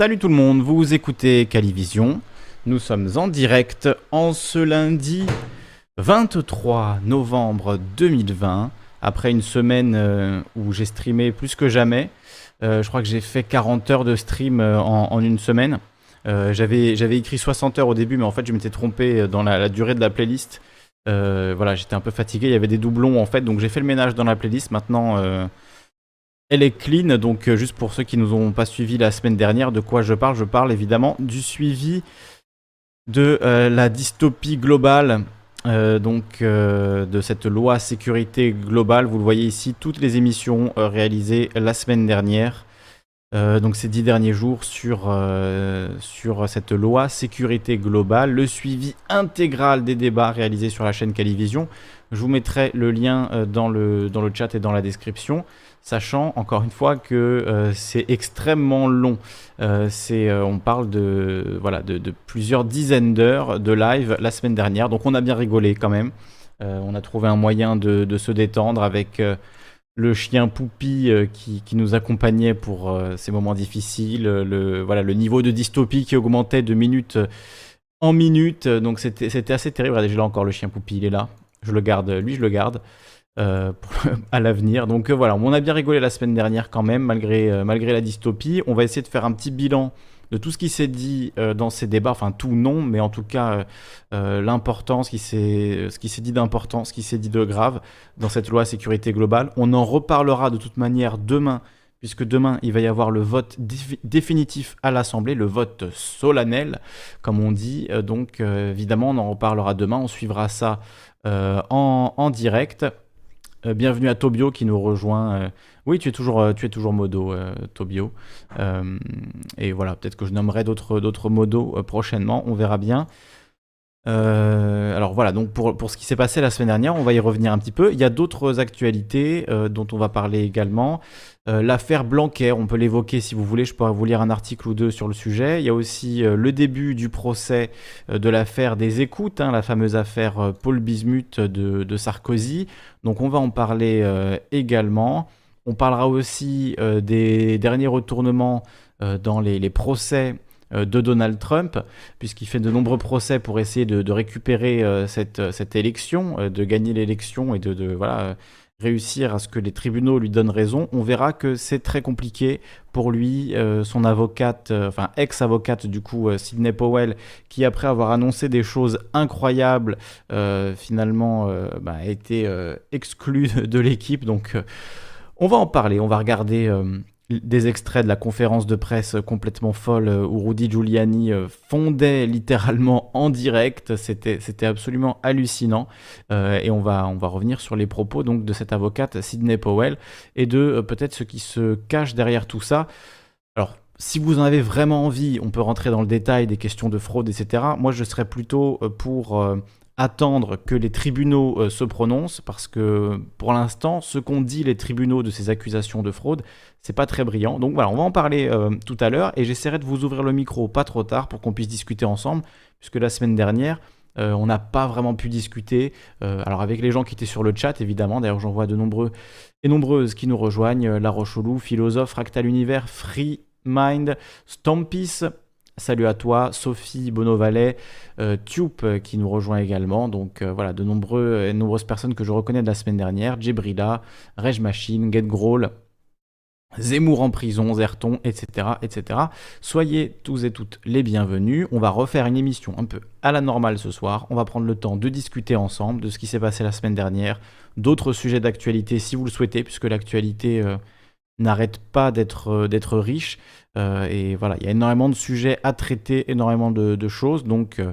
Salut tout le monde, vous écoutez Calivision. Nous sommes en direct en ce lundi 23 novembre 2020, après une semaine euh, où j'ai streamé plus que jamais. Euh, je crois que j'ai fait 40 heures de stream euh, en, une semaine. J'avais, écrit 60 heures au début, mais en fait, je m'étais trompé dans la, durée de la playlist. Voilà, j'étais un peu fatigué, il y avait des doublons en fait, donc j'ai fait le ménage dans la playlist. Maintenant, elle est clean, donc euh, juste pour ceux qui nous ont pas suivi la semaine dernière, de quoi je parle Je parle évidemment du suivi de euh, la dystopie globale, euh, donc de cette loi sécurité globale. Vous le voyez ici, toutes les émissions réalisées la semaine dernière. Donc ces dix derniers jours sur, cette loi sécurité globale, le suivi intégral des débats réalisés sur la chaîne Calivision. Je vous mettrai le lien dans le chat et dans la description, sachant encore une fois que euh, c'est extrêmement long. Euh, euh, on parle de, voilà, de, plusieurs dizaines d'heures de live la semaine dernière, donc on a bien rigolé quand même. On a trouvé un moyen de, se détendre avec le chien Poupi qui, nous accompagnait pour ces moments difficiles, le, voilà, le niveau de dystopie qui augmentait de minute en minute, donc c'était assez terrible. Regardez, là encore le chien Poupi, il est là. Je le garde, lui je le garde euh, à l'avenir. Donc euh, voilà, on a bien rigolé la semaine dernière quand même, malgré, euh, malgré la dystopie. On va essayer de faire un petit bilan de tout ce qui s'est dit dans ces débats, enfin tout non, mais en tout cas l'important, ce qui s'est dit d'important, ce qui s'est dit de grave dans cette loi sécurité globale. On en reparlera de toute manière demain, puisque demain il va y avoir le vote défi- définitif à l'Assemblée, le vote solennel, comme on dit. Donc évidemment, on en reparlera demain, on suivra ça en, en direct. Euh, bienvenue à Tobio qui nous rejoint. euh, oui, tu es toujours, euh, tu es toujours modo, Tobio. Et voilà, peut-être que je nommerai d'autres, d'autres prochainement. On verra bien. Alors voilà, donc pour, pour ce qui s'est passé la semaine dernière, on va y revenir un petit peu. Il y a d'autres actualités dont on va parler également. Euh, L'affaire Blanquer, on peut l'évoquer si vous voulez, je pourrais vous lire un article ou deux sur le sujet. Il y a aussi euh, le début du procès euh, de l'affaire des écoutes, hein, la fameuse affaire Paul Bismuth de, Sarkozy. Donc on va en parler également. On parlera aussi des derniers retournements dans les, procès de Donald Trump, puisqu'il fait de nombreux procès pour essayer de, récupérer cette, élection, de gagner l'élection et de, voilà, réussir à ce que les tribunaux lui donnent raison. On verra que c'est très compliqué pour lui, euh, son avocate, euh, enfin ex-avocate du coup, euh, Sidney Powell, qui après avoir annoncé des choses incroyables, finalement bah, a été euh, exclu de, l'équipe. Donc on va en parler, on va regarder des extraits de la conférence de presse complètement folle euh, où Rudy Giuliani euh, fondait littéralement en direct. C'était, absolument hallucinant. Euh, et on va, revenir sur les propos donc de cette avocate Sidney Powell et de peut-être ce qui se cache derrière tout ça. Alors, si vous en avez vraiment envie, on peut rentrer dans le détail des questions de fraude, etc. Moi, je serais plutôt pour attendre que les tribunaux euh, se prononcent, parce que pour l'instant, ce qu'ont dit les tribunaux de ces accusations de fraude, c'est pas très brillant. Donc voilà, on va en parler euh, tout à l'heure, et j'essaierai de vous ouvrir le micro pas trop tard pour qu'on puisse discuter ensemble, puisque la semaine dernière, euh, on n'a pas vraiment pu discuter. alors avec les gens qui étaient sur le chat, évidemment. D'ailleurs, j'en vois de nombreux et nombreuses qui nous rejoignent. La Rochelou, Philosophe, Fractal Univers, Free Mind, Stampis. Salut à toi, Sophie Bonovalet, euh, euh, qui nous rejoint également. Donc euh, voilà, de et nombreuses personnes que je reconnais de la semaine dernière. Jebrila, Reg Machine, Get Growl, Zemmour en prison, Zerton, etc., etc. Soyez tous et toutes les bienvenus. On va refaire une émission un peu à la normale ce soir. On va prendre le temps de discuter ensemble de ce qui s'est passé la semaine dernière, d'autres sujets d'actualité si vous le souhaitez, puisque l'actualité euh, n'arrête pas d'être euh, riche. Euh, et voilà, il y a énormément de sujets à traiter, énormément de, choses. Donc, euh,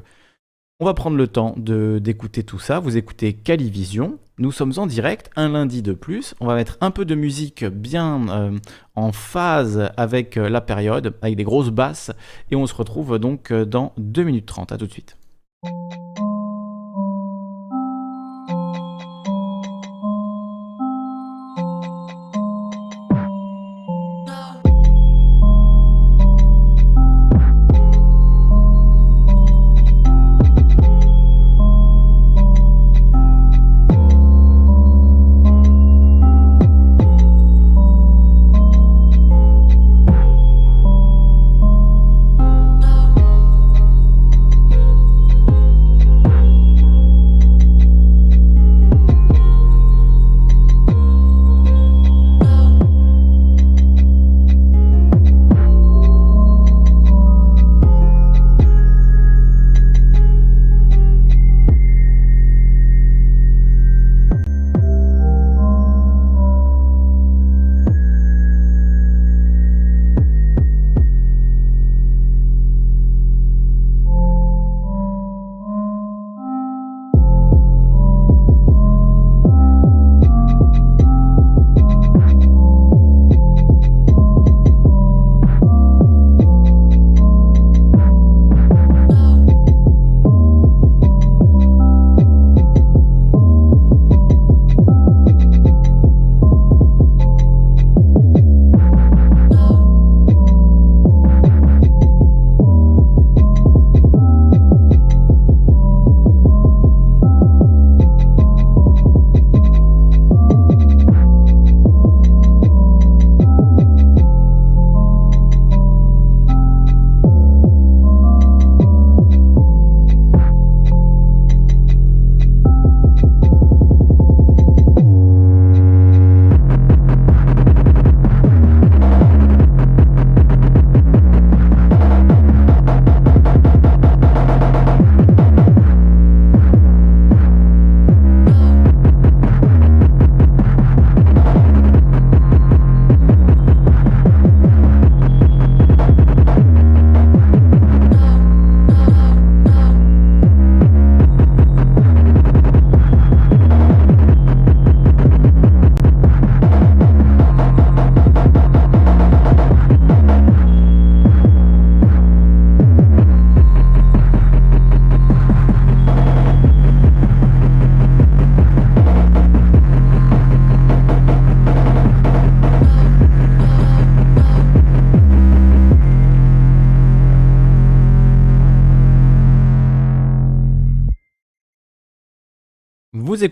on va prendre le temps d'écouter tout ça. Vous écoutez Calivision. Nous sommes en direct, un lundi de plus. On va mettre un peu de musique bien en phase avec la période, avec des grosses basses. Et on se retrouve donc dans 2 minutes 30. À tout de suite.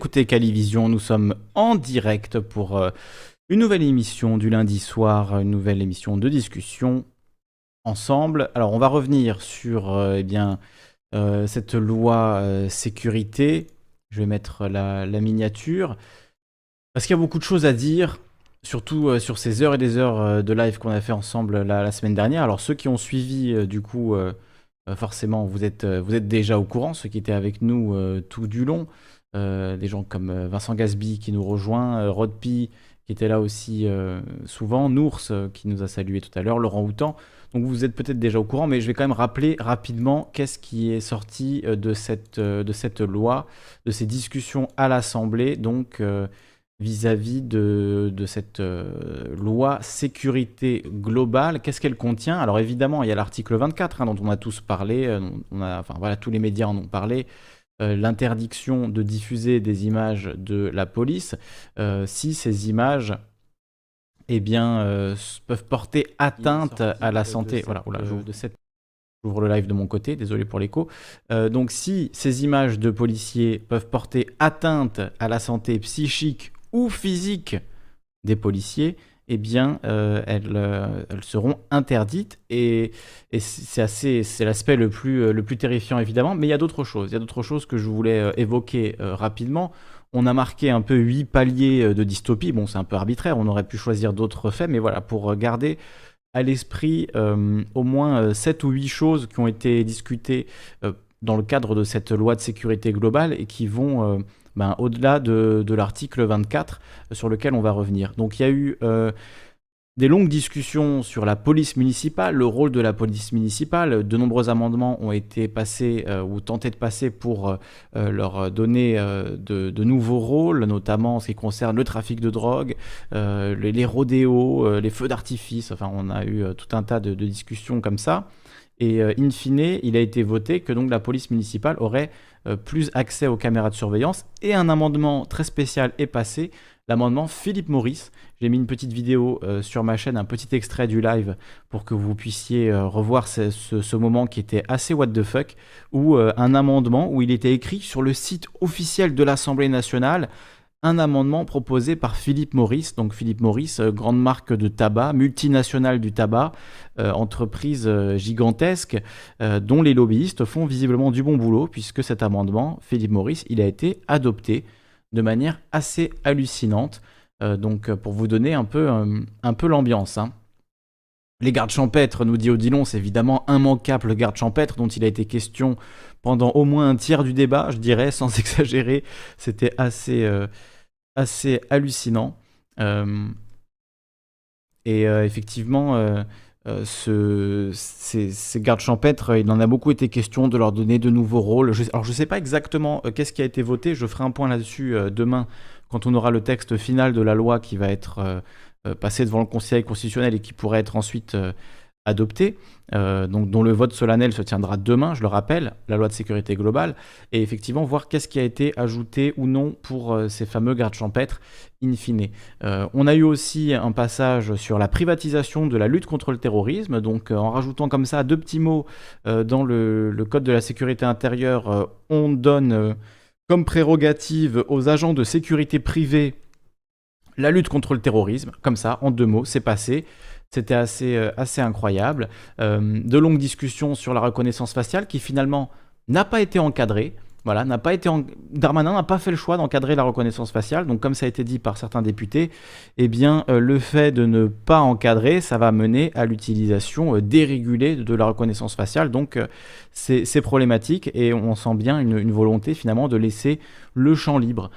Écoutez Calivision, nous sommes en direct pour euh, une nouvelle émission du lundi soir, une nouvelle émission de discussion ensemble. Alors on va revenir sur euh, eh bien, euh, cette loi sécurité. Je vais mettre la, miniature. Parce qu'il y a beaucoup de choses à dire, surtout sur ces heures et des heures de live qu'on a fait ensemble la, semaine dernière. Alors ceux qui ont suivi du coup... forcément, vous êtes, vous êtes déjà au courant, ceux qui étaient avec nous tout du long. Euh, des gens comme euh, Vincent Gasby qui nous rejoint, euh, Rod P qui était là aussi souvent, Nours qui nous a salué tout à l'heure, Laurent Houtan. Donc vous êtes peut-être déjà au courant, mais je vais quand même rappeler rapidement qu'est-ce qui est sorti de cette, loi, de ces discussions à l'Assemblée, donc vis-à-vis de, de, cette loi sécurité globale. Qu'est-ce qu'elle contient? Alors évidemment, il y a l'article 24 hein, dont on a tous parlé, on a, enfin voilà, tous les médias en ont parlé. Euh, l'interdiction de diffuser des images de la police euh, si ces images eh bien, euh, peuvent porter atteinte à la santé. Voilà, de cette... J'ouvre le live de mon côté, désolé pour l'écho. donc si ces images de policiers peuvent porter atteinte à la santé psychique ou physique des policiers, eh bien, euh, euh, elles, seront interdites. Et, c'est assez, c'est l'aspect le plus, euh, le plus terrifiant évidemment. Mais il y a d'autres choses. Il y a d'autres choses que je voulais évoquer rapidement. On a marqué un peu huit paliers de dystopie. Bon, c'est un peu arbitraire. On aurait pu choisir d'autres faits, mais voilà, pour garder à l'esprit au moins sept ou huit choses qui ont été discutées dans le cadre de cette loi de sécurité globale et qui vont ben, au-delà de, l'article 24 euh, sur lequel on va revenir. Donc il y a eu euh, des longues discussions sur la police municipale, le rôle de la police municipale. De nombreux amendements ont été passés euh, ou tentés de passer pour leur donner de, nouveaux rôles, notamment en ce qui concerne le trafic de drogue, les, rodéos, les feux d'artifice. Enfin, on a eu tout un tas de, de discussions comme ça. Et in fine, il a été voté que donc la police municipale aurait euh, plus accès aux caméras de surveillance. Et un amendement très spécial est passé, l'amendement Philippe Maurice. J'ai mis une petite vidéo euh, sur ma chaîne, un petit extrait du live pour que vous puissiez euh, revoir ce, moment qui était assez what the fuck, où un amendement où il était écrit sur le site officiel de l'Assemblée nationale un amendement proposé par Philippe Maurice. Donc Philippe Maurice, euh, grande marque de tabac, multinationale du tabac, euh, entreprise euh, gigantesque, dont les lobbyistes font visiblement du bon boulot, puisque cet amendement, Philippe Maurice, il a été adopté de manière assez hallucinante. donc pour vous donner un peu, un peu l'ambiance. Hein. Les gardes champêtres, nous dit Odilon, c'est évidemment immanquable le garde champêtre dont il a été question pendant au moins un tiers du débat, je dirais, sans exagérer. C'était assez, assez hallucinant. Euh, et euh, effectivement, euh, ce, ces, gardes champêtres, il en a beaucoup été question de leur donner de nouveaux rôles. alors je ne sais pas exactement qu'est-ce qui a été voté, je ferai un point là-dessus demain quand on aura le texte final de la loi qui va être passé devant le Conseil constitutionnel et qui pourrait être ensuite adopté, euh, donc dont le vote solennel se tiendra demain, je le rappelle, la loi de sécurité globale, et effectivement voir qu'est-ce qui a été ajouté ou non pour euh, ces fameux gardes champêtres in fine. Euh, on a eu aussi un passage sur la privatisation de la lutte contre le terrorisme, donc en rajoutant comme ça deux petits mots dans le, le, code de la sécurité intérieure, on donne comme prérogative aux agents de sécurité privée la lutte contre le terrorisme, comme ça, en deux mots, c'est passé. C'était assez, euh, incroyable. Euh, de longues discussions sur la reconnaissance faciale qui finalement n'a pas été encadrée. Voilà, n'a pas été Darmanin n'a pas fait le choix d'encadrer la reconnaissance faciale. Donc, comme ça a été dit par certains députés, eh euh, le fait de ne pas encadrer, ça va mener à l'utilisation euh, dérégulée de la reconnaissance faciale. Donc, euh, c'est problématique et on sent bien une, volonté finalement de laisser le champ libre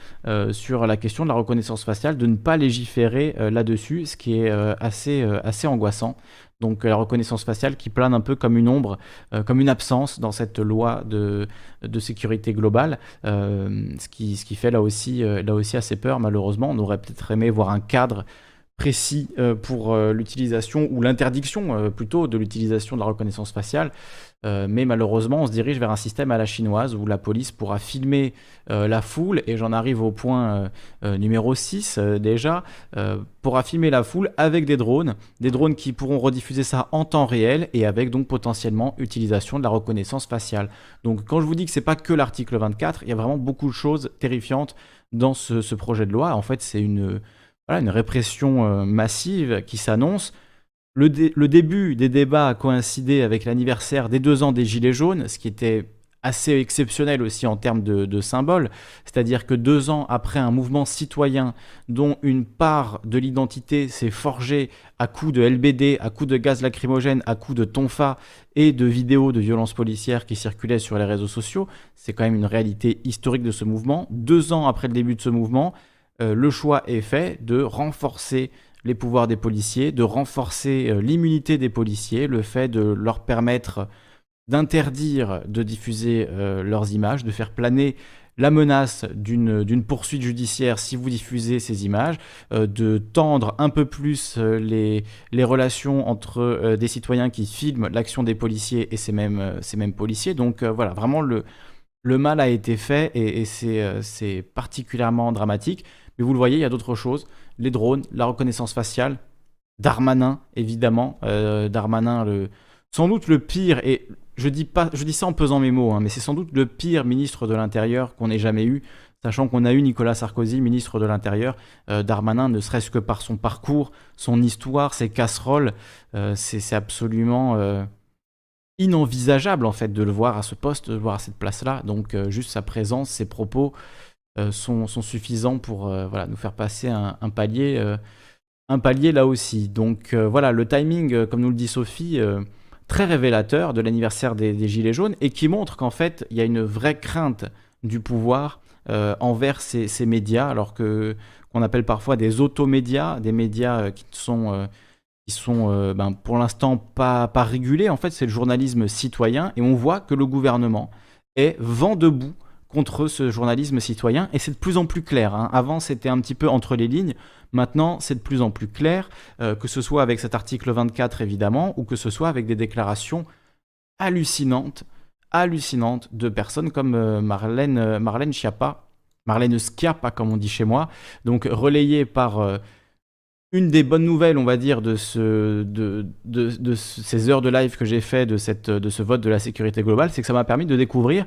sur la question de la reconnaissance faciale, de ne pas légiférer là-dessus, ce qui est assez angoissant. Donc la reconnaissance faciale qui plane un peu comme une ombre, euh, comme une absence dans cette loi de, sécurité globale, euh, ce, qui, fait là aussi, euh, là aussi assez peur malheureusement. On aurait peut-être aimé voir un cadre précis pour l'utilisation ou l'interdiction plutôt de l'utilisation de la reconnaissance faciale. Euh, mais malheureusement, on se dirige vers un système à la chinoise où la police pourra filmer euh, la foule, et j'en arrive au point euh, numéro 6 déjà, pourra filmer la foule avec des drones, des drones qui pourront rediffuser ça en temps réel et avec donc potentiellement utilisation de la reconnaissance faciale. Donc quand je vous dis que c'est pas que l'article 24, il y a vraiment beaucoup de choses terrifiantes dans ce, projet de loi. En fait, c'est une, une répression massive qui s'annonce le, début des débats a coïncidé avec l'anniversaire des deux ans des Gilets jaunes, ce qui était assez exceptionnel aussi en termes de, de symboles, c'est-à-dire que deux ans après un mouvement citoyen dont une part de l'identité s'est forgée à coups de LBD, à coups de gaz lacrymogène, à coups de tonfa et de vidéos de violences policières qui circulaient sur les réseaux sociaux, c'est quand même une réalité historique de ce mouvement. Deux ans après le début de ce mouvement, euh, le choix est fait de renforcer les pouvoirs des policiers, de renforcer euh, l'immunité des policiers, le fait de leur permettre d'interdire de diffuser euh, leurs images, de faire planer la menace d'une poursuite judiciaire si vous diffusez ces images, euh, de tendre un peu plus les, les, relations entre des citoyens qui filment l'action des policiers et ces mêmes, ces mêmes policiers. Donc voilà, vraiment le, le mal a été fait et, et c'est particulièrement dramatique. Mais vous le voyez, il y a d'autres choses. Les drones, la reconnaissance faciale, Darmanin, évidemment. Euh, Darmanin, sans doute le pire, et je dis, pas, je dis ça en pesant mes mots, hein, mais c'est sans doute le pire ministre de l'Intérieur qu'on ait jamais eu, sachant qu'on a eu Nicolas Sarkozy, ministre de l'Intérieur. Euh, Darmanin, ne serait-ce que par son parcours, son histoire, ses casseroles, euh, c'est absolument inenvisageable en fait de le voir à ce poste, de le voir à cette place-là. Donc juste sa présence, ses propos, euh, sont, suffisants pour euh, voilà, nous faire passer un, palier, euh, un palier là aussi. Donc voilà, le timing, comme nous le dit Sophie, très révélateur de l'anniversaire des, Gilets jaunes et qui montre qu'en fait, il y a une vraie crainte du pouvoir envers ces, médias, alors que qu'on appelle parfois des automédias, des médias qui sont qui sont ben, pour l'instant pas, pas régulés. En fait, c'est le journalisme citoyen et on voit que le gouvernement est vent debout contre ce journalisme citoyen, et c'est de plus en plus clair. Hein. Avant, c'était un petit peu entre les lignes, maintenant, c'est de plus en plus clair, euh, que ce soit avec cet article 24, évidemment, ou que ce soit avec des déclarations hallucinantes, hallucinantes de personnes comme euh, Marlène, euh, Marlène Schiappa, Marlène Schiappa, comme on dit chez moi, donc relayée par... une des bonnes nouvelles, on va dire, de, ce, de, de, de ces heures de live que j'ai fait de ce vote de la sécurité globale, c'est que ça m'a permis de découvrir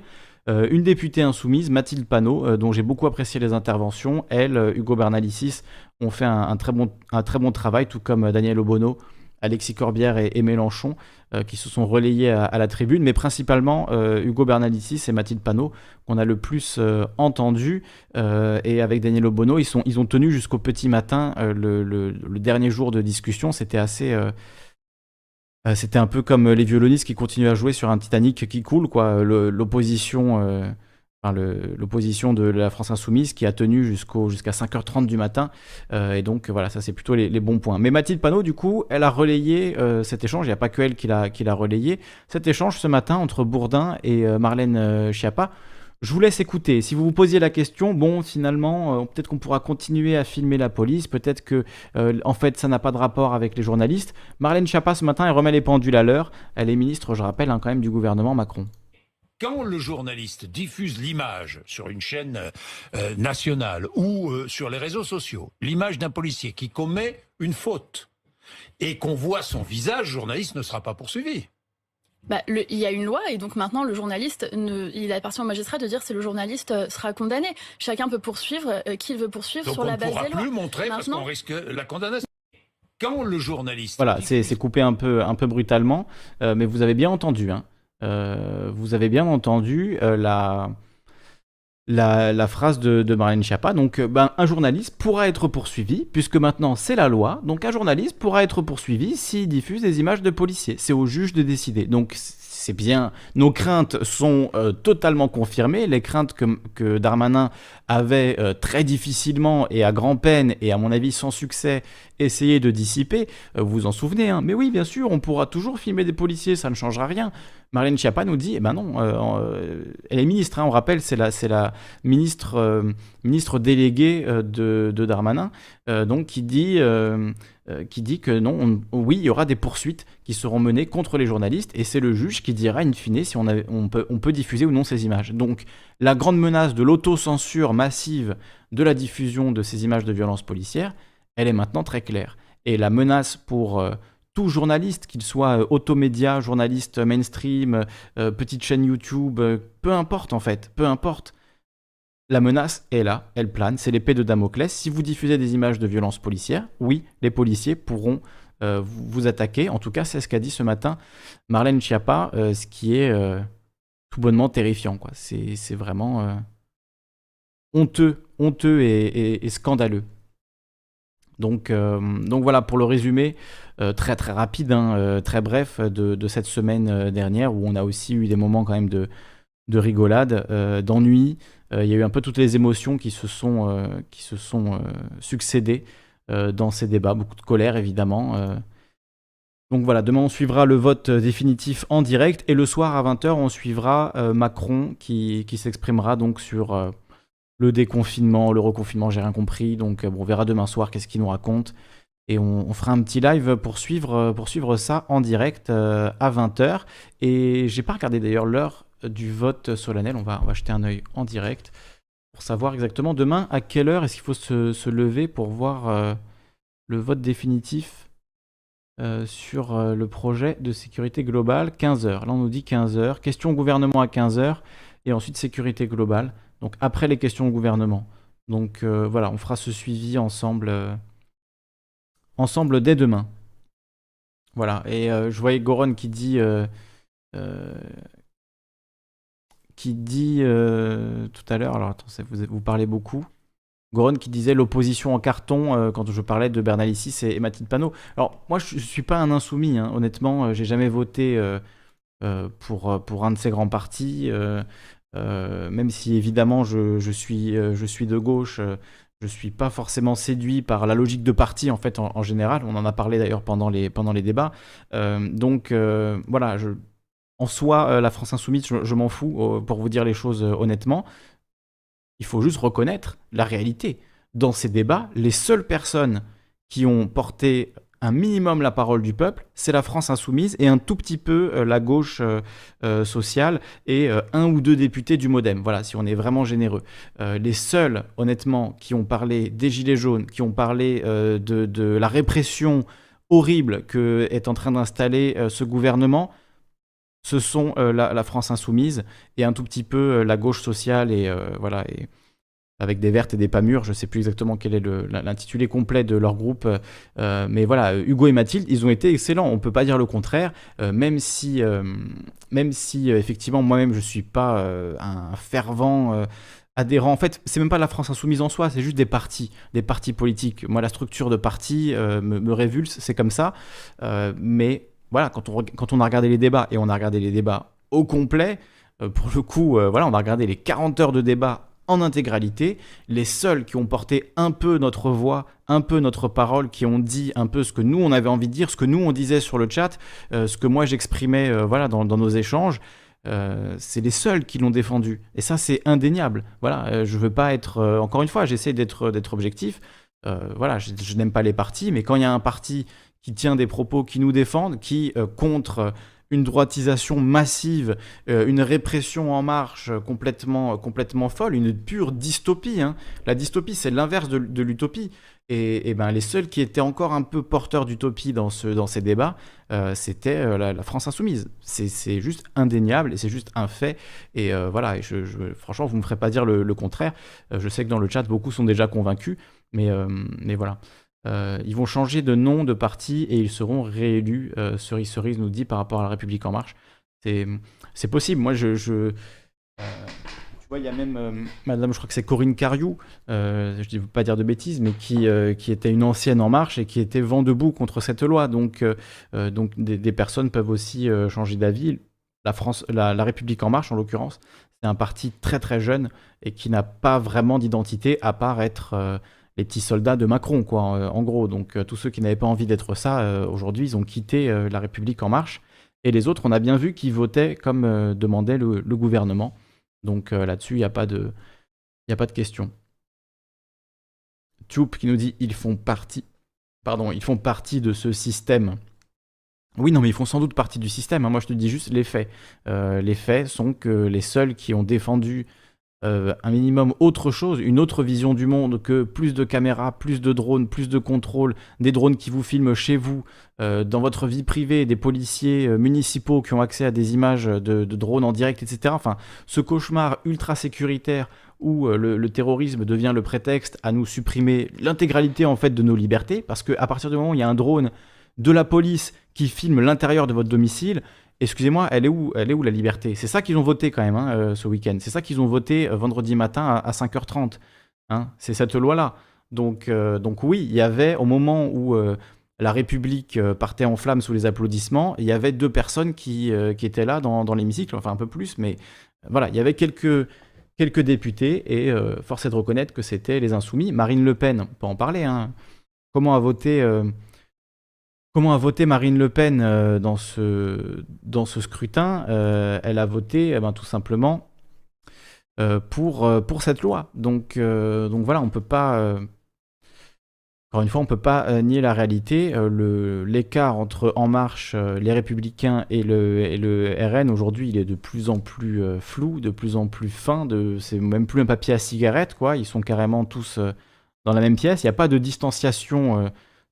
euh, une députée insoumise, Mathilde Panot, euh, dont j'ai beaucoup apprécié les interventions, elle, euh, Hugo Bernalicis, ont fait un, très bon, travail, tout comme Daniel Obono, Alexis Corbière et, Mélenchon, qui se sont relayés à, la tribune, mais principalement Hugo Bernalicis et Mathilde Panot, qu'on a le plus entendu. et avec Daniel Obono, ils, sont, ils ont tenu jusqu'au petit matin le, dernier jour de discussion. C'était assez c'était un peu comme les violonistes qui continuent à jouer sur un Titanic qui coule, quoi. L'opposition, euh, l'opposition de la France insoumise qui a tenu jusqu'à 5h30 du matin. Euh, et donc voilà, ça c'est plutôt les, bons points. Mais Mathilde Panot, du coup, elle a relayé cet échange. Il n'y a pas que elle qui l'a qui l'a relayé. Cet échange ce matin entre Bourdin et Marlène Schiappa. Je vous laisse écouter. Si vous vous posiez la question, bon, finalement, euh, peut-être qu'on pourra continuer à filmer la police, peut-être que, euh, en fait, ça n'a pas de rapport avec les journalistes. Marlène Schiappa, ce matin, elle remet les pendules à l'heure. Elle est ministre, je rappelle, hein, quand même, du gouvernement Macron. Quand le journaliste diffuse l'image sur une chaîne euh, nationale ou sur les réseaux sociaux, l'image d'un policier qui commet une faute, et qu'on voit son visage, le journaliste ne sera pas poursuivi. Bah, il y a une loi et donc maintenant le journaliste, ne, il appartient au magistrat de dire si le journaliste euh, sera condamné. Chacun peut poursuivre euh, qui veut poursuivre sur la base des lois. On ne pourra plus montrer parce qu'on risque la condamnation. Quand le journaliste... Voilà, c'est coupé un peu, un peu brutalement, euh, mais vous avez bien entendu. Hein. vous avez bien entendu la la, phrase de, de Marlène Schiappa. Donc, euh, ben, un journaliste pourra être poursuivi, puisque maintenant c'est la loi. Donc, un journaliste pourra être poursuivi s'il diffuse des images de policiers. C'est au juge de décider. Donc, c'est bien. Nos craintes sont euh, totalement confirmées. Les craintes que, que Darmanin avait euh, très difficilement et à grand-peine et à mon avis sans succès essayé de dissiper. vous vous en souvenez, hein Mais oui, bien sûr, on pourra toujours filmer des policiers, ça ne changera rien. Marlène Schiappa nous dit, eh ben non, elle est ministre, hein, on rappelle, c'est la, c'est la ministre, ministre déléguée de, de, Darmanin, donc qui dit euh, qui dit que non, oui, il y aura des poursuites qui seront menées contre les journalistes et c'est le juge qui dira in fine si on, peut diffuser ou non ces images. Donc la grande menace de l'autocensure massive de la diffusion de ces images de violence policière, elle est maintenant très claire. Et la menace pour euh, tout journaliste, qu'il soit euh, automédia, journaliste mainstream, petite chaîne YouTube, peu importe en fait, peu importe la menace est là, elle plane, c'est l'épée de Damoclès. Si vous diffusez des images de violences policières, oui, les policiers pourront euh, vous attaquer. En tout cas, c'est ce qu'a dit ce matin Marlène Schiappa, euh, ce qui est euh, tout bonnement terrifiant. C'est vraiment honteux, honteux et, scandaleux. Donc, voilà pour le résumé très très rapide, hein, très bref de, cette semaine dernière où on a aussi eu des moments quand même de, de rigolade, d'ennui, euh, il y a eu un peu toutes les émotions qui se sont, euh, qui euh, succédées dans ces débats, beaucoup de colère évidemment. Donc voilà, demain on suivra le vote définitif en direct et le soir à 20h on suivra Macron qui, s'exprimera donc sur le déconfinement, le reconfinement, j'ai rien compris. Donc on verra demain soir qu'est-ce qu'il nous raconte. Et on, fera un petit live pour suivre, pour suivre ça en direct à 20h. Et j'ai pas regardé d'ailleurs l'heure du vote solennel. On va, on va jeter un œil en direct pour savoir exactement demain à quelle heure est-ce qu'il faut se, lever pour voir euh, le vote définitif euh, sur euh, le projet de sécurité globale. 15h. Là, on nous dit 15h. Question au gouvernement à 15h et ensuite sécurité globale. Donc après les questions au gouvernement. Donc voilà, on fera ce suivi ensemble, ensemble dès demain. Voilà, et je voyais Goron qui dit qui dit euh, tout à l'heure, alors attends, vous, vous parlez beaucoup. Goron qui disait l'opposition en carton euh, quand je parlais de Bernalicis et, Mathilde Panot. Alors moi je, ne suis pas un insoumis, hein. honnêtement, euh, j'ai jamais voté pour, pour un de ces grands partis, même si évidemment je, je suis, je suis de gauche. je suis pas forcément séduit par la logique de parti en fait en général. On en a parlé d'ailleurs pendant les, pendant les débats. donc voilà, je, en soi, euh, la France insoumise, je, m'en fous, euh, pour vous dire les choses euh, honnêtement. Il faut juste reconnaître la réalité. Dans ces débats, les seules personnes qui ont porté un minimum la parole du peuple, c'est la France insoumise et un tout petit peu la gauche sociale et un ou deux députés du Modem. Voilà, si on est vraiment généreux. les seuls, honnêtement, qui ont parlé des Gilets jaunes, qui ont parlé de, de, la répression horrible que est en train d'installer ce gouvernement, ce sont euh, la, France insoumise et un tout petit peu euh, la gauche sociale et euh, voilà et avec des vertes et des pas mûres. Je ne sais plus exactement quel est l'intitulé complet de leur groupe, mais voilà, Hugo et Mathilde, ils ont été excellents. On ne peut pas dire le contraire, même si, même si effectivement moi-même je suis pas un fervent adhérent. En fait, c'est même pas la France insoumise en soi, c'est juste des partis, des partis politiques. Moi, la structure de parti me, révulse, c'est comme ça. mais voilà, quand on, a regardé les débats, et on a regardé les débats au complet, euh, pour le coup, euh, voilà, on a regardé les 40 heures de débat en intégralité, les seuls qui ont porté un peu notre voix, un peu notre parole, qui ont dit un peu ce que nous on avait envie de dire, ce que nous on disait sur le chat, euh, ce que moi j'exprimais voilà dans, nos échanges, c'est les seuls qui l'ont défendu. Et ça c'est indéniable. Voilà, je veux pas être encore une fois, j'essaie d'être objectif. voilà, je n'aime pas les partis, mais quand il y a un parti qui tient des propos qui nous défendent, qui euh, contre une droitisation massive, euh, une répression en marche complètement, complètement folle, une pure dystopie. Hein. La dystopie, c'est l'inverse de, l'utopie. Et, ben, les seuls qui étaient encore un peu porteurs d'utopie dans, ce, dans ces débats, euh, c'était la, France insoumise. C'est juste indéniable et c'est juste un fait. Et voilà, et franchement, vous ne me ferez pas dire le, le contraire. je sais que dans le chat, beaucoup sont déjà convaincus, mais, mais voilà. Euh, ils vont changer de nom de parti et ils seront réélus. Euh, cerise Cerise nous dit par rapport à la République en marche. C'est possible. Moi, je. euh, tu vois, il y a même Madame, je crois que c'est Corinne Cariou, je ne veux pas dire de bêtises, mais qui, qui était une ancienne en marche et qui était vent debout contre cette loi. Donc, donc des, personnes peuvent aussi changer d'avis. La, France, la République en marche, en l'occurrence, c'est un parti très très jeune et qui n'a pas vraiment d'identité à part être les petits soldats de Macron, quoi, en, gros. Donc tous ceux qui n'avaient pas envie d'être ça, aujourd'hui, ils ont quitté la République en marche. Et les autres, on a bien vu qu'ils votaient comme demandait le, gouvernement. Donc là-dessus, il n'y a pas de, question. Tube qui nous dit ils font partie, pardon, ils font partie de ce système. Oui, non, mais ils font sans doute partie du système. Hein. Moi, je te dis juste les faits. Euh, les faits sont que les seuls qui ont défendu euh, un minimum autre chose, une autre vision du monde que plus de caméras, plus de drones, plus de contrôle, des drones qui vous filment chez vous, euh, dans votre vie privée, des policiers municipaux qui ont accès à des images de, drones en direct, etc. Enfin, ce cauchemar ultra sécuritaire où euh, le, terrorisme devient le prétexte à nous supprimer l'intégralité en fait de nos libertés, parce qu'à partir du moment où il y a un drone de la police qui filme l'intérieur de votre domicile, excusez-moi, elle est où, elle est où la liberté? C'est ça qu'ils ont voté quand même hein, euh, ce week-end. C'est ça qu'ils ont voté euh, vendredi matin à, 5h30. Hein. C'est cette loi-là. Donc, donc oui, il y avait au moment où la République partait en flammes sous les applaudissements, il y avait deux personnes qui, étaient là dans, l'hémicycle, enfin un peu plus, mais voilà, il y avait quelques députés et euh, force est de reconnaître que c'était les insoumis. Marine Le Pen, on peut en parler. Hein. Comment a voté euh, Comment a voté Marine Le Pen euh, dans, ce, scrutin Elle a voté eh ben, tout simplement pour, pour cette loi. Donc, voilà, on ne peut pas encore une fois, on ne peut pas euh, nier la réalité. Euh, l'écart entre En Marche, euh, les Républicains et le, le RN, aujourd'hui, il est de plus en plus flou, de plus en plus fin. C'est même plus un papier à cigarette, quoi. Ils sont carrément tous dans la même pièce. Il n'y a pas de distanciation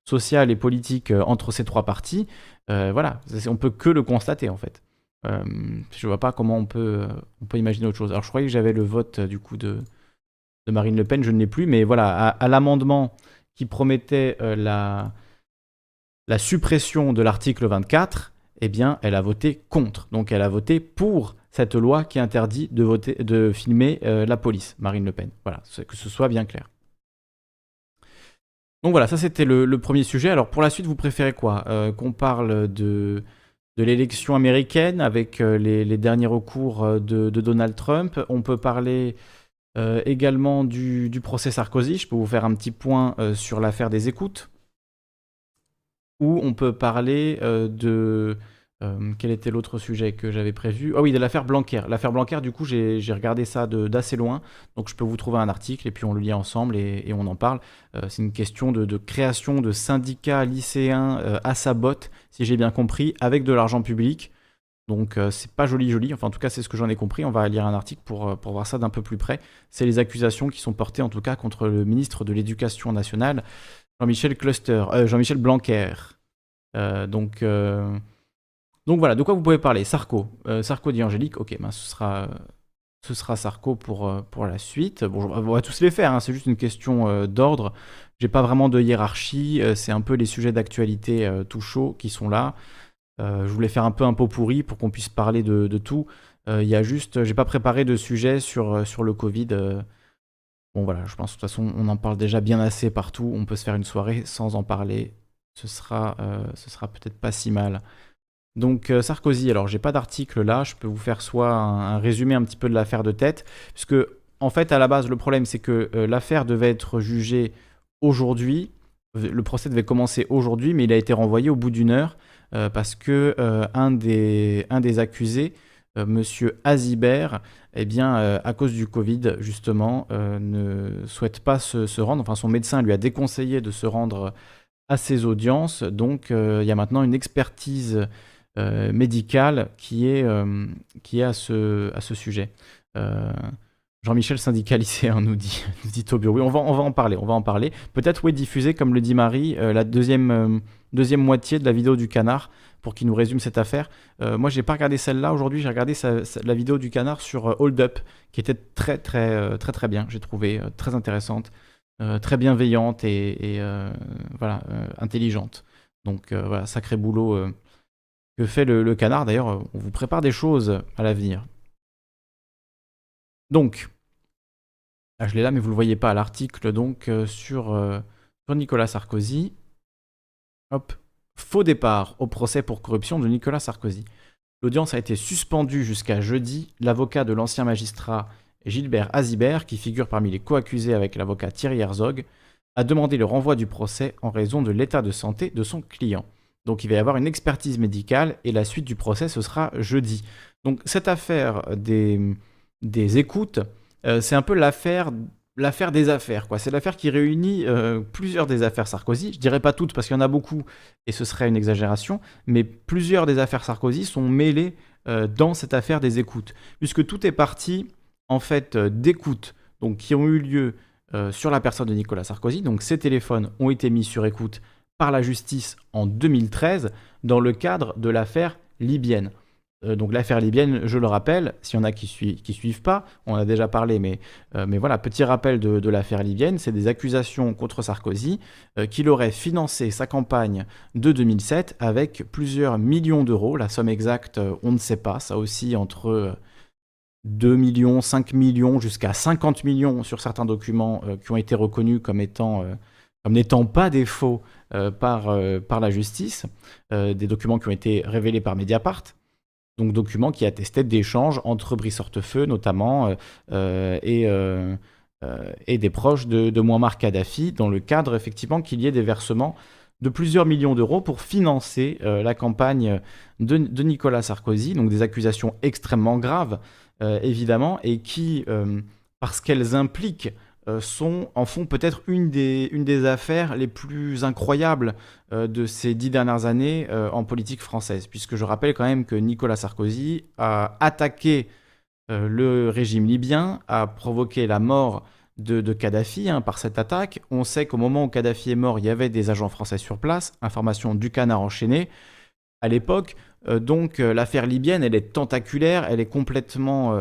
sociale et politique entre ces trois partis. voilà, on peut que le constater, en fait. je vois pas comment on peut, on peut imaginer autre chose. Alors, je croyais que j'avais le vote, du coup, de, de Marine Le Pen. Je ne l'ai plus, mais voilà, à l'amendement qui promettait euh, la, suppression de l'article 24, eh bien, elle a voté contre. Donc, elle a voté pour cette loi qui interdit de, voter, de filmer euh, la police, Marine Le Pen. Voilà, que ce soit bien clair. Donc voilà, ça c'était le, premier sujet. Alors pour la suite, vous préférez quoi? Euh, Qu'on parle de, de l'élection américaine avec les, derniers recours de, de, Donald Trump. On peut parler euh, également du, procès Sarkozy, je peux vous faire un petit point euh, sur l'affaire des écoutes. Ou on peut parler euh, quel était l'autre sujet que j'avais prévu? Ah oui, de l'affaire Blanquer. L'affaire Blanquer, du coup, j'ai regardé ça d'assez loin. Donc je peux vous trouver un article et puis on le lit ensemble et, on en parle. C'est une question de, création de syndicats lycéens à sa botte, si j'ai bien compris, avec de l'argent public. Donc euh, c'est pas joli joli, enfin en tout cas c'est ce que j'en ai compris, on va lire un article pour, euh, voir ça d'un peu plus près. C'est les accusations qui sont portées en tout cas contre le ministre de l'Éducation nationale, Jean-Michel Cluster, euh, Jean-Michel Blanquer. donc, donc voilà, de quoi vous pouvez parler Sarko, Sarko dit Angélique, ok, ben, ce sera... Ce sera Sarko pour, pour la suite. Bon, on va tous les faire, hein, c'est juste une question d'ordre. J'ai pas vraiment de hiérarchie, c'est un peu les sujets d'actualité tout chaud qui sont là. Euh, je voulais faire un peu un pot pourri pour qu'on puisse parler de, tout. Euh, il y a juste, j'ai pas préparé de sujet sur, euh, sur le Covid. Bon voilà, je pense de toute façon on en parle déjà bien assez partout. On peut se faire une soirée sans en parler. Ce sera, ce sera peut-être pas si mal. Donc Sarkozy, alors j'ai pas d'article là, je peux vous faire soit un, résumé un petit peu de l'affaire de tête, puisque en fait à la base le problème c'est que l'affaire devait être jugée aujourd'hui, le procès devait commencer aujourd'hui, mais il a été renvoyé au bout d'une heure euh, parce que euh, un, des, un des accusés, euh, Monsieur Azibert, eh bien, à cause du Covid, justement, ne souhaite pas se, rendre. Enfin, son médecin lui a déconseillé de se rendre à ses audiences. Donc, il y a maintenant une expertise médicale qui est, qui est à, ce, à ce sujet. Jean-Michel syndicalisé, nous dit, nous dit Oui, on va, on va en parler, on va en parler. Peut-être, oui, diffuser, comme le dit Marie, la deuxième deuxième moitié de la vidéo du canard pour qu'il nous résume cette affaire. Euh, moi, j'ai pas regardé celle-là aujourd'hui, j'ai regardé la vidéo du canard sur euh, Hold Up, qui était très très euh, très très bien, j'ai trouvé très intéressante, très bienveillante et, voilà intelligente. Donc sacré boulot que fait le, canard. D'ailleurs, on vous prépare des choses à l'avenir. Donc, ah, je l'ai là, mais vous le voyez pas, l'article donc sur, sur Nicolas Sarkozy. Hop. Faux départ au procès pour corruption de Nicolas Sarkozy. L'audience a été suspendue jusqu'à jeudi. L'avocat de l'ancien magistrat Gilbert Azibert, qui figure parmi les co-accusés avec l'avocat Thierry Herzog, a demandé le renvoi du procès en raison de l'état de santé de son client. Donc il va y avoir une expertise médicale et la suite du procès ce sera jeudi. Donc cette affaire des, écoutes, euh, c'est un peu l'affaire l'affaire des affaires. quoi. C'est l'affaire qui réunit euh, plusieurs des affaires Sarkozy. Je dirais pas toutes parce qu'il y en a beaucoup et ce serait une exagération, mais plusieurs des affaires Sarkozy sont mêlées euh, dans cette affaire des écoutes, puisque tout est parti en fait d'écoutes donc qui ont eu lieu sur la personne de Nicolas Sarkozy. Donc ces téléphones ont été mis sur écoute par la justice en 2013 dans le cadre de l'affaire libyenne. Euh, donc l'affaire libyenne, je le rappelle, s'il y en a qui ne suivent pas, on a déjà parlé, mais, euh, mais voilà, petit rappel de, l'affaire libyenne, c'est des accusations contre Sarkozy euh, qu'il aurait financé sa campagne de 2007 avec plusieurs millions d'euros. La somme exacte, on ne sait pas, ça aussi entre 2 millions, 5 millions, jusqu'à 50 millions sur certains documents qui ont été reconnus comme étant comme n'étant pas des faux par, par la justice, des documents qui ont été révélés par Mediapart donc document qui attestait d'échanges entre Brice Hortefeux notamment euh, euh, et, euh, des proches de, de Muammar Kadhafi, dans le cadre effectivement qu'il y ait des versements de plusieurs millions d'euros pour financer la campagne de, de, Nicolas Sarkozy, donc des accusations extrêmement graves évidemment, et qui, parce qu'elles impliquent euh, sont, en font peut-être une des, une des affaires les plus incroyables euh, de ces dix dernières années euh, en politique française, puisque je rappelle quand même que Nicolas Sarkozy a attaqué le régime libyen, a provoqué la mort de, Kadhafi hein, par cette attaque. On sait qu'au moment où Kadhafi est mort, il y avait des agents français sur place, information du canard enchaîné. À l'époque, donc l'affaire libyenne, elle est tentaculaire, elle est complètement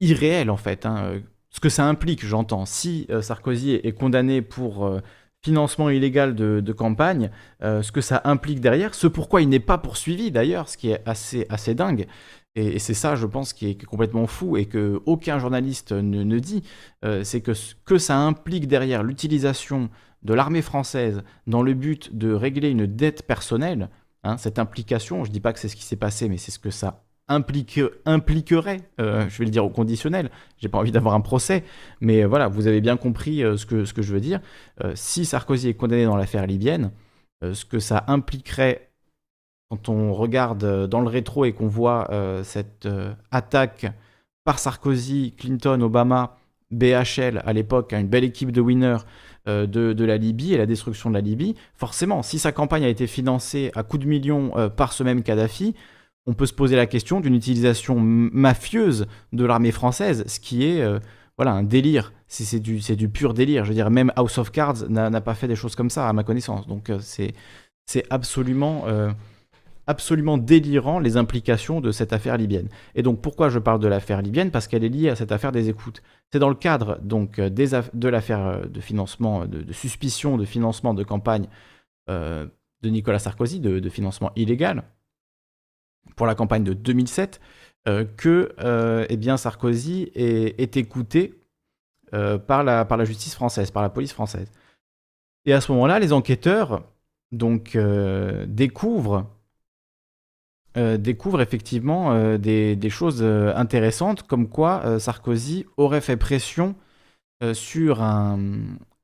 irréelle en fait. Hein ce que ça implique, j'entends. Si euh, Sarkozy est condamné pour euh, financement illégal de, campagne, euh, ce que ça implique derrière, ce pourquoi il n'est pas poursuivi d'ailleurs, ce qui est assez, assez dingue. Et, c'est ça, je pense, qui est, complètement fou et que aucun journaliste ne, dit, c'est que ce que ça implique derrière l'utilisation de l'armée française dans le but de régler une dette personnelle, hein, cette implication, je ne dis pas que c'est ce qui s'est passé, mais c'est ce que ça implique, impliquerait, euh, je vais le dire au conditionnel, j'ai pas envie d'avoir un procès, mais euh, voilà, vous avez bien compris euh, ce, que, ce je veux dire. si Sarkozy est condamné dans l'affaire libyenne, ce que ça impliquerait quand on regarde dans le rétro et qu'on voit cette attaque par Sarkozy, Clinton, Obama, BHL à l'époque, une belle équipe de winners de, de, la Libye et la destruction de la Libye, forcément, si sa campagne a été financée à coups de millions par ce même Kadhafi, on peut se poser la question d'une utilisation mafieuse de l'armée française, ce qui est euh, voilà un délire. C'est du, pur délire. Je veux dire, même House of Cards n'a pas fait des choses comme ça, à ma connaissance. Donc euh, c'est absolument, euh, absolument délirant les implications de cette affaire libyenne. Et donc pourquoi je parle de l'affaire libyenne? Parce qu'elle est liée à cette affaire des écoutes. C'est dans le cadre donc de l'affaire de financement, de, suspicion de financement de campagne de Nicolas Sarkozy, de financement illégal pour la campagne de 2007 euh, que euh, eh bien Sarkozy est, écouté euh, par, la, par la justice française, par la police française. Et à ce moment-là, les enquêteurs donc découvrent découvrent effectivement des, des, choses intéressantes, comme quoi Sarkozy aurait fait pression sur un,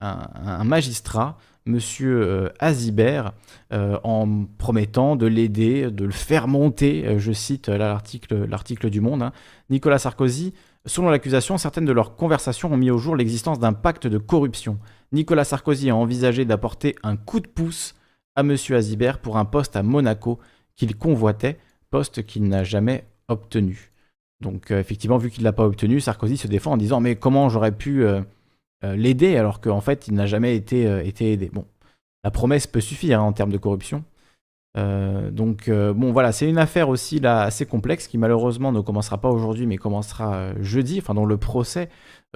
un magistrat Monsieur euh, Azibert euh, en promettant de l'aider, de le faire monter, euh, je cite l'article du Monde, hein. Nicolas Sarkozy, selon l'accusation, certaines de leurs conversations ont mis au jour l'existence d'un pacte de corruption. Nicolas Sarkozy a envisagé d'apporter un coup de pouce à Monsieur Azibert pour un poste à Monaco qu'il convoitait, poste qu'il n'a jamais obtenu. Donc effectivement, vu qu'il ne l'a pas obtenu, Sarkozy se défend en disant mais comment j'aurais pu l'aider alors qu'en fait il n'a jamais été, euh, été aidé. Bon, la promesse peut suffire hein, en termes de corruption. Euh, donc bon voilà, c'est une affaire aussi là assez complexe qui malheureusement ne commencera pas aujourd'hui mais commencera jeudi, enfin dont le procès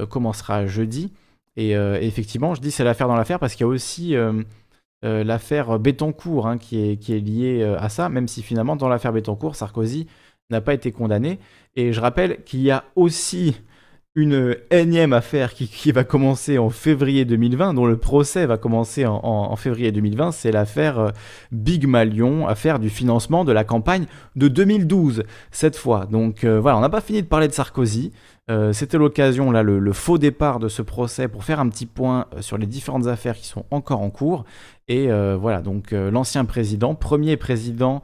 commencera jeudi. Et effectivement, je dis c'est l'affaire dans l'affaire parce qu'il y a aussi l'affaire Bettencourt hein, qui, est, qui est liée à ça, même si finalement dans l'affaire Bettencourt, Sarkozy n'a pas été condamné. Et je rappelle qu'il y a aussi une énième affaire qui, va commencer en février 2020, dont le procès va commencer en, février 2020, c'est l'affaire euh, Big Malion, affaire du financement de la campagne de 2012, cette fois. Donc euh, voilà, on n'a pas fini de parler de Sarkozy. Euh, c'était l'occasion, là, le, faux départ de ce procès pour faire un petit point sur les différentes affaires qui sont encore en cours. Et voilà, donc l'ancien président, premier président,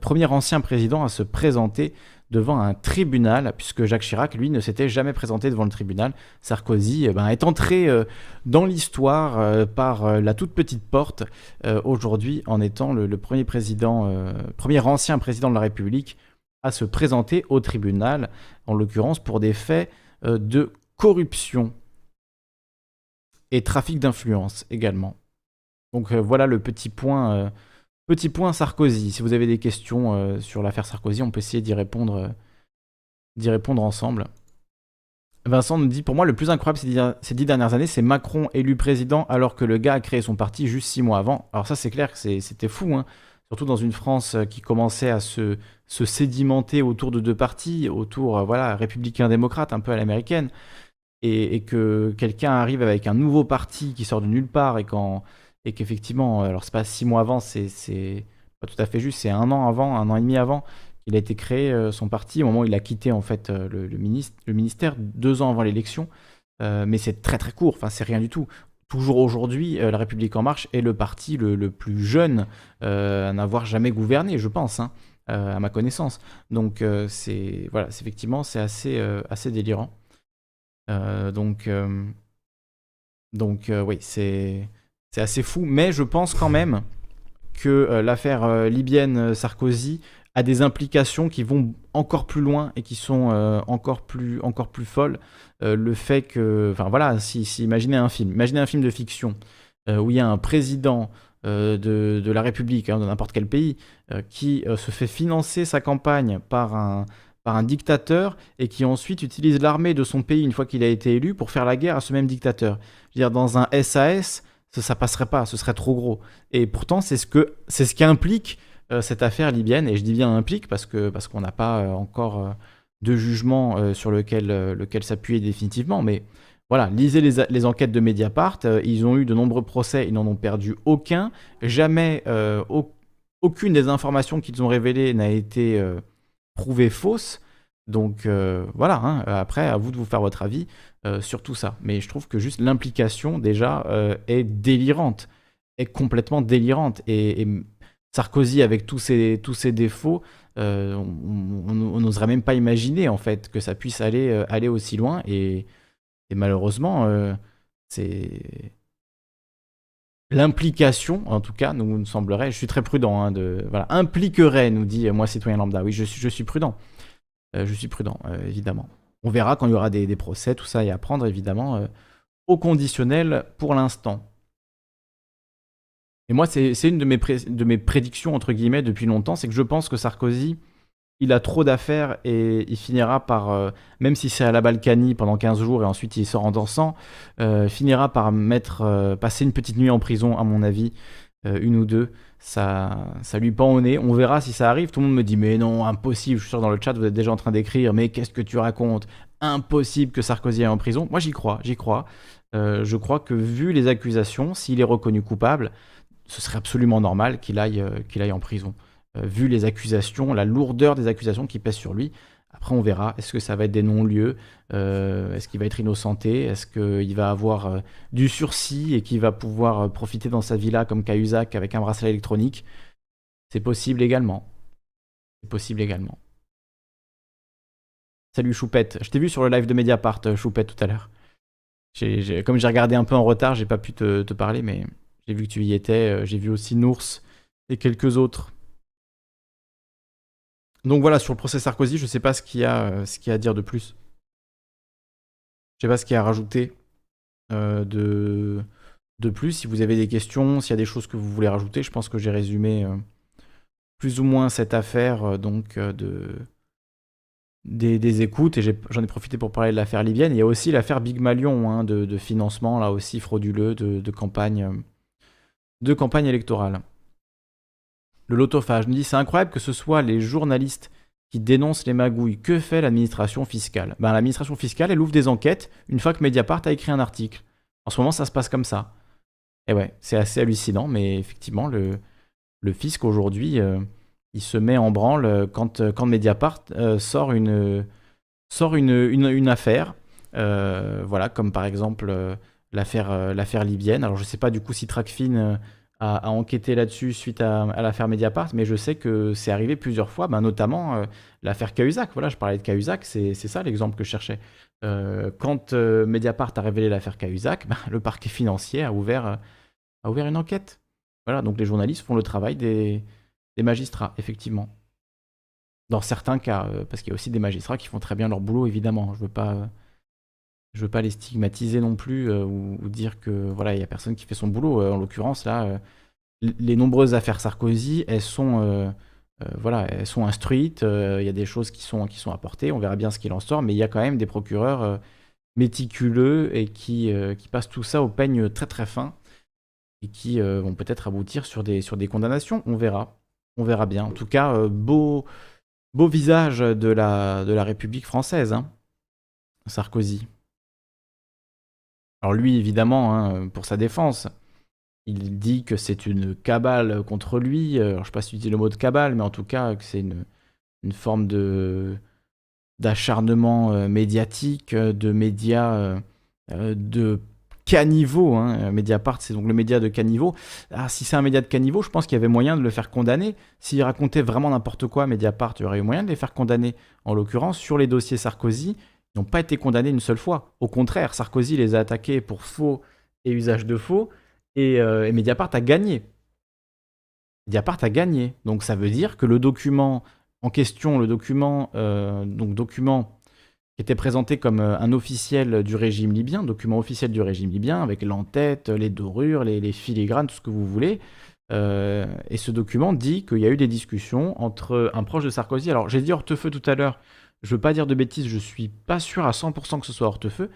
premier ancien président à se présenter devant un tribunal, puisque Jacques Chirac, lui, ne s'était jamais présenté devant le tribunal. Sarkozy eh ben, est entré euh, dans l'histoire euh, par euh, la toute petite porte, aujourd'hui en étant le, premier président, premier ancien président de la République à se présenter au tribunal, en l'occurrence pour des faits de corruption et trafic d'influence également. Donc voilà le petit point Petit point Sarkozy. Si vous avez des questions euh, sur l'affaire Sarkozy, on peut essayer d'y répondre, euh, d'y répondre ensemble. Vincent nous dit Pour moi, le plus incroyable ces dix, dernières années, c'est Macron élu président alors que le gars a créé son parti juste six mois avant. Alors, ça, c'est clair que c'était fou, hein. surtout dans une France euh, qui commençait à se, sédimenter autour de deux partis, autour, voilà, républicain-démocrate, un peu à l'américaine, et, et que quelqu'un arrive avec un nouveau parti qui sort de nulle part et quand et qu'effectivement, euh, alors c'est pas six mois avant, c'est pas tout à fait juste, c'est un an avant, un an et demi avant qu'il a été créé euh, son parti, au moment où il a quitté en fait euh, le, ministère, deux ans avant l'élection. mais c'est très très court, enfin c'est rien du tout. Toujours aujourd'hui, La République en marche est le parti le, plus jeune à n'avoir jamais gouverné, je pense, hein, à ma connaissance. Donc c'est voilà, effectivement c'est assez assez délirant. donc donc oui, c'est c'est assez fou, mais je pense quand même que euh, l'affaire euh, libyenne euh, Sarkozy a des implications qui vont encore plus loin et qui sont encore plus encore plus folles. le fait que, enfin voilà, si, imaginez un film, imaginez un film de fiction où il y a un président de, la République, hein, de n'importe quel pays, qui se fait financer sa campagne par un, par un dictateur et qui ensuite utilise l'armée de son pays une fois qu'il a été élu pour faire la guerre à ce même dictateur. Je veux dire, dans un SAS, ça, passerait pas, ce serait trop gros. Et pourtant, c'est ce que c'est ce qui implique euh, cette affaire libyenne. Et je dis bien implique parce que parce qu'on n'a pas euh, encore euh, de jugement sur lequel lequel s'appuyer définitivement. Mais voilà, lisez les, les enquêtes de Mediapart. ils ont eu de nombreux procès, ils n'en ont perdu aucun. Jamais aucune des informations qu'ils ont révélées n'a été prouvée fausse. Donc voilà, hein. après, à vous de vous faire votre avis. Euh, sur tout ça. Mais je trouve que juste l'implication déjà euh, est délirante, est complètement délirante. Et, Sarkozy, avec tous ses, tous ses défauts, euh, on n'oserait même pas imaginer en fait que ça puisse aller, aller aussi loin. Et, malheureusement, c'est l'implication, en tout cas, nous, semblerait, je suis très prudent, hein, voilà, impliquerait, nous dit moi citoyen lambda. Oui, je je suis prudent. Je suis prudent, évidemment. On verra quand il y aura des, procès, tout ça, et à prendre évidemment euh, au conditionnel pour l'instant. Et moi, c'est une de mes, prédictions, entre guillemets, depuis longtemps, c'est que je pense que Sarkozy, il a trop d'affaires et il finira par, euh, même si c'est à la Balkany pendant 15 jours et ensuite il sort en dansant, euh, finira par mettre, passer une petite nuit en prison, à mon avis, une ou deux, ça, ça lui pend au nez. On verra si ça arrive. Tout le monde me dit mais non, impossible. Je suis sûr dans le chat vous êtes déjà en train d'écrire mais qu'est-ce que tu racontes? Impossible que Sarkozy aille en prison. Moi j'y crois, j'y crois. Euh, je crois que vu les accusations, s'il est reconnu coupable, ce serait absolument normal qu'il aille, euh, qu'il aille en prison. Euh, vu les accusations, la lourdeur des accusations qui pèsent sur lui, après, on verra. Est-ce que ça va être des non-lieux? Euh, Est-ce qu'il va être innocenté? Est-ce qu'il va avoir euh, du sursis et qu'il va pouvoir euh, profiter dans sa villa comme Cahuzac avec un bracelet électronique? C'est possible également. C'est possible également. Salut Choupette. Je t'ai vu sur le live de Mediapart, Choupette, tout à l'heure. comme j'ai regardé un peu en retard, j'ai pas pu te, te parler, mais j'ai vu que tu y étais. J'ai vu aussi Nours et quelques autres. Donc voilà, sur le procès Sarkozy, je ne sais pas ce qu'il y, a, euh, ce qu'il y a à dire de plus. Je ne sais pas ce qu'il y a à rajouter euh, de, de plus. Si vous avez des questions, s'il y a des choses que vous voulez rajouter, je pense que j'ai résumé euh, plus ou moins cette affaire donc de, des, écoutes et j'en ai, profité pour parler de l'affaire libyenne. Il y a aussi l'affaire Big Malion hein, de, financement, là aussi frauduleux, de campagne, de campagne électorale. Le lotophage nous dit c'est incroyable que ce soit les journalistes qui dénonce les magouilles. Que fait l'administration fiscale? Ben, L'administration fiscale, elle ouvre des enquêtes une fois que Mediapart a écrit un article. En ce moment, ça se passe comme ça. Et ouais, c'est assez hallucinant, mais effectivement, le, le fisc aujourd'hui, euh, il se met en branle quand, quand Mediapart euh, sort, une, sort une, une, affaire. Euh, voilà, comme par exemple l'affaire l'affaire libyenne. Alors je ne sais pas du coup si Tracfin a, enquêté là-dessus suite à, l'affaire Mediapart, mais je sais que c'est arrivé plusieurs fois, ben, notamment euh, l'affaire Cahuzac. Voilà, je parlais de Cahuzac, c'est ça l'exemple que je cherchais. Euh, quand euh, Mediapart a révélé l'affaire Cahuzac, ben, le parquet financier a ouvert, a ouvert une enquête. Voilà, donc les journalistes font le travail des, des magistrats, effectivement. Dans certains cas, parce qu'il y a aussi des magistrats qui font très bien leur boulot, évidemment. Je veux pas je veux pas les stigmatiser non plus euh, ou, dire que voilà il y a personne qui fait son boulot. Euh, en l'occurrence là, euh, les nombreuses affaires Sarkozy, elles sont voilà, elles sont instruites. Il y a des choses qui sont qui sont apportées. On verra bien ce qu'il en sort, mais il y a quand même des procureurs méticuleux et qui qui passent tout ça au peigne très très fin et qui vont peut-être aboutir sur des sur des condamnations. On verra, on verra bien. En tout cas, beau beau visage de la de la République française, hein, Sarkozy. Alors lui, évidemment, hein, pour sa défense, il dit que c'est une cabale contre lui. Alors, je ne sais pas si tu le mot de cabale, mais en tout cas que c'est une, forme de d'acharnement euh, médiatique, euh, de médias euh, de caniveau. Hein. Mediapart, c'est donc le média de caniveau. Ah, si c'est un média de caniveau, je pense qu'il y avait moyen de le faire condamner. S'il racontait vraiment n'importe quoi, Mediapart, il y aurait eu moyen de les faire condamner. En l'occurrence, sur les dossiers Sarkozy, n'ont pas été condamnés une seule fois. Au contraire, Sarkozy les a attaqués pour faux et usage de faux, et, euh, Mediapart a gagné. Mediapart a gagné. Donc ça veut dire que le document en question, le document, euh, document qui était présenté comme euh, un officiel du régime libyen, document officiel du régime libyen, avec l'entête, les dorures, les, filigranes, tout ce que vous voulez. et ce document dit qu'il y a eu des discussions entre un proche de Sarkozy. Alors j'ai dit Hortefeux tout à l'heure, je veux pas dire de bêtises, je suis pas sûr à 100% que ce soit Hortefeux.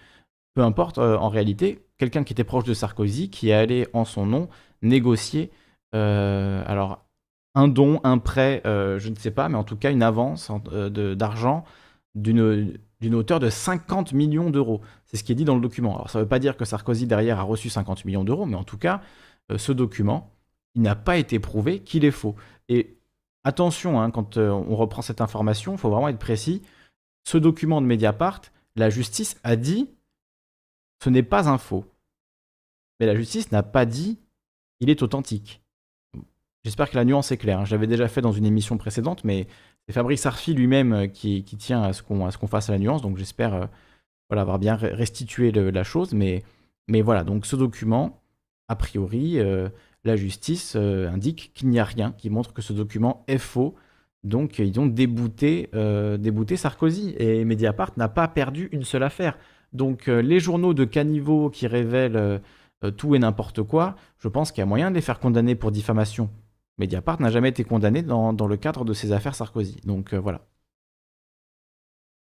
Peu importe, euh, en réalité, quelqu'un qui était proche de Sarkozy, qui est allé en son nom négocier, euh, alors un don, un prêt, euh, je ne sais pas, mais en tout cas une avance d'argent d'une d'une hauteur de 50 millions d'euros. C'est ce qui est dit dans le document. Alors ça ne veut pas dire que Sarkozy derrière a reçu 50 millions d'euros, mais en tout cas, ce document, il n'a pas été prouvé qu'il est faux. Et attention, hein, quand on reprend cette information, il faut vraiment être précis ce document de Mediapart, la justice a dit ce n'est pas un faux. Mais la justice n'a pas dit il est authentique. J'espère que la nuance est claire. Hein. Je l'avais déjà fait dans une émission précédente, mais c'est Fabrice Arfi lui-même euh, qui, tient à ce qu'on fasse la nuance. Donc j'espère euh, avoir bien restitué la chose. Mais, mais voilà, donc ce document, a priori, euh, la justice indique qu'il n'y a rien qui montre que ce document est faux donc ils ont débouté, euh, débouté Sarkozy. Et Mediapart n'a pas perdu une seule affaire. Donc euh, les journaux de caniveau qui révèlent euh, tout et n'importe quoi, je pense qu'il y a moyen de les faire condamner pour diffamation. Mediapart n'a jamais été condamné dans, le cadre de ces affaires Sarkozy. Donc voilà.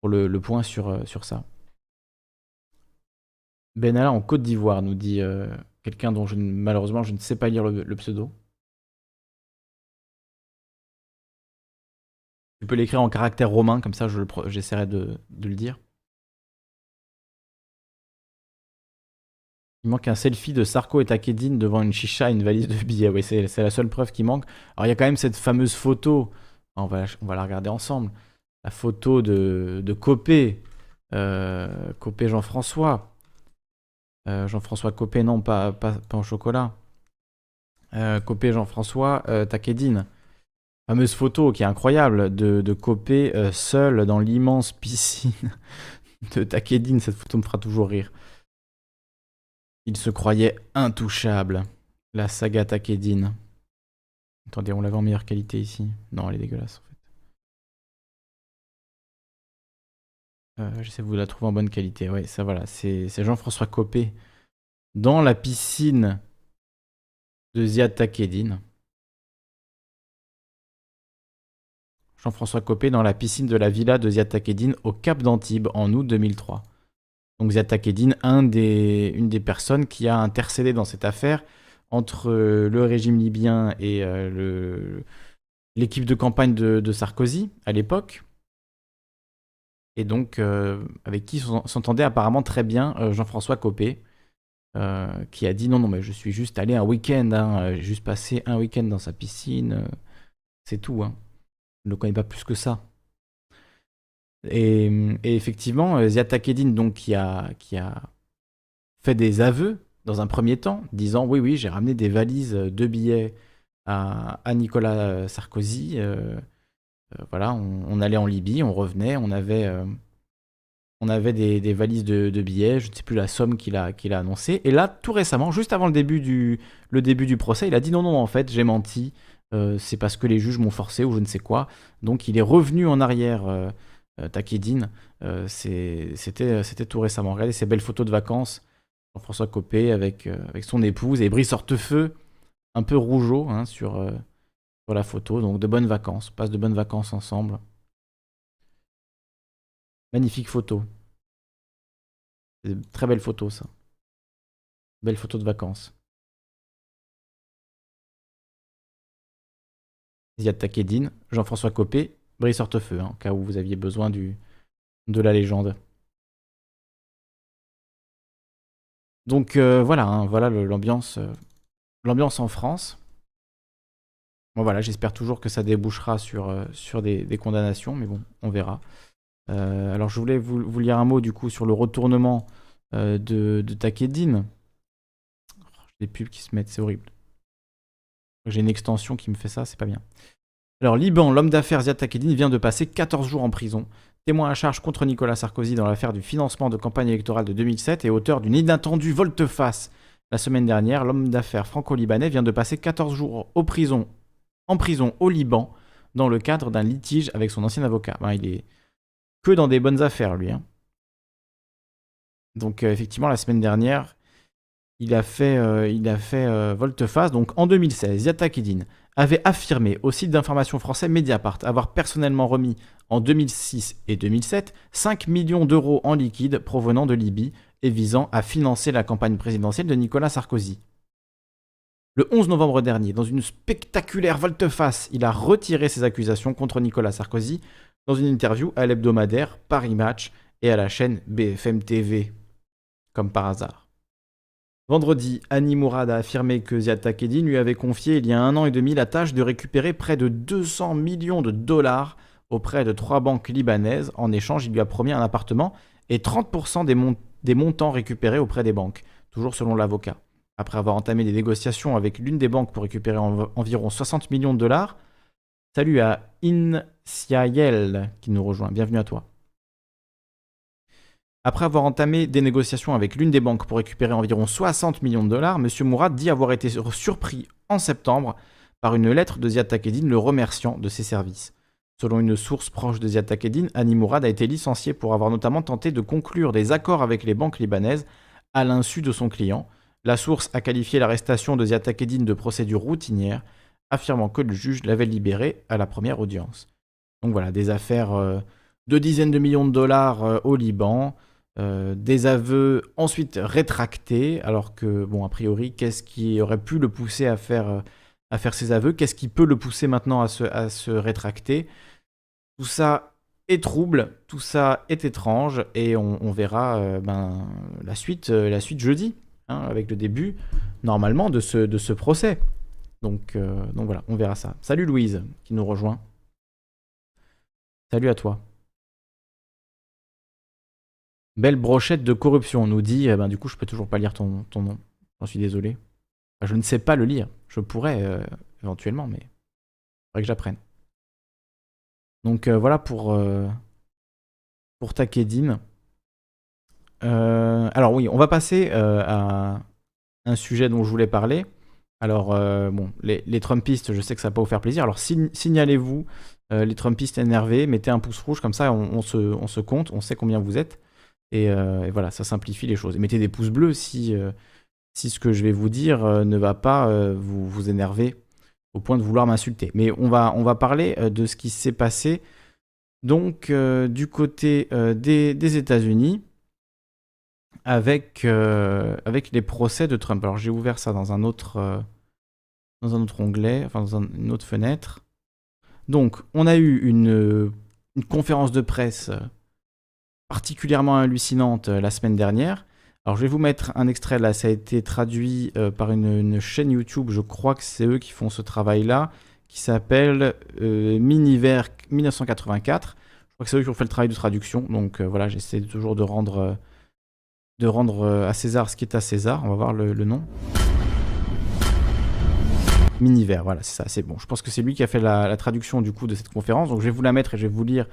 Pour le, point sur, sur ça. Benalla en Côte d'Ivoire, nous dit quelqu'un dont je, malheureusement je ne sais pas lire le pseudo. Tu peux l'écrire en caractère romain, comme ça j'essaierai de, le dire. Il manque un selfie de Sarko et Takedine devant une chicha et une valise de billets. Oui, c'est la seule preuve qui manque. Alors il y a quand même cette fameuse photo. On va, on va la regarder ensemble. La photo de, de Copé. Euh, Copé Jean-François. Euh, Jean-François Copé, non, pas, pas, en chocolat. Euh, Copé Jean-François Takedine fameuse photo qui est incroyable de, Copé euh, seul dans l'immense piscine de Takedine. Cette photo me fera toujours rire. Il se croyait intouchable. La saga Takedine. Attendez, on l'avait en meilleure qualité ici. Non, elle est dégueulasse en fait. Euh, J'essaie de vous la trouver en bonne qualité. Oui, ça voilà, c'est Jean-François Copé dans la piscine de Ziad Takedine. Jean-François Copé dans la piscine de la villa de Ziad Takedine au Cap d'Antibes en août 2003. Donc Ziad Takedine, un des, une des personnes qui a intercédé dans cette affaire entre euh, le régime libyen et euh, l'équipe de campagne de, Sarkozy à l'époque. et donc avec qui s'entendait apparemment très bien Jean-François Copé, qui a dit non, non, mais je suis juste allé un week-end, hein, j'ai juste passé un week-end dans sa piscine, c'est tout. Hein. Je ne le connais pas plus que ça. Et, effectivement, Ziad Takedin, donc, qui a, qui a fait des aveux dans un premier temps, disant oui, oui, j'ai ramené des valises de billets à, Nicolas Sarkozy. Euh, euh, voilà, on, allait en Libye, on revenait, on avait, euh, on avait des, valises de, billets, je ne sais plus la somme qu'il a, qu'il a annoncée. Et là, tout récemment, juste avant le début du, le début du procès, il a dit non, non, en fait, j'ai menti. C'est parce que les juges m'ont forcé ou je ne sais quoi. Donc il est revenu en arrière, euh, Takedine. C'était tout récemment. Regardez ces belles photos de vacances. Jean-François Copé avec, son épouse et Brice Hortefeux un peu rougeau hein, sur, euh, la photo. Donc de bonnes vacances. Passe de bonnes vacances ensemble. Magnifique photo. Très belle photo ça. Belle photo de vacances. Ziad Takedine, Jean-François Copé, Brice Hortefeux, hein, au cas où vous aviez besoin de la légende. Donc euh, voilà, hein, voilà l'ambiance euh, l'ambiance en France. Bon voilà, j'espère toujours que ça débouchera sur, euh, des, condamnations, mais bon, on verra. Alors je voulais vous, lire un mot du coup sur le retournement de, de Takedine. J'ai des pubs qui se mettent, c'est horrible. J'ai une extension qui me fait ça, c'est pas bien. Alors Liban, l'homme d'affaires Ziad Takedine vient de passer 14 jours en prison. Témoin à charge contre Nicolas Sarkozy dans l'affaire du financement de campagne électorale de 2007 et auteur d'une inattendue volte-face la semaine dernière, l'homme d'affaires franco-libanais vient de passer 14 jours en prison au Liban dans le cadre d'un litige avec son ancien avocat. Ben, il est que dans des bonnes affaires, lui. Hein. Donc, euh, effectivement, la semaine dernière, il a fait, euh, euh, volte-face. Donc, en 2016, Yatakidine avait affirmé au site d'information français Mediapart avoir personnellement remis en 2006 et 2007 5 millions d'euros en liquide provenant de Libye et visant à financer la campagne présidentielle de Nicolas Sarkozy. Le 11 novembre dernier, dans une spectaculaire volte-face, il a retiré ses accusations contre Nicolas Sarkozy dans une interview à l'hebdomadaire Paris Match et à la chaîne BFM TV. Comme par hasard. Vendredi, Annie Mourad a affirmé que Ziad Takedi lui avait confié il y a un an et demi la tâche de récupérer près de 200 millions de dollars auprès de trois banques libanaises. En échange, il lui a promis un appartement et 30% des, montants récupérés auprès des banques, toujours selon l'avocat. Après avoir entamé des négociations avec l'une des banques pour récupérer environ 60 millions de dollars, salut à Insiael qui nous rejoint. Bienvenue à toi. Après avoir entamé des négociations avec l'une des banques pour récupérer environ 60 millions de dollars, M. Mourad dit avoir été surpris en septembre par une lettre de Ziad Takedine le remerciant de ses services. Selon une source proche de Ziad Takedine, Annie Mourad a été licencié pour avoir notamment tenté de conclure des accords avec les banques libanaises à l'insu de son client. La source a qualifié l'arrestation de Ziad Takedine de procédure routinière, affirmant que le juge l'avait libéré à la première audience. Donc voilà, des affaires euh, de dizaines de millions de dollars euh, au Liban, euh, des aveux ensuite rétractés, alors que, bon, a priori, qu'est-ce qui aurait pu le pousser à faire ses aveux? Qu'est-ce qui peut le pousser maintenant à se, rétracter? Tout ça est trouble, tout ça est étrange, et on, verra euh, ben, la, suite, euh, la suite jeudi, hein, avec le début, normalement, de ce, de procès. Donc, euh, donc voilà, on verra ça. Salut Louise, qui nous rejoint. Salut à toi. Belle brochette de corruption, on nous dit. Eh ben, du coup, je peux toujours pas lire ton, nom. J'en suis désolé. Je ne sais pas le lire. Je pourrais euh, éventuellement, mais il faudrait que j'apprenne. Donc euh, voilà pour, euh, pour Takedin. alors oui, on va passer à un sujet dont je voulais parler. Alors les, Trumpistes, je sais que ça va pas vous faire plaisir. Alors signalez-vous les Trumpistes énervés, mettez un pouce rouge comme ça, on se, compte, on sait combien vous êtes. Et, et, voilà, ça simplifie les choses. Et mettez des pouces bleus si si ce que je vais vous dire euh, ne va pas euh, vous, vous énerver au point de vouloir m'insulter. Mais on va, on va parler euh, de ce qui s'est passé donc du côté des, États-Unis avec, avec les procès de Trump. Alors j'ai ouvert ça dans un autre, dans un autre onglet, enfin dans une autre fenêtre. Donc on a eu une, une conférence de presse particulièrement hallucinante la semaine dernière. Alors je vais vous mettre un extrait là, ça a été traduit par une, chaîne YouTube, je crois que c'est eux qui font ce travail-là, qui s'appelle Miniver 1984. Je crois que c'est eux qui ont fait le travail de traduction, donc voilà, j'essaie toujours de rendre, de rendre à César ce qui est à César. On va voir le nom. Miniver, voilà, c'est ça, c'est bon. Je pense que c'est lui qui a fait la, traduction du coup de cette conférence, donc je vais vous la mettre et je vais vous lire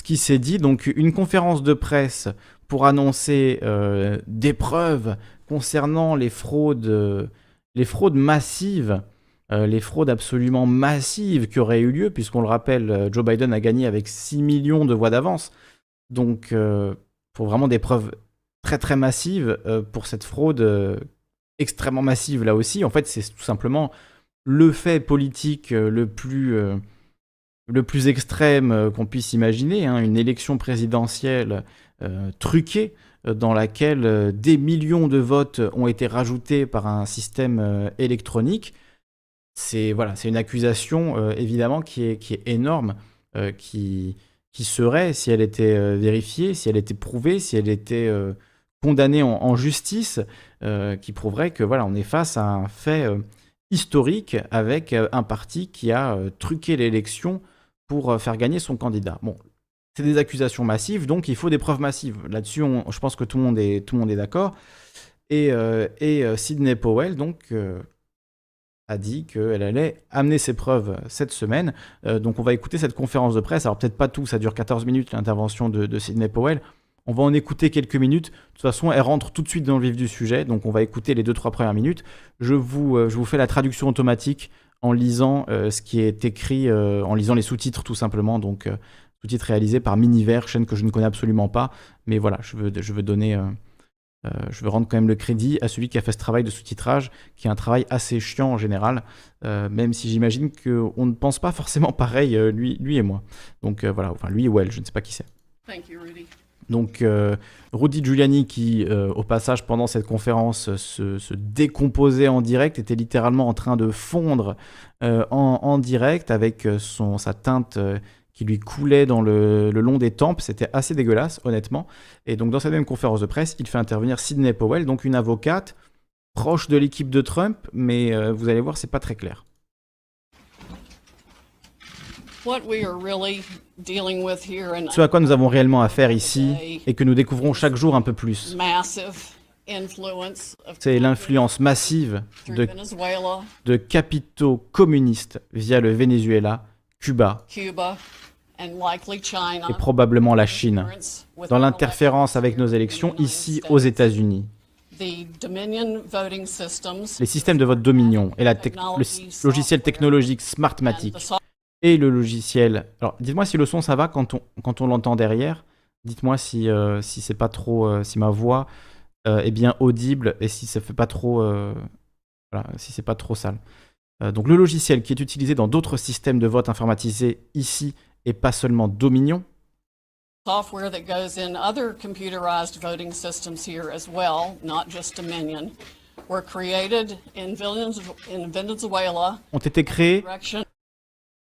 ce qui s'est dit. Donc une conférence de presse pour annoncer euh, des preuves concernant les fraudes, les fraudes massives, euh, les fraudes absolument massives qui auraient eu lieu, puisqu'on le rappelle, euh, Joe Biden a gagné avec 6 millions de voix d'avance. Donc pour vraiment des preuves très très massives pour cette fraude extrêmement massive là aussi. En fait, c'est tout simplement le fait politique euh, le plus, euh, le plus extrême euh, qu'on puisse imaginer, hein, une élection présidentielle truquée dans laquelle des millions de votes ont été rajoutés par un système électronique. C'est voilà, une accusation évidemment qui est, énorme, qui, serait, si elle était vérifiée, si elle était prouvée, si elle était condamnée en, en justice, qui prouverait que voilà, on est face à un fait historique avec euh, un parti qui a euh, truqué l'élection pour euh, faire gagner son candidat. Bon, c'est des accusations massives, donc il faut des preuves massives. Là-dessus, je pense que tout le monde est, tout le monde est d'accord. Et, et Sidney Powell, donc, a dit qu'elle allait amener ses preuves cette semaine. donc on va écouter cette conférence de presse. Alors peut-être pas tout, ça dure 14 minutes l'intervention de, de Sidney Powell. On va en écouter quelques minutes. De toute façon, elle rentre tout de suite dans le vif du sujet, donc on va écouter les deux trois premières minutes. Je vous, euh, je vous fais la traduction automatique en lisant euh, ce qui est écrit, euh, en lisant les sous-titres tout simplement. Donc sous-titres réalisés par Miniver, chaîne que je ne connais absolument pas, mais voilà, je veux, je veux donner, je veux rendre quand même le crédit à celui qui a fait ce travail de sous-titrage, qui est un travail assez chiant en général, même si j'imagine qu'on ne pense pas forcément pareil, lui, lui et moi. Donc voilà, enfin lui et Well, je ne sais pas qui c'est. Thank you, Rudy. Donc euh, Rudy Giuliani qui, euh, au passage, pendant cette conférence, se, décomposait en direct, était littéralement en train de fondre euh, en, direct avec sa teinte qui lui coulait dans le, long des tempes. C'était assez dégueulasse, honnêtement. Et donc dans cette même conférence de presse, il fait intervenir Sidney Powell, donc une avocate proche de l'équipe de Trump, mais vous allez voir, c'est pas très clair. Ce à quoi nous avons réellement affaire ici et que nous découvrons chaque jour un peu plus, c'est l'influence massive de, de, capitaux communistes via le Venezuela, Cuba et probablement la Chine, dans l'interférence avec nos élections ici aux États-Unis. Les systèmes de vote Dominion et la le logiciel technologique Smartmatic et le logiciel. Alors, dites-moi si le son ça va quand on, quand on l'entend derrière. Dites-moi si, euh, si c'est pas trop, euh, si ma voix euh, est bien audible et si ça fait pas trop, voilà, si c'est pas trop sale. donc le logiciel qui est utilisé dans d'autres systèmes de vote informatisés ici et pas seulement Dominion. Software that goes in other computerized voting systems here as well, not just Dominion, were created in Venezuela. Ont été créés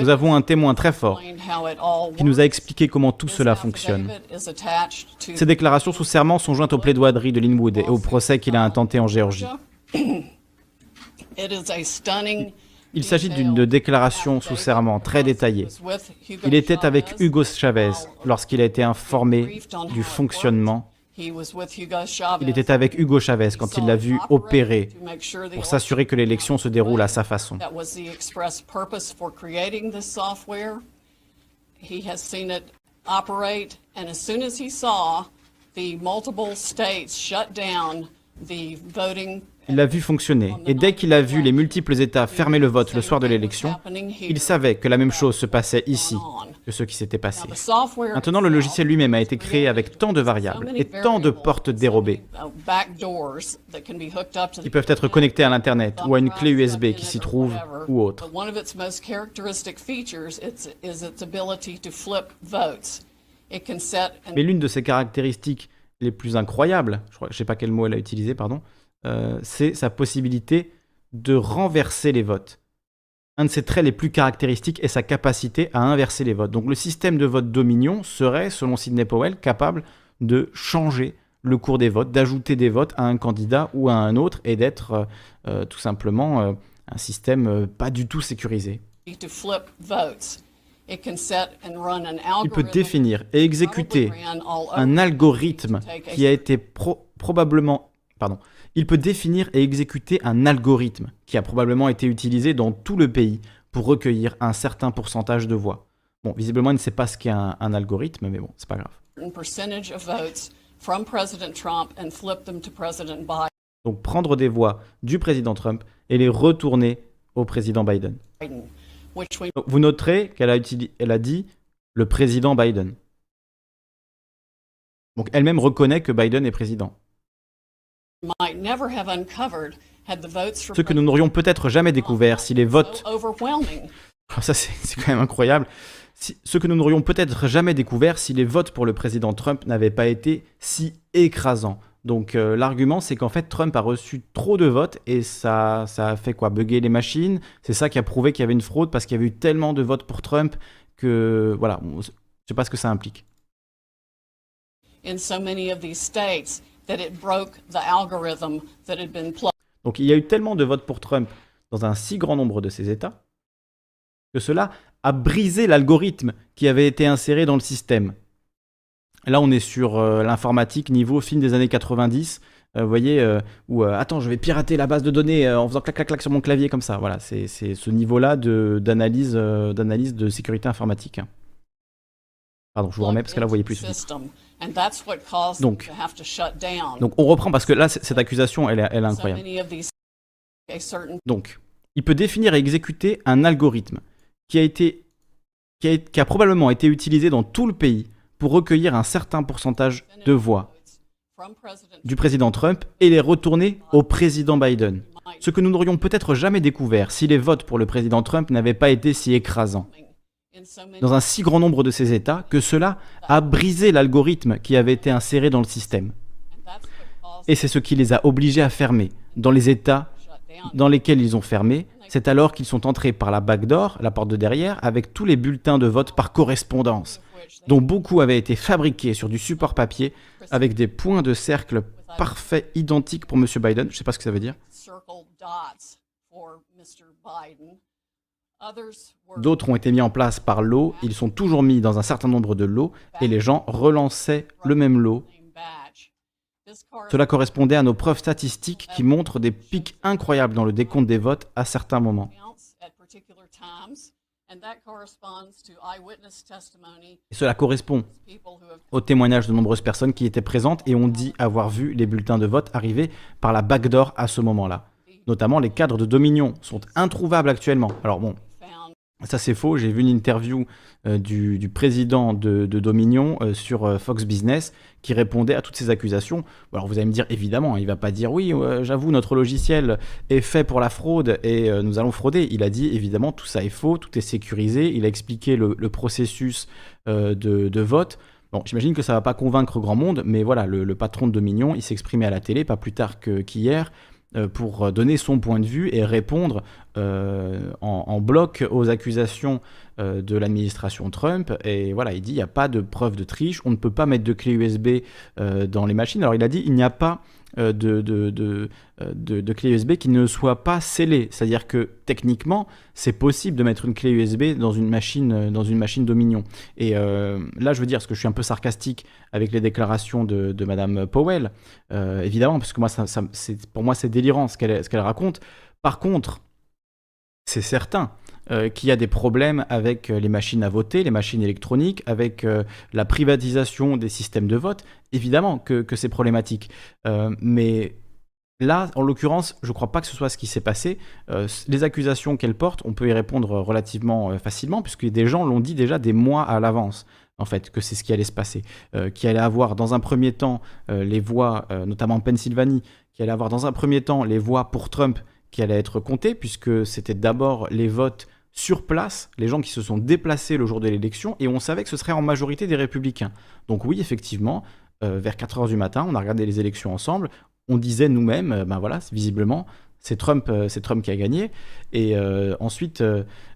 Nous avons un témoin très fort qui nous a expliqué comment tout cela fonctionne. Ces déclarations sous serment sont jointes aux plaidoiries de Linwood et au procès qu'il a intenté en Géorgie. Il s'agit d'une déclaration sous serment très détaillée. Il était avec Hugo Chavez lorsqu'il a été informé du fonctionnement il était avec Hugo Chavez quand il l'a vu opérer pour s'assurer que l'élection se déroule à sa façon. Il l'a vu fonctionner, et dès qu'il a vu les multiples États fermer le vote le soir de l'élection, il savait que la même chose se passait ici, que ce qui s'était passé. Maintenant, le logiciel lui-même a été créé avec tant de variables et tant de portes dérobées qui peuvent être connectées à l'Internet ou à une clé USB qui s'y trouve ou autre. Mais l'une de ses caractéristiques les plus incroyables, je ne sais pas quel mot elle a utilisé, pardon, euh, c'est sa possibilité de renverser les votes. Un de ses traits les plus caractéristiques est sa capacité à inverser les votes. Donc le système de vote Dominion serait, selon Sidney Powell, capable de changer le cours des votes, d'ajouter des votes à un candidat ou à un autre et d'être euh, euh, tout simplement un système pas du tout sécurisé. Il peut définir et exécuter un algorithme qui a été probablement pardon, il peut définir et exécuter un algorithme qui a probablement été utilisé dans tout le pays pour recueillir un certain pourcentage de voix. Bon, visiblement, il ne sait pas ce qu'est un, un algorithme, mais bon, c'est pas grave. Donc prendre des voix du président Trump et les retourner au président Biden. vous noterez qu'elle a, elle a dit le président Biden. Donc elle-même reconnaît que Biden est président. Ce que nous n'aurions peut-être jamais découvert si les votes... Ah, ça c'est quand même incroyable. Ce que nous n'aurions peut-être jamais découvert si les votes pour le président Trump n'avaient pas été si écrasants. Donc euh, l'argument c'est qu'en fait Trump a reçu trop de votes et ça, ça a fait quoi? Bugger les machines? C'est ça qui a prouvé qu'il y avait une fraude parce qu'il y avait eu tellement de votes pour Trump que voilà, je ne sais pas ce que ça implique. In so many of these states, donc il y a eu tellement de votes pour Trump dans un si grand nombre de ces États que cela a brisé l'algorithme qui avait été inséré dans le système. Là, on est sur euh, l'informatique niveau film des années 90. Euh, vous voyez, euh, où attends, je vais pirater la base de données en faisant clac clac clac sur mon clavier comme ça. Voilà, c'est ce niveau-là d'analyse d'analyse de sécurité informatique. Pardon, je vous remets parce que là, vous voyez plus. Donc, donc on reprend parce que là, cette accusation, elle est, elle est incroyable. Donc, il peut définir et exécuter un algorithme qui a, été, qui a, qui a probablement été utilisé dans tout le pays pour recueillir un certain pourcentage de voix du président Trump et les retourner au président Biden. Ce que nous n'aurions peut-être jamais découvert si les votes pour le président Trump n'avaient pas été si écrasants dans un si grand nombre de ces États que cela a brisé l'algorithme qui avait été inséré dans le système. Et c'est ce qui les a obligés à fermer. Dans les États dans lesquels ils ont fermé, c'est alors qu'ils sont entrés par la backdoor, la porte de derrière, avec tous les bulletins de vote par correspondance, dont beaucoup avaient été fabriqués sur du support papier avec des points de cercle parfaits, identiques pour M. Biden. Je ne sais pas ce que ça veut dire. D'autres ont été mis en place par lot, ils sont toujours mis dans un certain nombre de lots et les gens relançaient le même lot. Cela correspondait à nos preuves statistiques qui montrent des pics incroyables dans le décompte des votes à certains moments. Et cela correspond au témoignage de nombreuses personnes qui étaient présentes et ont dit avoir vu les bulletins de vote arriver par la backdoor à ce moment-là. Notamment les cadres de Dominion sont introuvables actuellement. Alors bon, ça c'est faux, j'ai vu une interview euh, du, président de, Dominion euh, sur euh, Fox Business qui répondait à toutes ces accusations. Alors vous allez me dire évidemment, il va pas dire oui, j'avoue notre logiciel est fait pour la fraude et nous allons frauder. Il a dit évidemment tout ça est faux, tout est sécurisé, il a expliqué le, processus de, vote. Bon, j'imagine que ça va pas convaincre grand monde, mais voilà, le, patron de Dominion, il s'exprimait à la télé pas plus tard qu'hier pour donner son point de vue et répondre euh, en, bloc aux accusations euh, de l'administration Trump. Et voilà, il dit il n'y a pas de preuve de triche, on ne peut pas mettre de clé USB dans les machines. Alors il a dit il n'y a pas euh, de, de, euh, de, de, clé USB qui ne soit pas scellée. C'est-à-dire que techniquement, c'est possible de mettre une clé USB dans une machine, euh, dans une machine Dominion. Et là, je veux dire, parce que je suis un peu sarcastique avec les déclarations de, de Madame Powell, évidemment, parce que moi, pour moi, c'est délirant ce qu'elle raconte. Par contre, c'est certain euh, qu'il y a des problèmes avec euh, les machines à voter, les machines électroniques, avec euh, la privatisation des systèmes de vote. Évidemment que, c'est problématique. mais Là, en l'occurrence, je ne crois pas que ce soit ce qui s'est passé. les accusations qu'elle porte, on peut y répondre relativement facilement, puisque des gens l'ont dit déjà des mois à l'avance en fait, que c'est ce qui allait se passer, qui allait avoir dans un premier temps les voix, notamment en Pennsylvanie, qui allait avoir dans un premier temps les voix pour Trump qui allaient être comptées, puisque c'était d'abord les votes sur place, les gens qui se sont déplacés le jour de l'élection, et on savait que ce serait en majorité des républicains. Donc oui, effectivement, euh, vers 4 heures du matin, on a regardé les élections ensemble, on disait nous-mêmes, euh, ben voilà, visiblement, c'est Trump, euh, c'est Trump qui a gagné. Et ensuite,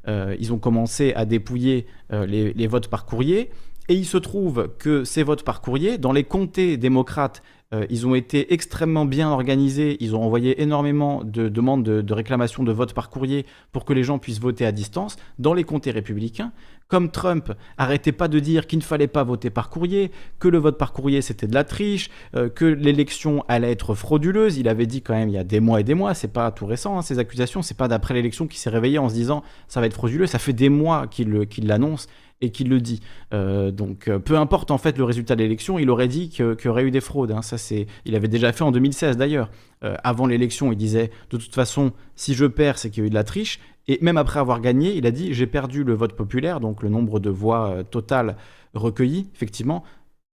ils ont commencé à dépouiller les, votes par courrier. Et il se trouve que ces votes par courrier, dans les comtés démocrates euh, ils ont été extrêmement bien organisés. Ils ont envoyé énormément de demandes de, de réclamation de vote par courrier pour que les gens puissent voter à distance dans les comtés républicains. Comme Trump arrêtait pas de dire qu'il ne fallait pas voter par courrier, que le vote par courrier c'était de la triche, euh, que l'élection allait être frauduleuse, il avait dit quand même il y a des mois et des mois, c'est pas tout récent hein, ces accusations, c'est pas d'après l'élection qu'il s'est réveillé en se disant ça va être frauduleux, ça fait des mois qu'il l'annonce et qu'il le dit. Euh, donc euh, peu importe en fait le résultat de l'élection, il aurait dit qu'il y aurait eu des fraudes. Hein. Ça c'est, il avait déjà fait en 2016 d'ailleurs. Euh, avant l'élection, il disait de toute façon, si je perds, c'est qu'il y a eu de la triche. Et même après avoir gagné, il a dit j'ai perdu le vote populaire, donc le nombre de voix totales recueillies. Effectivement,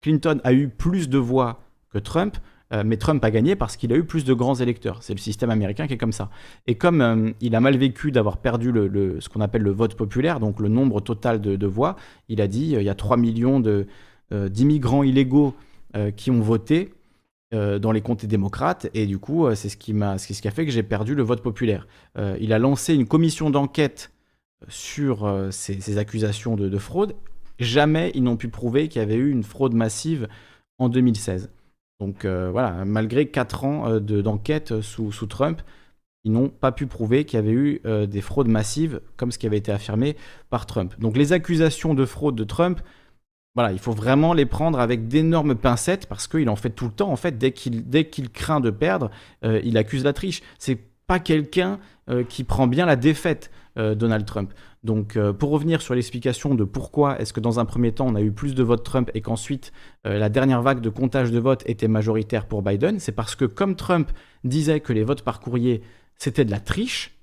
Clinton a eu plus de voix que Trump. Euh, mais Trump a gagné parce qu'il a eu plus de grands électeurs. C'est le système américain qui est comme ça. Et comme euh, il a mal vécu d'avoir perdu le, ce qu'on appelle le vote populaire, donc le nombre total de, voix, il a dit euh, il y a 3 millions d'immigrants illégaux qui ont voté dans les comtés démocrates, et du coup, c'est ce, qui m'a, ce qui a fait que j'ai perdu le vote populaire. il a lancé une commission d'enquête sur ces, accusations de, de fraude. Jamais ils n'ont pu prouver qu'il y avait eu une fraude massive en 2016. Donc euh, voilà, malgré 4 ans euh, d'enquête sous, sous, Trump, ils n'ont pas pu prouver qu'il y avait eu euh, des fraudes massives, comme ce qui avait été affirmé par Trump. Donc les accusations de fraude de Trump, voilà, il faut vraiment les prendre avec d'énormes pincettes, parce qu'il en fait tout le temps, en fait, dès qu'il craint de perdre, il accuse la triche. C'est pas quelqu'un qui prend bien la défaite, Donald Trump. Donc, euh, pour revenir sur l'explication de pourquoi est-ce que dans un premier temps on a eu plus de votes Trump et qu'ensuite euh, la dernière vague de comptage de votes était majoritaire pour Biden, c'est parce que comme Trump disait que les votes par courrier c'était de la triche,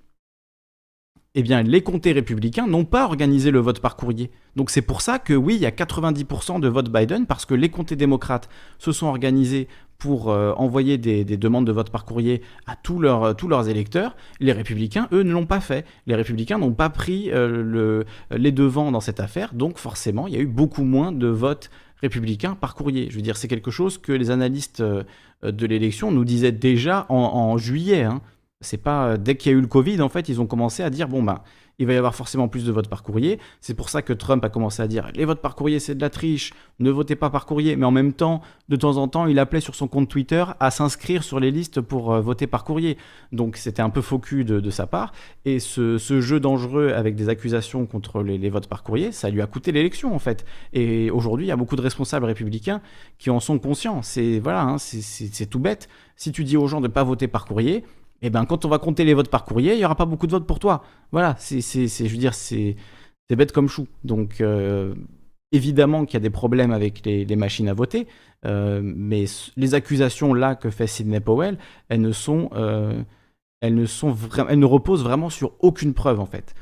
eh bien, les comtés républicains n'ont pas organisé le vote par courrier. Donc c'est pour ça que oui, il y a 90% de vote Biden, parce que les comtés démocrates se sont organisés pour euh, envoyer des, demandes de vote par courrier à tous leurs, tous leurs électeurs. Les républicains, eux, ne l'ont pas fait. Les républicains n'ont pas pris euh, le, les devants dans cette affaire, donc forcément, il y a eu beaucoup moins de votes républicains par courrier. Je veux dire, c'est quelque chose que les analystes euh, de l'élection nous disaient déjà en, juillet. Hein. C'est pas euh, dès qu'il y a eu le Covid, en fait, ils ont commencé à dire bon bah il va y avoir forcément plus de votes par courrier. C'est pour ça que Trump a commencé à dire les votes par courrier c'est de la triche, ne votez pas par courrier. Mais en même temps, de temps en temps, il appelait sur son compte Twitter à s'inscrire sur les listes pour euh, voter par courrier. Donc c'était un peu faux cul de, sa part. Et ce, jeu dangereux avec des accusations contre les, votes par courrier, ça lui a coûté l'élection en fait. Et aujourd'hui, il y a beaucoup de responsables républicains qui en sont conscients. C'est voilà, hein, c'est tout bête. Si tu dis aux gens de ne pas voter par courrier, et eh ben quand on va compter les votes par courrier, il y aura pas beaucoup de votes pour toi. Voilà, c'est, je veux dire, c'est, bête comme chou. Donc euh, évidemment qu'il y a des problèmes avec les, machines à voter, euh, mais les accusations là que fait Sidney Powell, elles ne sont, euh, elles ne sont elles ne reposent vraiment sur aucune preuve en fait.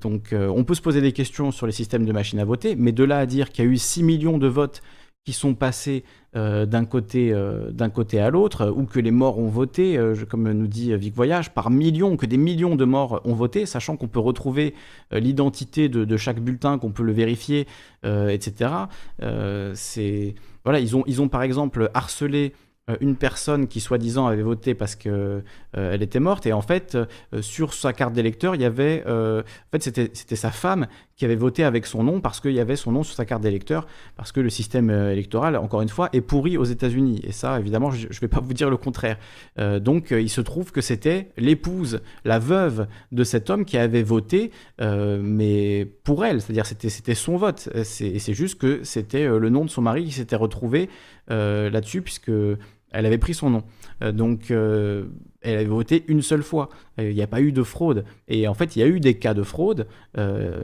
donc on peut se poser des questions sur les systèmes de machines à voter, mais de là à dire qu'il y a eu 6 millions de votes qui sont passés euh, d'un côté, euh, côté à l'autre, ou que les morts ont voté, euh, comme nous dit Vic Voyage, par millions, que des millions de morts ont voté, sachant qu'on peut retrouver l'identité de, chaque bulletin, qu'on peut le vérifier, etc. c'est voilà, ils ont, ils ont par exemple harcelé une personne qui soi-disant avait voté parce que elle était morte et en fait sur sa carte d'électeur il y avait en fait c'était sa femme qui avait voté avec son nom parce qu'il y avait son nom sur sa carte d'électeur parce que le système électoral encore une fois est pourri aux États-Unis. Et ça évidemment je, ne vais pas vous dire le contraire. Donc il se trouve que c'était l'épouse la veuve de cet homme qui avait voté mais pour elle. C'est-à-dire c'était c'était son vote. C'est c'est juste que c'était le nom de son mari qui s'était retrouvé là-dessus puisque elle avait pris son nom. Euh, donc, euh, elle avait voté une seule fois. Euh, il n'y a pas eu de fraude. Et en fait, il y a eu des cas de fraude,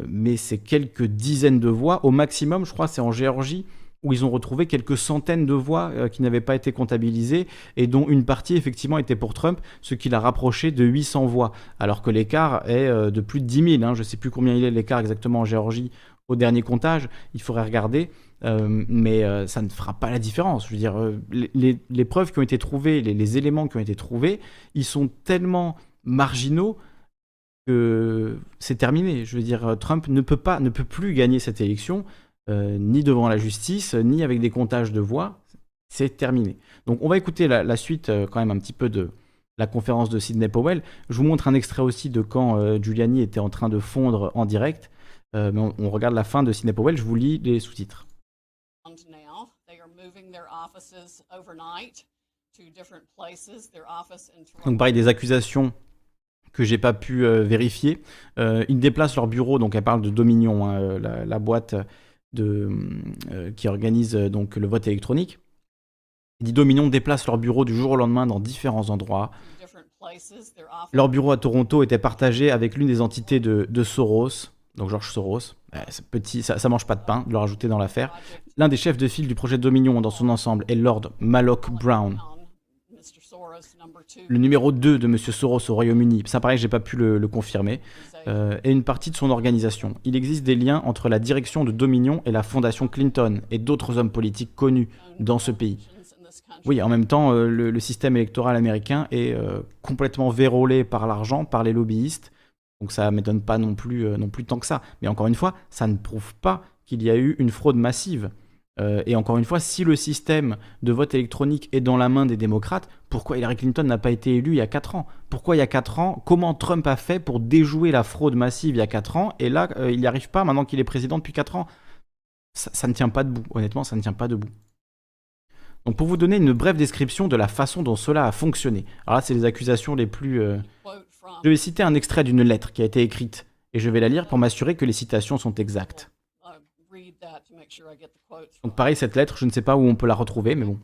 mais c'est quelques dizaines de voix. Au maximum, je crois, c'est en Géorgie. où ils ont retrouvé quelques centaines de voix qui n'avaient pas été comptabilisées et dont une partie effectivement était pour Trump, ce qui l'a rapproché de 800 voix, alors que l'écart est de plus de 10 000. Hein. Je ne sais plus combien il est l'écart exactement en Géorgie au dernier comptage, il faudrait regarder, euh, mais ça ne fera pas la différence. Je veux dire, les, preuves qui ont été trouvées, les, éléments qui ont été trouvés, ils sont tellement marginaux que c'est terminé. Je veux dire, Trump ne peut pas, ne peut plus gagner cette élection. Euh, ni devant la justice, ni avec des comptages de voix. C'est terminé. Donc on va écouter la, suite euh, quand même un petit peu de la conférence de Sidney Powell. Je vous montre un extrait aussi de quand euh, Giuliani était en train de fondre en direct. on, regarde la fin de Sidney Powell, je vous lis les sous-titres. Donc pareil, des accusations que j'ai pas pu vérifier. ils déplacent leur bureau, donc elle parle de Dominion, hein, la, boîte de, euh, qui organise euh, donc le vote électronique. Les Dominion déplacent leur bureau du jour au lendemain dans différents endroits. Leur bureau à Toronto était partagé avec l'une des entités de, Soros, donc George Soros. Petit, ça, ça mange pas de pain de le rajouter dans l'affaire. L'un des chefs de file du projet Dominion dans son ensemble est Lord Malloch Brown, le numéro 2 de M. Soros au Royaume-Uni, ça paraît que j'ai pas pu le, confirmer, euh, une partie de son organisation. Il existe des liens entre la direction de Dominion et la fondation Clinton et d'autres hommes politiques connus dans ce pays. Oui, en même temps, euh, le, système électoral américain est euh, complètement vérolé par l'argent, par les lobbyistes. Donc ça ne m'étonne pas non plus, non plus tant que ça. Mais encore une fois, ça ne prouve pas qu'il y a eu une fraude massive. Euh, et encore une fois, si le système de vote électronique est dans la main des démocrates, pourquoi Hillary Clinton n'a pas été élue il y a 4 ans? Pourquoi il y a 4 ans Comment Trump a fait pour déjouer la fraude massive il y a 4 ans? Et là, euh, il n'y arrive pas maintenant qu'il est président depuis 4 ans ça, ne tient pas debout. Honnêtement, ça ne tient pas debout. Donc pour vous donner une brève description de la façon dont cela a fonctionné. Alors là, c'est les accusations les plus... Euh, je vais citer un extrait d'une lettre qui a été écrite, et je vais la lire pour m'assurer que les citations sont exactes. Donc pareil, cette lettre, je ne sais pas où on peut la retrouver, mais bon.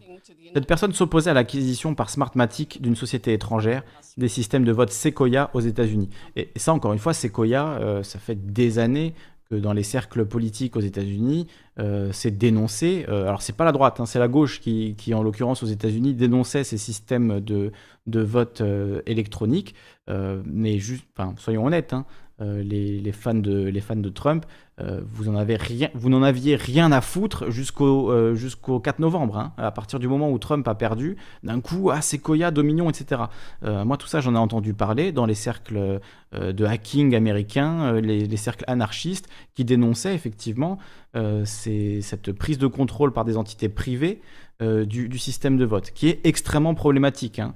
Cette personne s'opposait à l'acquisition par Smartmatic d'une société étrangère des systèmes de vote Sequoia aux États-Unis. Et, ça, encore une fois, Sequoia, euh, ça fait des années dans les cercles politiques aux États-Unis, euh, c'est dénoncé. Euh, alors c'est pas la droite, hein, c'est la gauche qui, en l'occurrence aux États-Unis, dénonçait ces systèmes de, vote électronique. mais juste, soyons honnêtes, hein, les, les, fans de, les fans de Trump euh, vous n'en aviez rien à foutre jusqu'au euh, jusqu'au 4 novembre. Hein. À partir du moment où Trump a perdu, d'un coup, ah Sequoia, Dominion, etc. Euh, moi, tout ça, j'en ai entendu parler dans les cercles de hacking américains, les, cercles anarchistes, qui dénonçaient effectivement cette prise de contrôle par des entités privées du, système de vote, qui est extrêmement problématique. Hein.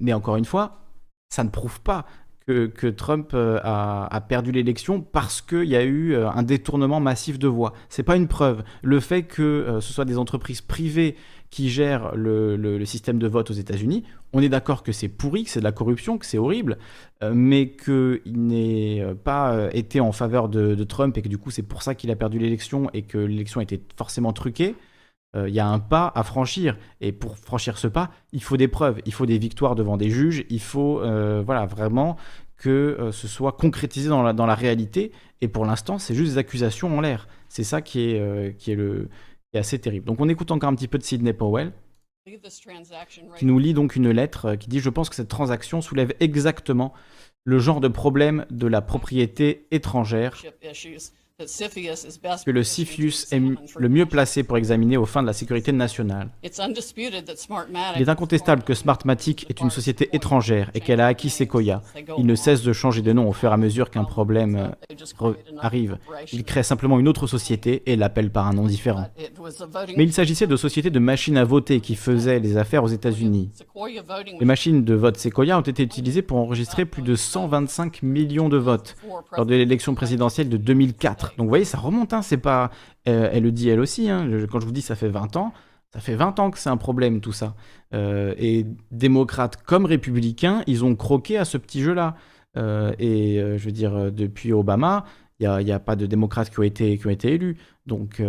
mais encore une fois, ça ne prouve pas que, Trump euh, a, perdu l'élection parce qu'il y a eu euh, un détournement massif de voix. C'est pas une preuve. Le fait que euh, ce soit des entreprises privées qui gèrent le, système de vote aux États-Unis, on est d'accord que c'est pourri, que c'est de la corruption, que c'est horrible, mais qu'il n'ait pas été en faveur de, Trump et que du coup c'est pour ça qu'il a perdu l'élection et que l'élection était forcément truquée. Il y a un pas à franchir et pour franchir ce pas, il faut des preuves, il faut des victoires devant des juges, il faut voilà vraiment que euh, ce soit concrétisé dans la, dans la réalité. Et pour l'instant, c'est juste des accusations en l'air. C'est ça qui est, euh, qui, est le, est assez terrible. Donc on écoute encore un petit peu de Sidney Powell qui nous lit donc une lettre euh, qui dit Je pense que cette transaction soulève exactement le genre de problème de la propriété étrangère que le CFIUS est le mieux placé pour examiner aux fins de la sécurité nationale. Il est incontestable que Smartmatic est une société étrangère et qu'elle a acquis Sequoia. Il ne cesse de changer de nom au fur et à mesure qu'un problème euh, arrive. Il crée simplement une autre société et l'appelle par un nom différent. Mais il s'agissait de sociétés de machines à voter qui faisaient les affaires aux États-Unis. Les machines de vote Sequoia ont été utilisées pour enregistrer plus de 125 millions de votes lors de l'élection présidentielle de 2004. Donc vous voyez, ça remonte, hein, c'est pas... Euh, elle le dit elle aussi, hein, quand je vous dis ça fait 20 ans, ça fait 20 ans que c'est un problème tout ça. Euh, et démocrates comme républicains, ils ont croqué à ce petit jeu-là. Euh, et je veux dire, depuis Obama, il n'y a, pas de démocrates qui ont été, qui ont été élus. Donc,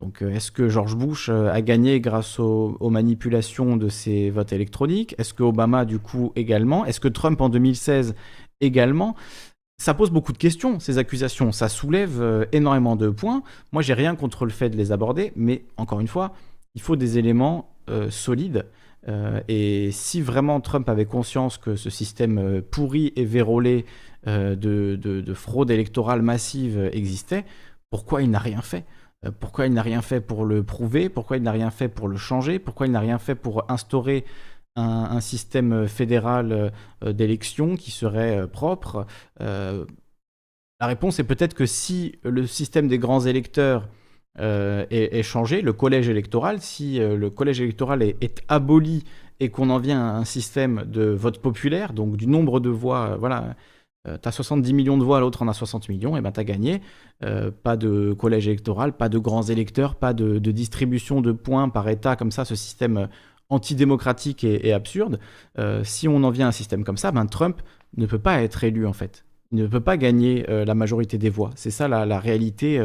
donc est-ce que George Bush a gagné grâce aux, manipulations de ses votes électroniques? Est-ce que Obama, du coup, également? Est-ce que Trump, en 2016, également? Ça pose beaucoup de questions, ces accusations. Ça soulève énormément de points. Moi, j'ai rien contre le fait de les aborder, mais encore une fois, il faut des éléments solides. et si vraiment Trump avait conscience que ce système pourri et vérolé de, de, fraude électorale massive existait, pourquoi il n'a rien fait? Euh, pourquoi il n'a rien fait pour le prouver, pourquoi il n'a rien fait pour le changer, pourquoi il n'a rien fait pour instaurer un, système fédéral euh, d'élection qui serait euh, propre. la réponse est peut-être que si le système des grands électeurs est, changé, le collège électoral, si le collège électoral est, aboli et qu'on en vient à un système de vote populaire, donc du nombre de voix, voilà, euh, tu as 70 millions de voix, l'autre en a 60 millions, et ben tu gagné. Euh, pas de collège électoral, pas de grands électeurs, pas de, distribution de points par État, comme ça, ce système euh, antidémocratique et, absurde. si on en vient à un système comme ça, ben Trump ne peut pas être élu en fait. Il ne peut pas gagner la majorité des voix. C'est ça la, réalité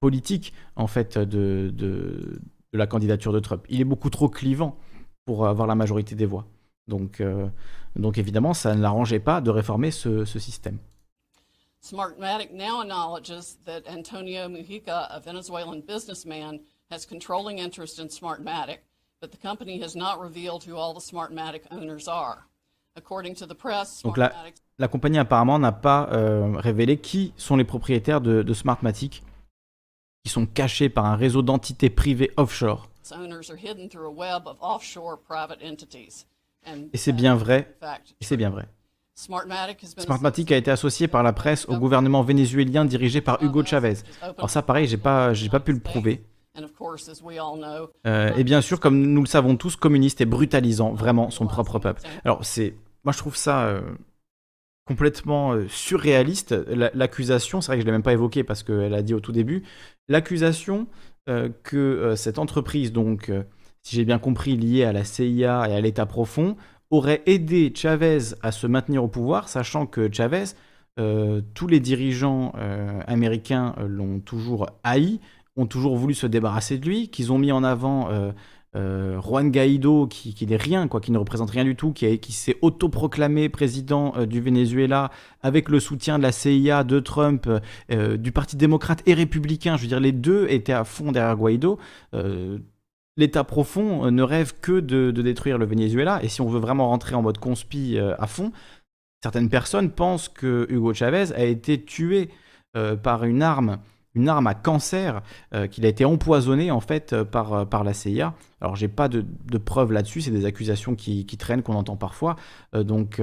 politique en fait de, de, la candidature de Trump. Il est beaucoup trop clivant pour avoir la majorité des voix. Donc, euh, donc évidemment, ça ne l'arrangeait pas de réformer ce, ce système. Smartmatic now acknowledges that Antonio Mujica, a Venezuelan businessman, has controlling interest in Smartmatic, but the company has not revealed who all the Smartmatic owners are. According to the press, Donc la, la compagnie apparemment n'a pas euh, révélé qui sont les propriétaires de, de Smartmatic, qui sont cachés par un réseau d'entités privées offshore. Owners are hidden through a web of offshore private entities. Et c'est bien vrai. Et c'est bien vrai. Smartmatic a été associé par la presse au gouvernement vénézuélien dirigé par Hugo Chavez. Alors ça, pareil, j'ai pas, j'ai pas pu le prouver. Euh, et bien sûr, comme nous le savons tous, communiste et brutalisant vraiment son propre peuple. Alors c'est, moi je trouve ça euh, complètement euh, surréaliste. L'accusation, c'est vrai que je l'ai même pas évoqué parce qu'elle a dit au tout début, l'accusation que cette entreprise donc si j'ai bien compris, lié à la CIA et à l'État profond, aurait aidé Chavez à se maintenir au pouvoir, sachant que Chavez, tous les dirigeants américains l'ont toujours haï, ont toujours voulu se débarrasser de lui, qu'ils ont mis en avant Juan Guaido, qui, n'est rien, quoi, qui ne représente rien du tout, qui, qui s'est autoproclamé président du Venezuela avec le soutien de la CIA, de Trump, du Parti démocrate et républicain. Je veux dire, les deux étaient à fond derrière Guaido l'État profond euh, ne rêve que de, détruire le Venezuela. Et si on veut vraiment rentrer en mode conspi euh, à fond, certaines personnes pensent que Hugo Chavez a été tué euh, par une arme, une arme à cancer, qu'il a été empoisonné en fait par, par la CIA. Alors j'ai pas de, preuves là-dessus, c'est des accusations qui, traînent, qu'on entend parfois. donc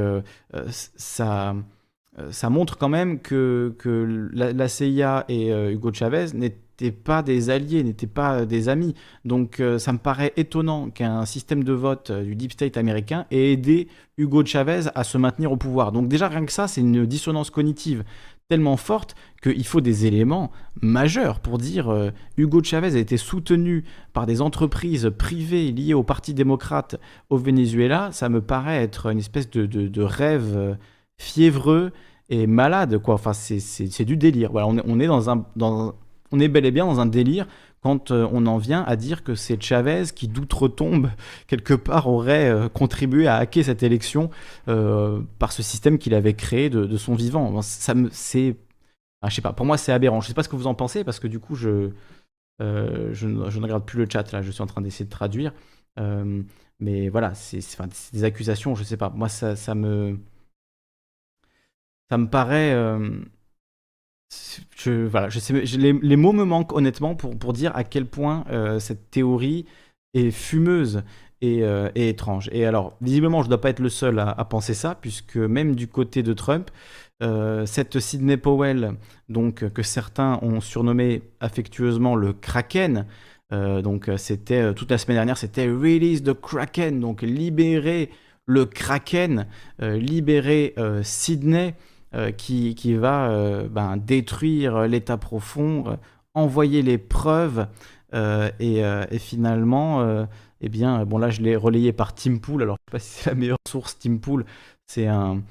ça ça montre quand même que, que la, CIA et Hugo Chavez n'étaient pas des alliés, n'étaient pas des amis. Donc euh, ça me paraît étonnant qu'un système de vote euh, du deep state américain ait aidé Hugo Chavez à se maintenir au pouvoir. Donc déjà rien que ça, c'est une dissonance cognitive tellement forte qu'il faut des éléments majeurs pour dire euh, Hugo Chavez a été soutenu par des entreprises privées liées au Parti démocrate au Venezuela. Ça me paraît être une espèce de, rêve fiévreux et malade, quoi. Enfin, c'est du délire. On on est dans un, dans on est bel et bien dans un délire quand euh, on en vient à dire que c'est Chavez qui, d'outre-tombe, quelque part, aurait euh, contribué à hacker cette élection euh, par ce système qu'il avait créé de, son vivant. Ça c'est, je sais pas. Pour moi, c'est aberrant. Je sais pas ce que vous en pensez parce que du coup, je je, ne, regarde plus le chat là. Je suis en train d'essayer de traduire. mais voilà, c'est des accusations. Je sais pas. Moi, ça me ça me paraît je, voilà, je sais, les, mots me manquent honnêtement pour, pour dire à quel point euh, cette théorie est fumeuse et, euh, et, étrange. Et alors, visiblement, je ne dois pas être le seul à, penser ça, puisque même du côté de Trump, euh, cette Sidney Powell, donc, que certains ont surnommé affectueusement le Kraken, donc c'était toute la semaine dernière, c'était Release the Kraken, donc libérer le Kraken, libérer Sidney. Euh, qui, va euh, ben, détruire l'état profond, euh, envoyer les preuves, et, finalement, eh bien, bon là je l'ai relayé par Tim Pool, alors je ne sais pas si c'est la meilleure source, Tim Pool, c'est un,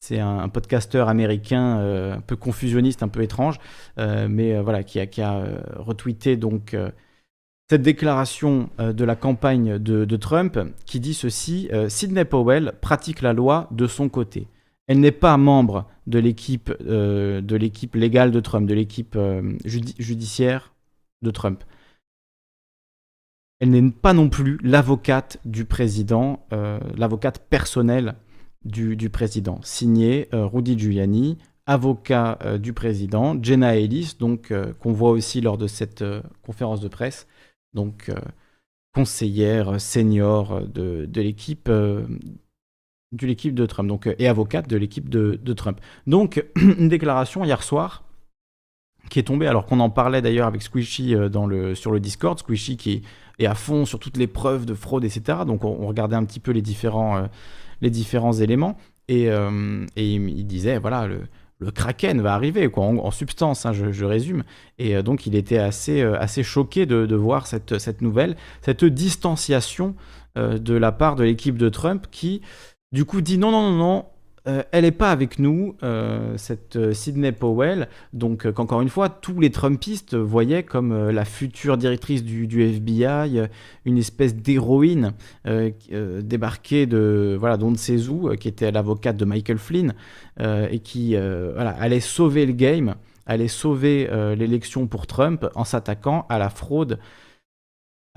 c'est un, podcasteur américain un peu confusionniste, un peu étrange, mais voilà, qui a, retweeté donc cette déclaration de la campagne de, Trump qui dit ceci Sidney Powell pratique la loi de son côté. Elle n'est pas membre de l'équipe de l'équipe légale de Trump, de l'équipe judiciaire de Trump. Elle n'est pas non plus l'avocate du président, l'avocate personnelle du, président. Signé Rudy Giuliani, avocat du président, Jenna Ellis, donc qu'on voit aussi lors de cette conférence de presse, donc conseillère senior de l'équipe de l'équipe de Trump, donc, et avocate de l'équipe de, de, Trump. Donc, une déclaration hier soir qui est tombée, alors qu'on en parlait d'ailleurs avec Squishy dans le, sur le Discord, Squishy qui est, à fond sur toutes les preuves de fraude, etc. Donc, on, regardait un petit peu les différents, les différents éléments, et, et il, disait, voilà, le, le Kraken va arriver, quoi, en, substance, hein, je, résume. Et euh, donc il était assez, euh, assez choqué de, voir cette, cette, nouvelle, cette distanciation euh, de la part de l'équipe de Trump qui, du coup, dit non, non, non, non, euh, elle n'est pas avec nous, euh, cette euh, Sydney Powell. Donc, qu'encore une fois, tous les Trumpistes voyaient comme la future directrice du, FBI, une espèce d'héroïne débarquée de voilà d'on ne où, qui était l'avocate de Michael Flynn et qui voilà, allait sauver le game, allait sauver l'élection pour Trump en s'attaquant à la fraude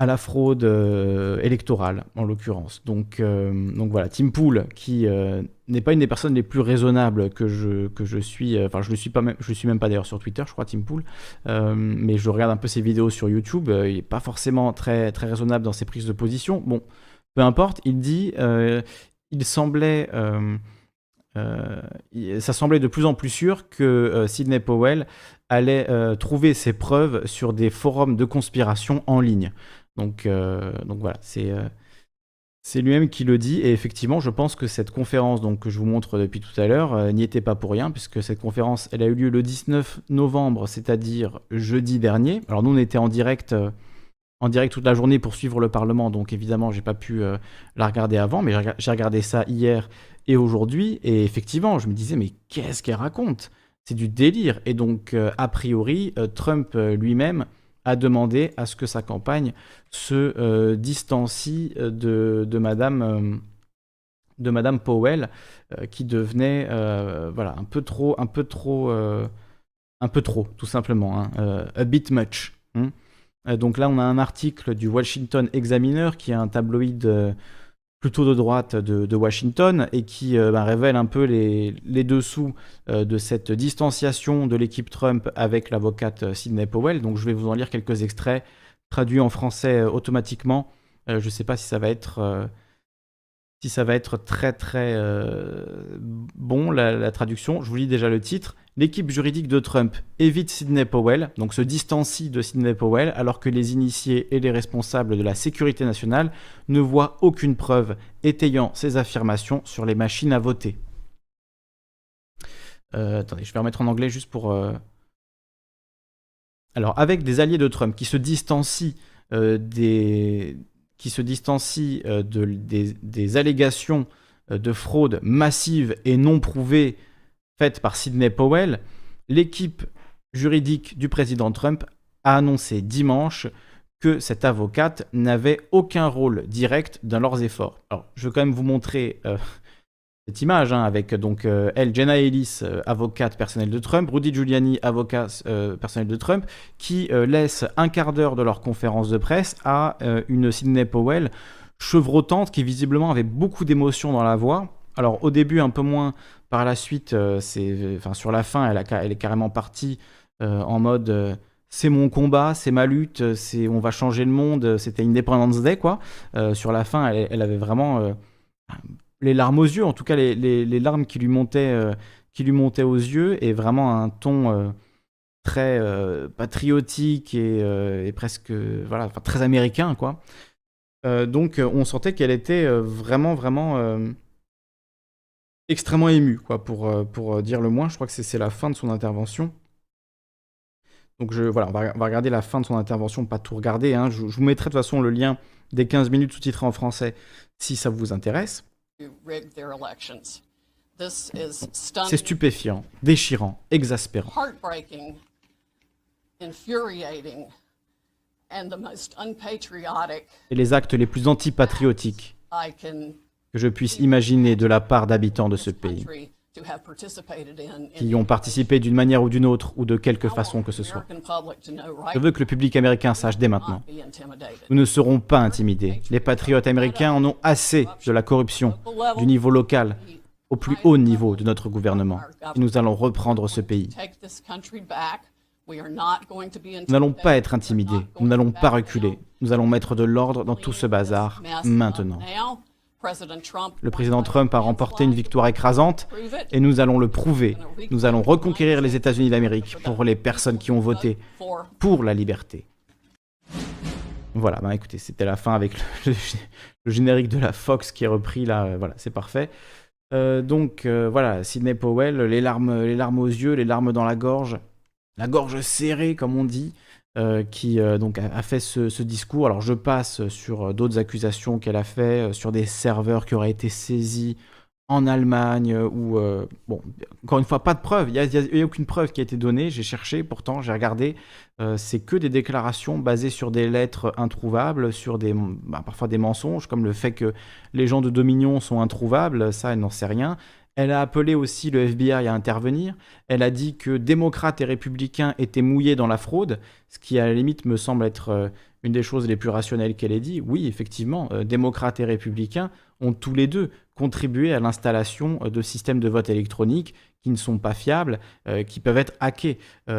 à la fraude euh, électorale, en l'occurrence. Donc, euh, donc voilà, Tim Pool, qui euh, n'est pas une des personnes les plus raisonnables que je, que je suis, enfin je ne suis, même, suis même pas d'ailleurs sur Twitter, je crois, Tim Pool, mais je regarde un peu ses vidéos sur YouTube, il n'est pas forcément très, très raisonnable dans ses prises de position. Bon, peu importe, il dit, il semblait... ça semblait de plus en plus sûr que Sidney Powell allait trouver ses preuves sur des forums de conspiration en ligne. Donc, euh, donc voilà, c'est euh, c'est lui-même qui le dit, et effectivement, je pense que cette conférence donc, que je vous montre depuis tout à l'heure euh, n'y était pas pour rien, puisque cette conférence, elle a eu lieu le 19 novembre, c'est-à-dire jeudi dernier. Alors nous, on était en direct, en direct toute la journée pour suivre le Parlement, donc évidemment, j'ai pas pu la regarder avant, mais j'ai regardé ça hier et aujourd'hui, et effectivement, je me disais, mais qu'est-ce qu'elle raconte? C'est du délire. Et donc, a priori, Trump lui-même a demandé à ce que sa campagne se euh, distancie euh, de, de, Madame, euh, de Madame Powell, qui devenait voilà, un peu trop, un peu trop, un peu trop, tout simplement, hein, a bit much. Hein. donc là, on a un article du Washington Examiner, qui est un tabloïd plutôt de droite de, Washington et qui euh, bah, révèle un peu les, dessous euh, de cette distanciation de l'équipe Trump avec l'avocate euh, Sidney Powell. Donc je vais vous en lire quelques extraits traduits en français automatiquement. je ne sais pas si ça va être si ça va être très très bon la, traduction. Je vous lis déjà le titre. L'équipe juridique de Trump évite Sidney Powell, donc se distancie de Sidney Powell, alors que les initiés et les responsables de la sécurité nationale ne voient aucune preuve étayant ces affirmations sur les machines à voter. Euh, attendez, je vais remettre en anglais juste pour... Euh, alors, avec des alliés de Trump qui se distancient euh, des, qui se distancient de, des, allégations de fraude massive et non prouvée faite par Sidney Powell, l'équipe juridique du président Trump a annoncé dimanche que cette avocate n'avait aucun rôle direct dans leurs efforts. Alors, je vais quand même vous montrer euh, cette image hein, avec donc euh, elle, Jenna Ellis, euh, avocate personnelle de Trump, Rudy Giuliani, avocat personnel de Trump, qui laisse un quart d'heure de leur conférence de presse à une Sidney Powell chevrotante qui visiblement avait beaucoup d'émotions dans la voix. Alors au début un peu moins par la suite, euh, c'est, enfin, sur la fin, elle, elle est carrément partie euh, en mode euh, c'est mon combat, c'est ma lutte, c'est on va changer le monde. C'était Independence Day, quoi. sur la fin, elle, avait vraiment les larmes aux yeux, en tout cas les, larmes qui lui montaient, qui lui montaient aux yeux, et vraiment un ton très patriotique et, presque voilà, très américain, quoi. donc on sentait qu'elle était vraiment, vraiment extrêmement ému, quoi, pour, euh, pour euh, dire le moins. Je crois que c'est la fin de son intervention. Donc je, voilà, on va, regarder la fin de son intervention, pas tout regarder. Hein. Je, vous mettrai de toute façon le lien des 15 minutes sous-titrés en français si ça vous intéresse. C'est stupéfiant, déchirant, exaspérant. Et les actes les plus antipatriotiques que je puisse imaginer de la part d'habitants de ce pays. Qui ont participé d'une manière ou d'une autre, ou de quelque façon que ce soit. Je veux que le public américain sache dès maintenant. Nous ne serons pas intimidés. Les patriotes américains en ont assez de la corruption, du niveau local, au plus haut niveau de notre gouvernement. Et nous allons reprendre ce pays. Nous n'allons pas être intimidés, nous n'allons pas reculer. Nous allons mettre de l'ordre dans tout ce bazar maintenant. Le président Trump a remporté une victoire écrasante et nous allons le prouver. Nous allons reconquérir les États-Unis d'Amérique pour les personnes qui ont voté pour la liberté. Voilà, bah écoutez, c'était la fin avec le, générique de la Fox qui est repris là. voilà, c'est parfait. Euh, donc euh, voilà, Sidney Powell, les larmes, les larmes aux yeux, les larmes dans la gorge, la gorge serrée comme on dit. Euh, qui euh, donc a, fait ce, discours. Alors je passe sur euh, d'autres accusations qu'elle a fait, sur des serveurs qui auraient été saisis en Allemagne, ou bon, encore une fois, pas de preuve, il n'y a, aucune preuve qui a été donnée, j'ai cherché, pourtant j'ai regardé, c'est que des déclarations basées sur des lettres introuvables, sur des, bah, parfois des mensonges, comme le fait que les gens de Dominion sont introuvables, ça elle n'en sait rien, elle a appelé aussi le FBI à intervenir. Elle a dit que démocrates et républicains étaient mouillés dans la fraude, ce qui à la limite me semble être euh, une des choses les plus rationnelles qu'elle ait dit. Oui, effectivement, euh, démocrates et républicains ont tous les deux contribué à l'installation euh, de systèmes de vote électronique qui ne sont pas fiables, qui peuvent être hackés.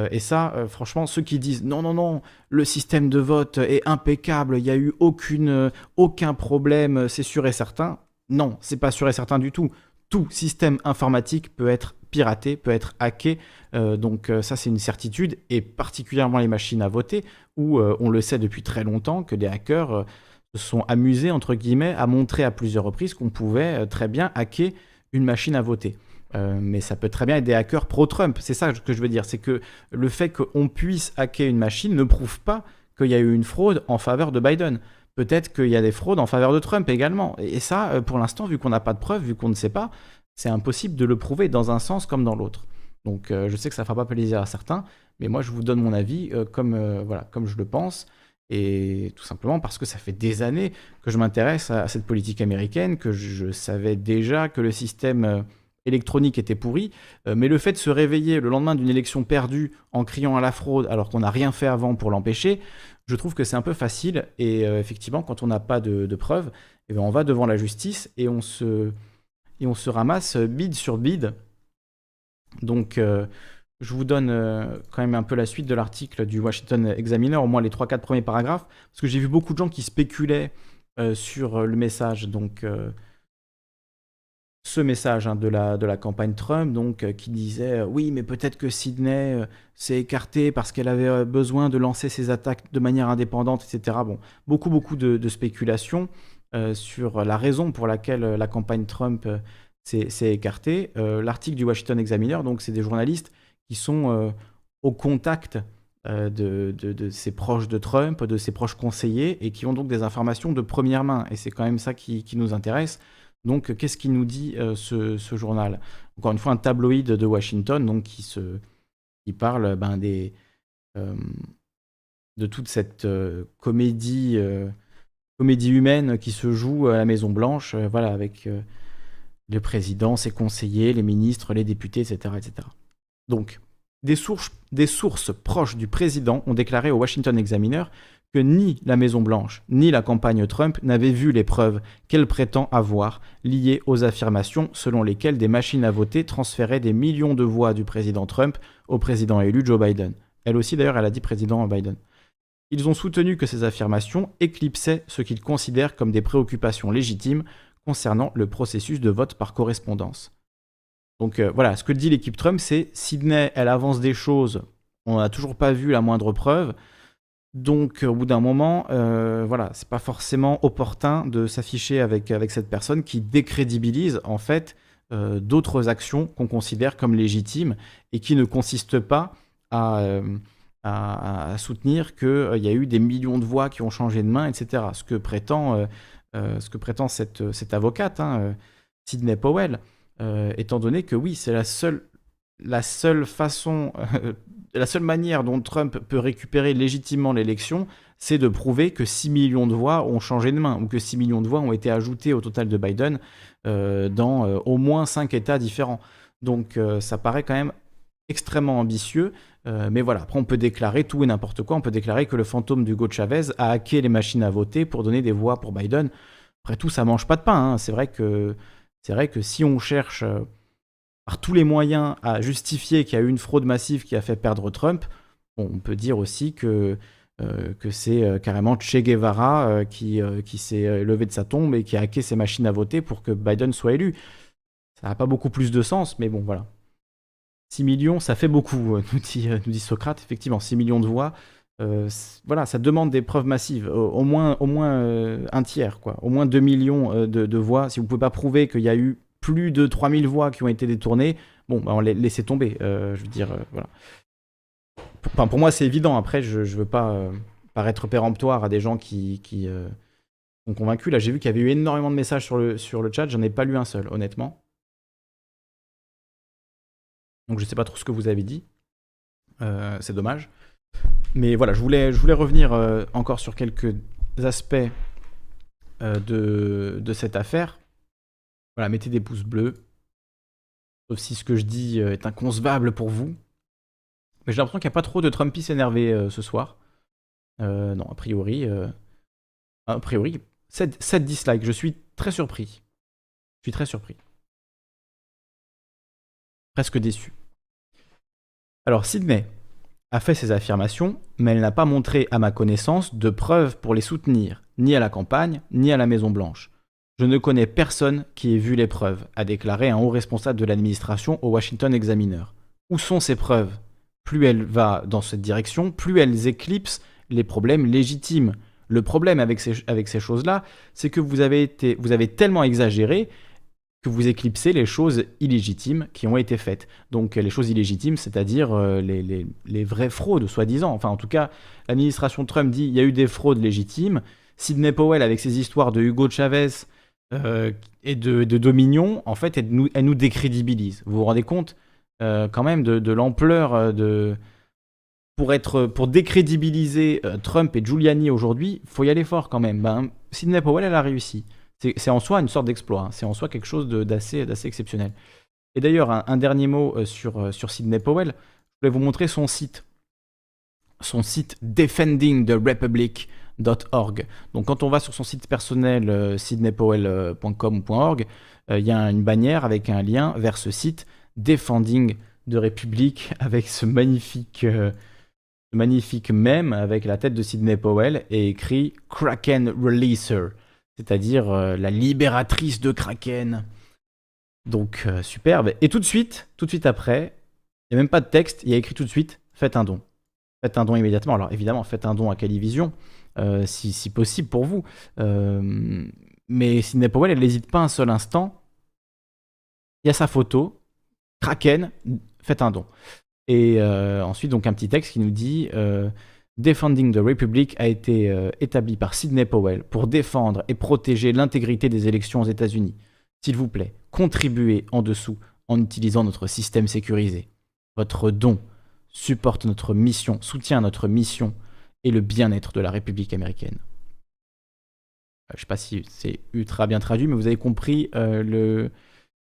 et ça, franchement, ceux qui disent non, non, non, le système de vote est impeccable, il n'y a eu aucune, aucun problème, c'est sûr et certain. Non, c'est pas sûr et certain du tout tout système informatique peut être piraté, peut être hacké. Euh, donc euh, ça, c'est une certitude, et particulièrement les machines à voter, où euh, on le sait depuis très longtemps que des hackers se sont amusés, entre guillemets, à montrer à plusieurs reprises qu'on pouvait très bien hacker une machine à voter. mais ça peut très bien être des hackers pro-Trump. C'est ça que je veux dire. C'est que le fait qu'on puisse hacker une machine ne prouve pas qu'il y a eu une fraude en faveur de Biden peut-être qu'il y a des fraudes en faveur de Trump également. Et ça, euh, pour l'instant, vu qu'on n'a pas de preuves, vu qu'on ne sait pas, c'est impossible de le prouver dans un sens comme dans l'autre. Donc euh, je sais que ça ne fera pas plaisir à certains, mais moi je vous donne mon avis euh, comme, voilà, comme je le pense. Et tout simplement parce que ça fait des années que je m'intéresse à, cette politique américaine, que je, savais déjà que le système électronique était pourri, mais le fait de se réveiller le lendemain d'une élection perdue en criant à la fraude alors qu'on n'a rien fait avant pour l'empêcher, je trouve que c'est un peu facile. Et euh, effectivement, quand on n'a pas de, preuves, eh ben, on va devant la justice et on se, ramasse bid sur bid. Donc, euh, je vous donne euh, quand même un peu la suite de l'article du Washington Examiner, au moins les 3-4 premiers paragraphes, parce que j'ai vu beaucoup de gens qui spéculaient sur le message. Donc, ce message hein, de, la, de la campagne Trump, donc, euh, qui disait euh, oui, mais peut-être que Sydney euh, s'est écartée parce qu'elle avait besoin de lancer ses attaques de manière indépendante, etc. Bon, beaucoup, beaucoup de, spéculations sur la raison pour laquelle la campagne Trump s'est écartée. L'article du Washington Examiner, donc, c'est des journalistes qui sont au contact de, ses proches de Trump, de ses proches conseillers, et qui ont donc des informations de première main. Et c'est quand même ça qui nous intéresse. Donc, qu'est-ce qu'il nous dit euh, ce, journal? Encore une fois, un tabloïd de Washington, donc qui qui parle ben, des, euh, de toute cette euh, comédie, comédie humaine qui se joue à la Maison Blanche, voilà, avec le président, ses conseillers, les ministres, les députés, etc., etc. Donc, des sources, des sources proches du président ont déclaré au Washington Examiner que ni la Maison-Blanche ni la campagne Trump n'avaient vu les preuves qu'elle prétend avoir liées aux affirmations selon lesquelles des machines à voter transféraient des millions de voix du président Trump au président élu Joe Biden. Elle aussi d'ailleurs, elle a dit président Biden. Ils ont soutenu que ces affirmations éclipsaient ce qu'ils considèrent comme des préoccupations légitimes concernant le processus de vote par correspondance. Donc euh, voilà, ce que dit l'équipe Trump, c'est Sydney, elle avance des choses, on n'a toujours pas vu la moindre preuve. Donc, au bout d'un moment, euh, voilà, c'est pas forcément opportun de s'afficher avec, avec cette personne qui décrédibilise en fait euh, d'autres actions qu'on considère comme légitimes et qui ne consistent pas à, euh, soutenir qu'il y a eu des millions de voix qui ont changé de main, etc. Ce que prétend, ce que prétend cette, cette avocate, hein, Sidney Powell, étant donné que oui, c'est la seule, la seule façon la seule manière dont Trump peut récupérer légitimement l'élection, c'est de prouver que 6 millions de voix ont changé de main, ou que 6 millions de voix ont été ajoutées au total de Biden euh, dans euh, au moins 5 États différents. Donc ça paraît quand même extrêmement ambitieux. mais voilà, après on peut déclarer tout et n'importe quoi. On peut déclarer que le fantôme d'Hugo Chavez a hacké les machines à voter pour donner des voix pour Biden. Après tout, ça mange pas de pain. Hein. C'est vrai que si on cherche par tous les moyens à justifier qu'il y a eu une fraude massive qui a fait perdre Trump, on peut dire aussi que, euh, que c'est euh, carrément Che Guevara euh, qui, qui s'est levé de sa tombe et qui a hacké ses machines à voter pour que Biden soit élu. Ça n'a pas beaucoup plus de sens, mais bon, voilà. 6 millions, ça fait beaucoup, nous dit, Socrate. Effectivement, 6 millions de voix, voilà, ça demande des preuves massives, au, moins, au moins un tiers, quoi. Au moins 2 millions de, de voix. Si vous ne pouvez pas prouver qu'il y a eu plus de 3000 voix qui ont été détournées, bon, bah, on les laissait tomber. Euh, je veux dire, euh, voilà. Pour moi, c'est évident. Après, je ne veux pas euh, paraître péremptoire à des gens qui, sont convaincus. Là, j'ai vu qu'il y avait eu énormément de messages sur le, sur le chat. J'en ai pas lu un seul, honnêtement. Donc, je sais pas trop ce que vous avez dit. c'est dommage. Mais voilà, je voulais, revenir encore sur quelques aspects de cette affaire. Voilà, mettez des pouces bleus. Sauf si ce que je dis euh, est inconcevable pour vous. Mais j'ai l'impression qu'il n'y a pas trop de Trumpistes énervés euh, ce soir. Euh, non, a priori. a priori, 7, 7 dislikes. Je suis très surpris. Je suis très surpris. Presque déçu. Alors, Sydney a fait ses affirmations, mais elle n'a pas montré, à ma connaissance, de preuves pour les soutenir, ni à la campagne, ni à la Maison-Blanche. Je ne connais personne qui ait vu les preuves, a déclaré un haut responsable de l'administration au Washington Examiner. Où sont ces preuves? Plus elle va dans cette direction, plus elles éclipsent les problèmes légitimes. Le problème avec ces, avec ces choses-là, c'est que vous avez, été, vous avez tellement exagéré que vous éclipsez les choses illégitimes qui ont été faites. Donc les choses illégitimes, c'est-à-dire euh, les, les, les, vraies fraudes, soi-disant. Enfin, en tout cas, l'administration Trump dit il y a eu des fraudes légitimes. Sidney Powell, avec ses histoires de Hugo Chavez, euh, et de, Dominion, en fait, elle nous, décrédibilise. Vous vous rendez compte euh, quand même de, l'ampleur euh, de. Pour, être, pour décrédibiliser Trump et Giuliani aujourd'hui, faut y aller fort quand même. Ben, Sidney Powell, elle a réussi. C'est en soi une sorte d'exploit. Hein. C'est en soi quelque chose d'assez exceptionnel. Et d'ailleurs, un, dernier mot sur, sur Sidney Powell. Je voulais vous montrer son site. Son site Defending the Republic Donc quand on va sur son site personnel euh, euh, il y a une bannière avec un lien vers ce site Defending de République avec ce magnifique euh, mème avec la tête de Sidney Powell et écrit Kraken Releaser, c'est-à-dire la libératrice de Kraken. Donc superbe. Et tout de suite, tout de suite après, il n'y a même pas de texte, il y a écrit tout de suite faites un don. Faites un don immédiatement. Alors évidemment, faites un don à Calivision. Euh, si, possible pour vous. Euh, mais Sidney Powell, elle n'hésite pas un seul instant. Il y a sa photo, Kraken, faites un don. Et euh, ensuite, donc un petit texte qui nous dit Defending the Republic a été établi par Sidney Powell pour défendre et protéger l'intégrité des élections aux États-Unis. S'il vous plaît, contribuez en dessous en utilisant notre système sécurisé. Votre don supporte notre mission, soutient notre mission et le bien-être de la République américaine. Euh, je ne sais pas si c'est ultra bien traduit, mais vous avez compris euh,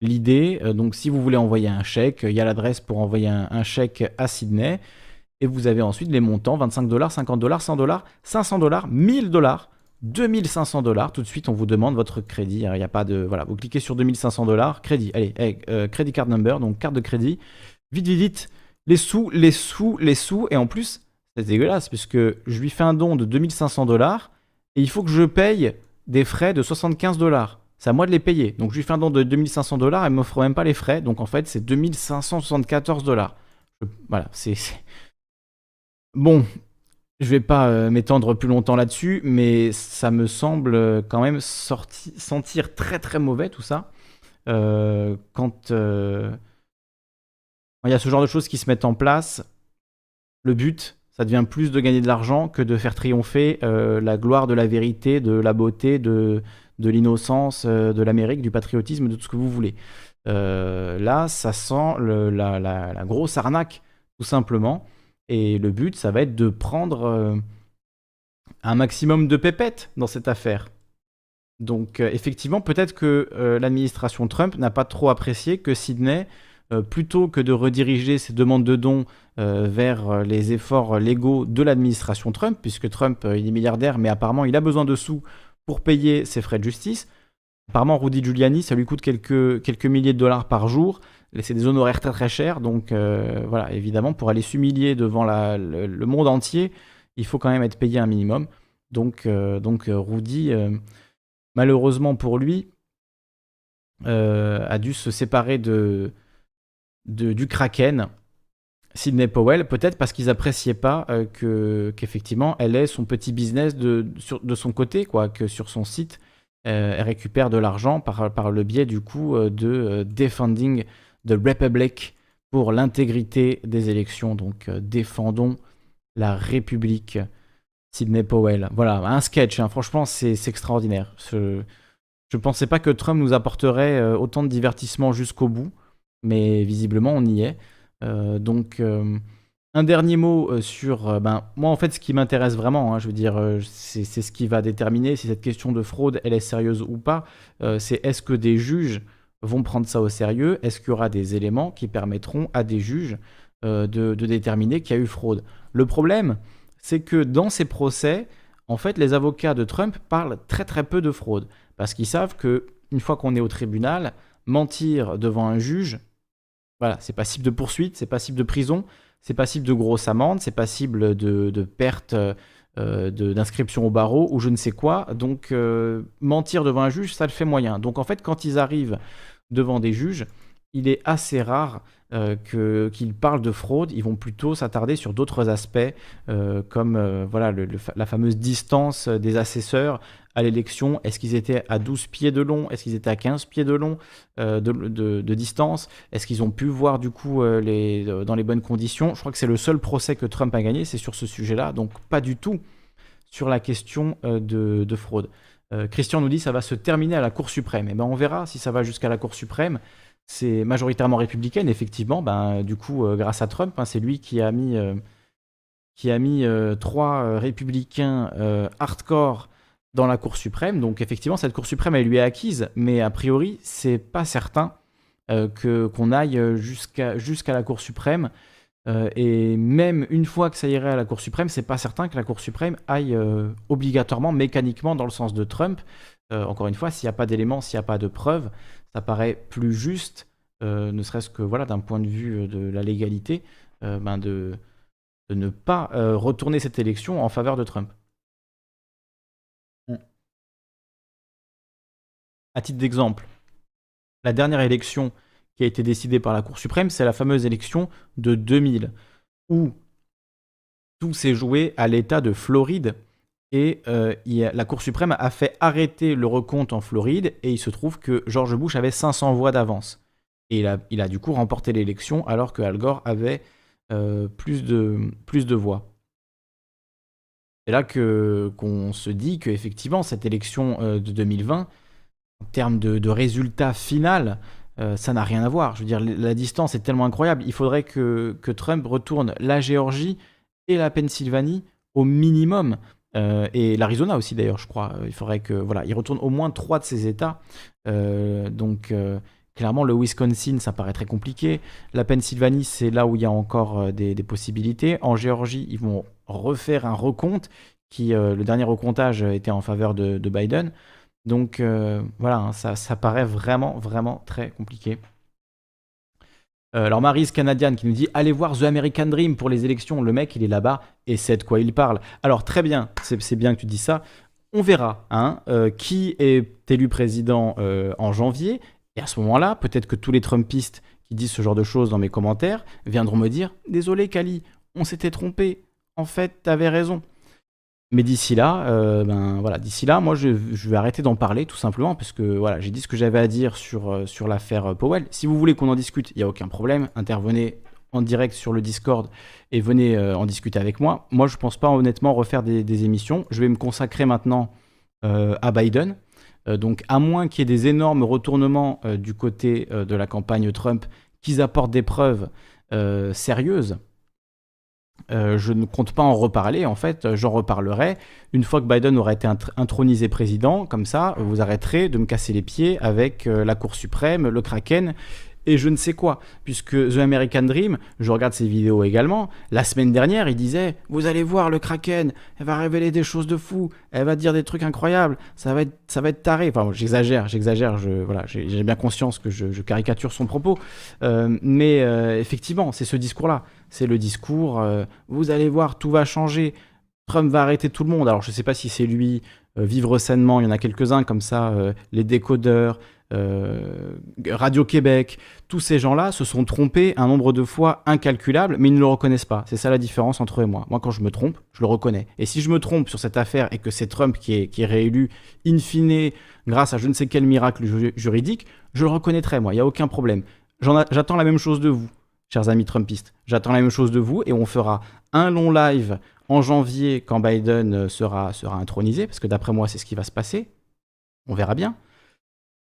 l'idée. Euh, donc si vous voulez envoyer un chèque, il y a l'adresse pour envoyer un, chèque à Sydney. Et vous avez ensuite les montants 25 dollars, 50 dollars, 100 dollars, 500 dollars, 1000 dollars, 2500 dollars. Tout de suite, on vous demande votre crédit. Il n'y a pas de. Voilà, vous cliquez sur 2500 dollars, crédit. Allez, hey, crédit card number, donc carte de crédit. Vite, vite, vite. Les sous, les sous, les sous. Et en plus, c'est dégueulasse, puisque je lui fais un don de 2500 dollars et il faut que je paye des frais de 75 dollars. C'est à moi de les payer. Donc je lui fais un don de 2500 dollars, elle ne m'offre même pas les frais. Donc en fait, c'est 2574 dollars. Voilà, c'est. Bon, je vais pas euh, m'étendre plus longtemps là-dessus, mais ça me semble euh, quand même sentir très très mauvais tout ça. Euh, quand il y a ce genre de choses qui se mettent en place, le but, ça devient plus de gagner de l'argent que de faire triompher euh, la gloire de la vérité, de la beauté, de, de l'innocence, euh, de l'Amérique, du patriotisme, de tout ce que vous voulez. Euh, là, ça sent la, la, grosse arnaque, tout simplement. Et le but, ça va être de prendre un maximum de pépettes dans cette affaire. Donc, effectivement, peut-être que l'administration Trump n'a pas trop apprécié que Sydney plutôt que de rediriger ces demandes de dons vers les efforts légaux de l'administration Trump, puisque Trump il est milliardaire, mais apparemment il a besoin de sous pour payer ses frais de justice. Apparemment, Rudy Giuliani, ça lui coûte quelques, quelques milliers de dollars par jour. C'est des honoraires très très chers. Donc euh, voilà, évidemment, pour aller s'humilier devant le, monde entier, il faut quand même être payé un minimum. Donc, euh, donc euh, Rudy, malheureusement pour lui, a dû se séparer de, du Kraken. Sidney Powell, peut-être parce qu'ils appréciaient pas que qu'effectivement elle ait son petit business de, de son côté, quoi, que sur son site, elle récupère de l'argent par, par le biais du coup de Defending the Republic pour l'intégrité des élections. Donc euh, défendons la République. Sidney Powell. Voilà, un sketch, hein. franchement, c'est extraordinaire. Je ne pensais pas que Trump nous apporterait euh, autant de divertissement jusqu'au bout, mais visiblement, on y est. Euh, donc, un dernier mot sur. ben, moi, en fait, ce qui m'intéresse vraiment, hein, je veux dire, c'est ce qui va déterminer si cette question de fraude, elle est sérieuse ou pas. c'est est-ce que des juges vont prendre ça au sérieux? Est-ce qu'il y aura des éléments qui permettront à des juges euh, de, déterminer qu'il y a eu fraude? Le problème, c'est que dans ces procès, en fait, les avocats de Trump parlent très très peu de fraude parce qu'ils savent que une fois qu'on est au tribunal, mentir devant un juge, voilà, c'est passible de poursuite, c'est passible de prison, c'est passible de grosses amendes, c'est passible de, de perte euh, d'inscription au barreau ou je ne sais quoi. Donc euh, mentir devant un juge, ça le fait moyen. Donc en fait, quand ils arrivent devant des juges, il est assez rare euh, qu'ils parlent de fraude. Ils vont plutôt s'attarder sur d'autres aspects, comme voilà, la fameuse distance des assesseurs à l'élection. Est-ce qu'ils étaient à 12 pieds de long Est-ce qu'ils étaient à 15 pieds de long de, distance Est-ce qu'ils ont pu voir du coup les, dans les bonnes conditions? Je crois que c'est le seul procès que Trump a gagné, c'est sur ce sujet-là. Donc pas du tout sur la question de fraude. Euh, Christian nous dit ça va se terminer à la Cour suprême. Et eh ben on verra si ça va jusqu'à la Cour suprême. C'est majoritairement républicaine, effectivement. Ben, du coup, euh, grâce à Trump, hein, c'est lui qui a mis, euh, qui a mis trois républicains hardcore dans la Cour suprême. Donc effectivement, cette Cour suprême, elle lui est acquise, mais a priori, c'est pas certain que qu'on aille jusqu'à jusqu'à la Cour suprême. Euh, et même une fois que ça irait à la Cour suprême, c'est pas certain que la Cour suprême aille euh, obligatoirement, mécaniquement dans le sens de Trump. Euh, encore une fois, s'il n'y a pas d'éléments, s'il n'y a pas de preuves, ça paraît plus juste, ne serait-ce que voilà, d'un point de vue de la légalité, ben de, ne pas retourner cette élection en faveur de Trump. À titre d'exemple, la dernière élection qui a été décidée par la Cour suprême, c'est la fameuse élection de 2000, où tout s'est joué à l'État de Floride. Et euh, la Cour suprême a fait arrêter le recompte en Floride, et il se trouve que George Bush avait 500 voix d'avance. Et il a, du coup remporté l'élection, alors que Al Gore avait euh, plus, de, voix. C'est là qu'on se dit qu'effectivement, cette élection euh, de 2020, en termes de, de résultat final, euh, ça n'a rien à voir. Je veux dire, la distance est tellement incroyable. Il faudrait que, Trump retourne la Géorgie et la Pennsylvanie au minimum. Euh, et l'Arizona aussi d'ailleurs, je crois. Il faudrait que voilà, il retourne au moins trois de ces États. Euh, donc clairement, le Wisconsin, ça paraît très compliqué. La Pennsylvanie, c'est là où il y a encore des, possibilités. En Géorgie, ils vont refaire un recompte qui, le dernier recomptage était en faveur de Biden. Donc euh, voilà, hein, ça, paraît vraiment, vraiment très compliqué. Euh, alors Marise Canadienne qui nous dit allez voir The American Dream pour les élections. Le mec il est là-bas et c'est de quoi il parle. Alors très bien, c'est bien que tu dis ça. On verra hein, euh, qui est élu président en janvier. Et à ce moment-là, peut-être que tous les Trumpistes qui disent ce genre de choses dans mes commentaires viendront me dire désolé Kali, on s'était trompé. En fait, t'avais raison. Mais d'ici là, euh, ben voilà, d'ici là, moi je, vais arrêter d'en parler tout simplement parce que voilà, j'ai dit ce que j'avais à dire sur, euh, sur l'affaire euh, Powell. Si vous voulez qu'on en discute, il n'y a aucun problème. Intervenez en direct sur le Discord et venez en discuter avec moi. Moi, je ne pense pas honnêtement refaire des, émissions. Je vais me consacrer maintenant à Biden. donc, à moins qu'il y ait des énormes retournements du côté de la campagne Trump, qu'ils apportent des preuves sérieuses euh, je ne compte pas en reparler, en fait, j'en reparlerai. Une fois que Biden aura été intronisé président, comme ça, vous arrêterez de me casser les pieds avec euh, la Cour suprême, le Kraken et je ne sais quoi. Puisque The American Dream, je regarde ses vidéos également, la semaine dernière, il disait Vous allez voir le Kraken, elle va révéler des choses de fou, elle va dire des trucs incroyables, ça va être, ça va être taré. Enfin, j'exagère, j'exagère, je, voilà, j'ai bien conscience que je, caricature son propos. Euh, mais euh, effectivement, c'est ce discours-là. C'est le discours euh, Vous allez voir, tout va changer. Trump va arrêter tout le monde. Alors, je ne sais pas si c'est lui, Vivre sainement, il y en a quelques-uns comme ça, les décodeurs, euh, Radio-Québec, tous ces gens-là se sont trompés un nombre de fois incalculable, mais ils ne le reconnaissent pas. C'est ça la différence entre eux et moi. Moi, quand je me trompe, je le reconnais. Et si je me trompe sur cette affaire et que c'est Trump qui est réélu, in fine, grâce à je ne sais quel miracle juridique, je le reconnaîtrai, moi, il n'y a aucun problème. J'attends la même chose de vous, chers amis Trumpistes. J'attends la même chose de vous et on fera un long live en janvier quand Biden sera, sera intronisé, parce que d'après moi, c'est ce qui va se passer. On verra bien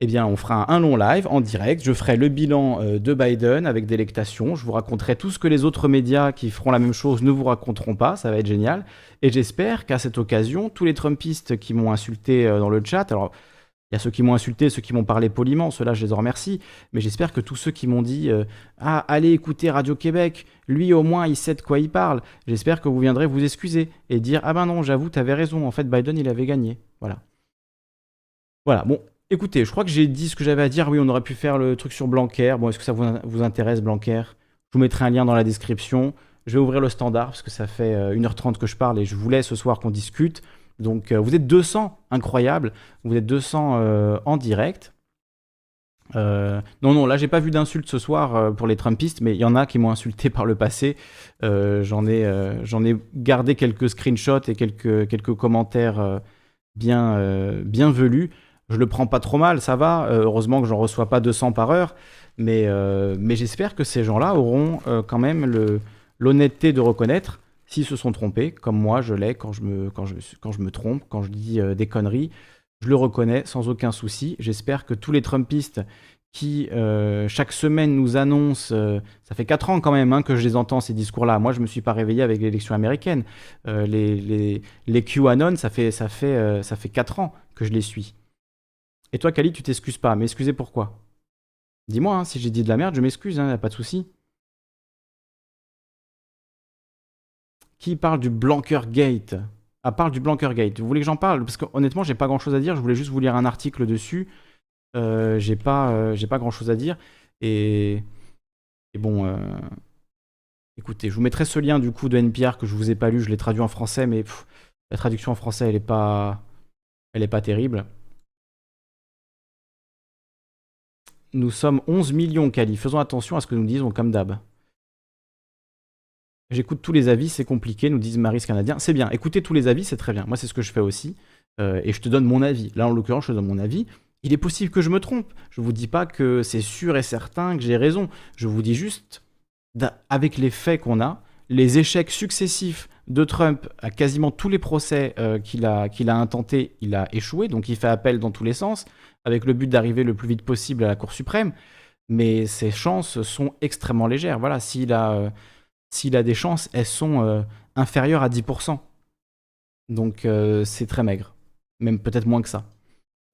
eh bien, on fera un long live en direct. Je ferai le bilan euh, de Biden avec délectation. Je vous raconterai tout ce que les autres médias qui feront la même chose ne vous raconteront pas. Ça va être génial. Et j'espère qu'à cette occasion, tous les Trumpistes qui m'ont insulté euh, dans le chat, alors il y a ceux qui m'ont insulté, ceux qui m'ont parlé poliment, ceux-là je les en remercie, mais j'espère que tous ceux qui m'ont dit euh, Ah, allez écouter Radio-Québec, lui au moins il sait de quoi il parle, j'espère que vous viendrez vous excuser et dire Ah ben non, j'avoue, t'avais raison, en fait Biden il avait gagné. Voilà. Voilà, bon, Écoutez, je crois que j'ai dit ce que j'avais à dire. Oui, on aurait pu faire le truc sur Blanquer. Bon, est-ce que ça vous, intéresse, Blanquer? Je vous mettrai un lien dans la description. Je vais ouvrir le standard parce que ça fait 1h30 euh, que je parle et je voulais ce soir qu'on discute. Donc, euh, vous êtes 200, incroyable. Vous êtes 200 euh, en direct. non, non, là, j'ai pas vu d'insultes ce soir pour les Trumpistes, mais il y en a qui m'ont insulté par le passé. j'en ai, gardé quelques screenshots et quelques, commentaires bien, bien velus je le prends pas trop mal, ça va. Euh, heureusement que j'en reçois pas 200 par heure, mais, euh, mais j'espère que ces gens-là auront euh, quand même l'honnêteté de reconnaître s'ils se sont trompés, comme moi je l'ai quand, je me, trompe, quand je dis des conneries. Je le reconnais sans aucun souci. J'espère que tous les Trumpistes qui chaque semaine nous annoncent, ça fait 4 ans quand même hein, que je les entends ces discours-là. Moi, je me suis pas réveillé avec l'élection américaine. les, les, les QAnon, ça fait, ça, fait, ça fait 4 ans que je les suis. Et toi, Kali, tu t'excuses pas. Mais excusez pourquoi? Dis-moi, hein, si j'ai dit de la merde, je m'excuse, hein, a pas de souci. Qui parle du Blanker Gate Ah, parle du Blanker Gate. Vous voulez que j'en parle? Parce que honnêtement, j'ai pas grand chose à dire. Je voulais juste vous lire un article dessus. Euh, j'ai pas, euh, pas grand chose à dire. Et, bon, euh, écoutez, je vous mettrai ce lien du coup de NPR que je vous ai pas lu. Je l'ai traduit en français, mais la traduction en français, elle est pas, elle est pas terrible. Nous sommes 11 millions, Kali. Faisons attention à ce que nous disons comme d'hab. J'écoute tous les avis, c'est compliqué, nous disent Maris Canadien. C'est bien, écoutez tous les avis, c'est très bien. Moi, c'est ce que je fais aussi. Euh, et je te donne mon avis. Là, en l'occurrence, je te donne mon avis. Il est possible que je me trompe. Je vous dis pas que c'est sûr et certain que j'ai raison. Je vous dis juste, avec les faits qu'on a, les échecs successifs de Trump à quasiment tous les procès euh, qu'il a, qu'il a intentés, il a échoué. Donc, il fait appel dans tous les sens avec le but d'arriver le plus vite possible à la Cour suprême. Mais ses chances sont extrêmement légères. Voilà, s'il a, euh, s'il a des chances, elles sont euh, inférieures à 10%. Donc euh, c'est très maigre. Même peut-être moins que ça.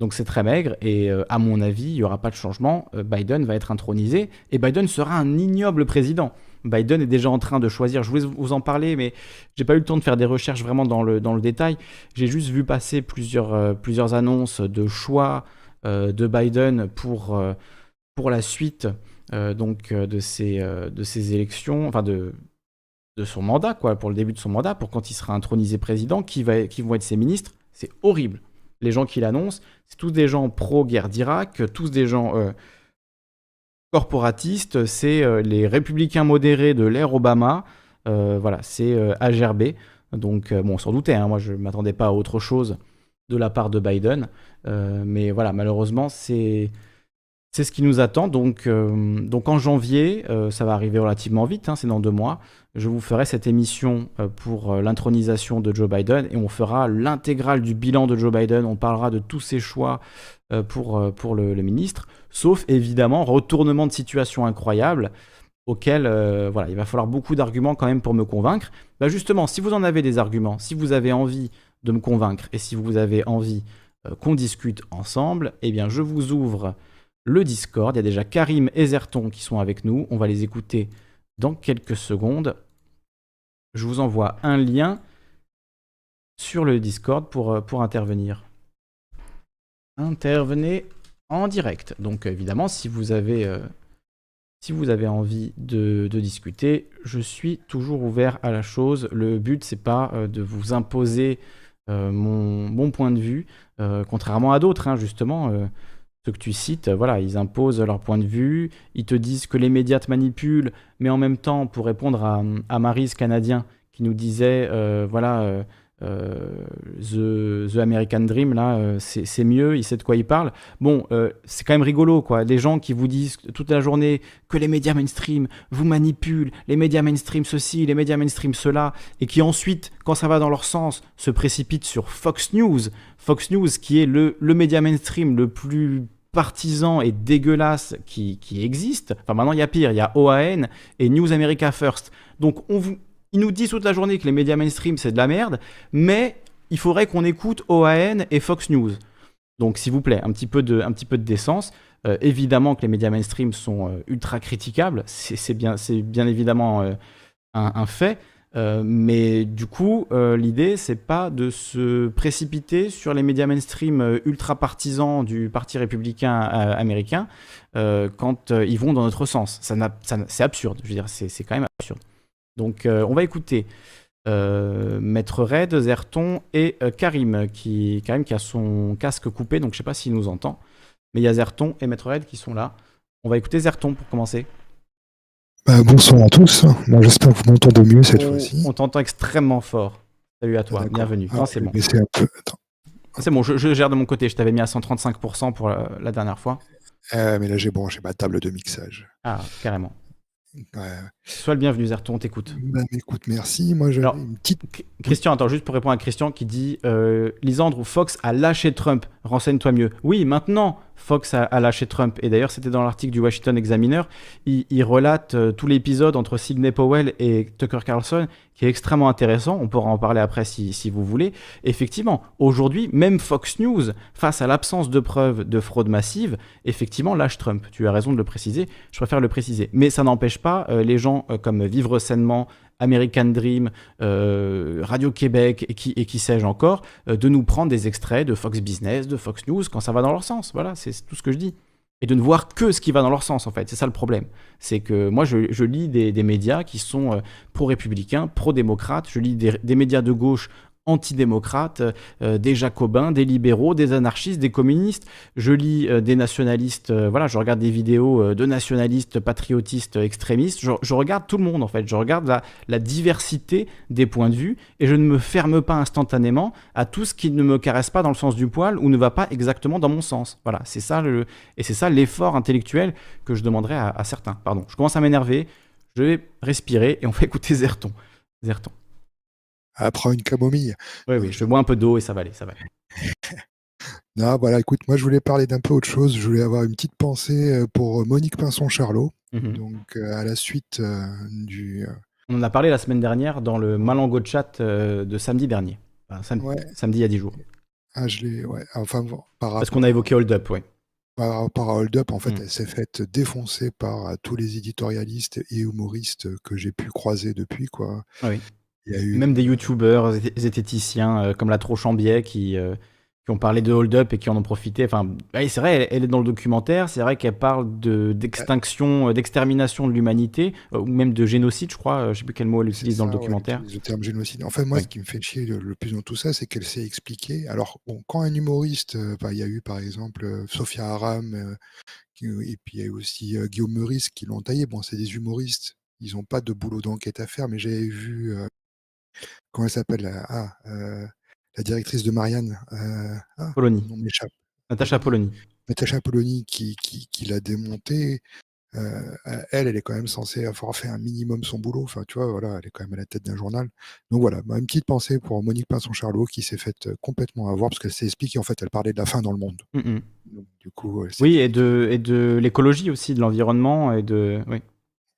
Donc c'est très maigre et à mon avis, il n'y aura pas de changement. Biden va être intronisé et Biden sera un ignoble président. Biden est déjà en train de choisir. Je voulais vous en parler, mais j'ai pas eu le temps de faire des recherches vraiment dans le, dans le détail. J'ai juste vu passer plusieurs, annonces de choix euh, de Biden pour, euh, pour la suite euh, donc, de, ces, de ces élections, enfin de, de son mandat, quoi, pour le début de son mandat, pour quand il sera intronisé président, qui, va, qui vont être ses ministres. C'est horrible. Les gens qui l'annoncent, c'est tous des gens pro-guerre d'Irak, tous des gens corporatistes, c'est les républicains modérés de l'ère Obama. voilà, c'est AGRB. Donc, bon, on s'en doutait, hein, moi je ne m'attendais pas à autre chose de la part de Biden. Euh, mais voilà, malheureusement, c'est c'est ce qui nous attend. Donc, euh, donc en janvier, euh, ça va arriver relativement vite, hein, c'est dans deux mois. Je vous ferai cette émission pour l'intronisation de Joe Biden et on fera l'intégrale du bilan de Joe Biden. On parlera de tous ses choix pour, le, ministre, sauf évidemment retournement de situation incroyable auquel voilà, il va falloir beaucoup d'arguments quand même pour me convaincre. Bah justement, si vous en avez des arguments, si vous avez envie de me convaincre et si vous avez envie euh, qu'on discute ensemble, eh bien je vous ouvre le Discord. Il y a déjà Karim et Zerton qui sont avec nous. On va les écouter dans quelques secondes. Je vous envoie un lien sur le Discord pour, euh, intervenir. Intervenez en direct. Donc évidemment, si vous avez, euh, envie de, discuter, je suis toujours ouvert à la chose. Le but, c'est pas euh, de vous imposer mon, mon, point de vue, contrairement à d'autres, hein, justement ceux que tu cites, voilà, ils imposent leur point de vue, ils te disent que les médias te manipulent, mais en même temps, pour répondre à, à Marise Canadien, qui nous disait, euh, voilà, euh, euh, the, the, American Dream, là, c'est mieux, il sait de quoi il parle. Bon, c'est quand même rigolo, quoi. Des gens qui vous disent toute la journée que les médias mainstream vous manipulent, les médias mainstream ceci, les médias mainstream cela, et qui ensuite, quand ça va dans leur sens, se précipitent sur Fox News. Fox News, qui est le, le média mainstream le plus partisan et dégueulasse qui, qui existe. Enfin, maintenant, il y a pire, il y a OAN et News America First. Donc, on vous, ils nous disent toute la journée que les médias mainstream, c'est de la merde, mais il faudrait qu'on écoute OAN et Fox News. Donc, s'il vous plaît, un petit peu de, un petit peu de décence. Euh, évidemment que les médias mainstream sont euh, ultra critiquables, c'est bien, bien évidemment euh, un, fait. Euh, mais du coup, euh, l'idée, c'est pas de se précipiter sur les médias mainstream euh, ultra partisans du Parti républicain américain quand ils vont dans notre sens. Ça, ça c'est absurde. Je veux dire, c'est quand même absurde. Donc, on va écouter Maître Red, Zerton et Karim, qui, Karim qui a son casque coupé, donc je sais pas s'il nous entend. Mais il y a Zerton et Maître Red qui sont là. On va écouter Zerton pour commencer. Bah, bonsoir à tous. Moi, j'espère que vous m'entendez mieux cette fois-ci. On t'entend extrêmement fort. Salut à toi, bienvenue. Ah, c'est bon. Peu... C'est bon, je, je, gère de mon côté. Je t'avais mis à 135% pour la, la dernière fois. Euh, mais là, j'ai branché ma table de mixage. Ah, carrément. Ouais. Sois le bienvenu, Zerton, on t'écoute. Bah, écoute, merci. Moi, j'ai une petite. Christian, attends, juste pour répondre à Christian qui dit euh, Lisandre ou Fox a lâché Trump. Renseigne-toi mieux. Oui, maintenant, Fox a, a lâché Trump. Et d'ailleurs, c'était dans l'article du Washington Examiner. Il, il relate euh, tout l'épisode entre Sidney Powell et Tucker Carlson, qui est extrêmement intéressant. On pourra en parler après si, si vous voulez. Effectivement, aujourd'hui, même Fox News, face à l'absence de preuves de fraude massive, effectivement, lâche Trump. Tu as raison de le préciser. Je préfère le préciser. Mais ça n'empêche pas euh, les gens euh, comme Vivre sainement, American Dream, euh, Radio Québec et qui, et qui sais-je encore, euh, de nous prendre des extraits de Fox Business, de Fox News quand ça va dans leur sens. Voilà, c'est tout ce que je dis. Et de ne voir que ce qui va dans leur sens, en fait. C'est ça le problème. C'est que moi, je, lis des, médias qui sont pro-républicains, pro-démocrates. Je lis des médias de gauche antidémocrates, euh, des jacobins, des libéraux, des anarchistes, des communistes. Je lis euh, des nationalistes, euh, voilà, je regarde des vidéos de nationalistes, patriotistes, extrémistes. Je, regarde tout le monde en fait. Je regarde la, la, diversité des points de vue et je ne me ferme pas instantanément à tout ce qui ne me caresse pas dans le sens du poil ou ne va pas exactement dans mon sens. Voilà, c'est ça le et c'est ça l'effort intellectuel que je demanderais à, à certains. Pardon, je commence à m'énerver. Je vais respirer et on va écouter Zerton. Zerton. Ah, prends une camomille. Oui, oui, je bois un peu d'eau et ça va aller, ça va aller. non, voilà, écoute, moi je voulais parler d'un peu autre chose. Je voulais avoir une petite pensée pour Monique Pinson-Charlot. Mhm. Mm -hmm. Donc, euh, à la suite euh, du. Euh... On en a parlé la semaine dernière dans le Malango de chat de samedi dernier. Enfin, sam ouais. Samedi il y a 10 jours. Ah, je l'ai, ouais. Enfin, par Parce qu'on a évoqué Hold Up, oui. Par, par Hold Up, en fait, mm. elle s'est faite défoncer par tous les éditorialistes et humoristes que j'ai pu croiser depuis, quoi. Oui. Eu... Même des youtubeurs, zététiciens euh, comme la Trochambier qui, euh, qui ont parlé de hold up et qui en ont profité. Enfin, c'est vrai, elle, elle, est dans le documentaire. C'est vrai qu'elle parle d'extinction, de, d'extermination de l'humanité, euh, ou même de génocide, je crois. Je sais plus quel mot elle utilise ça, dans le documentaire. Ouais, le terme génocide. En fait, moi, ouais. ce qui me fait chier le, le, plus dans tout ça, c'est qu'elle s'est expliquée. Alors, bon, quand un humoriste, bah, il y a eu par exemple Sophia Aram, qui, et puis il y a eu aussi Guillaume Meurice qui l'ont taillé. Bon, c'est des humoristes. Ils n'ont pas de boulot d'enquête à faire, mais j'avais vu comment elle s'appelle ah, euh, la directrice de Marianne euh, ah, Polony. Natacha Polony. Natacha Polony qui, qui, qui l'a démonté. Euh, elle, elle est quand même censée avoir fait un minimum son boulot. Enfin, tu vois, voilà, elle est quand même à la tête d'un journal. Donc voilà, une petite pensée pour Monique Pinson-Charlot qui s'est faite complètement avoir parce qu'elle s'est expliquée. En fait, elle parlait de la fin dans le monde. Mm -hmm. Donc, du coup, oui, et de, et de l'écologie aussi, de l'environnement et de. Oui.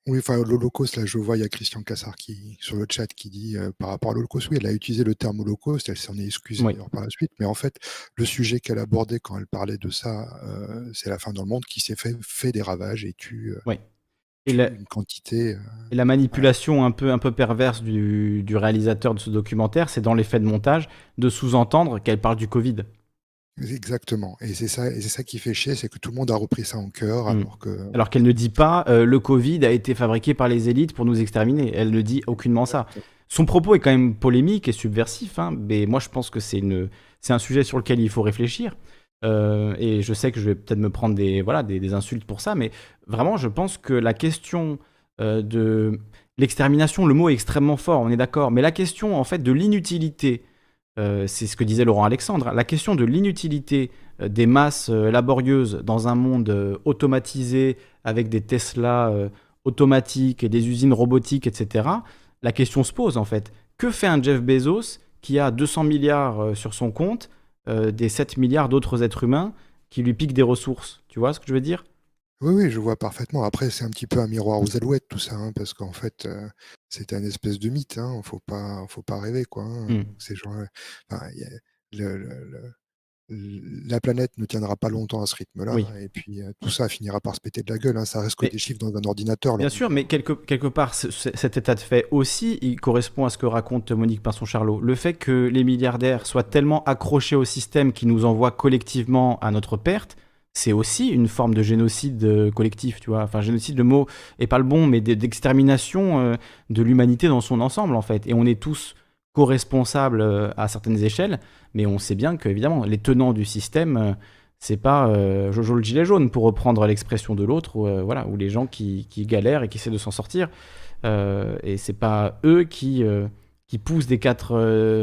Oui, enfin, l'Holocauste, là, je vois, il y a Christian Cassard qui, sur le chat qui dit euh, par rapport à l'Holocauste, oui, elle a utilisé le terme Holocauste, elle s'en est excusée Oui. par la suite, mais en fait, le sujet qu'elle abordait quand elle parlait de ça, euh, c'est la fin dans le monde qui s'est fait, fait des ravages et tue, euh, Oui. Et tue la, une quantité. et la manipulation un peu, un peu perverse du, du réalisateur de ce documentaire, c'est dans l'effet de montage de sous-entendre qu'elle parle du Covid. Exactement. Et c'est ça, et c'est ça qui fait chier, c'est que tout le monde a repris ça en cœur, Mm. alors que Alors qu'elle ne dit pas euh, le Covid a été fabriqué par les élites pour nous exterminer. Elle ne dit aucunement ça. Son propos est quand même polémique et subversif, hein, mais moi je pense que c'est une, c'est un sujet sur lequel il faut réfléchir. Euh, et je sais que je vais peut-être me prendre des, voilà, des, des insultes pour ça, mais vraiment je pense que la question euh, de l'extermination, le mot est extrêmement fort, on est d'accord, mais la question en fait de l'inutilité, euh, c'est ce que disait Laurent Alexandre, la question de l'inutilité euh, des masses euh, laborieuses dans un monde automatisé avec des Tesla automatiques et des usines robotiques, etc., la question se pose en fait. Que fait un Jeff Bezos qui a 200 milliards sur son compte, des 7 milliards d'autres êtres humains qui lui piquent des ressources? Tu vois ce que je veux dire? Oui, oui, je vois parfaitement. Après, c'est un petit peu un miroir aux alouettes, tout ça, hein, parce qu'en fait, euh, c'est un espèce de mythe. Hein, faut pas, faut pas rêver, quoi. hein. Mm. Ces gens, enfin, il y a- le- le- le- la planète ne tiendra pas longtemps à ce rythme-là, Oui. et puis euh, tout ça finira par se péter de la gueule. hein. Ça reste que Mais- des chiffres dans un ordinateur. Bien sûr, mais quelque, quelque part, ce- ce- cet état de fait aussi, il correspond à ce que raconte Monique Pinson-Charlot. Le fait que les milliardaires soient tellement accrochés au système qui nous envoie collectivement à notre perte, c'est aussi une forme de génocide euh, collectif, tu vois. Enfin, génocide, le mot est pas le bon, mais d'extermination euh, de l'humanité dans son ensemble, en fait. Et on est tous co-responsables euh, à certaines échelles, mais on sait bien que, évidemment, les tenants du système, c'est pas Jojo le gilet jaune, pour reprendre l'expression de l'autre, ou, voilà, ou les gens qui, galèrent et qui essaient de s'en sortir. Euh, et c'est pas eux qui, qui poussent des quatre,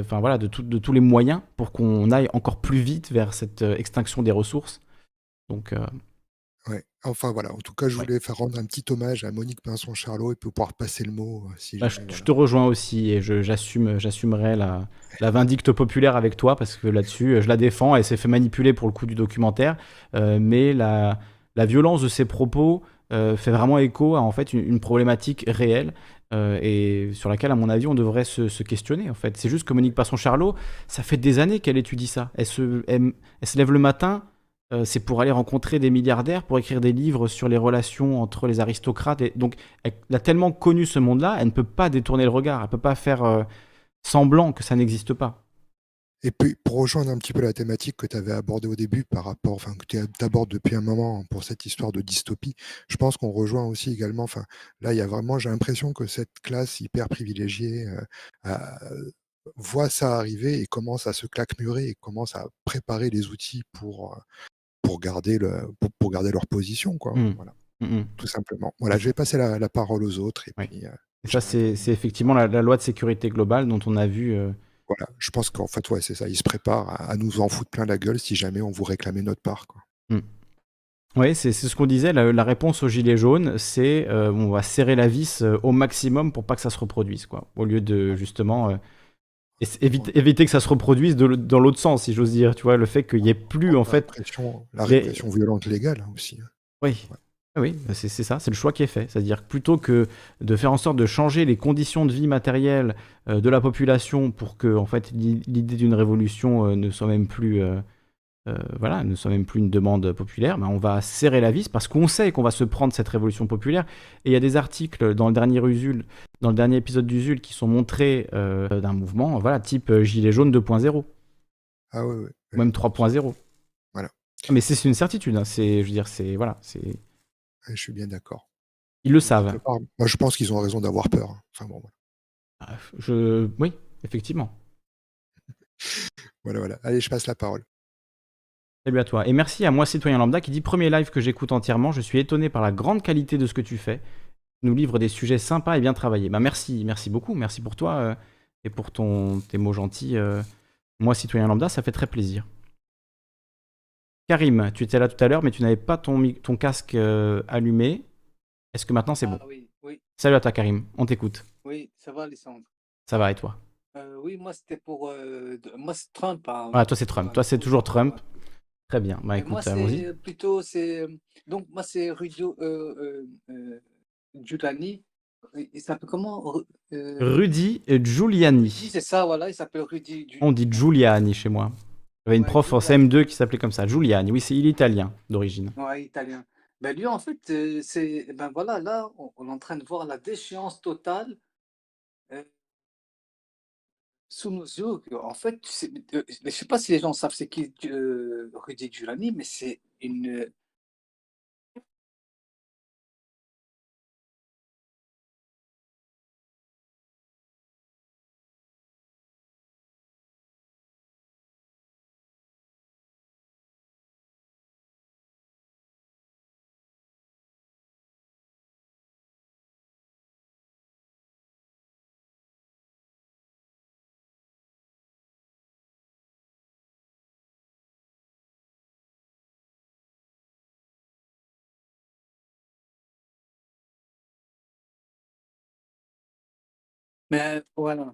enfin voilà, de, tous les moyens pour qu'on aille encore plus vite vers cette extinction des ressources. Donc, euh, Ouais. Enfin voilà. En tout cas, je Ouais. voulais faire rendre un petit hommage à Monique Pinson-Charlot et pouvoir passer le mot. euh, Si bah, je, te rejoins aussi et j'assume, j'assumerai la, la vindicte populaire avec toi parce que là-dessus, je la défends. Elle s'est fait manipuler pour le coup du documentaire, euh, mais la, la violence de ses propos euh, fait vraiment écho à en fait une, une problématique réelle euh, et sur laquelle, à mon avis, on devrait se, se questionner. En fait, c'est juste que Monique Passon-Charlot, ça fait des années qu'elle étudie ça. Elle se, elle, elle se lève le matin. Euh, c'est pour aller rencontrer des milliardaires, pour écrire des livres sur les relations entre les aristocrates. Donc, elle a tellement connu ce monde-là, elle ne peut pas détourner le regard, elle ne peut pas faire euh, semblant que ça n'existe pas. Et puis, pour rejoindre un petit peu la thématique que tu avais abordée au début par rapport, enfin, que tu abordes depuis un moment pour cette histoire de dystopie, je pense qu'on rejoint aussi également, enfin, là, il y a vraiment, j'ai l'impression que cette classe hyper privilégiée euh, voit ça arriver et commence à se claquemurer et commence à préparer les outils pour, pour, garder, le, pour, pour garder leur position, quoi. Mm. Voilà, Mm, mm. tout simplement. Voilà, je vais passer la, la parole aux autres et puis, euh, ça, c'est c'est effectivement la, la loi de sécurité globale dont on a vu. euh, voilà, je pense qu'en fait, ouais, c'est ça, ils se préparent à, à nous en foutre plein la gueule si jamais on vous réclamait notre part, quoi. Oui, c'est ce qu'on disait. La, la réponse au gilet jaune, c'est euh, on va serrer la vis euh, au maximum pour pas que ça se reproduise, quoi. Au lieu de justement euh, es- éviter, que ça se reproduise de dans l'autre sens, si j'ose dire. Tu vois, le fait qu'il y ait plus en La fait. répression, la les- répression violente légale hein, aussi. hein. Oui. Ah Oui, bah c'est ça, c'est le choix qui est fait. C'est-à-dire que plutôt que de faire en sorte de changer les conditions de vie matérielles euh, de la population pour que en fait l'i- l'idée d'une révolution euh, ne soit même plus euh, voilà, ne soit même plus une demande populaire, ben on va serrer la vis parce qu'on sait qu'on va se prendre cette révolution populaire. Et il y a des articles dans le dernier Usul, dans le dernier épisode d'Usul qui sont montrés euh, d'un mouvement, voilà, type gilet jaune 2.0 Ah ouais, ouais. ou même 3.0. Voilà. Mais c'est une certitude. hein, C'est, je veux dire, c'est voilà, c'est Je suis bien d'accord. ils le savent. Part, Moi, je pense qu'ils ont raison d'avoir peur. hein. Enfin bon, voilà. Ah, Je... Oui, effectivement. voilà, voilà. Allez, je passe la parole. Salut à toi. Et merci à moi, citoyen lambda, qui dit Premier live que j'écoute entièrement. Je suis étonné par la grande qualité de ce que tu fais. Tu nous livre des sujets sympas et bien travaillés. Bah, merci, merci beaucoup. Merci pour toi euh, et pour ton, tes mots gentils. euh. moi, citoyen lambda, ça fait très plaisir. Karim, tu étais là tout à l'heure, mais tu n'avais pas ton, ton casque euh, allumé. Est-ce que maintenant c'est bon? Ah oui, oui, Salut à toi, Karim. On t'écoute. oui, ça va, Alessandre. Ça va et toi? Euh, oui, moi, c'était pour. euh, moi, c'est Trump. hein. Ah, toi, c'est Trump. Toi, c'est toujours Trump. Très bien. Bah Et écoute, moi, allons-y. c'est plutôt. c'est Donc, moi, c'est Rudio. euh, euh, euh, Giuliani. Il s'appelle comment? Euh, Rudy Giuliani. c'est ça, voilà, il s'appelle Rudy On dit Giuliani chez moi. J'avais une prof en CM2 qui s'appelait comme ça, Giuliani. Oui, c'est il est italien d'origine. Ouais, italien. Ben lui, en fait, euh, c'est ben voilà, là, on, est en train de voir la déchéance totale sous nos yeux. En fait, je ne sais pas si les gens savent c'est qui Rudy Giuliani, mais c'est une Mais voilà.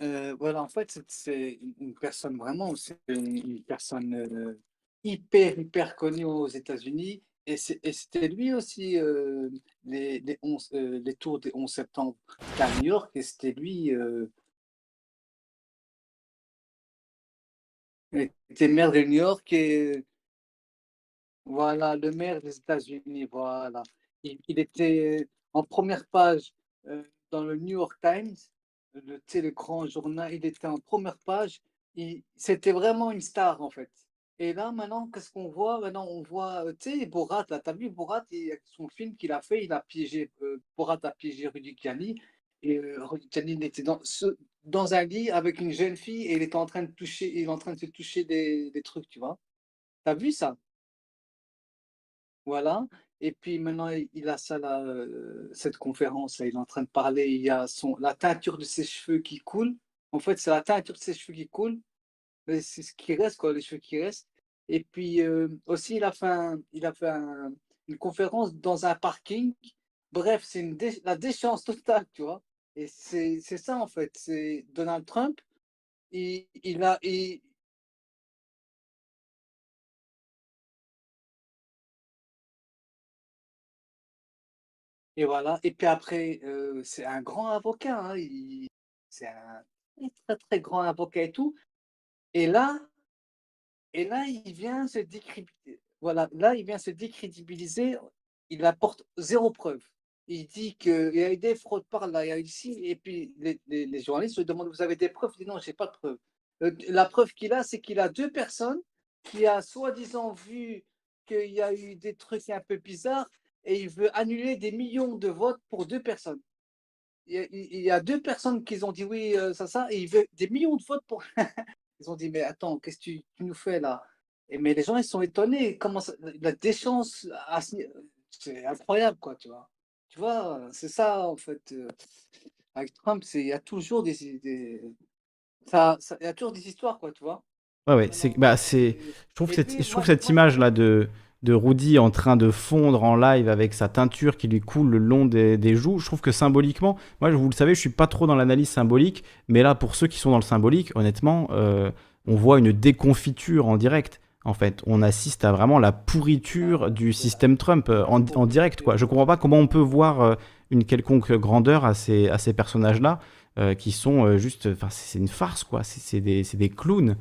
Euh, voilà, en fait, c'est une personne vraiment, c'est une personne euh, hyper, hyper connue aux États-Unis. Et c'était lui aussi, euh, les, les, les tours des 11 septembre à New York, et c'était lui, était maire de New York, et voilà, le maire des États-Unis, voilà il, était en première page euh, dans le New York Times, le, le grand journal, il était en première page. C'était vraiment une star en fait. Et là, maintenant, qu'est-ce qu'on voit? Maintenant, on voit, euh, tu sais, Borat, là, t'as vu Borat, il, son film qu'il a fait, il a piégé, euh, Borat a piégé Rudy Gianni. Et Rudy Gianni était dans, dans un lit avec une jeune fille et il était en train de toucher, il est en train de se toucher des, des trucs, tu vois. T'as vu ça? Voilà. Et puis maintenant, il a ça, là, euh, cette conférence, il est en train de parler, il y a son, la teinture de ses cheveux qui coule. En fait, c'est la teinture de ses cheveux qui coule. C'est ce qui reste, quoi, les cheveux qui restent. Et puis euh, aussi, il a fait, il a fait une conférence dans un parking. Bref, c'est la déchéance totale, tu vois. Et c'est ça, en fait. C'est Donald Trump. Il, il a, Et voilà. Et puis après, euh, c'est un grand avocat. Hein, c'est un très, très grand avocat et tout. Et là, et là, il vient se décrédibiliser. Voilà, là, il vient se décrédibiliser. Il apporte zéro preuve. Il dit qu'il y a eu des fraudes par là, il y a eu ici. Et puis les, journalistes se demandent Vous avez des preuves? Il dit Non, je n'ai pas de preuves. Euh, la preuve qu'il a, c'est qu'il a deux personnes qui a soi-disant vu qu'il y a eu des trucs un peu bizarres et il veut annuler des millions de votes pour deux personnes. Il y a, deux personnes qui ont dit oui, euh, ça, ça, et il veut des millions de votes pour. ils ont dit, mais attends, qu'est-ce que tu, nous fais là? Et, Mais les gens, ils sont étonnés. Comment la déchéance, c'est incroyable, quoi, tu vois. Tu vois, c'est ça, en fait. Euh, avec Trump, il y a toujours des. des ça, il y a toujours des histoires, quoi, tu vois. Ouais, ouais, c'est, bah, je trouve, cette, je trouve cette image-là de, de Rudy en train de fondre en live avec sa teinture qui lui coule le long des, joues. Je trouve que symboliquement, moi, vous le savez, je suis pas trop dans l'analyse symbolique, mais là, pour ceux qui sont dans le symbolique, honnêtement, euh, on voit une déconfiture en direct. En fait, on assiste à vraiment la pourriture du système Trump euh, en, direct. Quoi. Je comprends pas comment on peut voir euh, une quelconque grandeur à ces, personnages-là, qui sont juste, enfin, c'est une farce, quoi. C'est des, clowns.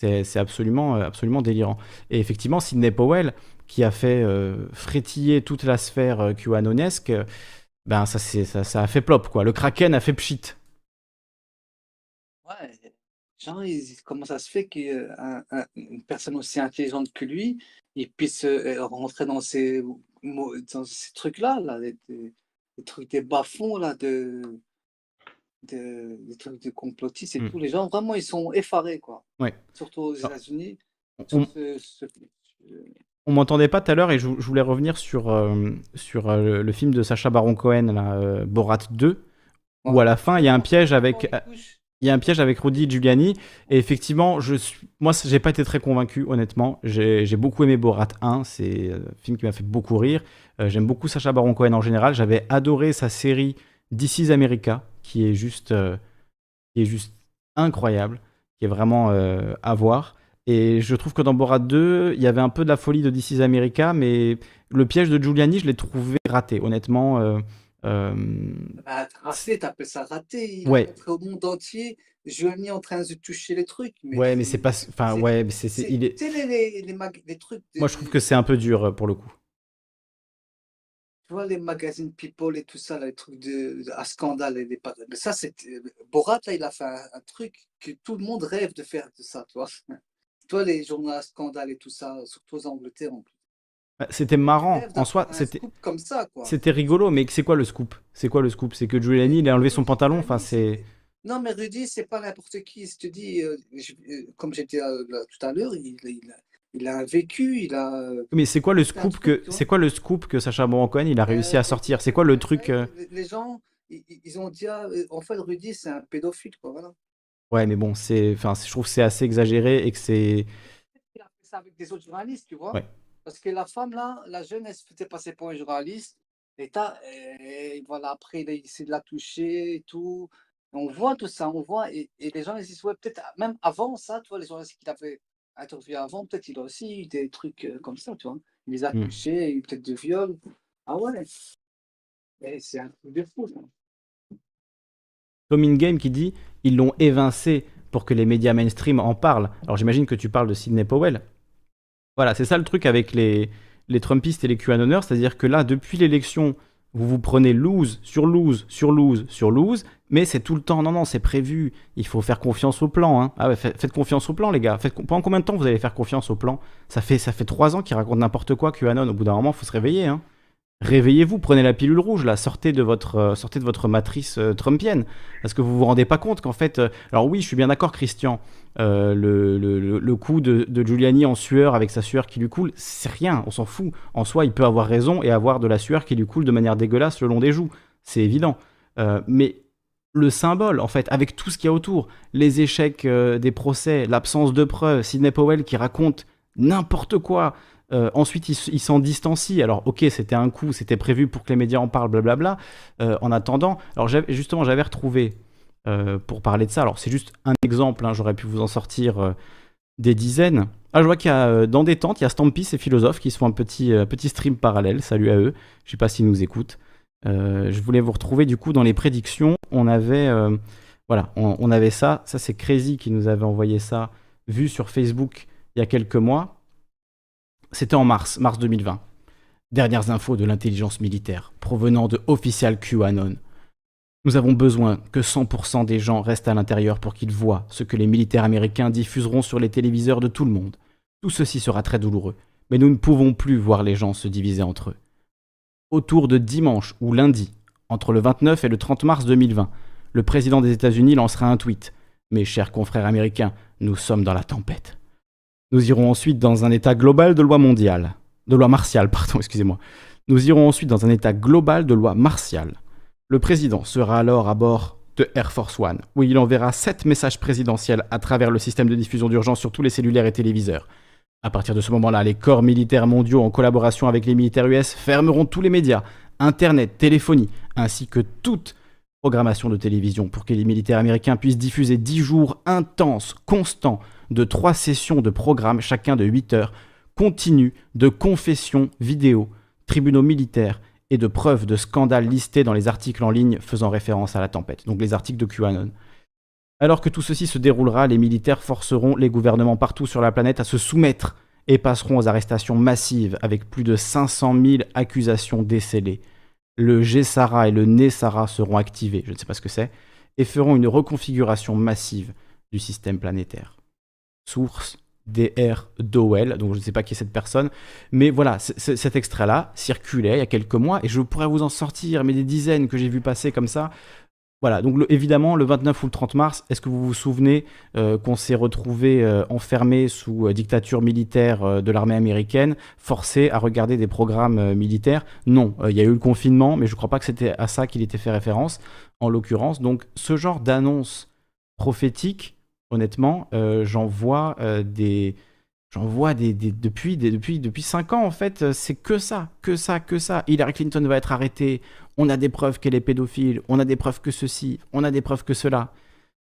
C'est absolument, absolument délirant. Et effectivement, Sidney Powell, qui a fait euh, frétiller toute la sphère euh, QAnonesque, ben ça, ça, ça a fait plop, quoi. Le Kraken a fait pchit. Ouais, genre, comment ça se fait qu'une personne aussi intelligente que lui, il puisse euh, rentrer dans ces, dans ces trucs-là, là, les, trucs des bas-fonds, là, de, de, des trucs de complotistes et hmm. tout. Les gens, vraiment, ils sont effarés, quoi. Ouais. Surtout aux États-Unis on m'entendait pas tout à l'heure et je, voulais revenir sur, euh, sur euh, le, film de Sacha Baron Cohen, euh, Borat 2, où à la fin il y a un piège avec. Il y a un piège avec Rudy Giuliani et effectivement, je suis, moi, j'ai pas été très convaincu, honnêtement. J'ai beaucoup aimé Borat 1, c'est un film qui m'a fait beaucoup rire. J'aime beaucoup Sacha Baron Cohen en général. J'avais adoré sa série This America, qui est juste, qui est juste incroyable, qui est vraiment à voir. Et je trouve que dans Borat 2, il y avait un peu de la folie de DC's America, mais le piège de Giuliani, je l'ai trouvé raté, honnêtement. Euh, euh, Bah, raté, t'appelles ça raté. Il Ouais. au monde entier Giovanni en train de toucher les trucs. Mais ouais, mais c'est pas. Enfin, ouais, c'est, c'est- est. les, les, les trucs. Moi, je trouve que c'est un peu dur euh, pour le coup. Tu vois, les magazines People et tout ça, les trucs de, de- à scandale. Et pa- mais ça, c'est. Borat, là, il a fait un, un truc que tout le monde rêve de faire de ça, tu vois. Toi, les journaux à scandale et tout ça, surtout aux Angleterre, en plus. Bah, C'était marrant. En soi, c'était. comme ça, quoi. C'était rigolo, mais c'est quoi le scoop? C'est quoi le scoop? C'est que Giuliani, il a enlevé son pantalon. Enfin, c'est. Non, mais Rudy, c'est pas n'importe qui. Je te dis, euh, je- euh, comme j'étais euh, tout à l'heure, il, il a, il a vécu, il a. euh, Mais c'est quoi le scoop que c'est quoi le scoop que Sacha Baron Cohen il a réussi euh, à sortir? C'est quoi le truc euh, Les, les gens, ils, ont dit, ah, euh, en fait, Rudy, c'est un pédophile, quoi. Voilà. Ouais, mais bon, c'est. Enfin, je trouve que c'est assez exagéré et que c'est. Il a fait ça avec des autres journalistes, tu vois. Ouais. Parce que la femme, là, la jeune, elle se faisait passer pour un journaliste. Et, et voilà, après, il a essayé de la toucher et tout. On voit tout ça, on voit. Et, et les gens, ils disent, ouais, peut-être même avant ça, tu vois, les journalistes qu'il avait interviewé avant, peut-être il a aussi eu des trucs euh, comme ça, tu vois. Il les a Hmm. touchés, eu peut-être de viol. Ah ouais. C'est un truc de fou, ça. Tom Game qui dit ils l'ont évincé pour que les médias mainstream en parlent. Alors j'imagine que tu parles de Sidney Powell. Voilà, c'est ça le truc avec les, les Trumpistes et les QAnoners, c'est-à-dire que là, depuis l'élection, vous vous prenez lose sur lose sur lose sur lose, mais c'est tout le temps, non, non, c'est prévu, il faut faire confiance au plan. Hein. Ah faites confiance au plan, les gars. Faites, pendant combien de temps vous allez faire confiance au plan? Ça fait, ça fait trois ans qu'ils racontent n'importe quoi, QAnon. Au bout d'un moment, faut se réveiller. Hein. Réveillez-vous, prenez la pilule rouge, là, sortez de votre, euh, sortez de votre matrice euh, trumpienne. Parce que vous vous rendez pas compte qu'en fait. euh, alors oui, je suis bien d'accord, Christian. Euh, le, le- le- coup de, de Giuliani en sueur avec sa sueur qui lui coule, c'est rien, on s'en fout. En soi, il peut avoir raison et avoir de la sueur qui lui coule de manière dégueulasse le long des joues. C'est évident. Euh, mais le symbole, en fait, avec tout ce qu'il y a autour, les échecs euh, des procès, l'absence de preuves, Sidney Powell qui raconte n'importe quoi. Ensuite, il, il s'en distancie. Alors, ok, c'était un coup, c'était prévu pour que les médias en parlent, blablabla. En attendant, alors justement, j'avais retrouvé euh, pour parler de ça. Alors, c'est juste un exemple, hein, j'aurais pu vous en sortir euh, des dizaines. Ah, je vois qu'il y a euh, dans des tentes, il y a Stampis et Philosophe qui se font un petit, petit stream parallèle. Salut à eux. Je sais pas s'ils nous écoutent. Je voulais vous retrouver du coup dans les prédictions. On avait, voilà, on, on avait ça. Ça, c'est Crazy qui nous avait envoyé ça, vu sur Facebook il y a quelques mois. C'était en mars, mars 2020. Dernières infos de l'intelligence militaire provenant de Official QAnon. Nous avons besoin que 100% des gens restent à l'intérieur pour qu'ils voient ce que les militaires américains diffuseront sur les téléviseurs de tout le monde. Tout ceci sera très douloureux, mais nous ne pouvons plus voir les gens se diviser entre eux. Autour de dimanche ou lundi, entre le 29 et le 30 mars 2020, le président des États-Unis lancera un tweet. Mes chers confrères américains, nous sommes dans la tempête. Nous irons ensuite dans un état global de loi mondiale. De loi martiale, pardon, excusez-moi. Nous irons ensuite dans un état global de loi martiale. Le président sera alors à bord de Air Force One, où il enverra sept messages présidentiels à travers le système de diffusion d'urgence sur tous les cellulaires et téléviseurs. À partir de ce moment-là, les corps militaires mondiaux, en collaboration avec les militaires US, fermeront tous les médias, Internet, téléphonie, ainsi que toute programmation de télévision pour que les militaires américains puissent diffuser 10 jours intenses, constants, de trois sessions de programmes, chacun de 8 heures, continus de confessions vidéo, tribunaux militaires et de preuves de scandales listés dans les articles en ligne faisant référence à la tempête, donc les articles de QAnon. Alors que tout ceci se déroulera, les militaires forceront les gouvernements partout sur la planète à se soumettre et passeront aux arrestations massives avec plus de 500 000 accusations décelées. Le GSARA et le NESARA seront activés, je ne sais pas ce que c'est, et feront une reconfiguration massive du système planétaire. Source DR Dowell, donc je ne sais pas qui est cette personne, mais voilà, cet extrait-là circulait il y a quelques mois et je pourrais vous en sortir, mais des dizaines que j'ai vu passer comme ça. Voilà, donc évidemment, le 29 ou le 30 mars, est-ce que vous vous souvenez euh, qu'on s'est retrouvé euh, enfermé sous euh, dictature militaire de l'armée américaine, forcé à regarder des programmes militaires? Non, il y a eu le confinement, mais je ne crois pas que c'était à ça qu'il était fait référence, en l'occurrence. Donc ce genre d'annonce prophétique, honnêtement, euh, j'en vois euh, des... J'en vois des, depuis, des, depuis, depuis 5 ans, en fait, euh, c'est que ça, que ça, que ça. Hillary Clinton va être arrêtée, on a des preuves qu'elle est pédophile, on a des preuves que ceci, on a des preuves que cela.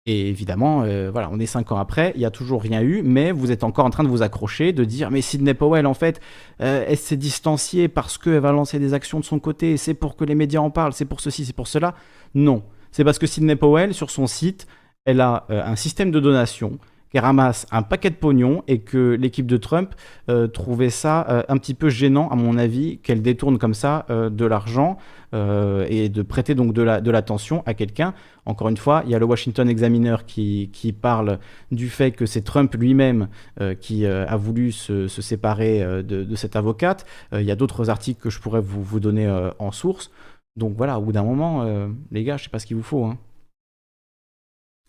Et évidemment, voilà, on est cinq ans après, il n'y a toujours rien eu, mais vous êtes encore en train de vous accrocher, de dire, mais Sidney Powell, en fait, elle s'est distanciée parce qu'elle va lancer des actions de son côté, c'est pour que les médias en parlent, c'est pour ceci, c'est pour cela. Non, c'est parce que Sidney Powell, sur son site, elle a euh, un système de donation qu'elle ramasse un paquet de pognon et que l'équipe de Trump euh, trouvait ça euh, un petit peu gênant, à mon avis, qu'elle détourne comme ça de l'argent et de prêter donc de l'attention à quelqu'un. Encore une fois, il y a le Washington Examiner qui, qui parle du fait que c'est Trump lui-même qui a voulu se, séparer de, cette avocate. il y a d'autres articles que je pourrais vous, donner en source. Donc voilà, au bout d'un moment, les gars, je sais pas ce qu'il vous faut. Hein.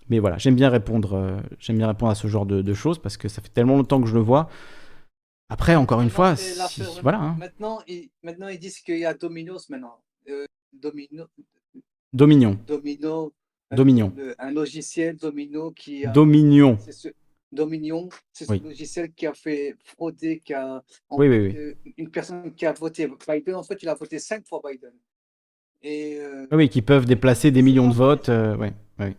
Mais voilà, j'aime bien répondre, euh, j'aime bien répondre à ce genre de, choses parce que ça fait tellement longtemps que je le vois. Après, encore une fois, voilà. Hein. Maintenant, ils, maintenant, ils disent qu'il y a Dominos maintenant. Euh, Domino, Dominion. Domino. Dominion. Un, logiciel Domino qui. A, Dominion. Dominion, c'est ce logiciel qui a fait frauder, qui a. Oui, oui, oui. Euh, une personne qui a voté Biden, en fait, il a voté cinq fois Biden. Et, oui, qui peuvent déplacer des millions de votes. oui, oui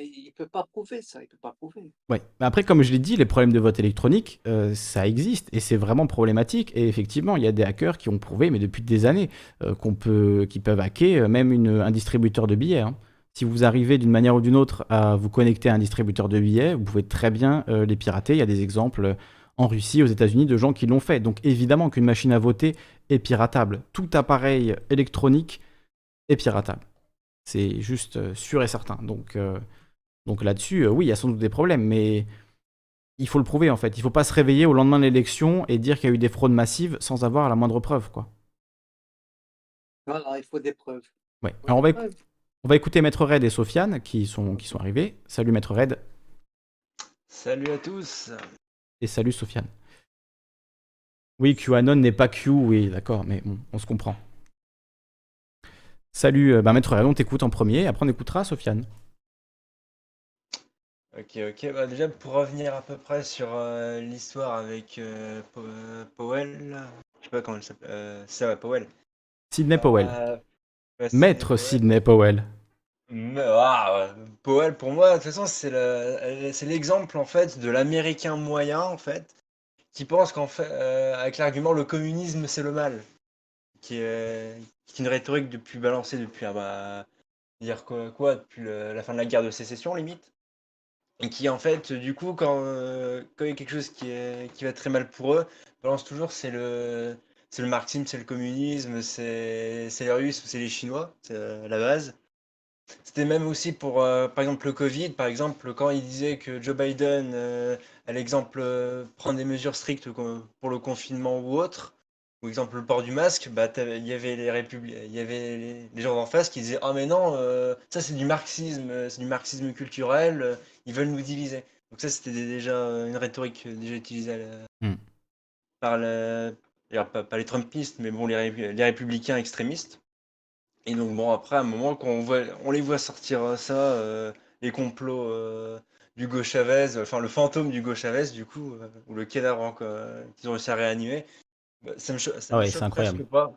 il peut pas prouver ça, il peut pas prouver. Ouais. Mais après, comme je l'ai dit, les problèmes de vote électronique, euh, ça existe et c'est vraiment problématique. Et effectivement, il y a des hackers qui ont prouvé, mais depuis des années, euh, qu'on peut, qui peuvent hacker euh, même un distributeur de billets. Hein. Si vous arrivez d'une manière ou d'une autre à vous connecter à un distributeur de billets, vous pouvez très bien les pirater. Il y a des exemples en Russie, aux États-Unis, de gens qui l'ont fait. Donc évidemment qu'une machine à voter est piratable. Tout appareil électronique est piratable. C'est juste sûr et certain. Donc donc là-dessus, euh, oui, il y a sans doute des problèmes, mais il faut le prouver en fait. Il ne faut pas se réveiller au lendemain de l'élection et dire qu'il y a eu des fraudes massives sans avoir la moindre preuve, quoi. Voilà, il faut des preuves. Ouais. Alors on va, on va, écouter Maître Red et Sofiane qui sont, qui sont arrivés. Salut Maître Red. Salut à tous. Et salut Sofiane. Oui, QAnon n'est pas Q, oui, d'accord, mais bon, on se comprend. Salut, euh, bah, Maître Red, on t'écoute en premier, après on écoutera Sofiane. Ok, ok. Bah, déjà, pour revenir à peu près sur euh, l'histoire avec euh, Powell, je sais pas comment elle s'appelle. Euh, c'est Powell. Sidney Powell. Maître Sidney Powell. Ah, Powell, pour moi, de toute façon, c'est l'exemple en fait de l'américain moyen en fait, qui pense qu'en fait, avec l'argument le communisme c'est le mal, qui est, une rhétorique depuis balancée depuis, ah bah, dire quoi, quoi depuis la fin de la guerre de sécession limite. Et qui, en fait, du coup, quand, euh, quand il y a quelque chose qui, qui va très mal pour eux, balance toujours c'est le, c'est le marxisme, c'est le communisme, c'est, les Russes ou c'est les Chinois, c'est euh, la base. C'était même aussi pour, euh, par exemple, le Covid, par exemple, quand il disait que Joe Biden allait, exemple, prendre des mesures strictes pour le confinement ou autre, ou exemple le port du masque, bah, il y avait les il y avait les, gens d'en face qui disaient ah mais non, ça c'est du marxisme, c'est du marxisme culturel, ils veulent nous diviser. Donc ça, c'était déjà une rhétorique déjà utilisée hmm. par, pas, les Trumpistes, mais bon, les, les, républicains extrémistes. Et donc bon, après, à un moment, quand on, voit, on les voit sortir euh, ça, euh, les complots euh, du Hugo Chavez, enfin le fantôme du Hugo Chavez, du coup, ou le cadavre qu'ils ont réussi à réanimer, bah, ça me, ça ah ouais, c'est incroyable. Pas.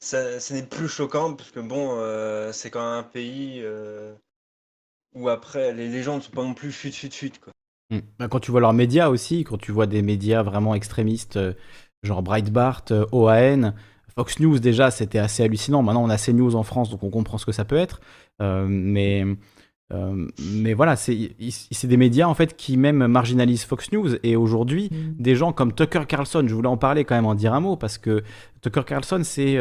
Ça, ce n'est plus choquant parce que bon, c'est quand même un pays où après les légendes ne sont pas non plus fut fut fut quoi. Bah, quand tu vois leurs médias aussi, quand tu vois des médias vraiment extrémistes, euh, genre Breitbart, euh, OAN, Fox News déjà, c'était assez hallucinant. Maintenant, on a CNews en France, donc on comprend ce que ça peut être. Euh, mais, mais voilà, c'est des médias en fait qui même marginalisent Fox News. Et aujourd'hui, hmm. des gens comme Tucker Carlson, je voulais en parler quand même, en dire un mot, parce que Tucker Carlson, c'est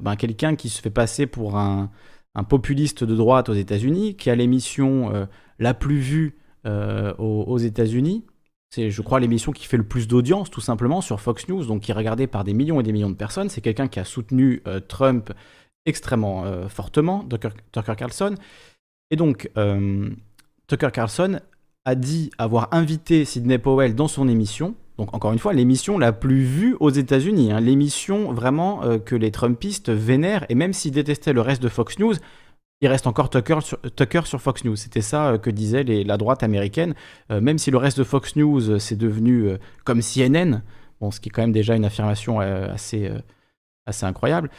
ben, quelqu'un qui se fait passer pour un, un populiste de droite aux États-Unis, qui a l'émission euh, la plus vue euh, aux, États-Unis. C'est, je crois, l'émission qui fait le plus d'audience, tout simplement, sur Fox News, donc qui est regardée par des millions et des millions de personnes. C'est quelqu'un qui a soutenu euh, Trump extrêmement fortement, Tucker, Tucker, Carlson. Et donc, Tucker Carlson a dit avoir invité Sidney Powell dans son émission donc encore une fois, l'émission la plus vue aux États-Unis, hein. l'émission vraiment euh, que les Trumpistes vénèrent, et même s'ils détestaient le reste de Fox News, il reste encore Tucker sur, Fox News. C'était ça euh, que disait la droite américaine. Euh, même si le reste de Fox News, c'est devenu comme CNN, bon, ce qui est quand même déjà une affirmation assez, assez incroyable,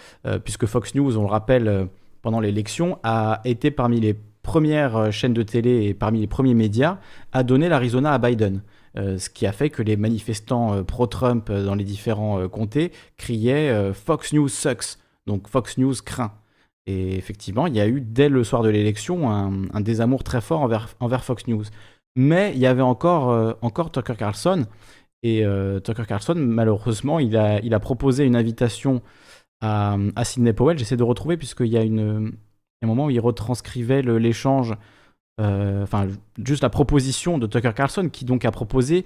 puisque Fox News, on le rappelle, pendant l'élection, a été parmi les première chaîne de télé et parmi les premiers médias à donner l'Arizona à Biden. Ce qui a fait que les manifestants pro-Trump dans les différents comtés criaient Fox News sucks, donc Fox News craint. Et effectivement, il y a eu dès le soir de l'élection un, désamour très fort envers, Fox News. Mais il y avait encore, encore Tucker Carlson. Et Tucker Carlson, malheureusement, il a, il a proposé une invitation à, à Sidney Powell. J'essaie de retrouver, puisqu'il y a une, un moment où il retranscrivait l'échange, euh, enfin, juste la proposition de Tucker Carlson, qui donc a proposé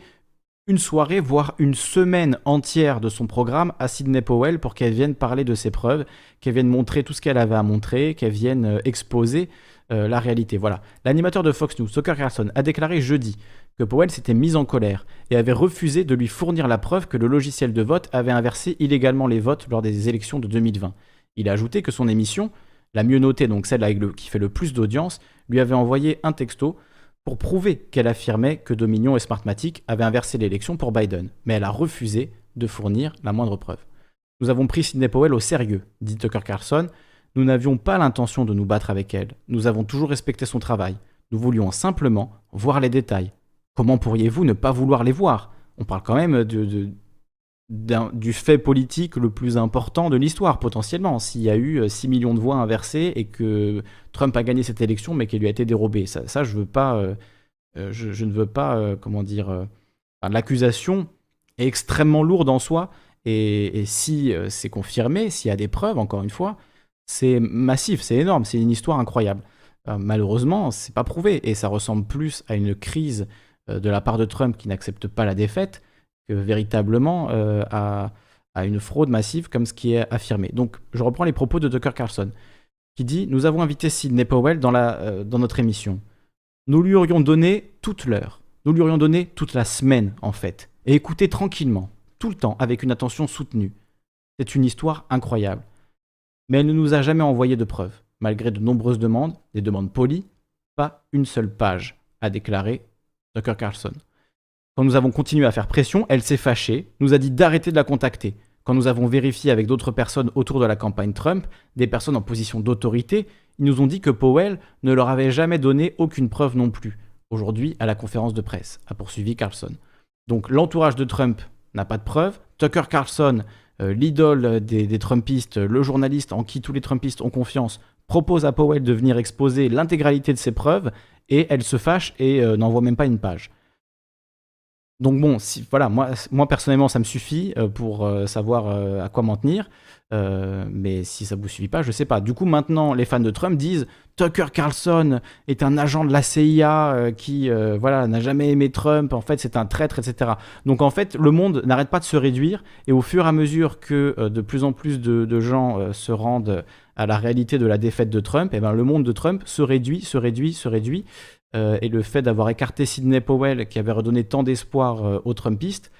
une soirée, voire une semaine entière de son programme à Sidney Powell pour qu'elle vienne parler de ses preuves, qu'elle vienne montrer tout ce qu'elle avait à montrer, qu'elle vienne euh, exposer euh, la réalité. Voilà. L'animateur de Fox News, Tucker Carlson, a déclaré jeudi que Powell s'était mis en colère et avait refusé de lui fournir la preuve que le logiciel de vote avait inversé illégalement les votes lors des élections de 2020. Il a ajouté que son émission, la mieux notée, donc celle qui fait le plus d'audience, lui avait envoyé un texto pour prouver qu'elle affirmait que Dominion et Smartmatic avaient inversé l'élection pour Biden, mais elle a refusé de fournir la moindre preuve. Nous avons pris Sidney Powell au sérieux, dit Tucker Carlson. Nous n'avions pas l'intention de nous battre avec elle. Nous avons toujours respecté son travail. Nous voulions simplement voir les détails, Comment pourriez-vous ne pas vouloir les voir? On parle quand même de, du fait politique le plus important de l'histoire, potentiellement. S'il y a eu 6 euh, millions de voix inversées et que Trump a gagné cette élection, mais qu'elle lui a été dérobée. Ça, je veux pas. Euh, euh, je, ne veux pas, comment dire. L'accusation est extrêmement lourde en soi. Et, et si c'est confirmé, s'il y a des preuves, encore une fois, c'est massif, c'est énorme, c'est une histoire incroyable. malheureusement, c'est pas prouvé et ça ressemble plus à une crise de la part de Trump qui n'accepte pas la défaite véritablement euh, à, une fraude massive comme ce qui est affirmé. Donc je reprends les propos de Tucker Carlson qui dit Nous avons invité Sidney Powell dans, la, euh, dans notre émission. Nous lui aurions donné toute l'heure. Nous lui aurions donné toute la semaine, en fait. Et écouté tranquillement, tout le temps, avec une attention soutenue. C'est une histoire incroyable. Mais elle ne nous a jamais envoyé de preuves, malgré de nombreuses demandes, des demandes polies, pas une seule page, a déclaré Tucker Carlson. Quand nous avons continué à faire pression, elle s'est fâchée, nous a dit d'arrêter de la contacter. Quand nous avons vérifié avec d'autres personnes autour de la campagne Trump, des personnes en position d'autorité, ils nous ont dit que Powell ne leur avait jamais donné aucune preuve non plus. Aujourd'hui, à la conférence de presse, a poursuivi Carlson. Donc l'entourage de Trump n'a pas de preuves. Tucker Carlson, euh, l'idole des, Trumpistes, le journaliste en qui tous les Trumpistes ont confiance, propose à Powell de venir exposer l'intégralité de ses preuves et elle se fâche et euh, n'envoie même pas une page. Donc bon, voilà, moi, moi personnellement, ça me suffit euh, pour euh, savoir à quoi m'en tenir. mais si ça vous suffit pas, je sais pas. Du coup, maintenant, les fans de Trump disent Tucker Carlson est un agent de la CIA qui, voilà, n'a jamais aimé Trump. En fait, c'est un traître, etc. Donc en fait, le monde n'arrête pas de se réduire et au fur et à mesure que de plus en plus de, gens se rendent à la réalité de la défaite de Trump, eh ben, le monde de Trump se réduit, se réduit, se réduit. Euh, et le fait d'avoir écarté Sidney Powell, qui avait redonné tant d'espoir euh, aux Trumpistes,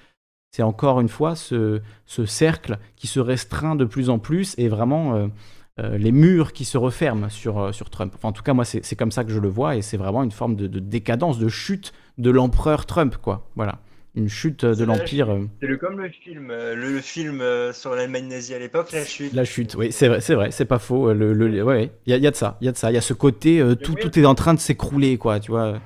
c'est encore une fois ce, cercle qui se restreint de plus en plus et vraiment euh, les murs qui se referment sur, sur Trump. En tout cas, moi, c'est comme ça que je le vois et c'est vraiment une forme de, de décadence, de chute de l'empereur Trump, quoi. Voilà une chute de l'Empire. Euh. C'est comme le film, euh, le, film euh, sur l'Allemagne nazie à l'époque, la chute. La chute, oui, c'est vrai, c'est vrai, c'est pas faux. Le, le ouais, il y, a de ça, il y a de ça, il y a ce côté tout, tout est en train de s'écrouler, quoi, tu vois.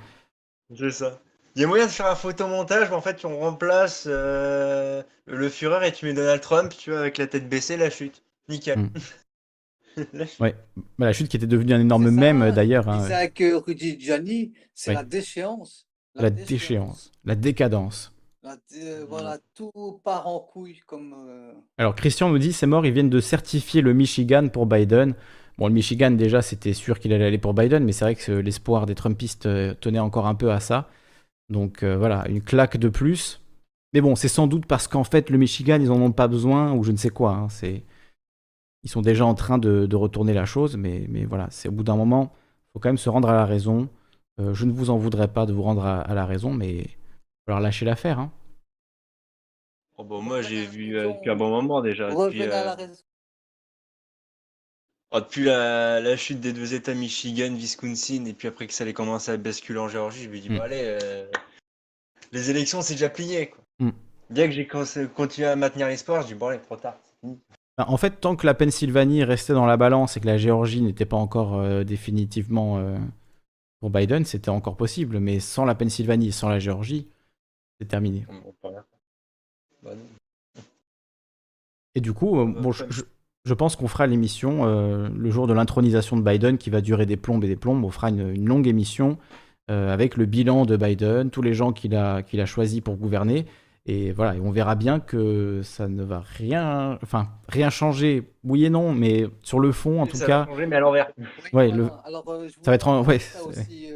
C'est ça. Il y a moyen de faire un photomontage, mais en fait, on remplace le Führer et tu mets Donald Trump, tu vois, avec la tête baissée, la chute. Nickel. Hmm. la, chute. Ouais. Bah, la chute qui était devenue un énorme mème d'ailleurs. Hein. que Rudy Gianni, c'est la déchéance. La, déchéance, la décadence. Euh, voilà, tout part en couille comme. Euh, Alors Christian nous dit c'est mort, ils viennent de certifier le Michigan pour Biden. Bon, le Michigan déjà c'était sûr qu'il allait aller pour Biden, mais c'est vrai que l'espoir des Trumpistes euh, tenait encore un peu à ça. Donc voilà, une claque de plus. Mais bon, c'est sans doute parce qu'en fait le Michigan ils en ont pas besoin ou je ne sais quoi. Hein. c'est ils sont déjà en train de, retourner la chose, mais, mais voilà, c'est au bout d'un moment, faut quand même se rendre à la raison. je ne vous en voudrais pas de vous rendre à la raison, mais alors lâcher l'affaire. Hein. Oh bah, moi j'ai vu euh, depuis un bon moment déjà. Depuis, euh, oh, depuis la, la chute des deux États Michigan, Wisconsin, et puis après que ça allait commencer à basculer en Géorgie, je me dis mm. bon allez, euh, les élections c'est déjà plié quoi. Mm. Bien que j'ai continué à maintenir l'espoir, je dis bon allez, trop tard. Bah, en fait, tant que la Pennsylvanie restait dans la balance et que la Géorgie n'était pas encore définitivement Pour Biden, c'était encore possible, mais sans la Pennsylvanie, sans la Géorgie, c'est terminé. Bah non. Et du coup, euh, bon, je, je- je pense qu'on fera l'émission euh, le jour de l'intronisation de Biden, qui va durer des plombes et des plombes. On fera une, une longue émission euh, avec le bilan de Biden, tous les gens qu'il a, qu'il a choisis pour gouverner. Et voilà, et on verra bien que ça ne va rien, enfin, rien changer. Oui et non, mais sur le fond, en tout Ça cas, va changer, mais à l'envers. Ouais, Voilà. le- Alors, euh, ça va être en- ouais, ça aussi,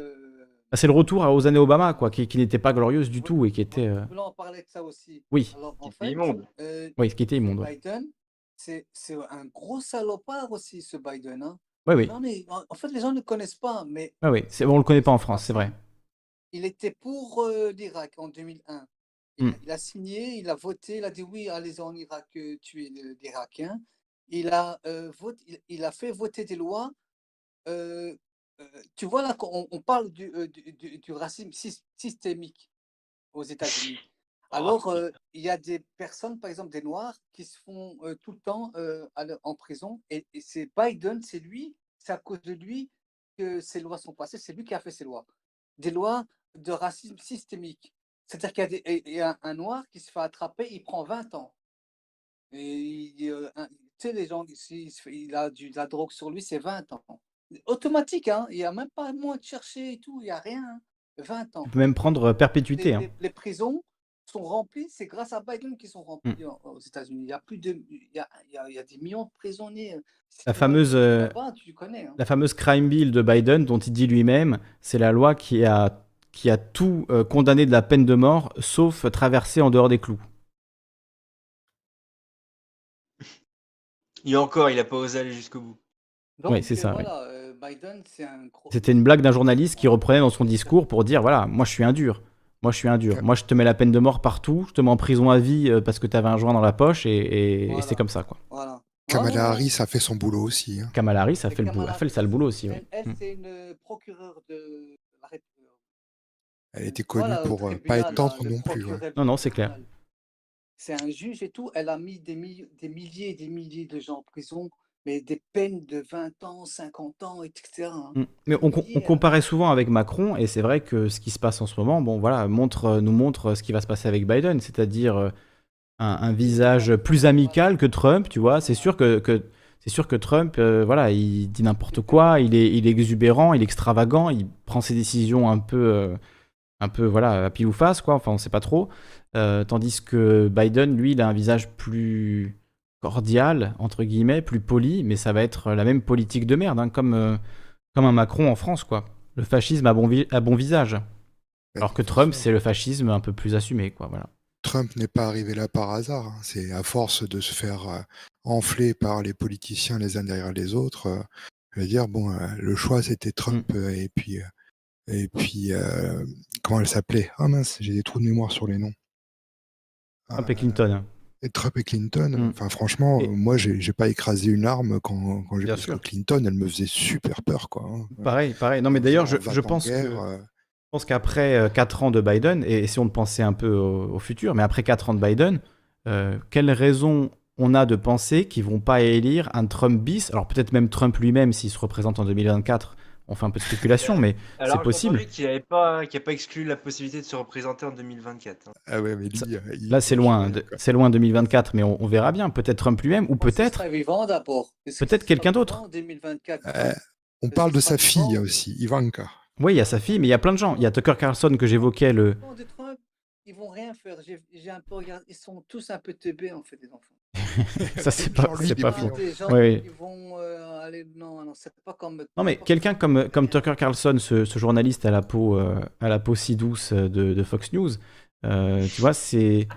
c'est le retour à- aux années Obama, quoi, qui, qui n'était pas glorieuse du oui, tout et qui était, oui, euh, je voulais en parler de ça aussi. oui, Alors, en Qui était fait, immonde. euh, oui, qui était immonde. Biden, c'est c'est un gros salopard aussi, ce Biden. Hein. oui, Non, mais en en fait, les gens ne connaissent pas, mais ouais, c'est- on le connaît pas en France, c'est vrai. il était pour euh, l'Irak en 2001. Il, Hmm. il a signé, il a voté, il a dit oui, allez en Irak euh, tuer le- l'Irakien. Il a, euh, il, il a fait voter des lois. euh, tu vois là, on, on parle du, euh, du, du- du racisme sys- systémique aux États-Unis. Alors, euh, il y a des personnes, par exemple des Noirs, qui se font euh, tout le temps euh, en prison. Et, et c'est Biden, c'est lui, c'est à cause de lui que ces lois sont passées. C'est lui qui a fait ces lois. Des lois de racisme systémique. C'est-à-dire qu'il y a, des- et- et un, un Noir qui se fait attraper, il prend 20 ans. Et il, euh, un- tu sais, les gens, fait- il a du, de la drogue sur lui, c'est 20 ans. Automatique, hein. Il n'y a même pas moins de chercher et tout, il n'y a rien. hein. 20 ans On peut même prendre euh, perpétuité. les, hein. les- les prisons sont remplies, c'est grâce à Biden qu'ils sont remplies en- aux États-Unis. Il y a plus de, il y a, il y a- il y a des millions de prisonniers. euh, Si La tu vas fameuse, euh, là-bas, tu connais. hein. La fameuse crime bill de Biden, dont il dit lui-même, c'est la loi qui a, qui a tout euh, condamné de la peine de mort, sauf traverser en dehors des clous. Et encore, il a pas osé aller jusqu'au bout. Donc, ouais, c'est euh, ça. Voilà, euh, Biden, c'est un gros. C'était une blague d'un journaliste qui reprenait dans son discours pour dire voilà, moi je suis un dur. Moi je suis un dur. Moi je te mets la peine de mort partout, je te mets en prison à vie euh, parce que t'avais un joint dans la poche et, et- et Voilà. c'est comme ça quoi. Voilà. Kamala Harris a fait son boulot aussi. hein. Kamala Harris a fait le, boulot, a fait le sale boulot aussi. Elle, ouais. elle, c'est une procureure de la République. Elle était connue Voilà, pour euh, pas être tendre le non plus. ouais. Non, non, c'est clair. C'est un juge et tout. Elle a mis des milliers et des milliers de gens en prison, mais des peines de 20 ans, 50 ans, etc. hein. Mm. Mais on, on comparait souvent avec Macron, et c'est vrai que ce qui se passe en ce moment, bon voilà, montre, euh, nous montre ce qui va se passer avec Biden, c'est-à-dire euh, un, un visage plus amical que Trump, tu vois. C'est sûr que, que- c'est sûr que Trump, euh, voilà, il dit n'importe quoi, il est, il est exubérant, il est extravagant, il prend ses décisions un peu, euh, un peu voilà, à pile ou face, quoi. Enfin, on sait pas trop. Euh, tandis que Biden, lui, il a un visage plus cordial, entre guillemets, plus poli, mais ça va être la même politique de merde, hein, comme, euh, comme un Macron en France, quoi. Le fascisme a bon, vi- a bon visage. Alors que Trump, c'est le fascisme un peu plus assumé, quoi, voilà. Trump n'est pas arrivé là par hasard. hein. C'est à force de se faire euh, enfler par les politiciens les uns derrière les autres. euh, je veux dire, bon, le choix c'était Trump euh, et puis, et puis comment elle s'appelait? Ah mince, j'ai des trous de mémoire sur les noms. Trump et Clinton. Et Trump et Clinton, Mm. enfin franchement, Et- euh, moi j'ai pas écrasé une arme quand, quand j'ai que Clinton, elle me faisait super peur quoi. hein. Pareil, pareil. Non, mais d'ailleurs, je, On je en pense que. euh, Je pense qu'après 4 ans de Biden, et essayons de penser un peu au, au futur, mais après 4 ans de Biden, euh, quelle raison on a de penser qu'ils vont pas élire un Trump bis? Alors peut-être même Trump lui-même s'il se représente en 2024, on fait un peu de spéculation, mais Alors, c'est possible. qu'il n'avait pas, a pas exclu la possibilité de se représenter en 2024. hein. Ah ouais, mais lui, Ça- euh, il- Là c'est loin, de- c'est loin 2024, mais on, on verra bien. Peut-être Trump lui-même, ou peut-être sera vivant d'abord. Est-ce qu'il peut-être quelqu'un d'autre. En 2024. Euh, on parle de sa fille vivant? aussi, Ivanka. Oui, il y a sa fille, mais il y a plein de gens. Il y a Tucker Carlson que j'évoquais, le. enfants de Trump, ils vont rien faire. J'ai j'ai un peu regardé, ils sont tous un peu teubés en fait, les enfants. Ça c'est pas, pas faux. Oui, euh, aller. Non, non, c'est pas comme. Non mais quelqu'un comme, comme Tucker Carlson, ce, ce journaliste à la peau, euh, à la peau si douce de, de Fox News, euh, tu vois, c'est...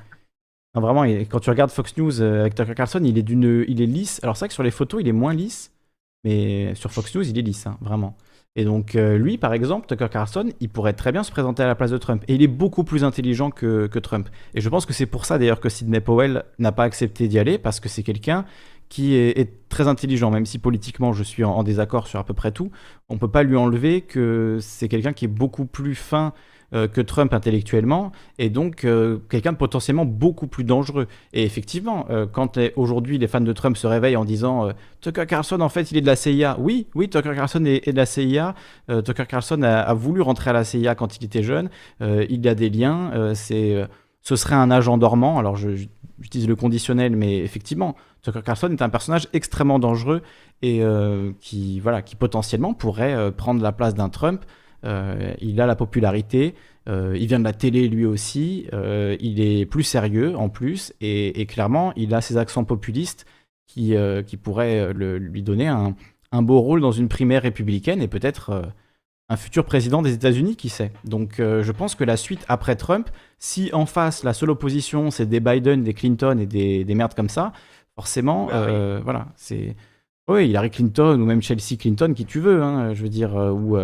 Non, vraiment, quand tu regardes Fox News euh, avec Tucker Carlson, il est, d'une, il est lisse. Alors c'est vrai que sur les photos, il est moins lisse, mais sur Fox News, il est lisse, hein, vraiment. Et donc euh, lui, par exemple, Tucker Carlson, il pourrait très bien se présenter à la place de Trump. Et il est beaucoup plus intelligent que, Trump. Et je pense que c'est pour ça d'ailleurs que Sidney Powell n'a pas accepté d'y aller, parce que c'est quelqu'un qui est, très intelligent, même si politiquement je suis en, désaccord sur à peu près tout. On peut pas lui enlever que c'est quelqu'un qui est beaucoup plus fin euh, que Trump intellectuellement, et donc euh, quelqu'un de potentiellement beaucoup plus dangereux. Et effectivement, euh, quand aujourd'hui les fans de Trump se réveillent en disant Tucker Carlson, en fait, il est de la CIA. Oui, oui, Tucker Carlson est, de la CIA. Tucker Carlson a, voulu rentrer à la CIA quand il était jeune. il a des liens. c'est, ce serait un agent dormant. Alors, j'utilise le conditionnel, mais effectivement, Tucker Carlson est un personnage extrêmement dangereux et qui, voilà, qui potentiellement pourrait prendre la place d'un Trump il a la popularité, euh, il vient de la télé lui aussi, euh, il est plus sérieux en plus, et, clairement, il a ses accents populistes qui, qui pourraient lui donner un, beau rôle dans une primaire républicaine et peut-être un futur président des États-Unis, qui sait. Donc je pense que la suite après Trump, si en face la seule opposition c'est des Biden, des Clinton et des, des merdes comme ça, forcément, bah voilà, c'est. Oui, Hillary Clinton ou même Chelsea Clinton, qui tu veux, hein, je veux dire, ou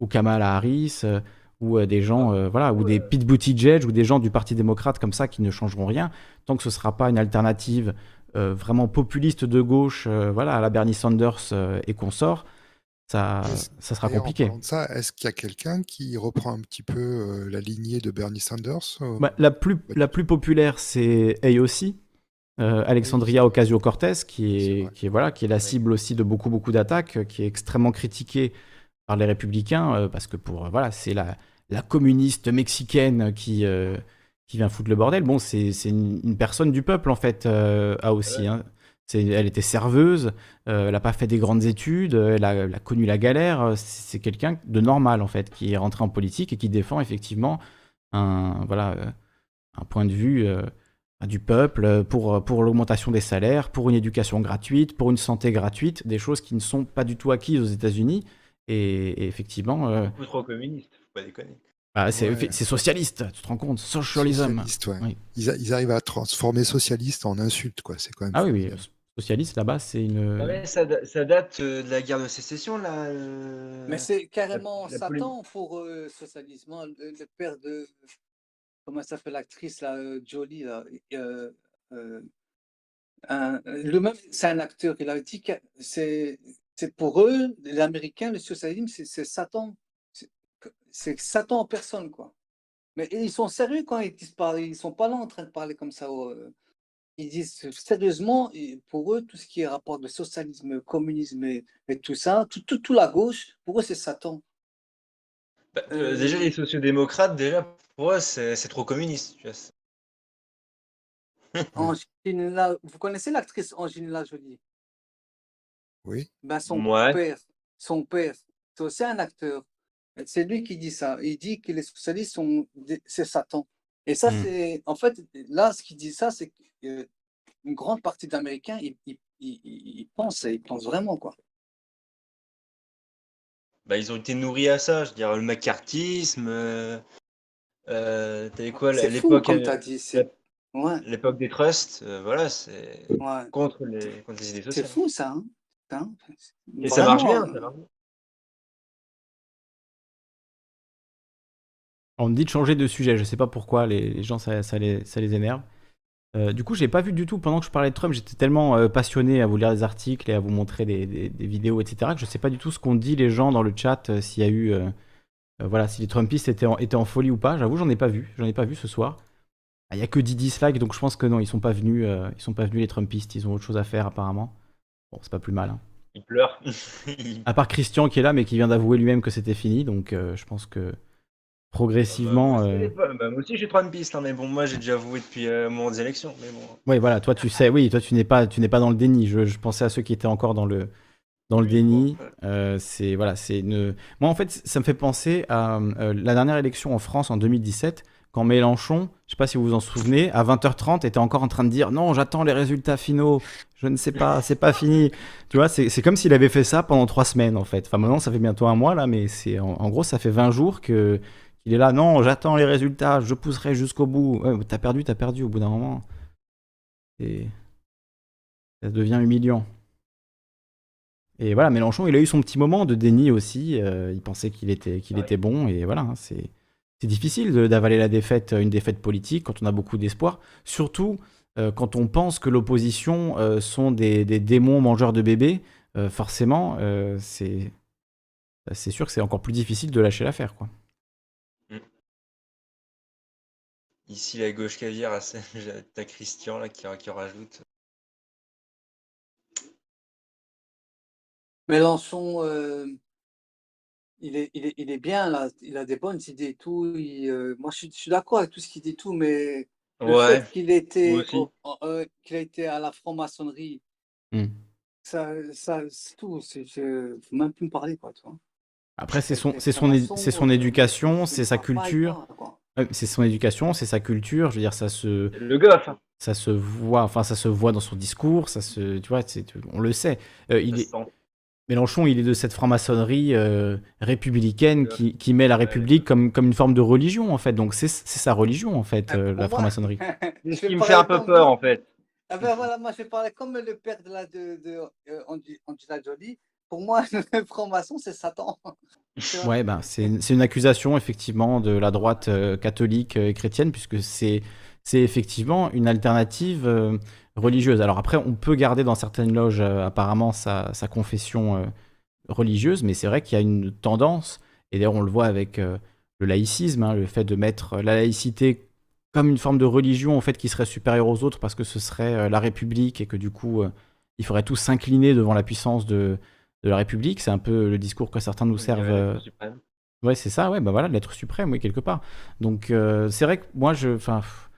ou Kamala Harris, euh, ou euh, des gens, euh, voilà, ou des Pete Buttigieg, ou des gens du Parti démocrate comme ça qui ne changeront rien, tant que ce ne sera pas une alternative vraiment populiste de gauche, voilà, à la Bernie Sanders et consorts, ça, ça sera compliqué. En de ça, est-ce qu'il y a quelqu'un qui reprend un petit peu la lignée de Bernie Sanders bah, la, plus, la plus populaire, c'est AOC, Alexandria Ocasio-Cortez, qui est, qui est, voilà, qui est la cible aussi de beaucoup, beaucoup d'attaques, qui est extrêmement critiquée par les républicains, euh, parce que pour euh, voilà, c'est la, la communiste mexicaine qui, euh, qui vient foutre le bordel. Bon, c'est une, personne du peuple, en fait, a aussi. Hein. Elle était serveuse, elle n'a pas fait des grandes études, elle a, connu la galère. C'est quelqu'un de normal, en fait, qui est rentré en politique et qui défend effectivement un, voilà, un point de vue du peuple pour, pour l'augmentation des salaires, pour une éducation gratuite, pour une santé gratuite, des choses qui ne sont pas du tout acquises aux États-Unis. Et, effectivement. Euh, Beaucoup trop communiste, faut pas déconner. Ah, c'est socialiste, tu te rends compte? Socialisme. ils, arrivent à transformer socialiste en insulte, quoi. C'est quand même. Ah oui, oui. Socialiste, là-bas, c'est une. Ah ça, ça, date euh, de la guerre de sécession, là. Mais c'est carrément Satan pour euh, socialisme. Hein, le, père de. Comment ça s'appelle l'actrice, là, Jolie, là. Lui-même, c'est un acteur. Il a dit que c'est c'est pour eux, les Américains, le socialisme, c'est Satan. C'est Satan en personne, quoi. Mais ils sont sérieux quand ils disent pas, ils sont pas là en train de parler comme ça. Euh, ils disent sérieusement, pour eux, tout ce qui est rapport de socialisme, communisme et, tout ça, tout, tout, la gauche, pour eux, c'est Satan. Bah, euh, déjà, les sociodémocrates, déjà, pour eux, c'est trop communiste. vous connaissez l'actrice Angelina Jolie? Oui. Ben son père, son père, c'est aussi un acteur. C'est lui qui dit ça. Il dit que les socialistes sont, c'est Satan. Et ça, hmm. c'est, en fait, là, ce qu'il dit ça, c'est qu'une grande partie d'Américains, ils, ils, ils, pensent, ils pensent vraiment, quoi. Bah, ils ont été nourris à ça, je veux dire, le macartisme. Euh, euh, quoi, l'époque. comme as dit, ouais. L'époque des trusts, euh, voilà, c'est contre, les, contre les idées sociales. C'est fou, ça. Hein Hein, Et ça marche bien, ça marche On me dit de changer de sujet, je sais pas pourquoi, les, gens ça, les, ça, les, énerve. Euh, du coup, j'ai pas vu du tout, pendant que je parlais de Trump, j'étais tellement euh, passionné à vous lire des articles et à vous montrer des, vidéos, etc., que je sais pas du tout ce qu'ont dit les gens dans le chat, euh, s'il y a eu. voilà, si les Trumpistes étaient en, étaient en folie ou pas. J'avoue, j'en ai pas vu, j'en ai pas vu ce soir. Il y a que 10 dislikes, donc je pense que non, ils sont pas venus, ils sont pas venus les Trumpistes, ils ont autre chose à faire apparemment. Bon, c'est pas plus mal. Hein. Il pleure. à part Christian qui est là, mais qui vient d'avouer lui-même que c'était fini, donc euh, je pense que progressivement. Bah, euh, bah, moi aussi j'ai trois pistes, hein, mais bon, moi j'ai déjà avoué depuis euh, mon élection. Mais bon. Oui, voilà, toi tu sais, oui, toi tu n'es pas, tu n'es pas dans le déni. Je, pensais à ceux qui étaient encore dans le, dans le déni. c'est voilà, c'est une. Moi en fait, ça me fait penser à la dernière élection en France en 2017 quand Mélenchon, je sais pas si vous vous en souvenez, à 20h30 était encore en train de dire non, j'attends les résultats finaux, je ne sais pas, c'est pas fini. Tu vois, c'est comme s'il avait fait ça pendant trois semaines en fait. Enfin maintenant ça fait bientôt un mois là, mais c'est en, gros ça fait 20 jours que qu'il est là, non, j'attends les résultats, je pousserai jusqu'au bout. Ouais, t'as perdu, t'as perdu au bout d'un moment. Et ça devient humiliant. Et voilà, Mélenchon, il a eu son petit moment de déni aussi. Euh, il pensait qu'il était, qu'il était bon, et voilà, hein, c'est c'est difficile d'avaler la défaite, une défaite politique quand on a beaucoup d'espoir. Surtout euh, quand on pense que l'opposition euh, sont des, des démons mangeurs de bébés, forcément, c'est c'est sûr que c'est encore plus difficile de lâcher l'affaire, quoi. Ici, la gauche caviar, t'as Christian là, qui, qui rajoute. Mélenchon, euh, il, est, il, est, il est bien là, il a des bonnes idées et tout. il, euh, moi, je suis, je suis d'accord avec tout ce qu'il dit, tout, mais le Ouais, fait qu'il était, euh, qu'il a été à la franc-maçonnerie, Hmm. ça, ça, c'est tout. C'est, je- faut même plus me parler, quoi, tu vois. Après, c'est son, c'est son, c'est son euh, éducation, c'est sa culture. Ouais, C'est son éducation, c'est sa culture. Je veux dire, ça se, Le hein. ça se voit, enfin, ça se voit dans son discours. Ça se, tu vois, c'est- on le sait. Euh, il est. Mélenchon, il est de cette franc-maçonnerie euh, républicaine qui, qui met la République comme, comme une forme de religion, en fait. Donc, c'est sa religion, en fait, Ah, euh, la franc-maçonnerie. Ce qui me fait un peu comme- peur en fait. Ah ben voilà, moi je vais parler comme le père de la de, de euh, Angela Jolie. Pour moi, le franc-maçon, c'est Satan. Ouais, ben, c'est une, accusation, effectivement, de la droite euh, catholique euh, et chrétienne, puisque c'est c'est effectivement une alternative euh, religieuse. Alors après, on peut garder dans certaines loges, euh, apparemment, sa, sa confession euh, religieuse, mais c'est vrai qu'il y a une tendance, et d'ailleurs on le voit avec euh, le laïcisme, hein, le fait de mettre la laïcité comme une forme de religion, en fait, qui serait supérieure aux autres, parce que ce serait la République, et que du coup, il faudrait tous s'incliner devant la puissance de, de la République. C'est un peu le discours que certains nous servent. Ouais, c'est ça, ouais, bah voilà, l'être suprême, oui, quelque part. Donc, c'est vrai que moi, je. Enfin. pff,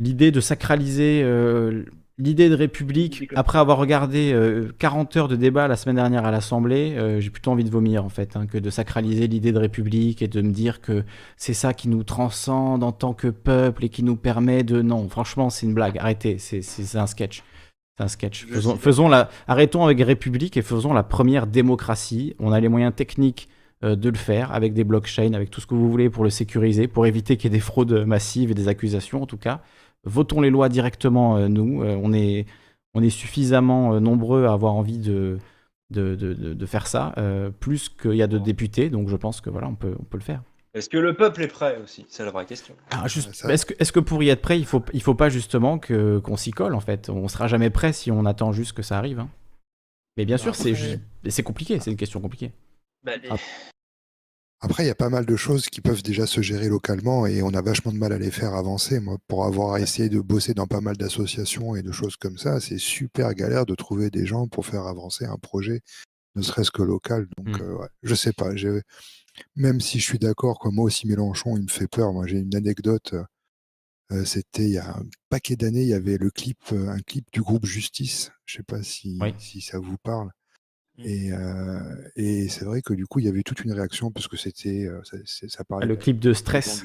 L'idée de sacraliser. euh, L'idée de République, après avoir regardé euh, 40 heures de débat la semaine dernière à l'Assemblée, euh, j'ai plutôt envie de vomir, en fait, hein, que de sacraliser l'idée de République et de me dire que c'est ça qui nous transcende en tant que peuple et qui nous permet de. Non, franchement, c'est une blague, arrêtez, c'est un sketch. C'est un sketch. Faisons, faisons la, arrêtons avec République et faisons la première démocratie. On a les moyens techniques euh, de le faire avec des blockchains, avec tout ce que vous voulez pour le sécuriser, pour éviter qu'il y ait des fraudes massives et des accusations en tout cas. Votons les lois directement, euh, nous. Euh, on, est, on est suffisamment euh, nombreux à avoir envie de, de, de, de- de faire ça, euh, plus qu'il y a de députés, donc je pense que voilà, on peut, on peut le faire. Est-ce que le peuple est prêt aussi? C'est la vraie question. Ah, Est-ce que, est-ce que pour y être prêt, il faut, il faut pas justement que, qu'on s'y colle en fait? On sera jamais prêt si on attend juste que ça arrive. hein. Mais bien sûr, c'est, compliqué, c'est une question compliquée. Bah, les- Ah. Après, il y a pas mal de choses qui peuvent déjà se gérer localement et on a vachement de mal à les faire avancer. Moi, pour avoir essayé de bosser dans pas mal d'associations et de choses comme ça, c'est super galère de trouver des gens pour faire avancer un projet, ne serait-ce que local. Donc, Mm. euh, ouais, je sais pas. Même si je suis d'accord, quoi, moi aussi, Mélenchon, il me fait peur. Moi, j'ai une anecdote. euh, C'était il y a un paquet d'années, il y avait le clip, euh, un clip du groupe Justice. Je sais pas si, Oui. si ça vous parle. Mm. Et, euh, et c'est vrai que du coup, il y avait toute une réaction parce que c'était, euh, ça, ça parlait Le clip de stress.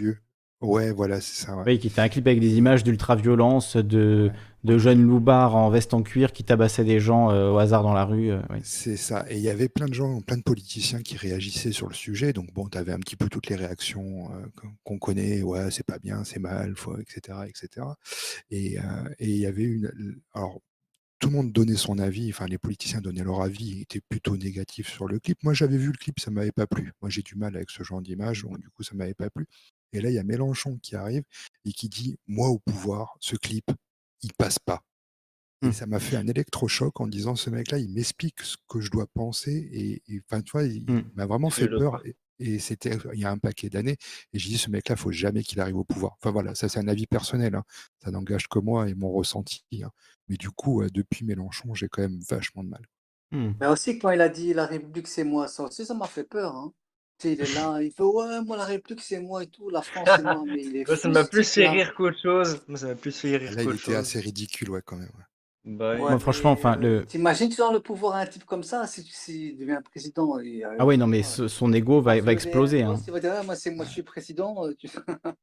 Ouais, voilà, c'est ça. ouais. oui, qui était un clip avec des images d'ultra-violence, de, de jeunes loupards en veste en cuir qui tabassaient des gens euh, au hasard dans la rue. euh, oui. C'est ça. Et il y avait plein de gens, plein de politiciens qui réagissaient sur le sujet. Donc bon, tu avais un petit peu toutes les réactions euh, qu'on- connaît. Ouais, c'est pas bien, c'est mal, faut, etc., etc. Et euh, et il y avait une. Alors tout le monde donnait son avis. Enfin, les politiciens donnaient leur avis, ils étaient plutôt négatifs sur le clip. Moi, j'avais vu le clip, ça m'avait pas plu. Moi, j'ai du mal avec ce genre d'image, donc du coup, ça m'avait pas plu. Et là, il y a Mélenchon qui arrive et qui dit, moi au pouvoir, ce clip, il passe pas. Et Hmm. ça m'a fait un électrochoc en disant ce mec-là, il m'explique ce que je dois penser. Et enfin, tu vois, il Hmm. m'a vraiment fait peur. Et, et c'était il y a un paquet d'années. Et j'ai dit ce mec-là, faut jamais qu'il arrive au pouvoir. Enfin voilà, ça c'est un avis personnel. hein. Ça n'engage que moi et mon ressenti. hein. Mais du coup, euh, depuis Mélenchon, j'ai quand même vachement de mal. Hmm. Mais aussi, quand il a dit la République, c'est moi, ça aussi, ça m'a fait peur. Hein. Tu sais, il est là, il fait Ouais, moi, la République, c'est moi et tout, la France, c'est moi. Mais il est Moi, ça m'a plus fait rire qu'autre chose. Moi, ça m'a plus fait rire Là, il était chose. assez ridicule, ouais, quand même. ouais. Bah. Ouais, Moi, franchement, enfin, le- T'imagines, tu donnes le pouvoir à un type comme ça, si tu s'il devient président. et, euh, Ah oui, non, mais ce- son ego va, va exploser. Hein. Il va dire, Ah, moi, c'est moi, je suis président. euh, tu-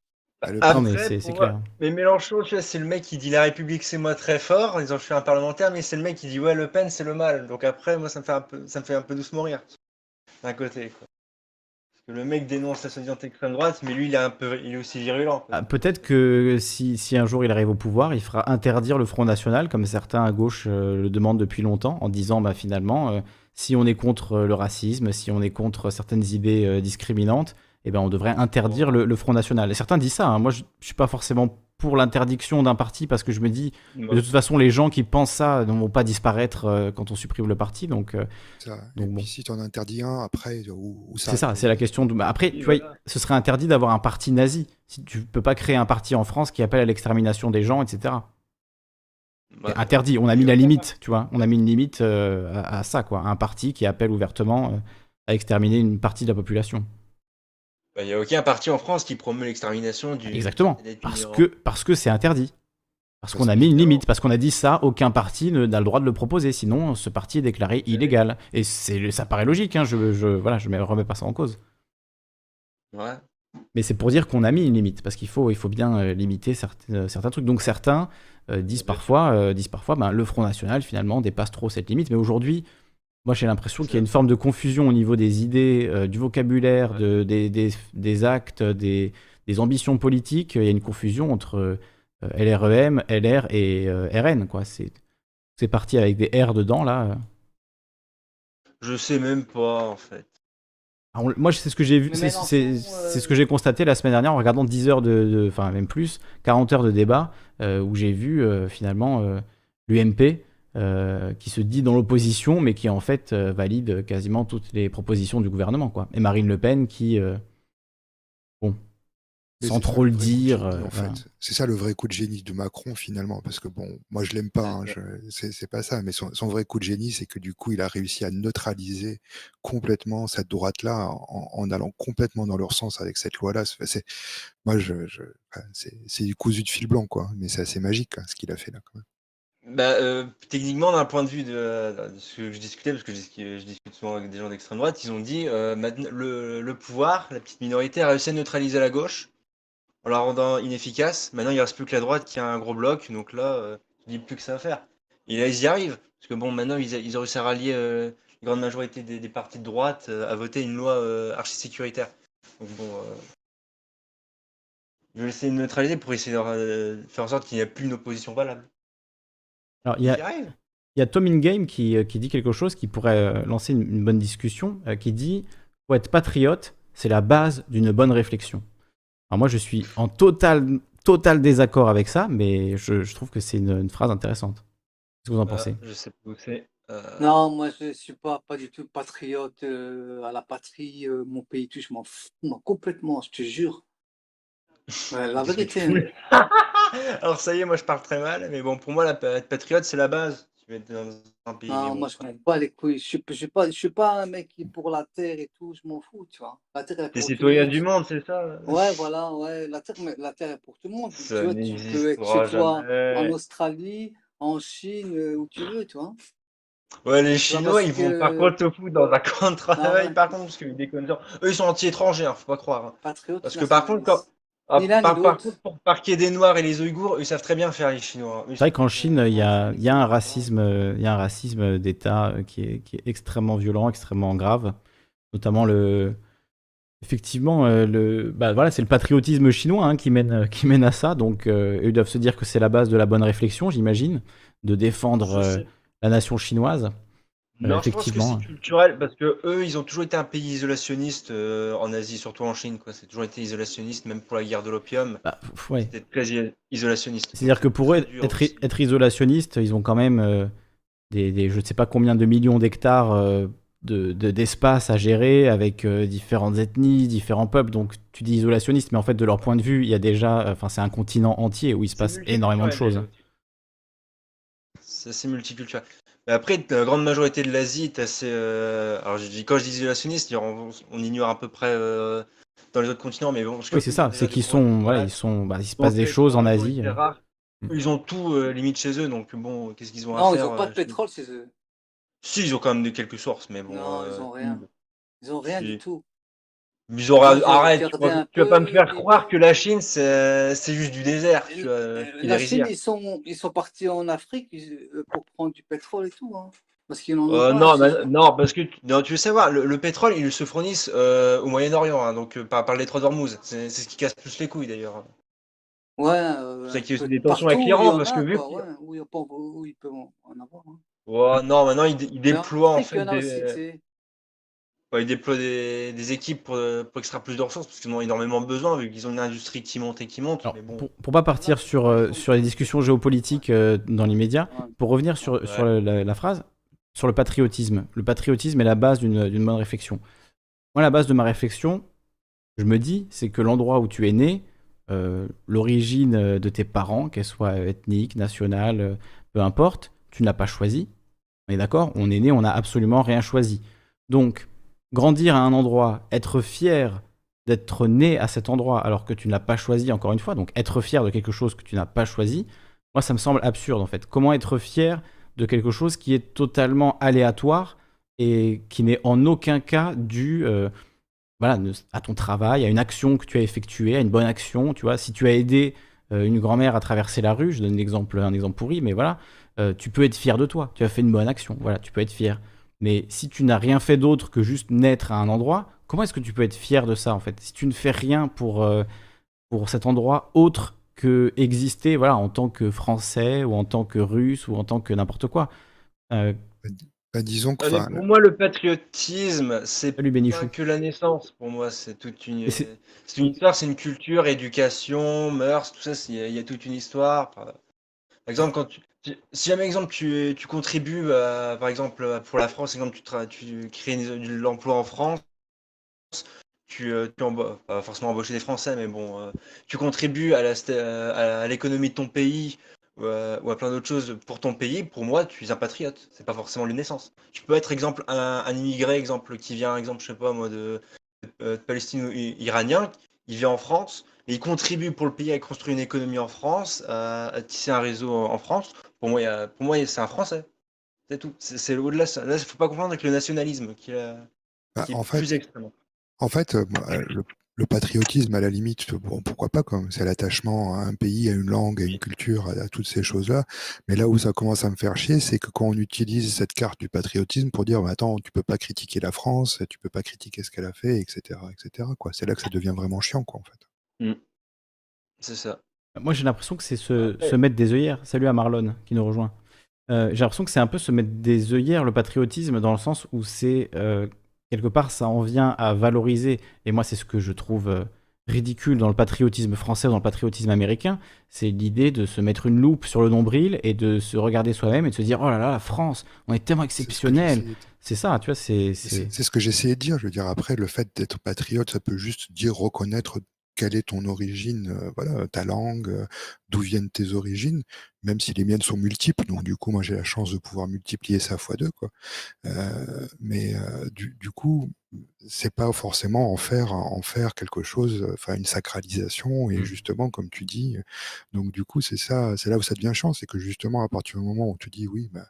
Ah, le Non, mais c'est pour c'est moi- clair. Mais Mélenchon, tu vois, c'est le mec qui dit la République c'est moi très fort, en disant je suis un parlementaire, mais c'est le mec qui dit ouais Le Pen c'est le mal. Donc après, moi ça me fait un peu, ça me fait un peu doucement rire. D'un côté, quoi. Le mec dénonce la soi-disant extrême droite, mais lui il est un peu, il est aussi virulent. Ah, Peut-être que si, si un jour il arrive au pouvoir, il fera interdire le Front National, comme certains à gauche euh, le demandent depuis longtemps, en disant bah, finalement, euh, si on est contre euh, le racisme, si on est contre certaines idées euh, discriminantes, eh ben, on devrait interdire le, le Front National. Et certains disent ça, hein. moi je ne suis pas forcément pour l'interdiction d'un parti parce que je me dis, Ouais. de toute façon, les gens qui pensent ça ne vont pas disparaître euh, quand on supprime le parti. Donc, euh, Ça. Et Donc bon. puis si tu en interdis un, après, où, où ça c'est ça, c'est la question. De... bah, Après, Et tu vois, ce serait interdit d'avoir un parti nazi. Si tu peux pas créer un parti en France qui appelle à l'extermination des gens, etc. C'est Interdit. On a mis la limite, tu vois. On a mis une limite euh, à, à ça, quoi. Un parti qui appelle ouvertement euh, à exterminer une partie de la population. Bah, Il n'y a aucun parti en France qui promeut l'extermination du. Exactement. Parce que parce que c'est interdit. Parce qu'on a mis une limite, parce qu'on a dit ça, aucun parti n'a le droit de le proposer, sinon ce parti est déclaré illégal. Et c'est, ça paraît logique, hein, je, je, voilà, je ne remets pas ça en cause. Ouais. Mais c'est pour dire qu'on a mis une limite, parce qu'il faut, il faut bien euh, limiter certains, euh, certains trucs. Donc certains euh, disent parfois, euh, disent parfois ben, le Front National finalement dépasse trop cette limite. Mais aujourd'hui, moi j'ai l'impression qu'il y a une forme de confusion au niveau des idées, euh, du vocabulaire, de, des, des, des actes, des, des ambitions politiques. Il y a une confusion entre euh, LREM, LR et euh, RN. Quoi. C'est, c'est parti avec des R dedans là. Je sais même pas, en fait. On- moi, c'est ce que j'ai vu, c'est c'est- euh, c'est ce que j'ai constaté la semaine dernière en regardant 10 heures de, de- enfin même plus, 40 heures de débat, euh, où j'ai vu euh, finalement euh, l'UMP euh, qui se dit dans l'opposition, mais qui en fait euh, valide quasiment toutes les propositions du gouvernement, quoi. Et Marine Le Pen qui, euh, bon, Mais sans trop le dire, génie, en voilà. fait. C'est ça le vrai coup de génie de Macron finalement, parce que bon, moi je l'aime pas, hein, je- c'est c'est pas ça, mais son, son vrai coup de génie, c'est que du coup il a réussi à neutraliser complètement cette droite-là en, en allant complètement dans leur sens avec cette loi-là. C'est- c'est- Moi, je, je- enfin, c'est c'est du cousu de fil blanc, quoi. Mais c'est assez magique hein, ce qu'il a fait là. Quand même. Bah, euh, techniquement, d'un point de vue de, de ce que je discutais, parce que je, dis- je discute souvent avec des gens d'extrême droite, ils ont dit euh, le, le pouvoir, la petite minorité, a réussi à neutraliser la gauche en la rendant inefficace. Maintenant, il reste plus que la droite qui a un gros bloc, donc là, euh, n'y a plus que ça à faire. Et là, ils y arrivent, parce que bon, maintenant, ils, ont réussi à rallier euh, une grande majorité des, des partis de droite euh, à voter une loi euh, archi-sécuritaire. Donc bon, euh, je vais essayer de neutraliser pour essayer de euh, faire en sorte qu'il n'y ait plus une opposition valable. Alors, il y a. Il y a Tom Ingame qui, euh, qui dit quelque chose qui pourrait euh, lancer une, une bonne discussion, euh, qui dit faut être patriote, c'est la base d'une bonne réflexion. Alors moi, je suis en total, total désaccord avec ça, mais je, je trouve que c'est une, une phrase intéressante. Qu'est-ce que vous en pensez? Euh, je sais pas où c'est. Euh, Non, moi je suis pas, pas du tout patriote euh, à la patrie, euh, mon pays, tout, je m'en fous moi, complètement, je te jure. Ouais, la vérité. Alors ça y est, moi je parle très mal, mais bon, pour moi, la, être patriote, c'est la base. Tu veux être dans un pays. Non, moi je m'en bats les couilles. Je suis, je suis pas, je suis pas un mec qui est pour la terre et tout, je m'en fous, tu vois. La terre est T'es pour tout le citoyen monde. du monde, c'est ça Ouais, voilà, ouais, la terre, mais la terre est pour tout le monde. Tu vois, tu peux être chez toi en. Australie, en Chine, euh, où tu veux, tu vois. Ouais, les Chinois, ils vont que- par contre se foutre dans un camp de travail, ouais. par contre, parce qu'ils déconnent. Eux, ils sont anti-étrangers, hein, faut pas croire. hein. Patriote, Parce que par contre, quand. Ah, par, par l'autre. contre, pour parquer des Noirs et les Ouïghours, ils savent très bien faire les Chinois. C'est vrai qu'en Chine, il y a, il y a un racisme, il y a un racisme d'État qui est, qui est extrêmement violent, extrêmement grave, notamment le. Effectivement, euh, le, bah voilà, c'est le patriotisme chinois hein, qui mène, euh, qui mène à ça. Donc, euh, ils doivent se dire que c'est la base de la bonne réflexion, j'imagine, de défendre euh, la nation chinoise. Non, je pense que effectivement. c'est culturel parce que eux, ils ont toujours été un pays isolationniste euh, en Asie, surtout en Chine. Quoi. C'est toujours été isolationniste, même pour la guerre de l'opium. Bah, ouais. C'était très i- isolationniste. C'est-à-dire que pour eux, être, isolationniste, ils ont quand même euh, des, des- je ne sais pas combien de millions d'hectares euh, de, de- d'espace à gérer avec euh, différentes ethnies, différents peuples. Donc tu dis isolationniste, mais en fait, de leur point de vue, il y a déjà, enfin, c'est un continent entier où il se passe énormément de choses. déjà. C'est assez multiculturel. Mais après, la grande majorité de l'Asie est assez. euh, Alors, je dis, quand je dis isolationniste, on, on ignore à peu près euh, dans les autres continents, mais bon. parce que Oui, c'est ça. C'est des qu'ils sont, voilà, ils sont, bah, il se passe des choses en Asie. euh. rare. Mm. Ils ont tout euh, limite chez eux, donc bon, qu'est-ce qu'ils ont à Non, ils faire n'ont pas euh, de pétrole chez eux. Si, ils ont quand même de quelques sources, mais bon. Non, ils euh, ont rien. Ils ont rien Si. du tout. Ils Ils ont Arrête, tu vas, tu vas pas me faire et- croire que la Chine, c'est juste du désert. Tu vois, Euh, La Chine, ils sont, ils sont partis en Afrique ils- euh, pour prendre du pétrole et tout. Hein, parce qu'ils n'en ont Euh, pas. non, non, parce que non, tu veux savoir, le, le pétrole, ils se fournissent euh, au Moyen-Orient, hein, donc par, par les trois d'Ormuz. C'est ce qui casse plus les couilles d'ailleurs. Ouais, euh, C'est qu'il y a des tensions avec l'Iran, parce a, que vu quoi, ouais, où il y a pas- où il peut en avoir. hein. Ouais, non, maintenant ils, ils déploient en fait des. Sais. ils déploient des, des équipes pour, pour, extraire plus de ressources parce qu'ils en ont énormément besoin vu qu'ils ont une industrie qui monte et qui monte. Alors, mais bon. pour, pour pas partir sur, euh, sur les discussions géopolitiques euh, dans l'immédiat, pour revenir sur, Ouais. sur la, la phrase, sur le patriotisme. Le patriotisme est la base d'une bonne réflexion. Moi, la base de ma réflexion, je me dis, c'est que l'endroit où tu es né, euh, l'origine euh, de tes parents, qu'elle soit ethnique, nationale, peu importe, tu n'as pas choisi. On est d'accord? On est né, on n'a absolument rien choisi. Donc, grandir à un endroit, être fier d'être né à cet endroit alors que tu ne l'as pas choisi, encore une fois, donc être fier de quelque chose que tu n'as pas choisi, moi ça me semble absurde en fait. Comment être fier de quelque chose qui est totalement aléatoire et qui n'est en aucun cas dû euh, voilà, à ton travail, à une action que tu as effectuée, à une bonne action, tu vois, si tu as aidé euh, une grand-mère à traverser la rue, je donne un exemple, un exemple pourri, mais voilà, euh, tu peux être fier de toi, tu as fait une bonne action, voilà, tu peux être fier. Mais si tu n'as rien fait d'autre que juste naître à un endroit, comment est-ce que tu peux être fier de ça en fait? Si tu ne fais rien pour, euh, pour cet endroit autre que exister voilà, en tant que Français ou en tant que Russe ou en tant que n'importe quoi. Euh, Bah, disons que, Allez, enfin, pour moi, le patriotisme, c'est salut Bénichou. pas que la naissance. Pour moi, c'est toute une, Et c'est- c'est une histoire, c'est une culture, éducation, mœurs, tout ça. Il y, y a toute une histoire. Par par exemple, quand tu, si jamais exemple tu, contribues, à- par exemple pour la France, exemple tu, crées de l'emploi en France, tu, euh, tu pas forcément embaucher des Français, mais bon, euh, tu contribues à l'économie de ton pays ou à, plein d'autres choses pour ton pays. Pour moi, tu es un patriote. C'est pas forcément une naissance. Tu peux être exemple un, immigré, exemple qui vient, exemple je sais pas moi de, de Palestine ou iranien, il vient en France, il contribue pour le pays à construire une économie en France, à, à tisser un réseau en, France. Pour moi, il y a- pour moi, c'est un Français. C'est tout. C'est au-delà. Là, il faut pas confondre avec le nationalisme qui est, bah, qui est en fait, plus extrême. En fait, euh, euh, le, le patriotisme, à la limite, bon, pourquoi pas, comme c'est l'attachement à un pays, à une langue, à une culture, à, à toutes ces choses-là. Mais là où ça commence à me faire chier, c'est que quand on utilise cette carte du patriotisme pour dire, bah, attends, tu peux pas critiquer la France, tu peux pas critiquer ce qu'elle a fait, etc., etc. Quoi. C'est là que ça devient vraiment chiant, quoi, en fait. C'est ça. Moi, j'ai l'impression que c'est se, se mettre des œillères. Salut à Marlon qui nous rejoint. Euh, j'ai l'impression que c'est un peu se mettre des œillères, le patriotisme, dans le sens où c'est euh, quelque part, ça en vient à valoriser. Et moi, c'est ce que je trouve euh, ridicule dans le patriotisme français, dans le patriotisme américain. C'est l'idée de se mettre une loupe sur le nombril et de se regarder soi-même et de se dire oh là là, la France, on est tellement C'est ce que exceptionnel. C'est ça, tu vois, c'est. C'est c'est- c'est ce que j'essayais de dire. Je veux dire, après, le fait d'être patriote, ça peut juste dire reconnaître quelle est ton origine, euh, voilà, ta langue, euh, d'où viennent tes origines, même si les miennes sont multiples. Donc, du coup, moi, j'ai la chance de pouvoir multiplier ça fois deux, quoi. Euh, mais du, du coup, c'est pas forcément en faire, en faire quelque chose, enfin, une sacralisation. Et Mm. justement, comme tu dis, donc, du coup, c'est ça, c'est là où ça devient chiant, c'est que justement, à partir du moment où tu dis oui, bah,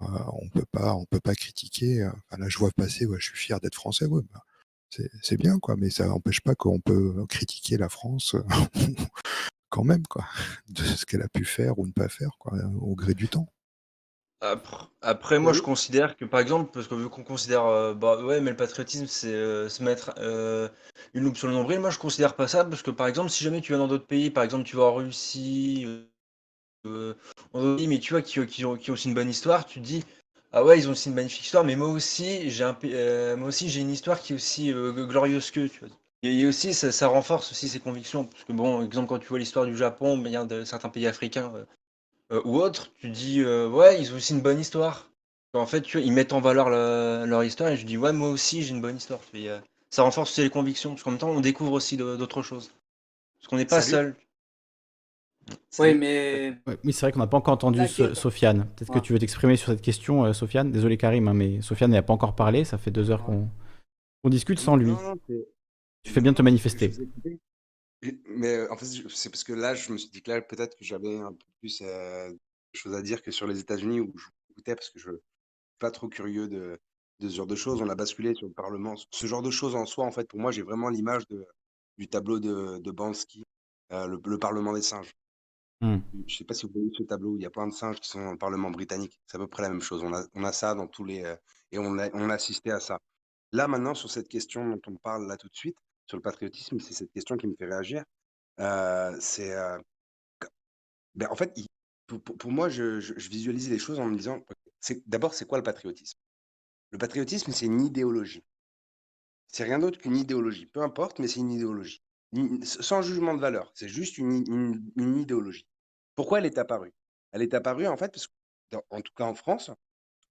on peut pas, on peut pas critiquer. Enfin, là, je vois passer, ouais, je suis fier d'être français, ouais, bah, c'est bien, quoi. Mais ça n'empêche pas qu'on peut critiquer la France quand même, quoi, de ce qu'elle a pu faire ou ne pas faire, quoi, au gré du temps. Après, après, moi, je considère que, par exemple, parce que vu qu'on considère, euh, bah ouais, mais le patriotisme, c'est euh, se mettre euh, une loupe sur le nombril. Moi, je considère pas ça parce que, par exemple, si jamais tu vas dans d'autres pays, par exemple, tu vas en Russie, euh, euh, en d'autres pays, mais tu vois, qui, qui ont, qui ont aussi une bonne histoire, tu te dis, ah ouais, ils ont aussi une magnifique histoire, mais moi aussi, j'ai un, euh, moi aussi, j'ai une histoire qui est aussi euh, glorieuse qu'eux, tu vois. Et, et aussi, ça, ça renforce aussi ses convictions. Parce que, bon, exemple, quand tu vois l'histoire du Japon, bien de certains pays africains. euh, euh, ou autre, tu dis euh, ouais, ils ont aussi une bonne histoire. En fait, tu vois, ils mettent en valeur le- leur histoire et je dis ouais, moi aussi j'ai une bonne histoire. Euh, ça renforce aussi les convictions parce qu'en même temps, on découvre aussi d'autres choses. Parce qu'on n'est pas Salut. seul. Oui, mais oui, c'est vrai qu'on n'a pas encore entendu So-. Sofiane. Peut-être que tu veux t'exprimer sur cette question, euh, Sofiane. Désolé, Karim, hein, mais Sofiane n'a pas encore parlé. Ça fait deux heures qu'on qu'on discute sans lui. Non, non, c'est- Tu fais bien de te manifester. Mais euh, en fait, c'est parce que là, je me suis dit que là, peut-être que j'avais un peu plus euh, de choses à dire que sur les États-Unis où je vous écoutais parce que je suis pas trop curieux de, de ce genre de choses. On a basculé sur le Parlement. Ce genre de choses en soi, en fait, pour moi, j'ai vraiment l'image du tableau de, de Bansky, euh, le, le Parlement des singes. Hmm. Je sais pas si vous voyez ce tableau il y a plein de singes qui sont dans le Parlement britannique. C'est à peu près la même chose. On a, ça dans tous les. euh, et on a, assisté à ça. Là, maintenant, sur cette question dont on parle là tout de suite, sur le patriotisme, c'est cette question qui me fait réagir. Euh, c'est. euh, ben, en fait, pour, moi, je, je, je visualise les choses en me disant d'abord, c'est quoi le patriotisme? Le patriotisme, c'est une idéologie. c'est rien d'autre qu'une idéologie. Peu importe, mais c'est une idéologie. Sans jugement de valeur, c'est juste une, une, idéologie. Pourquoi elle est apparue? Elle est apparue en fait parce qu'en tout cas en France,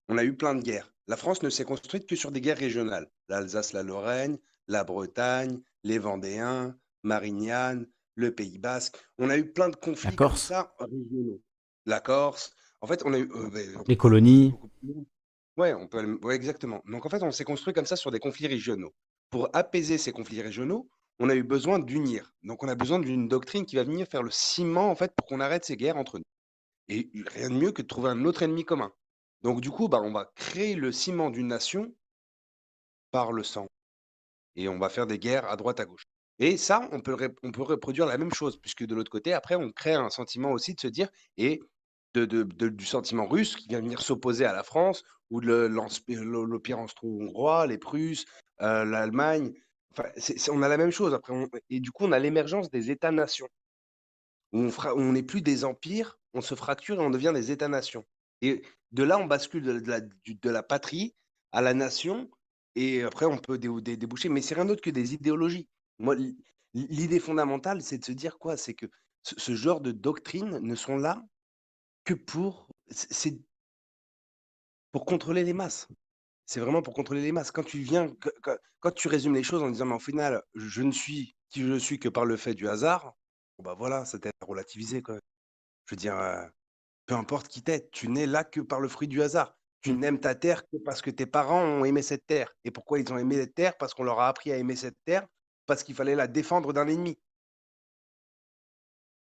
on a eu plein de guerres. La France ne s'est construite que sur des guerres régionales. L'Alsace, la Lorraine, la Bretagne, les Vendéens, Marignane, le Pays Basque. On a eu plein de conflits comme ça régionaux. La Corse. En fait, on a eu euh, ben, les colonies. Ouais, on peut, ouais, exactement. Donc en fait, on s'est construit comme ça sur des conflits régionaux. Pour apaiser ces conflits régionaux, on a eu besoin d'unir. Donc on a besoin d'une doctrine qui va venir faire le ciment en fait pour qu'on arrête ces guerres entre nous. Et rien de mieux que de trouver un autre ennemi commun. Donc du coup, bah, on va créer le ciment d'une nation par le sang. Et on va faire des guerres à droite à gauche. Et ça, on peut, on peut reproduire la même chose, puisque de l'autre côté, après, on crée un sentiment aussi de se dire, et de, du sentiment russe qui vient venir s'opposer à la France, ou l'Empire austro-hongrois, les Prusses, euh, l'Allemagne. On a la même chose. Après, et du coup, on a l'émergence des États-nations. On n'est plus des empires, on se fracture et on devient des États-nations. Et de là, on bascule de, la, patrie à la nation, et après, on peut déboucher. Mais c'est rien d'autre que des idéologies. L'idée fondamentale, c'est de se dire quoi? C'est que ce, genre de doctrines ne sont là que pour. Pour contrôler les masses. C'est vraiment pour contrôler les masses. Quand tu viens, quand, tu résumes les choses en disant, mais au final, je ne suis qui je suis que par le fait du hasard, bah voilà, c'était relativisé. Quoi. Je veux dire, euh, peu importe qui t'es, tu n'es là que par le fruit du hasard. Tu mmh. n'aimes ta terre que parce que tes parents ont aimé cette terre. Et pourquoi ils ont aimé cette terre? Parce qu'on leur a appris à aimer cette terre parce qu'il fallait la défendre d'un ennemi.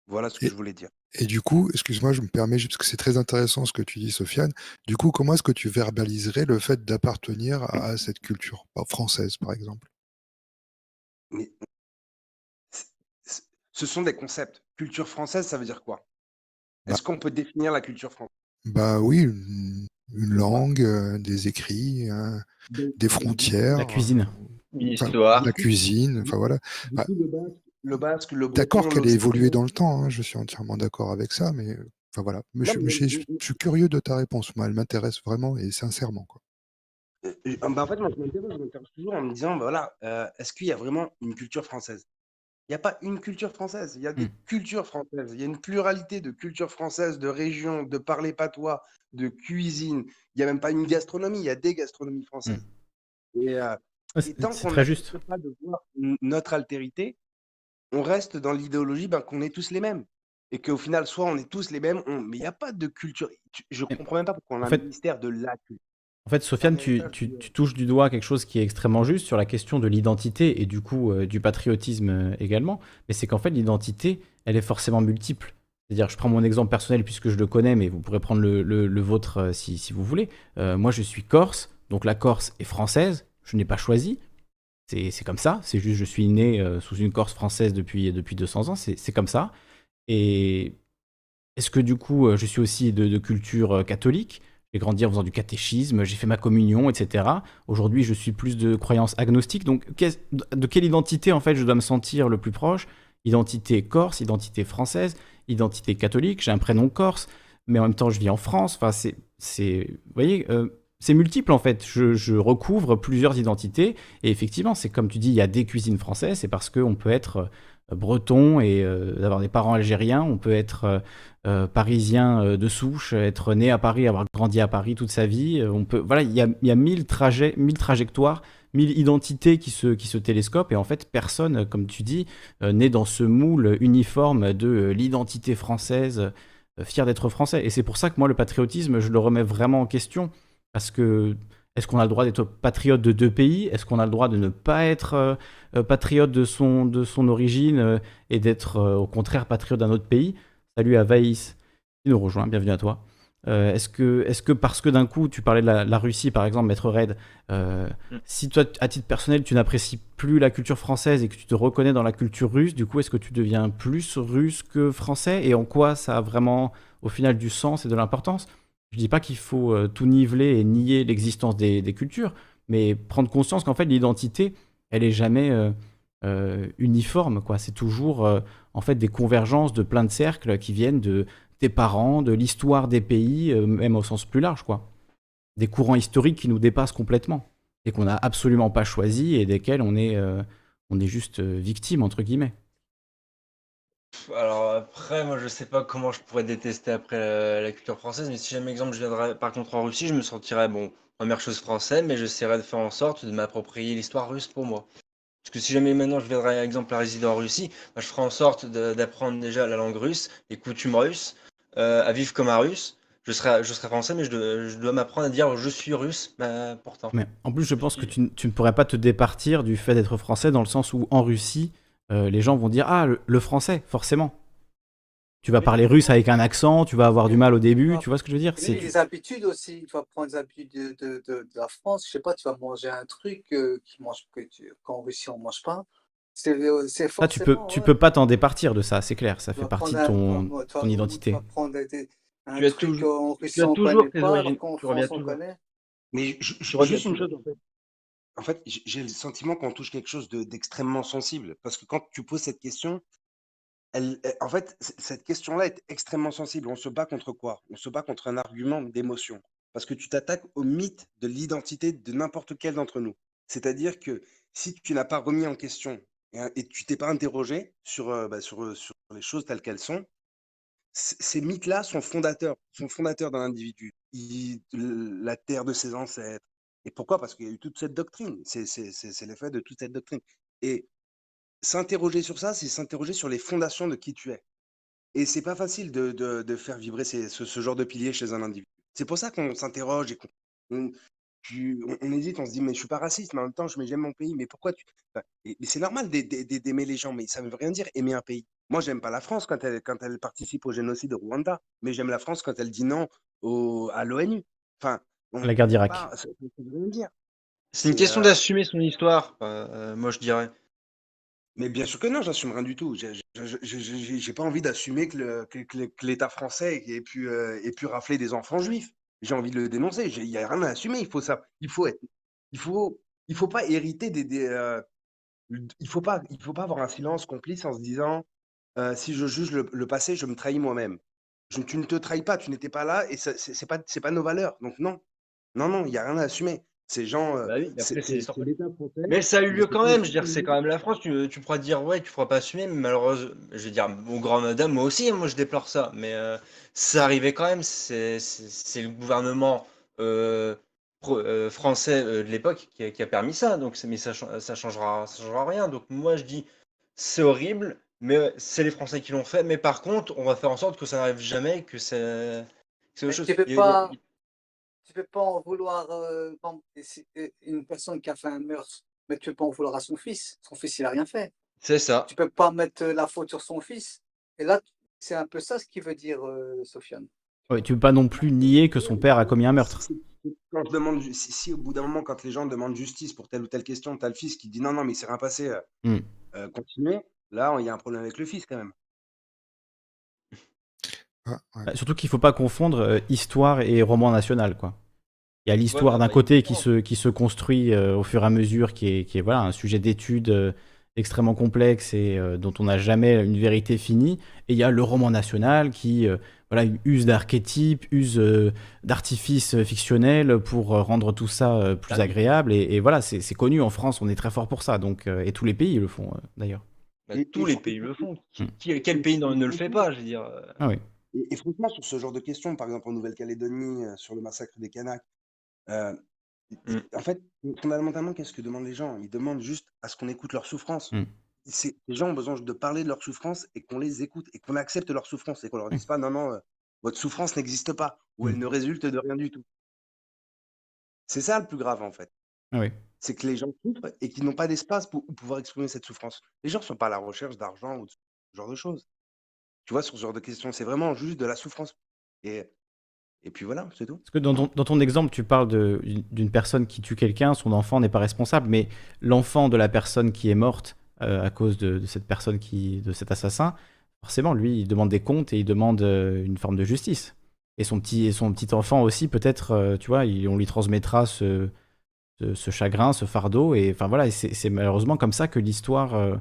Voilà ce que je voulais dire. Et du coup, excuse-moi, je me permets, parce que c'est très intéressant ce que tu dis, Sofiane. Du coup, comment est-ce que tu verbaliserais le fait d'appartenir à cette culture française, par exemple? Ce sont des concepts. Culture française, ça veut dire quoi? Bah Est-ce qu'on peut définir la culture française Bah oui, une, langue, euh, des écrits, des frontières. La cuisine la cuisine, enfin voilà. Bah, le basque, le D'accord qu'elle ait évolué dans le temps, hein, je suis entièrement d'accord avec ça, mais enfin voilà. je, suis curieux de ta réponse, moi, elle m'intéresse vraiment et sincèrement. Quoi. Euh, euh, bah, en fait, moi, je m'intéresse toujours en me disant, bah, voilà, euh, est-ce qu'il y a vraiment une culture française? Il n'y a pas une culture française, il y a des mmh. cultures françaises, il y a une pluralité de cultures françaises, de régions, de parler patois, de cuisine. Il n'y a même pas une gastronomie, il y a des gastronomies françaises. Mmh. Et c'est très juste. pas de voir notre altérité, on reste dans l'idéologie ben, qu'on est tous les mêmes. Et qu'au final, soit on est tous les mêmes, mais il n'y a pas de culture. Je ne comprends même pas pourquoi on a un ministère de la culture. En fait, Sofiane, tu, touches du doigt quelque chose qui est extrêmement juste sur la question de l'identité et du coup euh, du patriotisme euh, également. Mais c'est qu'en fait, l'identité, elle est forcément multiple. C'est-à-dire, je prends mon exemple personnel puisque je le connais, mais vous pourrez prendre le, vôtre euh, si, si, vous voulez. moi, je suis corse, donc la Corse est française, je n'ai pas choisi. C'est comme ça. C'est juste, je suis né euh, sous une Corse française depuis, depuis 200 ans. C'est comme ça. Et est-ce que du coup, euh, je suis aussi de, culture euh, catholique? J'ai grandi en faisant du catéchisme, j'ai fait ma communion, etc. Aujourd'hui, je suis plus de croyance agnostique. Donc, de quelle identité, en fait, je dois me sentir le plus proche? Identité corse, identité française, identité catholique. J'ai un prénom corse, mais en même temps, je vis en France. Enfin, c'est. Vous voyez c'est multiple en fait. Je, recouvre plusieurs identités. Et effectivement, c'est comme tu dis, il y a des cuisines françaises. C'est parce qu'on peut être euh, breton et euh, avoir des parents algériens. On peut être euh, parisien de souche, être né à Paris, avoir grandi à Paris toute sa vie. On peut, voilà, il y a, mille trajets, mille trajectoires, mille identités qui se, qui se télescopent. Et en fait, personne, comme tu dis, n'est dans ce moule uniforme de l'identité française, fier d'être français. Et c'est pour ça que moi, le patriotisme, je le remets vraiment en question. Parce que est-ce qu'on a le droit d'être patriote de deux pays? Est-ce qu'on a le droit de ne pas être euh, euh, patriote de son, de son origine euh, et d'être au contraire patriote d'un autre pays? Salut à Vaïs qui nous rejoint, bienvenue à toi. est-ce que, est que parce que d'un coup tu parlais de la, Russie par exemple, Maître Red, mm. si toi à titre personnel tu n'apprécies plus la culture française et que tu te reconnais dans la culture russe, du coup est-ce que tu deviens plus russe que français? Et en quoi ça a vraiment au final du sens et de l'importance? Je dis pas qu'il faut euh, tout niveler et nier l'existence des, cultures, mais prendre conscience qu'en fait l'identité, elle est jamais euh, euh, uniforme, quoi. C'est toujours en fait des convergences de plein de cercles qui viennent de tes parents, de l'histoire des pays, même au sens plus large, quoi. Des courants historiques qui nous dépassent complètement. et qu'on n'a absolument pas choisi et desquels on est, on est juste victime, entre guillemets. Alors après, moi je sais pas comment je pourrais détester après la, la culture française, mais si jamais exemple je viendrais par contre en Russie, je me sentirais bon, première chose français, mais j'essaierais de faire en sorte de m'approprier l'histoire russe pour moi. Parce que si jamais maintenant je viendrais, exemple, à résider en Russie, bah, je ferais en sorte d'apprendre déjà la langue russe, les coutumes russes, euh, à vivre comme un russe. Je serais, je français, mais je dois, m'apprendre à dire je suis russe, bah, pourtant. Mais en plus, je pense que tu ne pourrais pas te départir du fait d'être français dans le sens où en Russie, euh, les gens vont dire Ah, le, le français, forcément. Tu vas parler russe avec un accent, tu vas avoir du mal au début, tu vois ce que je veux dire? C'est les habitudes aussi, tu vas prendre les habitudes de, de, de, de la France. Je sais pas, tu vas manger un truc euh, qui mange, que tu, qu'en Russie on mange pas. C'est euh, ça, tu peux, tu peux pas t'en départir de ça, c'est clair, ça Tu fait partie de un- ton, ton identité. Tu vas prendre des- un Tu as truc toujours- en Russie on toujours connaît pas, reviens France on toujours. connaît. Mais je- je- reviens juste une chose, en fait. En fait, j'ai le sentiment qu'on touche quelque chose de- d'extrêmement sensible. Parce que quand tu poses cette question, elle- en fait, cette question-là est extrêmement sensible. On se bat contre quoi? On se bat contre un argument d'émotion. Parce que tu t'attaques au mythe de l'identité de n'importe quel d'entre nous. C'est-à-dire que si tu n'as pas remis en question et, et tu t'es pas interrogé sur, euh, bah, sur, euh, sur les choses telles qu'elles sont, ces mythes-là sont fondateurs, sont fondateurs d'un individu. Il- la terre de ses ancêtres. Et pourquoi? Parce qu'il y a eu toute cette doctrine. C'est l'effet de toute cette doctrine. Et s'interroger sur ça, c'est s'interroger sur les fondations de qui tu es. Et c'est pas facile de, faire vibrer ce, genre de pilier chez un individu. C'est pour ça qu'on s'interroge et qu'on hésite, on se dit, mais je suis pas raciste, mais en même temps, je j'aime mon pays, mais pourquoi c'est normal d'ai- d'ai- d'ai- d'aimer les gens, mais ça veut rien dire aimer un pays. Moi, j'aime pas la France quand elle, participe au génocide de Rwanda, mais j'aime la France quand elle dit non au, à l'ONU. Enfin, on- La guerre d'Irak. dire. C'est une question euh, d'assumer son histoire, euh, euh, moi je dirais. Mais bien sûr que non, j'assume rien du tout. J'ai j'ai- pas envie d'assumer que l'État français ait pu, euh, ait pu rafler des enfants juifs. J'ai envie de le dénoncer. Il n'y a rien à assumer. Il faut ça. Il faut être. Il faut. Il faut pas hériter des. des, euh, il faut pas. Il faut pas avoir un silence complice en se disant euh, si je juge le, le passé, je me trahis moi-même. Je- tu ne te trahis pas. Tu n'étais pas là et c'est pas c'est pas nos valeurs. Donc non, non, non. Il y a rien à assumer. Ces gens. Bah oui, mais après, c'est l'histoire ça a eu lieu quand même, je veux dire, c'est quand même la France, tu, tu pourras dire ouais, tu pourras pas assumer, mais malheureusement, je veux dire, au grand madame, moi aussi, moi je déplore ça, mais euh, ça arrivait quand même, c'est c'est- c'est le gouvernement euh, pro- euh, français euh, de l'époque qui, a- qui a permis ça, donc c'est- mais ça, cha- ça changera, ça changera rien, donc moi je dis, c'est horrible, mais c'est les Français qui l'ont fait, mais par contre, on va faire en sorte que ça n'arrive jamais, que c'est Mais autre chose. tu peux Il y a- il y a- pas, tu peux pas en vouloir euh, euh, une personne qui a fait un meurtre, mais tu peux pas en vouloir à son fils. Son fils, il a rien fait. C'est ça. Tu peux pas mettre la faute sur son fils. Et là, c'est un peu ça ce qui veut dire euh, Sofiane. Ouais, tu peux pas non plus nier que son père a commis un meurtre. Si, si- quand je demande, si, si au bout d'un moment, quand les gens demandent justice pour telle ou telle question, t'as le fils qui dit non, non, mais il s'est rien passé, euh, Hmm. euh, continuez. Là, il y a un problème avec le fils quand même. Ah, ouais. Bah, Surtout qu'il faut pas confondre euh, histoire et roman national, quoi. Il y a l'histoire Ouais, d'un bah, côté qui se, qui se construit euh, au fur et à mesure, qui est, qui est voilà, un sujet d'étude euh, extrêmement complexe et euh, dont on n'a jamais une vérité finie. Et il y a le roman national qui euh, voilà, use d'archétypes, use euh, d'artifices fictionnels pour euh, rendre tout ça euh, plus agréable. Et, et voilà, c'est c'est connu en France, on est très fort pour ça. Donc, euh, et tous les pays le font euh, d'ailleurs. Bah, Et- tous et les pays le font. Qui- Hmm. qui- quel pays ne le fait pas, je veux dire. Ah oui. Et, et franchement, sur ce genre de questions, par exemple en Nouvelle-Calédonie, sur le massacre des Kanaks, euh, Mm. en fait, fondamentalement, qu'est-ce que demandent les gens? Ils demandent juste à ce qu'on écoute leur souffrance. Mm. Les gens ont besoin de parler de leur souffrance et qu'on les écoute et qu'on accepte leur souffrance et qu'on leur dise pas non, non, euh, votre souffrance n'existe pas ou elle Mm. ne résulte de rien du tout. C'est ça le plus grave en fait. Ah oui. c'est que les gens souffrent et qu'ils n'ont pas d'espace pour pour pouvoir exprimer cette souffrance. Les gens ne sont pas à la recherche d'argent ou de ce genre de choses. Tu vois, sur ce genre de questions, c'est vraiment juste de la souffrance. Et, et puis voilà, c'est tout. Parce que dans ton, exemple, tu parles d'une personne qui tue quelqu'un, son enfant n'est pas responsable, mais l'enfant de la personne qui est morte euh, à cause de, cette personne qui, de cet assassin, forcément, lui, il demande des comptes et il demande euh, une forme de justice. Et son petit, et son petit enfant aussi, peut-être, euh, tu vois, on lui transmettra ce, chagrin, ce fardeau. Et enfin voilà, c'est malheureusement comme ça que l'histoire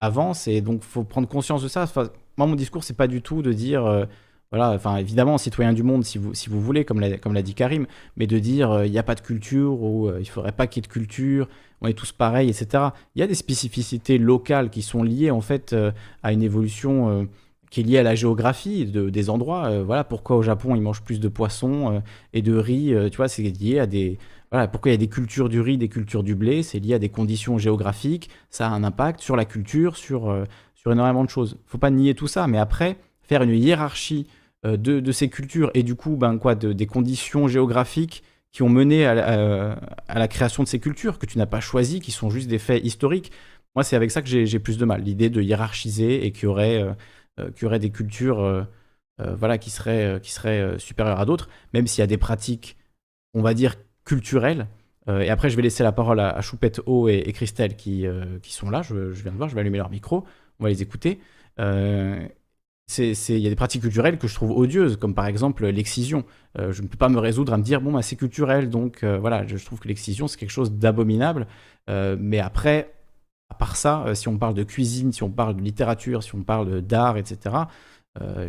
avance. Et donc, faut prendre conscience de ça. Moi, mon discours, c'est pas du tout de dire, voilà, enfin évidemment citoyen du monde si vous, si vous voulez, comme l'a, comme l'a dit Karim, mais de dire euh, il n'y a pas de culture ou euh, il faudrait pas qu'il y ait de culture, on est tous pareils, etc. Il y a des spécificités locales qui sont liées en fait euh, à une évolution qui est liée à la géographie de, des endroits. voilà pourquoi au Japon ils mangent plus de poissons et de riz, tu vois, c'est lié à des voilà, pourquoi il y a des cultures du riz, des cultures du blé, c'est lié à des conditions géographiques, ça a un impact sur la culture, sur, sur énormément de choses. Faut pas nier tout ça, mais après faire une hiérarchie euh, de, ces cultures et du coup ben, quoi, des conditions géographiques qui ont mené à, la création de ces cultures que tu n'as pas choisies, qui sont juste des faits historiques. Moi, c'est avec ça que j'ai plus de mal, l'idée de hiérarchiser et qu'il y aurait, euh, euh, y aurait des cultures voilà, qui seraient, qui seraient supérieures à d'autres, même s'il y a des pratiques, on va dire, culturelles. et après, je vais laisser la parole à, Choupette O et, Christelle qui, qui sont là. Je, je, viens de voir, je vais allumer leur micro. On va les écouter il y a des pratiques culturelles que je trouve odieuses, comme par exemple l'excision. Euh, je ne peux pas me résoudre à me dire, bon, bah, c'est culturel, donc euh, voilà, je, trouve que l'excision, c'est quelque chose d'abominable. Euh, mais après, à part ça, si on parle de cuisine, si on parle de littérature, si on parle d'art, etc.,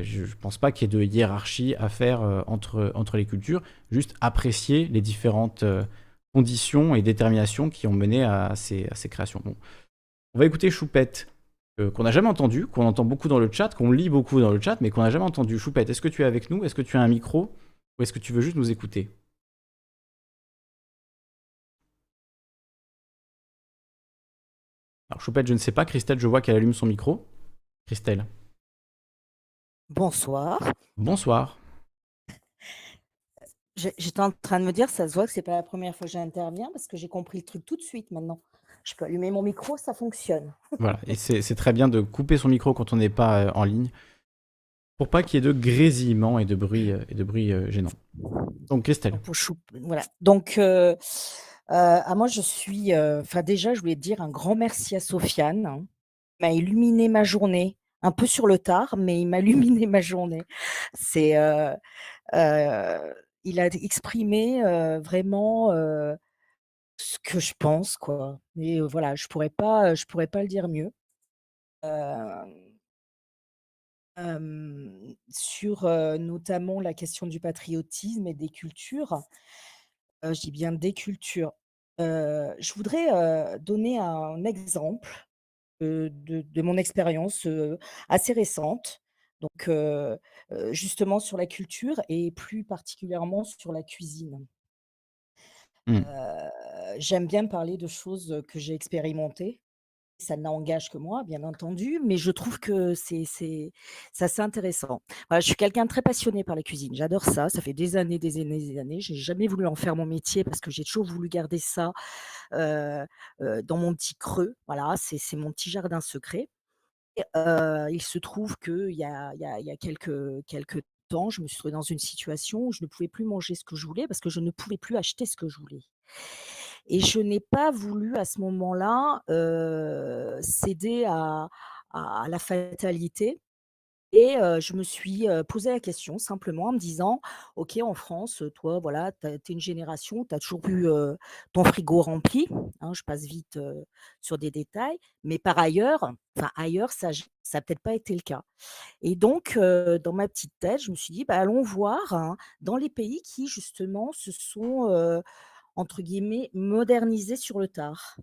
je ne pense pas qu'il y ait de hiérarchie à faire entre, entre les cultures, juste apprécier les différentes conditions et déterminations qui ont mené à ces, à ces créations. Bon. On va écouter Choupette euh, qu'on n'a jamais entendu, qu'on entend beaucoup dans le chat, qu'on lit beaucoup dans le chat, mais qu'on n'a jamais entendu. Choupette, est-ce que tu es avec nous? Est-ce que tu as un micro? Ou est-ce que tu veux juste nous écouter? Alors Choupette, je ne sais pas. Christelle, je vois qu'elle allume son micro. Christelle. Bonsoir. Bonsoir. J'étais en train de me dire, ça se voit que c'est pas la première fois que j'interviens parce que j'ai compris le truc tout de suite maintenant je peux allumer mon micro, ça fonctionne. voilà, et c'est très bien de couper son micro quand on n'est pas euh, en ligne pour pas qu'il y ait de grésillement et de bruit, euh, et de bruit euh, gênant. Donc, Christelle. Voilà. Donc, à moi, je suis. Enfin, déjà, je voulais dire un grand merci à Sofiane. Hein. Il m'a illuminé ma journée, un peu sur le tard, mais il m'a illuminé ma journée. C'est. il a exprimé vraiment ce que je pense, quoi. Mais voilà, je pourrais pas, je pourrais pas le dire mieux. sur notamment la question du patriotisme et des cultures, je dis bien des cultures. je voudrais donner un exemple de, de mon expérience assez récente. Donc, justement sur la culture et plus particulièrement sur la cuisine. Mmh. j'aime bien parler de choses, que j'ai expérimentées. Ça n'engage que moi, bien entendu, mais je trouve que c'est assez intéressant. je suis quelqu'un très passionné par la cuisine. J'adore ça. Ça fait des années, des années, des années. J'ai jamais voulu en faire mon métier parce que j'ai toujours voulu garder ça, dans mon petit creux. Voilà, c'est mon petit jardin secret et il se trouve qu'il y a il y a y a quelques quelques je me suis trouvée dans une situation où je ne pouvais plus manger ce que je voulais parce que je ne pouvais plus acheter ce que je voulais. Et je n'ai pas voulu à ce moment-là céder à, la fatalité. Et je me suis posé la question simplement en me disant, OK, en France, toi, voilà, tu es une génération, tu as toujours eu ton frigo rempli. Hein, je passe vite sur des détails. Mais par ailleurs, enfin ailleurs, ça n'a peut-être pas été le cas. Et donc, dans ma petite tête, je me suis dit, bah, allons voir hein, dans les pays qui, justement, se sont, entre guillemets, modernisés sur le tard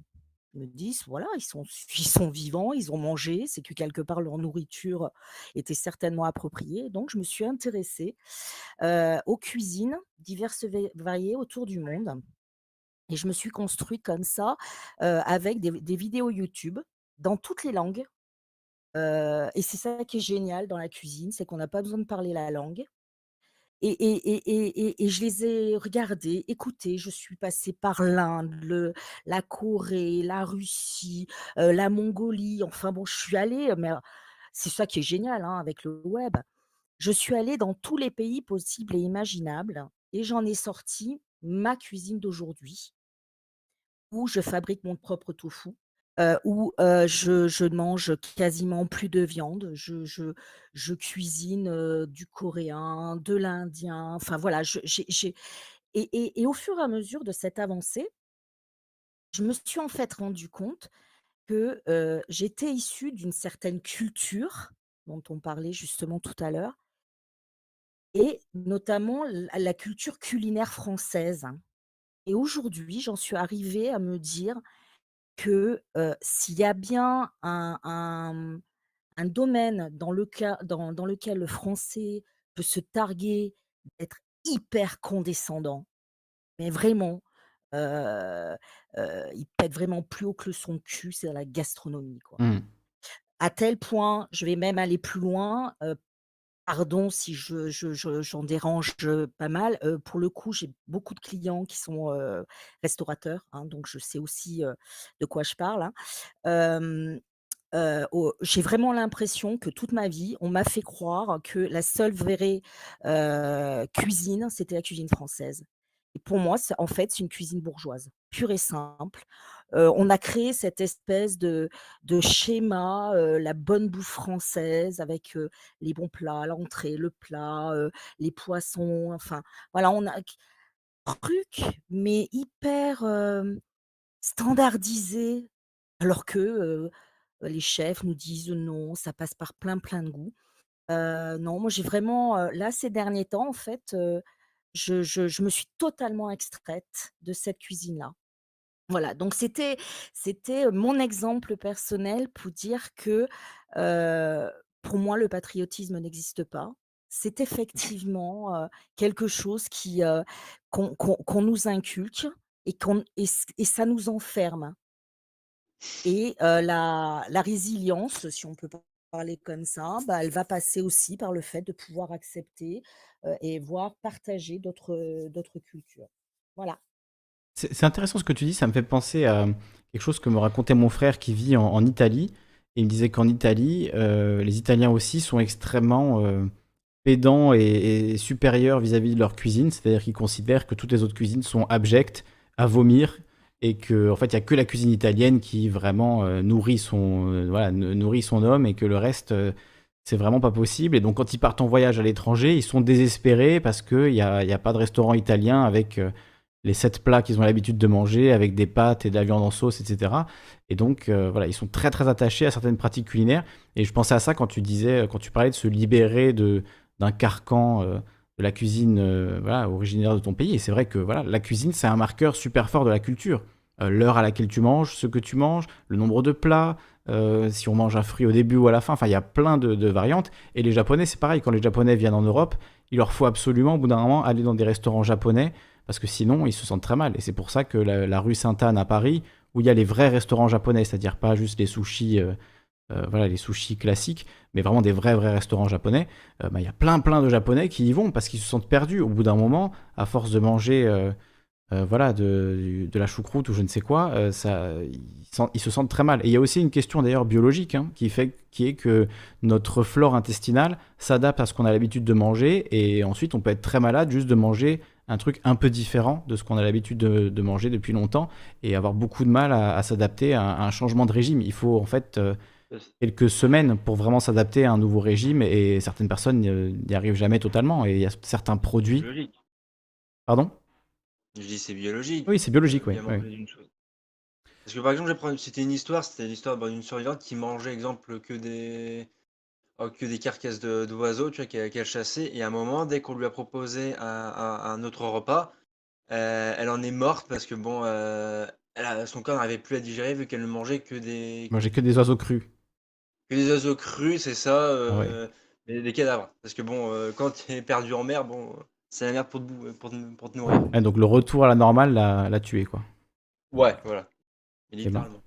me disent, voilà, ils sont, ils sont vivants, ils ont mangé, c'est que quelque part leur nourriture était certainement appropriée. Donc, je me suis intéressée aux cuisines diverses et variées autour du monde. Et je me suis construite comme ça, avec des, vidéos YouTube dans toutes les langues. et c'est ça qui est génial dans la cuisine, c'est qu'on n'a pas besoin de parler la langue. Et, je les ai regardés, écoutés. Je suis passée par l'Inde, la Corée, la Russie, la Mongolie. Enfin bon, je suis allée, mais c'est ça qui est génial hein, avec le web. Je suis allée dans tous les pays possibles et imaginables et j'en ai sorti ma cuisine d'aujourd'hui où je fabrique mon propre tofu, où je, mange quasiment plus de viande. Je, cuisine du coréen, de l'indien. Enfin voilà, j'ai, et, au fur et à mesure de cette avancée, je me suis en fait rendu compte que j'étais issue d'une certaine culture dont on parlait justement tout à l'heure, et notamment la culture culinaire française. Et aujourd'hui, j'en suis arrivée à me dire que, s'il y a bien un un, un domaine dans le cas dans dans lequel le français peut se targuer d'être hyper condescendant, mais vraiment, heu heu, il pète vraiment plus haut que le son cul, c'est la gastronomie, quoi. Mmh. À tel point, je vais même aller plus loin, pardon si je je je j'en dérange, pas mal, pour le coup, j'ai beaucoup de clients qui sont, restaurateurs, hein, donc je sais aussi, de quoi je parle, hein. J'ai vraiment l'impression que toute ma vie, on m'a fait croire que la seule vraie, cuisine, c'était la cuisine française et pour moi, en fait, c'est une cuisine bourgeoise, pure et simple. On a créé cette espèce de schéma, la bonne bouffe française avec, les bons plats, l'entrée, le plat, les poissons, enfin, voilà, on a truc, mais hyper, standardisé alors que, les chefs nous disent: «Non, ça passe par plein, plein de goûts». Non, moi, j'ai vraiment, là, ces derniers temps, en fait, je me suis totalement extraite de cette cuisine-là. Voilà, donc c'était c'était, mon exemple personnel pour dire que, pour moi, le patriotisme n'existe pas. C'est effectivement, heu, quelque chose qui, qu'on nous inculque et qu'on et ça nous enferme. Et la la résilience, si on peut parler comme ça, bah, elle va passer aussi par le fait de pouvoir accepter, et voir partager d'autres, d'autres cultures. Voilà. C'est intéressant ce que tu dis, ça me fait penser à quelque chose que me racontait mon frère qui vit en en Italie. Il me disait qu'en Italie, heu, les Italiens aussi sont extrêmement, heu, pédants et supérieurs vis-à-vis de leur cuisine. C'est-à-dire qu'ils considèrent que toutes les autres cuisines sont abjectes, à vomir et qu'en fait, il y a que la cuisine italienne qui vraiment, heu, nourrit son, voilà, nou nourrit son homme et que le reste, c'est vraiment pas possible et donc quand ils partent en voyage à l'étranger, ils sont désespérés parce qu'il y a y a pas de restaurant italien avec, les 7 plats qu'ils ont l'habitude de manger avec des pâtes et de la viande en sauce et cetera. Et donc heu, voilà, ils sont très, très attachés à certaines pratiques culinaires. Et je pensais à ça quand tu disais, quand tu parlais de se libérer d'un carcan, heu, de la cuisine, voilà, originaire de ton pays. Et c'est vrai que, voilà, la cuisine, c'est un marqueur super fort de la culture. Heu, l'heure à laquelle tu manges, ce que tu manges, le nombre de plats, si on mange un fruit au début ou à la fin, enfin, il y a plein de variantes. Et les Japonais, c'est pareil, quand les Japonais viennent en Europe, il leur faut absolument, au bout d'un moment, aller dans des restaurants japonais parce que sinon, ils se sentent très mal et c'est pour ça que la rue Sainte-Anne à Paris, où il y a les vrais restaurants japonais, c'est-à-dire pas juste les sushis, heu heu, voilà, les sushis classiques, mais vraiment des vrais, vrais restaurants japonais, heu, bah, il y a plein, plein de Japonais qui y vont parce qu'ils se sentent perdus. Au bout d'un moment, à force de manger, heu, voilà, de de la choucroute ou je ne sais quoi, heu, ça ils se sentent très mal et il y a aussi une question d'ailleurs biologique, hein, qui fait qui est que notre flore intestinale s'adapte à ce qu'on a l'habitude de manger et ensuite on peut être très malade juste de manger un truc un peu différent de ce qu'on a l'habitude de de manger depuis longtemps et avoir beaucoup de mal à à s'adapter à à un changement de régime. Il faut en fait, heu, quelques semaines pour vraiment s'adapter à un nouveau régime et certaines personnes, n'y arrivent jamais totalement et il y a certains produits pardon? Je dis c'est biologique, Oui, c'est biologique, oui. Parce que par exemple, prendre c'était une histoire, c'était l'histoire, bah, d'une survivante qui mangeait exemple que des oh, que des carcasses de d'oiseaux, tu vois? Qu'elle chassait et à un moment, dès qu'on lui a proposé un un un autre repas, heu, elle en est morte parce que bon, elle a son corps n'arrivait plus à digérer vu qu'elle ne mangeait que des Manger que des oiseaux crus. que des oiseaux crus, c'est ça, Ah ouais. des des cadavres. Parce que bon, heu, quand tu es perdu en mer, bon, c'est la merde pour te bou pour te pour te nourrir. Ouais, donc le retour à la normale l'a l'a tuée, quoi. Ouais, voilà, Eh littéralement.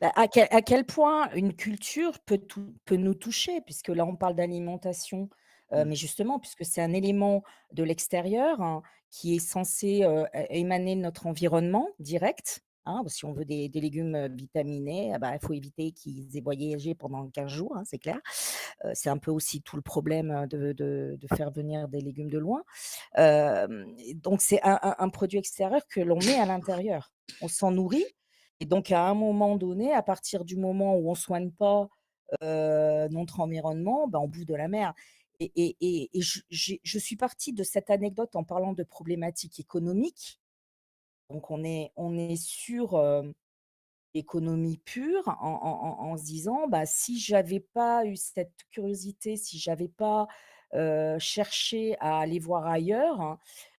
Bah, à quel à quel point une culture peut tou peut nous toucher? Puisque là, on parle d'alimentation, heu, Mmh. mais justement, puisque c'est un élément de l'extérieur, hein, qui est censé, heu, é émaner de notre environnement direct, hein. Si on veut des légumes, vitaminés, ah bah, il faut éviter qu'ils aient voyagé pendant 15 jours, hein, c'est clair. C'est un peu aussi tout le problème, de faire venir des légumes de loin. Donc c'est un produit extérieur que l'on met à l'intérieur. On s'en nourrit et donc à un moment donné, à partir du moment où on soigne pas, notre environnement, bah, on bouffe de la merde et je je suis partie de cette anecdote en parlant de problématiques économiques. Donc on est sur, hem, économie pure en se disant: «Bah, si j'avais pas eu cette curiosité, si j'avais pas, heu, chercher à aller voir ailleurs, hein,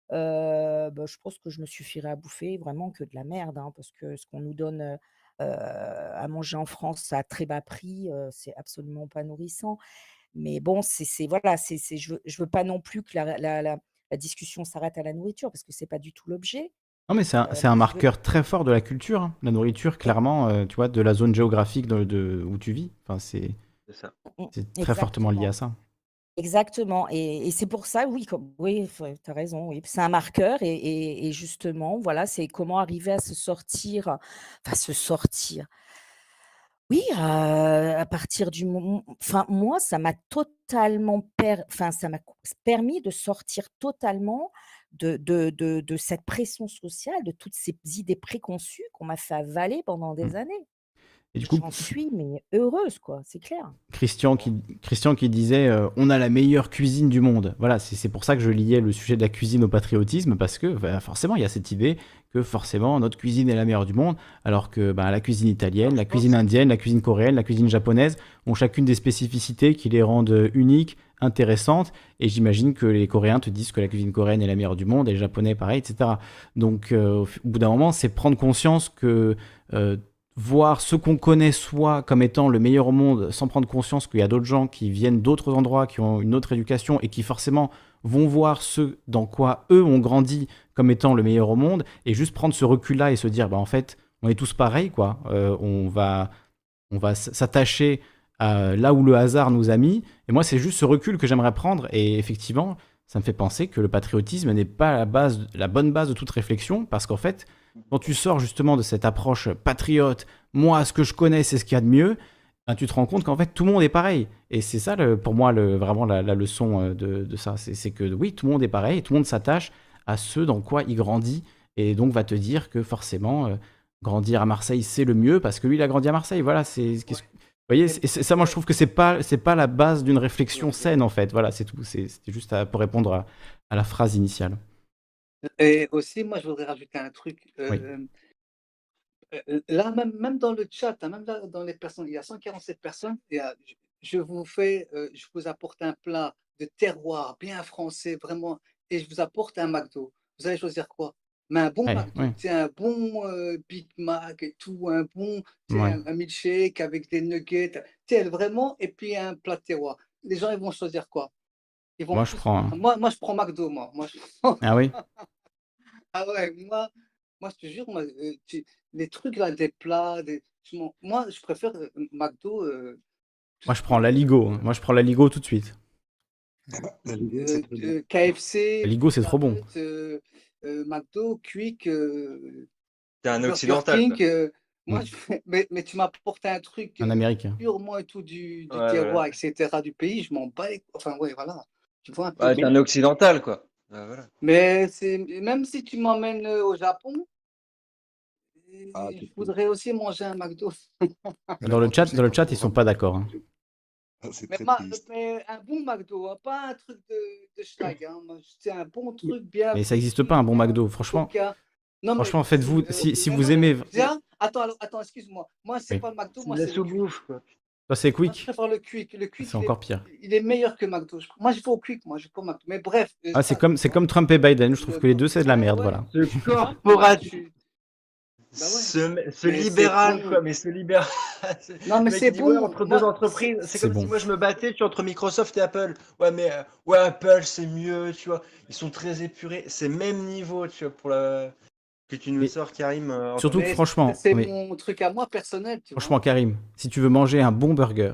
bah, je pense que je me suffirais à bouffer vraiment que de la merde, hein, parce que ce qu'on nous donne, à manger en France à très bas prix, c'est absolument pas nourrissant. Mais bon, c'est voilà, c'est je je veux pas non plus que la discussion s'arrête à la nourriture parce que c'est pas du tout l'objet. Non, mais c'est un, un marqueur très fort de la culture, hein. La nourriture, clairement, euh, tu vois, de la zone géographique de, de- où tu vis. Enfin, c'est mmh, c'est très fortement lié à ça. Exactement et et c'est pour ça, oui, comme oui, tu as raison, oui. C'est un marqueur et et et justement, voilà, c'est comment arriver à se sortir, enfin se sortir. Oui, heu, à partir du moment enfin moi, ça m'a totalement per enfin ça m'a permis de sortir totalement de de de de cette pression sociale, de toutes ces idées préconçues qu'on m'a fait avaler pendant Mm. des années. Et du coup, J'en suis mais heureuse quoi, c'est clair. Christian qui, Christian qui disait euh, on a la meilleure cuisine du monde. Voilà, c'est c'est pour ça que je liais le sujet de la cuisine au patriotisme, parce que bah, forcément, il y a cette idée que forcément notre cuisine est la meilleure du monde, alors que bah, la cuisine italienne, la cuisine indienne, la cuisine coréenne, la cuisine japonaise ont chacune des spécificités qui les rendent uniques, intéressantes, et j'imagine que les Coréens te disent que la cuisine coréenne est la meilleure du monde, et les Japonais pareil, etc. Donc euh, au, bout d'un moment, c'est prendre conscience que... euh, voir ce qu'on connaît soi comme étant le meilleur au monde sans prendre conscience qu'il y a d'autres gens qui viennent d'autres endroits, qui ont une autre éducation et qui forcément vont voir ce dans quoi eux ont grandi comme étant le meilleur au monde et juste prendre ce recul là et se dire bah en fait on est tous pareils quoi. Euh, on va on va s'attacher à là où le hasard nous a mis. Et moi c'est juste ce recul que j'aimerais prendre et effectivement ça me fait penser que le patriotisme n'est pas la base la bonne base de toute réflexion parce qu'en fait quand tu sors justement de cette approche patriote, moi, ce que je connais, c'est ce qu'il y a de mieux, ben, tu te rends compte qu'en fait, tout le monde est pareil. Et c'est ça, le, pour moi, le, vraiment la, la leçon euh, de, de ça. C'est que oui, tout le monde est pareil, et tout le monde s'attache à ce dans quoi il grandit, et donc va te dire que forcément, euh, grandir à Marseille, c'est le mieux, parce que lui, il a grandi à Marseille. Voilà, c'est... Vous voyez, ça, moi, je trouve que c'est pas, c'est pas la base d'une réflexion saine, en fait. Voilà, c'est tout. C'était juste à, pour répondre à, à la phrase initiale. Et aussi, moi, je voudrais rajouter un truc. Oui. euh, euh, là, même, même dans le chat, hein, même là, dans les personnes, il y a 147 personnes. Et, euh, je, je vous fais, euh, je vous apporte un plat de terroir bien français, vraiment, et je vous apporte un McDo. Vous allez choisir quoi? Mais un bon Ouais, McDo, ouais. c'est un bon euh, Big Mac et tout, un bon, Ouais. un, un milkshake avec des nuggets, sais, vraiment, et puis un plat de terroir. Les gens, ils vont choisir quoi? Ils vont Moi, je prends un- moi, moi, je prends McDo, moi. moi je... Ah oui? Ah ouais, moi, moi je te jure, moi, euh, tu- les trucs là, des plats, des... je m'en- moi je préfère euh, McDo. euh, Moi, je prends la Ligo. hein. Moi, je prends la Ligo tout de suite. La euh, euh, KFC, La Ligo, c'est trop bon. Hut, euh, euh, McDo, Quick, euh, T'es un Burger occidental. King. euh, moi, Mm. je fais- mais, mais tu m'apportes un truc Un Américain. purement et tout du, du Ouais, terroir, etc., du pays, je m'en bats. les- Enfin, ouais, voilà. Tu vois un peu. Ouais, t'es un occidental, quoi. Voilà. Mais c'est même si tu m'emmènes euh, au Japon, euh, Ah, je voudrais aussi manger un McDo. Dans le chat, dans le chat, ils sont pas d'accord. hein. Ah, C'est Mais, ma- un bon McDo, hein, pas un truc de, de schlag. Hein. Moi, C'est un bon truc bien. Mais ça existe pas un bon McDo. Franchement. Non, mais franchement, faites-vous. euh, Si, si mais vous aimez. Attends, excuse-moi. Moi, c'est Oui. pas le McDo, C'est moi, c'est le Quick. Toi, c'est Moi, je quick. préfère le Quick. Le Quick, C'est il est, encore pire. il est meilleur que McDo. je- Moi, je vais au Quick, moi, je vais au McDo. Mais bref. euh, Ah, c'est comme, c'est comme Trump et Biden. Je trouve que les deux, c'est de la merde. ouais. Voilà. Ce Bah ouais. Ce, libéral, bon. quoi, mais ce libéral. Non, mais c'est ouais, bon. entre Moi, deux entreprises, c'est c'est comme bon. si moi je me battais tu vois, entre Microsoft et Apple. Ouais, mais euh, ouais, Apple c'est mieux, tu vois. Ils sont très épurés. C'est même niveau, tu vois, pour la. Que tu nous Mais sors, Karim. euh, surtout que franchement, c'est mais mon truc à moi personnel, tu vois. franchement, Karim, si tu veux manger un bon burger,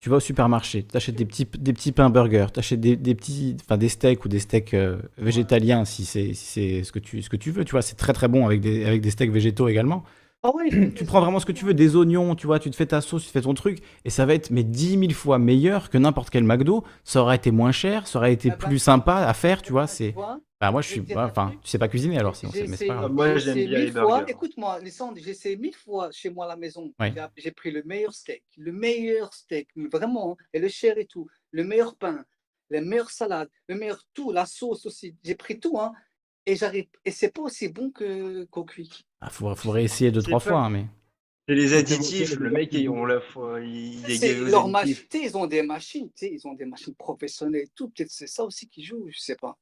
tu vas au supermarché, tu achètes des petits, des petits pains burgers, tu achètes des, des petits, enfin des steaks ou des steaks euh, végétaliens si c'est si c'est ce que tu ce que tu veux, tu vois, c'est très très bon avec des avec des steaks végétaux également. Ah ouais, Tu prends vraiment ce que tu veux, des oignons, tu vois, tu te fais ta sauce, tu te fais ton truc, et ça va être mais 10 000 fois meilleur que n'importe quel McDo. Ça aurait été moins cher, ça aurait été Ah bah, plus sympa à faire, tu vois. C'est, bah moi je suis, enfin, tu sais pas cuisiner alors, sinon c'est, mais c'est essayé, pas grave. Moi, j'ai j'aime bien les mille fois. burgers. Écoute-moi, Lissandre, j'ai essayé mille fois chez moi à la maison. J'ai pris le meilleur steak, le meilleur steak, vraiment, hein, et le cher et tout, le meilleur pain, la meilleure salade, le meilleur tout, la sauce aussi. J'ai pris tout, hein, et j'arrive. Et c'est pas aussi bon que qu'au Quick. Ah, faut, faudrait essayer deux trois fois, hein, mais C'est les Ils additifs, le mec, qu'ils il- ont. on l'a, faut- il leur tu sais, ils ont des machines, tu sais, ils ont des machines professionnelles et tout. Peut-être c'est ça aussi qui joue, je sais pas.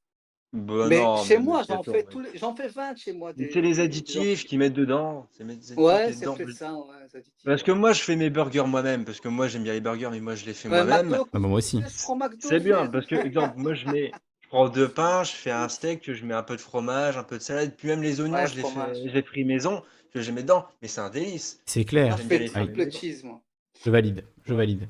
Bah Mais non, chez mais moi, j'en fais les... j'en fais 20 chez moi. Des, c'est les additifs qu'ils mettent dedans. Additifs Ouais, c'est peut-être ça, ouais, les additifs. Parce que moi, je fais mes burgers moi-même, parce que moi, j'aime bien les burgers, mais moi, je les fais Ouais, moi-même. Ah bah, moi aussi. C'est bien, parce que, exemple, moi, je mets, prends deux pains, je fais un steak, je mets un peu de fromage, un peu de salade, puis même les oignons, Ouais, je les fais, je les fris maison, je les mets dedans, mais c'est un délice. C'est clair. je cheese, moi. Je valide, je valide.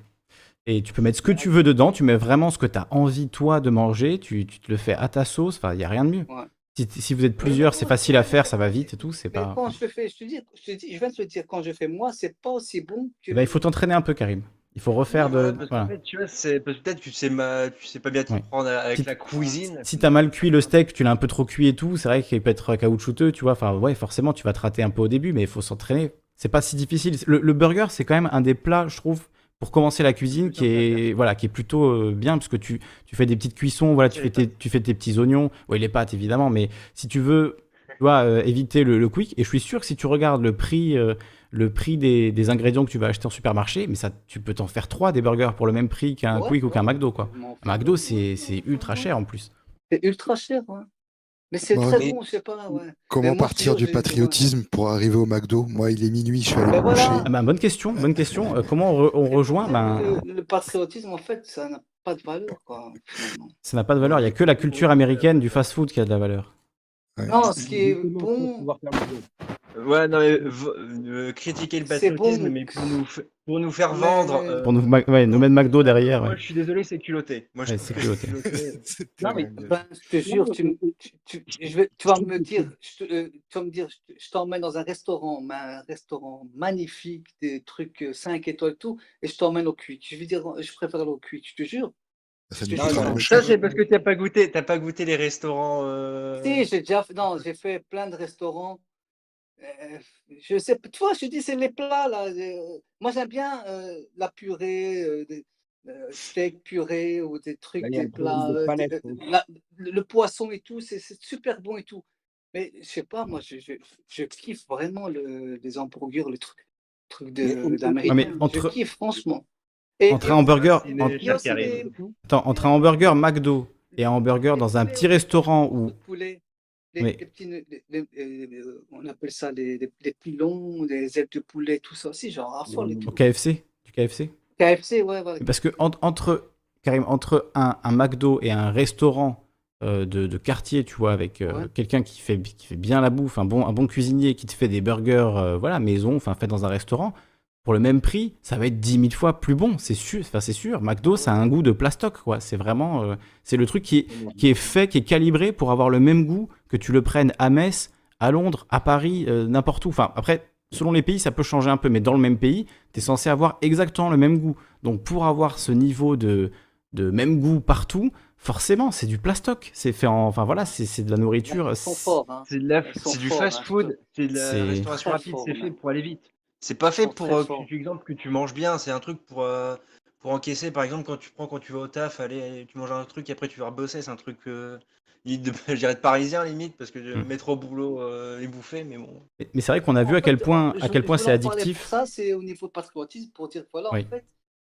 Et tu peux mettre ce que tu veux dedans, tu mets vraiment ce que tu as envie, toi, de manger, tu, tu te le fais à ta sauce, enfin, il n'y a rien de mieux. Ouais. Si, si vous êtes plusieurs, c'est facile à faire, ça va vite et tout, c'est pas... quand je le fais, je te dis, je te dis, je viens de te dire, quand je fais moi, c'est pas aussi bon que. Ben, il faut t'entraîner un peu, Karim. Il faut refaire de... qu'en Voilà. tu peut-être tu sais ma... tu sais pas bien t'y Ouais. prendre avec Si- la cuisine. Si t'as mal cuit le steak, tu l'as un peu trop cuit et tout, c'est vrai qu'il peut être caoutchouteux, tu vois. Enfin, ouais, forcément, tu vas te rater un peu au début, mais il faut s'entraîner. C'est pas si difficile. Le, le burger, c'est quand même un des plats, je trouve, pour commencer la cuisine, qui est, voilà, qui est plutôt euh, bien, parce que tu, tu fais des petites cuissons, voilà, tu fais, tes, tu fais tes petits oignons, ouais, les pâtes, évidemment, mais si tu veux, tu vois, euh, éviter le, le quick, et je suis sûr que si tu regardes le prix, euh, le prix des, des ingrédients que tu vas acheter en supermarché, mais ça, tu peux t'en faire trois des burgers pour le même prix qu'un Ouais, quick ou qu'un McDo, quoi. Un McDo, c'est ultra cher en plus. C'est ultra cher, ouais. Mais c'est Ouais, très mais- bon, je sais pas, ouais. Comment moi, partir du patriotisme pour arriver au McDo? Moi, il est minuit, je suis allé Ben me voilà. coucher. Ah ben, bonne question, bonne question. Euh, comment on, re- on rejoint? Ben, Le, le patriotisme, en fait, ça n'a pas de valeur, quoi, finalement. Ça n'a pas de valeur. Il n'y a que la culture américaine du fast-food qui a de la valeur. Ouais. Non, ce qui est bon, le. Ouais, non, mais euh, critiquer le bon, patriotisme, mais- pour nous, fa- pour nous faire vendre. euh, Pour nous, ouais, nous mettre McDo derrière. Moi, ouais. je suis désolé, c'est culotté. Moi, je Ouais, c'est culotté. Non, mais- ben, je te jure, tu, me- tu, tu- je vais, tu vas me dire, je euh, tu vas me dire, je te- je t'emmène dans un restaurant, un restaurant magnifique, des trucs 5 étoiles, et tout, et je t'emmène au Quick. Je vais dire, je préfère aller au Quick, je te jure. Ça Non, c'est parce que t'as pas goûté, t'as pas goûté les restaurants. euh, Si, j'ai déjà fait, non, j'ai fait plein de restaurants. Euh, je sais, tu vois, je te dis, c'est les plats, là. euh, moi, j'aime bien euh, la purée, euh, des euh, steak purée ou des trucs, Là, des plats, de palette, des- hein. la- le, poisson et tout, c'est super bon et tout. Mais je sais pas, moi, je, je, je kiffe vraiment le, les hamburgers, les trucs, trucs d'américain. Ah, mais Je entre- kiffe, franchement. Et, Entre et- un hamburger, en- des, attends, entre un hamburger McDo et un hamburger dans un petit restaurant où poulets, les, Oui. les petits, les- les- euh, on appelle ça les, les, les pilons, les ailes de poulet, tout ça aussi, genre raffole et au. KFC, du KFC, KFC, ouais, voilà. parce que en- entre Karim, entre un, un McDo et un restaurant euh, de, de quartier, tu vois, avec euh, Ouais. quelqu'un qui fait qui fait bien la bouffe, un bon un bon cuisinier qui te fait des burgers, euh, voilà, maison, enfin fait dans un restaurant. Pour le même prix, ça va être 10 000 fois plus bon, c'est sûr. Enfin, c'est sûr. McDo, ça a un goût de plastoc, quoi. C'est vraiment, euh, c'est le truc qui est, qui est fait, qui est calibré pour avoir le même goût que tu le prennes à Metz, à Londres, à Paris, euh, n'importe où. Enfin, après, selon les pays, ça peut changer un peu, mais dans le même pays, tu es censé avoir exactement le même goût. Donc, pour avoir ce niveau de, de même goût partout, forcément, c'est du plastoc. C'est fait en. Enfin, voilà, c'est c'est de la nourriture. C'est- hein. Du forts, fast hein, je food, te- c'est de la restauration rapide, c'est fait pour aller vite. C'est pas fait pour, euh, forts. que tu, exemple, que tu manges bien, c'est un truc pour, euh, pour encaisser. Par exemple, quand tu prends, quand tu vas au taf, allez, allez, tu manges un truc et après tu vas rebosser, c'est un truc, euh, limite de, je dirais de parisien limite, parce que Mm. mettre au boulot euh, et bouffer, mais bon. Mais mais c'est vrai qu'on a vu à quel point, je- à quel point c'est addictif. pour Ça, c'est au niveau patriotisme pour dire, voilà, Oui. en fait,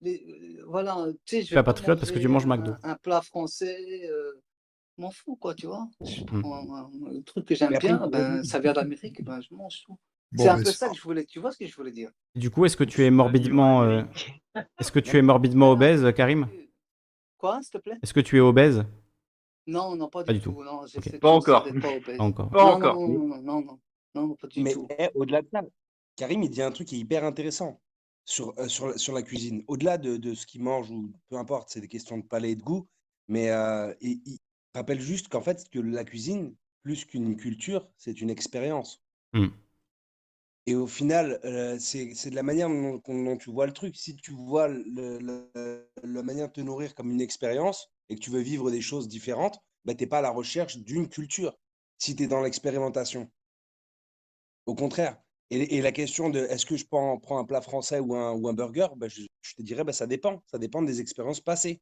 les- voilà, tu sais, je Tu pas patriote parce que tu manges McDo. Un, un plat français, euh, m'en fous, quoi, tu vois. Je Mm. prends un, un truc que j'aime bien, ben, ça vient d'Amérique, ben, je mange tout. Bon, c'est un peu ça que je voulais, tu vois ce que je voulais dire? Du coup, est-ce que tu es morbidement, euh, est-ce que tu es morbidement obèse, Karim? Quoi, s'il te plaît? Est-ce que tu es obèse? Non, non, pas, Pas du tout. tout. Non, Ok. j'essaie Pas encore. pas obèse. Pas encore. Pas non, encore. Non, non, non, non, non, non, pas du Mais tout. eh, au-delà de ça, Karim, il dit un truc qui est hyper intéressant sur, euh, sur, la- sur la cuisine. Au-delà de, de ce qu'il mange ou peu importe, c'est des questions de palais et de goût. Mais euh, il, il rappelle juste qu'en fait, que la cuisine, plus qu'une culture, c'est une expérience. Hmm. Et au final, euh, c'est de la manière dont, tu vois le truc. Si tu vois la manière de te nourrir comme une expérience et que tu veux vivre des choses différentes, bah, tu n'es pas à la recherche d'une culture si tu es dans l'expérimentation. Au contraire. Et, la question de est-ce que je prends, prends un plat français ou un, ou un burger, bah, je, te dirais bah, ça dépend. Ça dépend des expériences passées.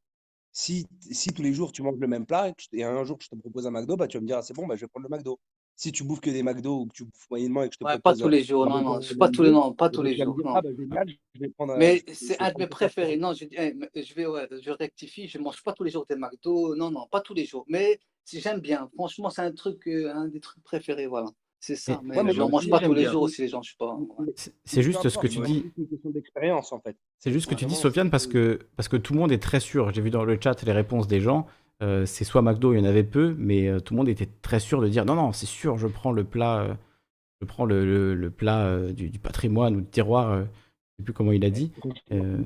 Si, si tous les jours tu manges le même plat et un jour je te propose un McDo, bah, tu vas me dire ah, c'est bon, bah, je vais prendre le McDo. Si tu bouffes que des McDo ou que tu bouffes moyennement et que je te Ouais, pas tous les jours, non, non, pas tous les, McDo, non, pas tous les jours, ah bah je un- Mais je c'est un de mes préférés. Non, je, eh, je vais, ouais, je rectifie, je mange pas tous les jours des McDo. Non, non, pas tous les jours. Mais si j'aime bien, franchement, c'est un truc, euh, un des trucs préférés, voilà. C'est ça. Mais Ouais, mais moi mange pas tous les jours aussi, les gens, je sais pas. ouais. C'est- juste ce que tu dis. c'est juste une question d'expérience en fait. C'est juste ce que tu dis, Sofiane, parce que, parce que tout le monde est très sûr. J'ai vu dans le chat les réponses des gens. Euh, c'est soit McDo, il y en avait peu, mais euh, tout le monde était très sûr de dire non, non, c'est sûr, je prends le plat, euh, je prends le, le- le plat euh, du, du patrimoine ou du terroir. euh, je sais plus comment il a dit. Euh,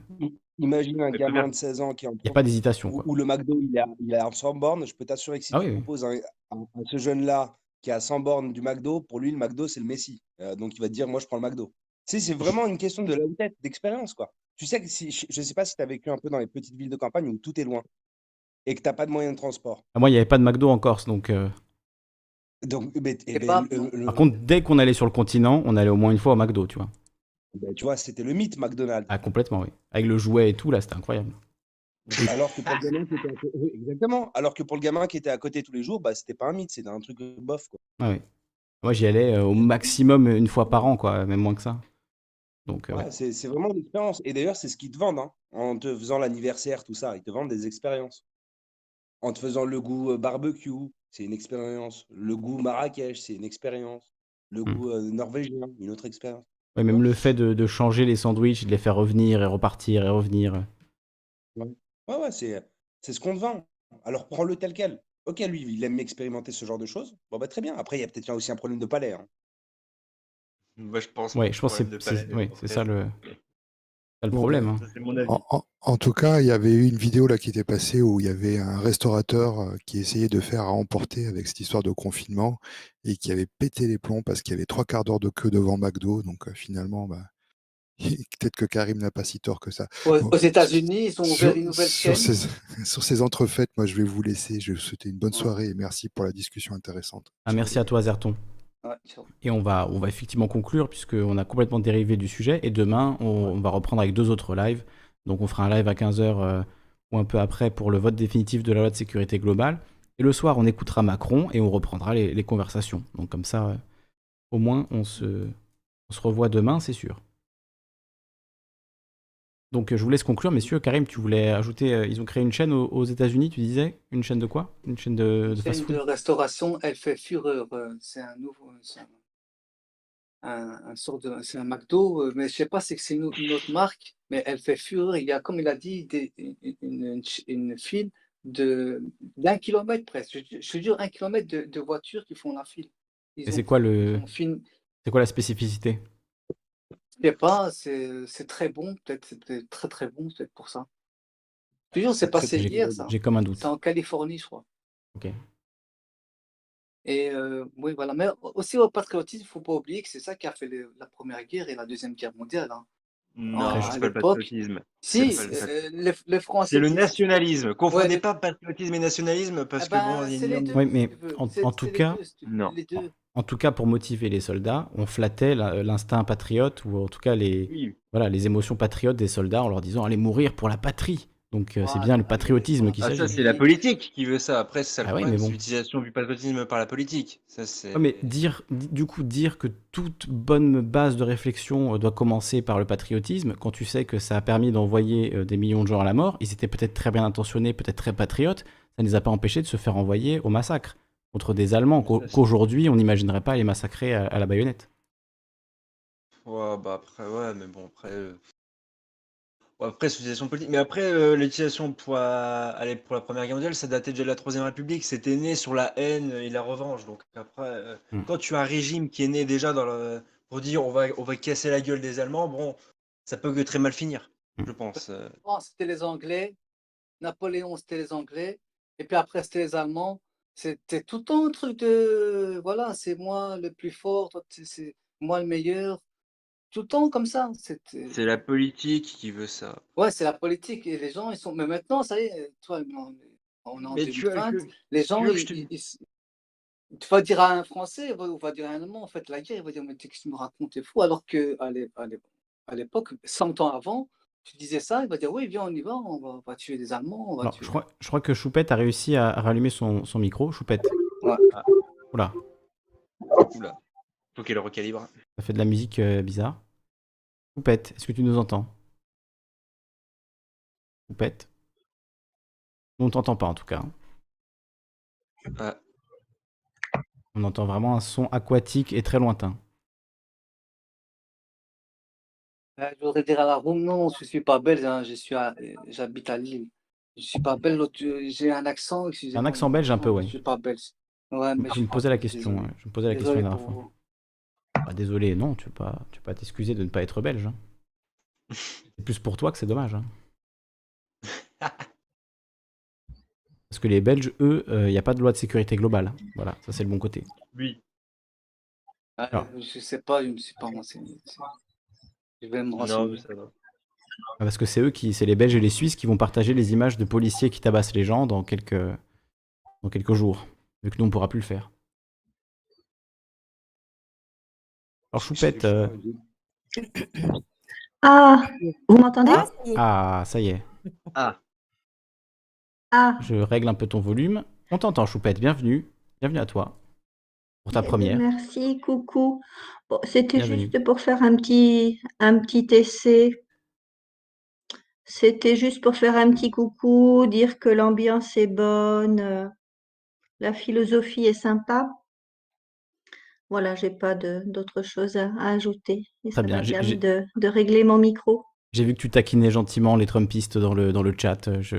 Imagine un gamin de 16 ans qui est en Il n'y a pas d'hésitation. où le McDo il est à, il est à 100 bornes, je peux t'assurer que si Ah tu oui, proposes à, à ce jeune-là qui est à 100 bornes du McDo, pour lui, le McDo, c'est le Messi. Euh, donc il va te dire, moi, je prends le McDo. Tu sais, c'est vraiment une question de la tête, d'expérience, quoi. Tu sais que si, je ne sais pas si tu as vécu un peu dans les petites villes de campagne où tout est loin et que tu n'as pas de moyen de transport. Ah, Moi, il n'y avait pas de McDo en Corse, donc. euh, Donc, Et ben, pas- le- le- Par contre, dès qu'on allait sur le continent, on allait au moins une fois au McDo, tu vois. ben, tu vois, c'était le mythe McDonald's. Ah, complètement, oui. Avec le jouet et tout, là, c'était incroyable. Alors que pour le gamin qui était à côté, oui, exactement. Alors que pour le gamin qui était à côté tous les jours, bah, c'était pas un mythe, c'était un truc bof, quoi. Ah oui. Moi, j'y allais euh, au maximum une fois par an, quoi, même moins que ça. Donc, euh, ouais. Ouais, c'est c'est vraiment une expérience. Et d'ailleurs, c'est ce qu'ils te vendent, hein, en te faisant l'anniversaire, tout ça. Ils te vendent des expériences. En te faisant le goût euh, barbecue, c'est une expérience. Le goût Marrakech, c'est une expérience. Le Hmm. goût euh, norvégien, une autre expérience. Ouais, même le fait de, de changer les sandwichs, de les faire revenir et repartir et revenir. Ouais, ouais, ouais, c'est c'est ce qu'on te vend. Alors prends-le tel quel. Ok, lui, il aime expérimenter ce genre de choses. Bon, bah très bien. Après, il y a peut-être aussi un problème de palais. hein. Moi, je pense. Ouais, que je pense c'est c'est- oui, au c'est ça le, le Bon, problème. hein. Ça, c'est mon avis. En, en- en tout cas, il y avait eu une vidéo là qui était passée où il y avait un restaurateur euh, qui essayait de faire à emporter avec cette histoire de confinement et qui avait pété les plombs parce qu'il y avait trois quarts d'heure de queue devant McDo. Donc euh, finalement, bah, peut-être que Karim n'a pas si tort que ça. Aux, Bon, aux États-Unis, ils ont sur, ouvert une nouvelle sur chaîne. ces, sur ces entrefaites, moi je vais vous laisser. Je vous souhaite une bonne soirée et merci pour la discussion intéressante. Ah, merci à toi, Zerton. Ouais. Et on va, on va effectivement conclure puisqu'on a complètement dérivé du sujet. Et demain, on, on va reprendre avec deux autres lives. Donc on fera un live à 15h ou un peu après pour le vote définitif de la loi de sécurité globale. Et le soir, on écoutera Macron et on reprendra les, les conversations. Donc comme ça, euh, au moins, on se, on se revoit demain, c'est sûr. Donc euh, je vous laisse conclure, messieurs. Karim, tu voulais ajouter, euh, ils ont créé une chaîne aux, aux États-Unis, tu disais? Une chaîne de quoi? Une chaîne de, de chaîne de restauration, elle fait fureur. euh, C'est un nouveau, c'est un, un- un sort de, c'est un McDo, mais je sais pas si c'est une, une autre marque, mais elle fait fureur. Il y a, comme il a dit, des- une, une, une file de d'un kilomètre presque. Je, je jure, un kilomètre de, de voitures qui font la file. Ils Et c'est quoi le, c'est quoi la spécificité? Je sais pas, c'est c'est très bon, peut-être, c'est peut-être très très bon, peut-être pour ça. Jure, c'est C'est passé hier, bon. ça. J'ai comme un C'est doute. en Californie, je crois. Ok. Et euh, oui, voilà. Mais aussi au patriotisme, il ne faut pas oublier que c'est ça qui a fait le- la Première Guerre et la Deuxième Guerre mondiale. hein. Non, à c'est pas le l'époque, patriotisme. si, C'est euh, les, les C'est Français le nationalisme. Ouais, Confondez les- pas patriotisme et nationalisme parce eh que bon, ben, il c'est les deux, Oui, mais en, C'est en c'est tout cas, deux. Non. Les deux. En tout cas, pour motiver les soldats, on flattait la- l'instinct patriote ou en tout cas les, Oui. voilà, les émotions patriotes des soldats en leur disant allez mourir pour la patrie. Donc euh, c'est Voilà, bien le mais patriotisme qui Ah, ça, s'agit. c'est la politique qui veut ça. Après, c'est ça le Ah c'est bon. l'utilisation du patriotisme par la politique. Ça, mais dire, di- du coup, dire que toute bonne base de réflexion euh, doit commencer par le patriotisme, quand tu sais que ça a permis d'envoyer euh, des millions de gens à la mort, ils étaient peut-être très bien intentionnés, peut-être très patriotes, ça ne les a pas empêchés de se faire envoyer au massacre contre des Allemands qu'aujourd'hui on n'imaginerait pas les massacrer à, à la baïonnette. Ouais, bah après, ouais, mais bon, après. euh, ouais, après, politique. Mais après, euh, l'utilisation pour, la- allez, pour la Première Guerre mondiale, ça datait déjà de la Troisième République. C'était né sur la haine et la revanche. Donc après, euh, Hmm. quand tu as un régime qui est né déjà dans le... pour dire on va, on va casser la gueule des Allemands, bon, ça peut que très mal finir, Hmm. je pense. euh. France, c'était les Anglais. Napoléon, c'était les Anglais. Et puis après, c'était les Allemands. C'était tout le temps un truc de. Voilà, c'est moi le plus fort, c'est- moi le meilleur. Tout le temps comme ça. C'est la politique qui veut ça. Ouais, c'est la politique. Et les gens, ils sont. Mais maintenant, ça y est, toi, on est en Mais tu as 2020. que- Les tu gens, que ils, je te- ils- ils- tu vas dire à un Français, ou va dire à un Allemand, en fait, la guerre, il va dire, mais qu'est-ce que tu me racontes, t'es fou? Alors que à l'époque, 100 ans avant, tu disais ça, il va dire, oui, viens, on y va, on va, on va tuer des Allemands, on va Alors, tuer. je, crois, je crois que Choupette a réussi à, rallumer son, son micro. Choupette. Ouais. Oula. Oula. Faut qu'elle recalibre. Ça fait de la musique euh, bizarre. Poupette, est-ce que tu nous entends? Poupette On t'entend pas en tout cas. hein. Ah. On entend vraiment un son aquatique et très lointain. Euh, Je voudrais dire à la room, non, je suis pas belge, hein, je suis à- euh, j'habite à Lille. Je suis pas belge, euh, j'ai un accent, excusez-moi. Un accent belge un peu, ouais. Je suis pas belge. Ouais, mais Je je me suis posais pas la belge, question. ouais. Je me posais la question la dernière fois. Bah, désolé, non, tu tu peux pas t'excuser de ne pas être belge. hein. C'est plus pour toi que c'est dommage. hein. Parce que les Belges, eux, il n'y a pas de loi de sécurité globale. Voilà, ça c'est le bon côté. Oui. Ah, Alors. je sais pas, je me suis pas renseigné. C'est- Je vais me Non, renseigner. mais ça va. Ah, Parce que c'est eux qui, c'est les Belges et les Suisses qui vont partager les images de policiers qui tabassent les gens dans quelques, dans quelques jours, vu que nous on pourra plus le faire. Alors Choupette, euh, Ah, vous m'entendez ah ça y est, Ah. Ah, je règle un peu ton volume. On t'entend Choupette, bienvenue, bienvenue à toi pour ta première. merci, coucou. Bon, c'était juste pour faire un petit, un petit essai. C'était juste pour faire un petit coucou, dire que l'ambiance est bonne, euh, la philosophie est sympa. Voilà, j'ai pas d'autre chose à, à ajouter. Et Très ça bien, permis de, de régler mon micro. J'ai vu que tu taquinais gentiment les Trumpistes dans le, dans le chat, je,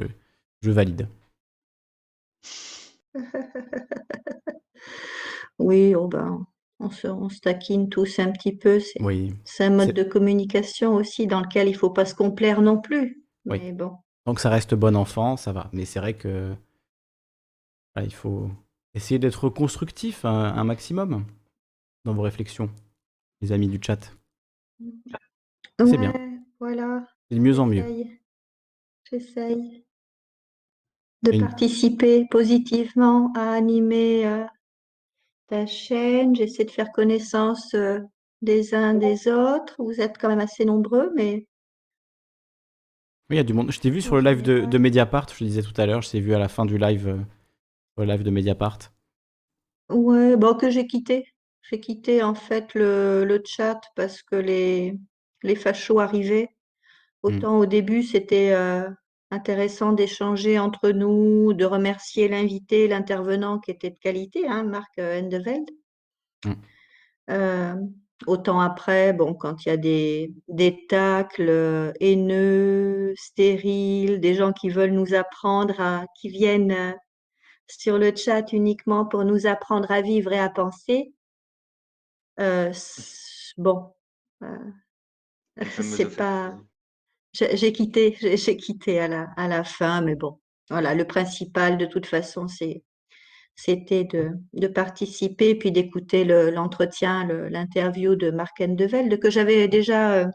je valide. Oui, oh ben, on se, on se taquine tous un petit peu. C'est, Oui, c'est un mode C'est- de communication aussi dans lequel il faut pas se complaire non plus. Oui. Mais bon, tant que ça reste bon enfant, ça va. Mais c'est vrai que voilà, il faut essayer d'être constructif un, un maximum dans vos réflexions, les amis du chat. C'est bien. Ouais, voilà, C'est de mieux en mieux. j'essaye. J'essaye de Une- participer positivement à animer euh, ta chaîne. J'essaie de faire connaissance euh, des uns des autres. Vous êtes quand même assez nombreux, mais Oui, il y a du monde. Je t'ai vu sur le live de, de Mediapart, je te disais tout à l'heure, je t'ai vu à la fin du live, euh, sur le live de Mediapart. Ouais, bon, que j'ai quitté. J'ai quitté en fait le, le chat parce que les, les fachos arrivaient. Autant au début, c'était euh, intéressant d'échanger entre nous, de remercier l'invité, l'intervenant qui était de qualité, hein, Marc euh, Endeveld. Mm. Euh, autant après, bon, quand il y a des, des tacles euh, haineux, stériles, des gens qui veulent nous apprendre à, qui viennent sur le chat uniquement pour nous apprendre à vivre et à penser. Euh, bon, euh, c'est pas. J'ai quitté, j'ai quitté à la, à la fin, mais bon, voilà, le principal de toute façon, c'est, c'était de, de participer puis d'écouter le- l'entretien, le- l'interview de Marc Endeveld que j'avais déjà euh,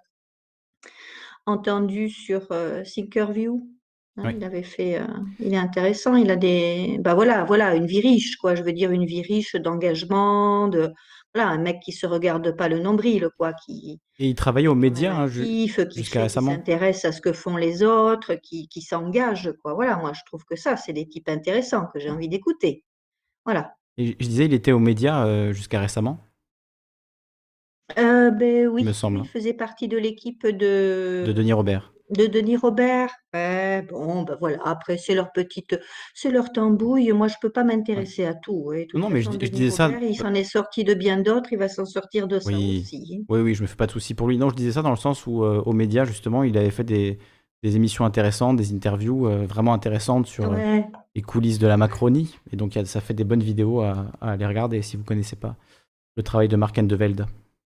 entendu sur euh, Thinkerview. hein, Oui. il avait fait, euh, il est intéressant, il a des, bah voilà, voilà, une vie riche, quoi. Je veux dire une vie riche d'engagement, de, voilà, un mec qui se regarde pas le nombril, quoi, qui, Et il travaillait aux médias hein, qui récemment. s'intéresse à ce que font les autres, qui, qui s'engage, quoi. Voilà, moi je trouve que ça, c'est des types intéressants que j'ai envie d'écouter. Voilà. Et je disais, il était aux médias euh, jusqu'à récemment, Euh, ben oui, il me semble, il faisait partie de l'équipe de, de Denis Robert. De Denis Robert? Ouais, bon, ben voilà, après c'est leur petite, c'est leur tambouille. Moi, je peux pas m'intéresser à tout. toute Non, mais je, disais ça. Il s'en est sorti de bien d'autres, il va s'en sortir de ça aussi. oui, oui, je me fais pas de soucis pour lui. Non, je disais ça dans le sens où euh, aux médias, justement, il avait fait des, des émissions intéressantes, des interviews euh, vraiment intéressantes sur euh, les coulisses de la Macronie. Et donc, a- ça fait des bonnes vidéos à, à aller regarder si vous connaissez pas le travail de Mark Endeveld.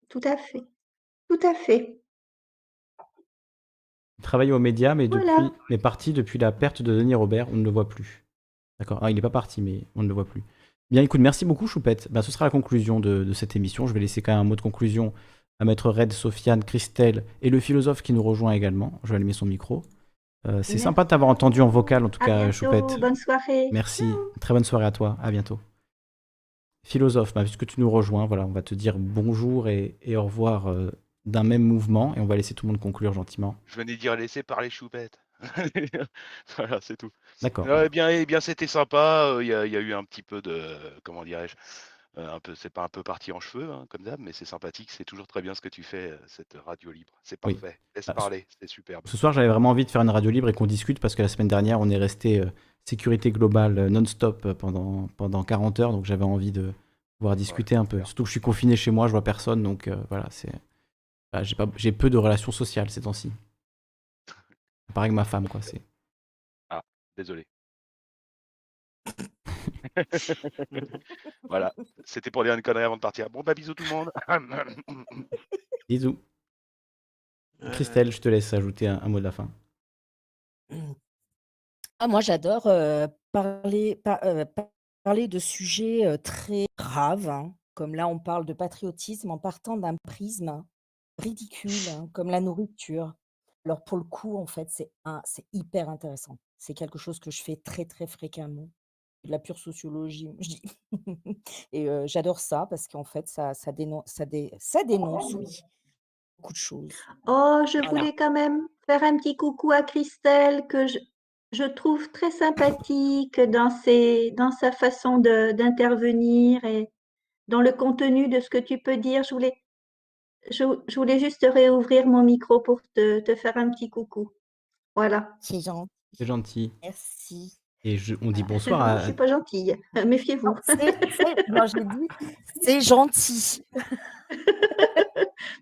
Tout à fait. Tout à fait. Il travaille aux médias, mais, depuis, Voilà. mais parti depuis la perte de Denis Robert, on ne le voit plus. D'accord. Ah, il n'est pas parti, mais on ne le voit plus. Bien, écoute, merci beaucoup, Choupette. Ben, ce sera la conclusion de, de cette émission. Je vais laisser quand même un mot de conclusion à Maître Red, Sofiane, Christelle et le philosophe qui nous rejoint également. Je vais allumer son micro. Euh, c'est sympa de t'avoir entendu en vocal, en tout À cas, bientôt. Choupette. Bonne soirée. Merci. Très bonne soirée à toi. À bientôt. Philosophe, bah, puisque tu nous rejoins, voilà, on va te dire bonjour et, et au revoir euh, d'un même mouvement et on va laisser tout le monde conclure gentiment. Je venais de dire laisser parler Choupette. voilà, c'est tout. D'accord. Eh bien, eh bien c'était sympa. euh, Il y, a- il y a eu un petit peu de, comment dirais-je, Euh, un peu, c'est pas un peu parti en cheveux, hein, comme d'hab, mais c'est sympathique. C'est toujours très bien ce que tu fais, euh, cette radio libre. C'est Oui. parfait. Laisse ce- parler, c'est superbe. Ce soir, j'avais vraiment envie de faire une radio libre et qu'on discute parce que la semaine dernière, on est resté euh, sécurité globale non-stop pendant, pendant 40 heures. Donc j'avais envie de pouvoir discuter un peu. Surtout que je suis confiné chez moi, je vois personne. Donc euh, voilà, c'est. Voilà, j'ai pas- j'ai peu de relations sociales ces temps-ci. Pareil que ma femme, quoi. C'est. Ah, désolé. Voilà, c'était pour dire une connerie avant de partir. Bon, bah bisous tout le monde. Bisous. Christelle, je te laisse ajouter un, un mot de la fin. Ah, moi, j'adore euh, parler, par- euh, par- parler de sujets euh, très graves, hein, comme là, on parle de patriotisme en partant d'un prisme ridicule, hein, comme la nourriture. Alors, pour le coup, en fait, c'est un- c'est hyper intéressant. C'est quelque chose que je fais très, très fréquemment. De la pure sociologie, je dis. Et j'adore ça parce qu'en fait, ça, ça, dénonce, ça, dé- ça dénonce, oui, beaucoup de choses. Oh, je Voilà. voulais quand même faire un petit coucou à Christelle que je, je trouve très sympathique dans ses, dans sa façon de, d'intervenir et dans le contenu de ce que tu peux dire. Je voulais, je, je voulais juste réouvrir mon micro pour te, te faire un petit coucou. Voilà. C'est gentil. C'est gentil. Merci. Et je- on dit bonsoir Non, à. je suis pas gentille, méfiez-vous. C'est, gentil.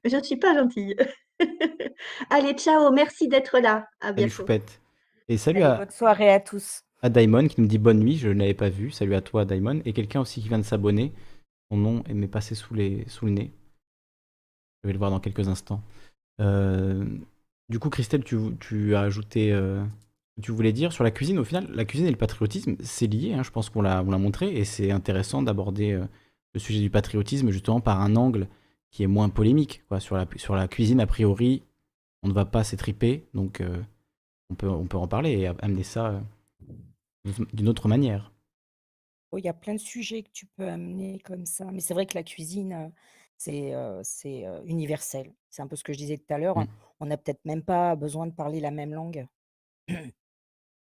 Mais je ne suis pas gentille. Allez, ciao, merci d'être là. À Salut bientôt. Choupette. Et salut Allez, à, bonne soirée à tous. à Daimon qui nous dit bonne nuit, je ne l'avais pas vu. Salut à toi Daimon. Et quelqu'un aussi qui vient de s'abonner. Son nom m'est passé sous, les, sous le nez. Je vais le voir dans quelques instants. Euh, du coup, Christelle, tu, as ajouté euh, ce que tu voulais dire sur la cuisine. Au final, la cuisine et le patriotisme, c'est lié. hein, je pense qu'on l'a on l'a montré. Et c'est intéressant d'aborder euh, le sujet du patriotisme justement par un angle qui est moins polémique. Sur, la, cuisine, a priori, on ne va pas s'étriper. Donc, on, peut, on peut en parler et amener ça d'une autre manière. Il y a plein de sujets que tu peux amener comme ça. Mais c'est vrai que la cuisine, c'est euh, c'est, euh, universel. C'est un peu ce que je disais tout à l'heure. Mm. On n'a peut-être même pas besoin de parler la même langue.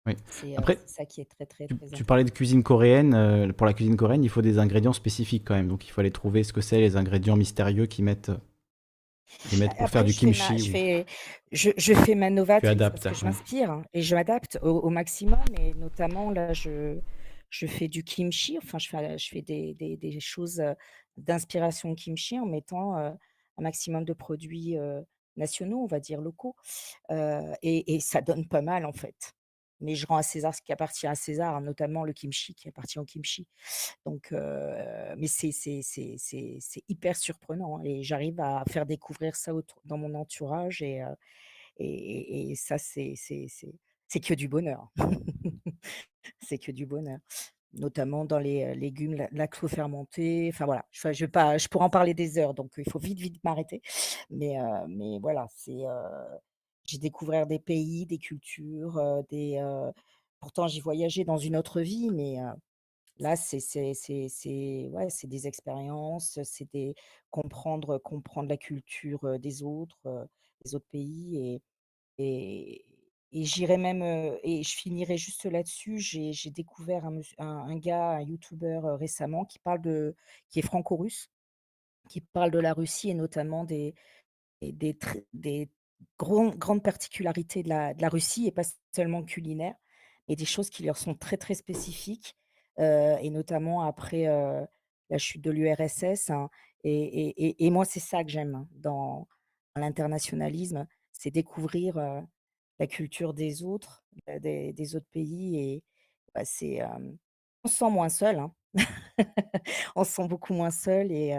Oui. C'est Après, c'est ça qui est très, très, tu, très tu parlais de cuisine coréenne. pour la cuisine coréenne, il faut des ingrédients spécifiques quand même. Donc, il faut aller trouver ce que c'est, les ingrédients mystérieux qu'ils mettent, pour faire du je fais, ma, kimchi. je, fais, je, je fais ma novatrice adaptes, parce que je m'inspire hein, et je m'adapte au, au maximum. Et notamment, là, je, je fais du kimchi. Enfin, je fais, je fais des, des, des choses d'inspiration kimchi en mettant un maximum de produits nationaux, on va dire locaux. Et, ça donne pas mal, en fait. Mais je rends à César ce qui appartient à César, notamment le kimchi qui appartient au kimchi. Donc, mais c'est hyper surprenant hein, et j'arrive à faire découvrir ça dans mon entourage et, et, ça, c'est que du bonheur. c'est que du bonheur. Notamment dans les euh, légumes la- lacto-fermentés. Enfin voilà, je, je, pas, je pourrais en parler des heures, donc il faut vite, vite m'arrêter. Mais, euh, mais voilà, c'est. euh, j'ai découvert des pays, des cultures, euh, des. euh, pourtant, j'ai voyagé dans une autre vie, mais euh, Là, c'est c'est c'est c'est ouais, c'est des expériences, c'est des comprendre comprendre la culture, des autres, des autres pays et et j'irai même, et je finirai juste là-dessus. J'ai découvert un gars, un youtubeur, récemment qui parle de qui est franco-russe, qui parle de la Russie et notamment des des grandes particularités de la Russie et pas seulement culinaires, mais des choses qui leur sont très, très spécifiques, et notamment après, la chute de l'URSS, hein et et et et moi, c'est ça que j'aime dans l'internationalisme, c'est découvrir, la culture des autres, des des autres pays et bah, c'est, on se sent moins seul, hein. On se sent beaucoup moins seul et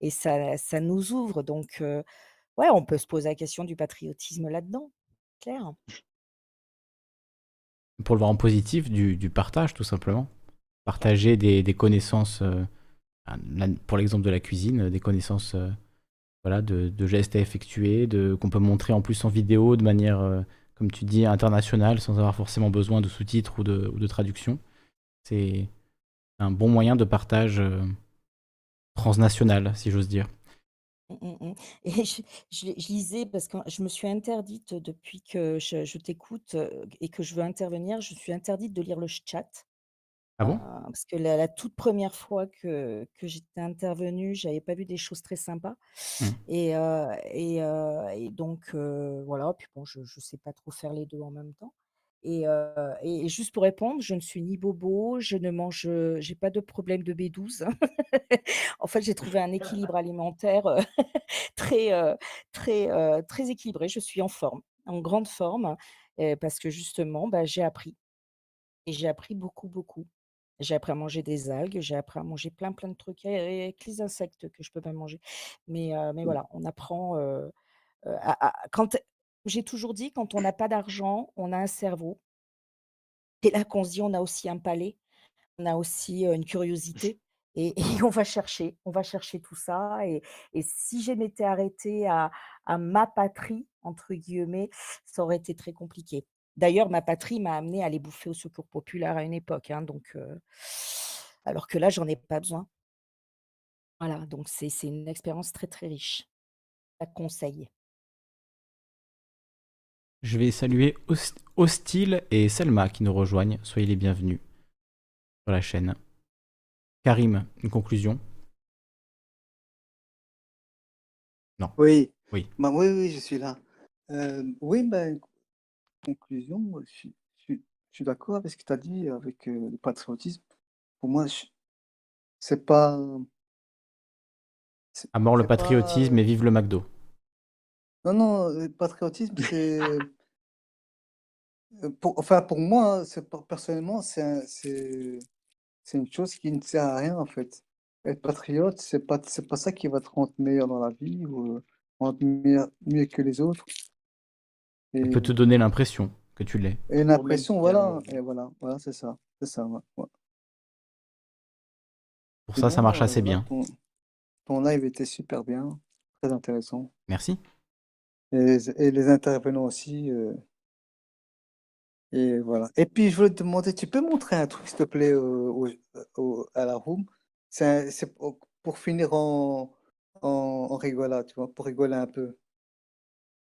et ça ça nous ouvre donc ouais, on peut se poser la question du patriotisme là-dedans, clair. Pour le voir en positif, du, du partage tout simplement. Partager des, des connaissances, euh, ah, là, pour l'exemple de la cuisine, des connaissances euh, voilà, de, de gestes à effectuer, de, qu'on peut montrer en plus en vidéo de manière, euh, comme tu dis, internationale, sans avoir forcément besoin de sous-titres ou de, ou traduction. C'est un bon moyen de partage euh, transnational, si j'ose dire. Mmh, mmh, mmh et je lisais parce que je me suis interdite depuis que je t'écoute, heu et que je veux intervenir, je suis interdite de lire le chat. Ah bon? Euh, parce que la, la toute première fois que, que j'étais intervenue, j'avais pas vu des choses très sympas. Mmh. Et, et, et donc, voilà. Puis bon, je ne sais pas trop faire les deux en même temps. Et, juste pour répondre, je ne suis ni bobo, je ne mange, j'ai pas de problème de B12. En fait, j'ai trouvé un équilibre alimentaire très, très, très équilibré. Je suis en forme, en grande forme, parce que justement, bah, j'ai appris. Et j'ai appris beaucoup, beaucoup. J'ai appris à manger des algues, j'ai appris à manger plein, plein de trucs avec les insectes que je peux pas manger. Mais, heu, mais voilà, on apprend, heu heu, à à quand j'ai toujours dit: «Quand on n'a pas d'argent, on a un cerveau». C'est là qu'on se dit: «On a aussi un palais, on a aussi, heu, une curiosité» et et on va chercher, on va chercher tout ça et et si je m'étais arrêtée à à «ma patrie» entre guillemets, ça aurait été très compliqué. D'ailleurs, ma patrie m'a amenée à aller bouffer au secours populaire à une époque, hein, donc heu, alors que là, j'en ai pas besoin. Voilà, donc c'est c'est une expérience très, très riche. Je la conseille. Je vais saluer Hos- Hostile et Selma qui nous rejoignent. Soyez les bienvenus sur la chaîne. Karim, une conclusion? Non. Oui. Oui. Bah, oui, oui, je suis là. Euh, oui, ben, conclusion, je suis, je suis- je suis d'accord avec ce que tu as dit avec euh, le patriotisme. Pour moi, c'est pas. c'est À mort le pas. patriotisme et vive le McDo. Non, non, le patriotisme, c'est. euh, pour, enfin, pour moi, hein, personnellement, c'est un- une chose qui ne sert à rien, en fait. Être patriote, c'est pas, c'est pas ça qui va te rendre meilleur dans la vie ou euh, rendre meilleur- mieux que les autres. Et, peut te donner l'impression que tu l'es. et une impression, voilà, et voilà, voilà, c'est ça, c'est ça, ouais, ouais. Pour ça, ça marche euh, assez bien. ton, ton live était super bien, très intéressant. Merci. Et, les et les intervenants aussi. euh, et voilà. Et puis, je voulais te demander, tu peux montrer un truc, s'il te plaît, au- au- au- à la room? C'est pour, finir en, en, en rigolade, tu vois, pour rigoler un peu.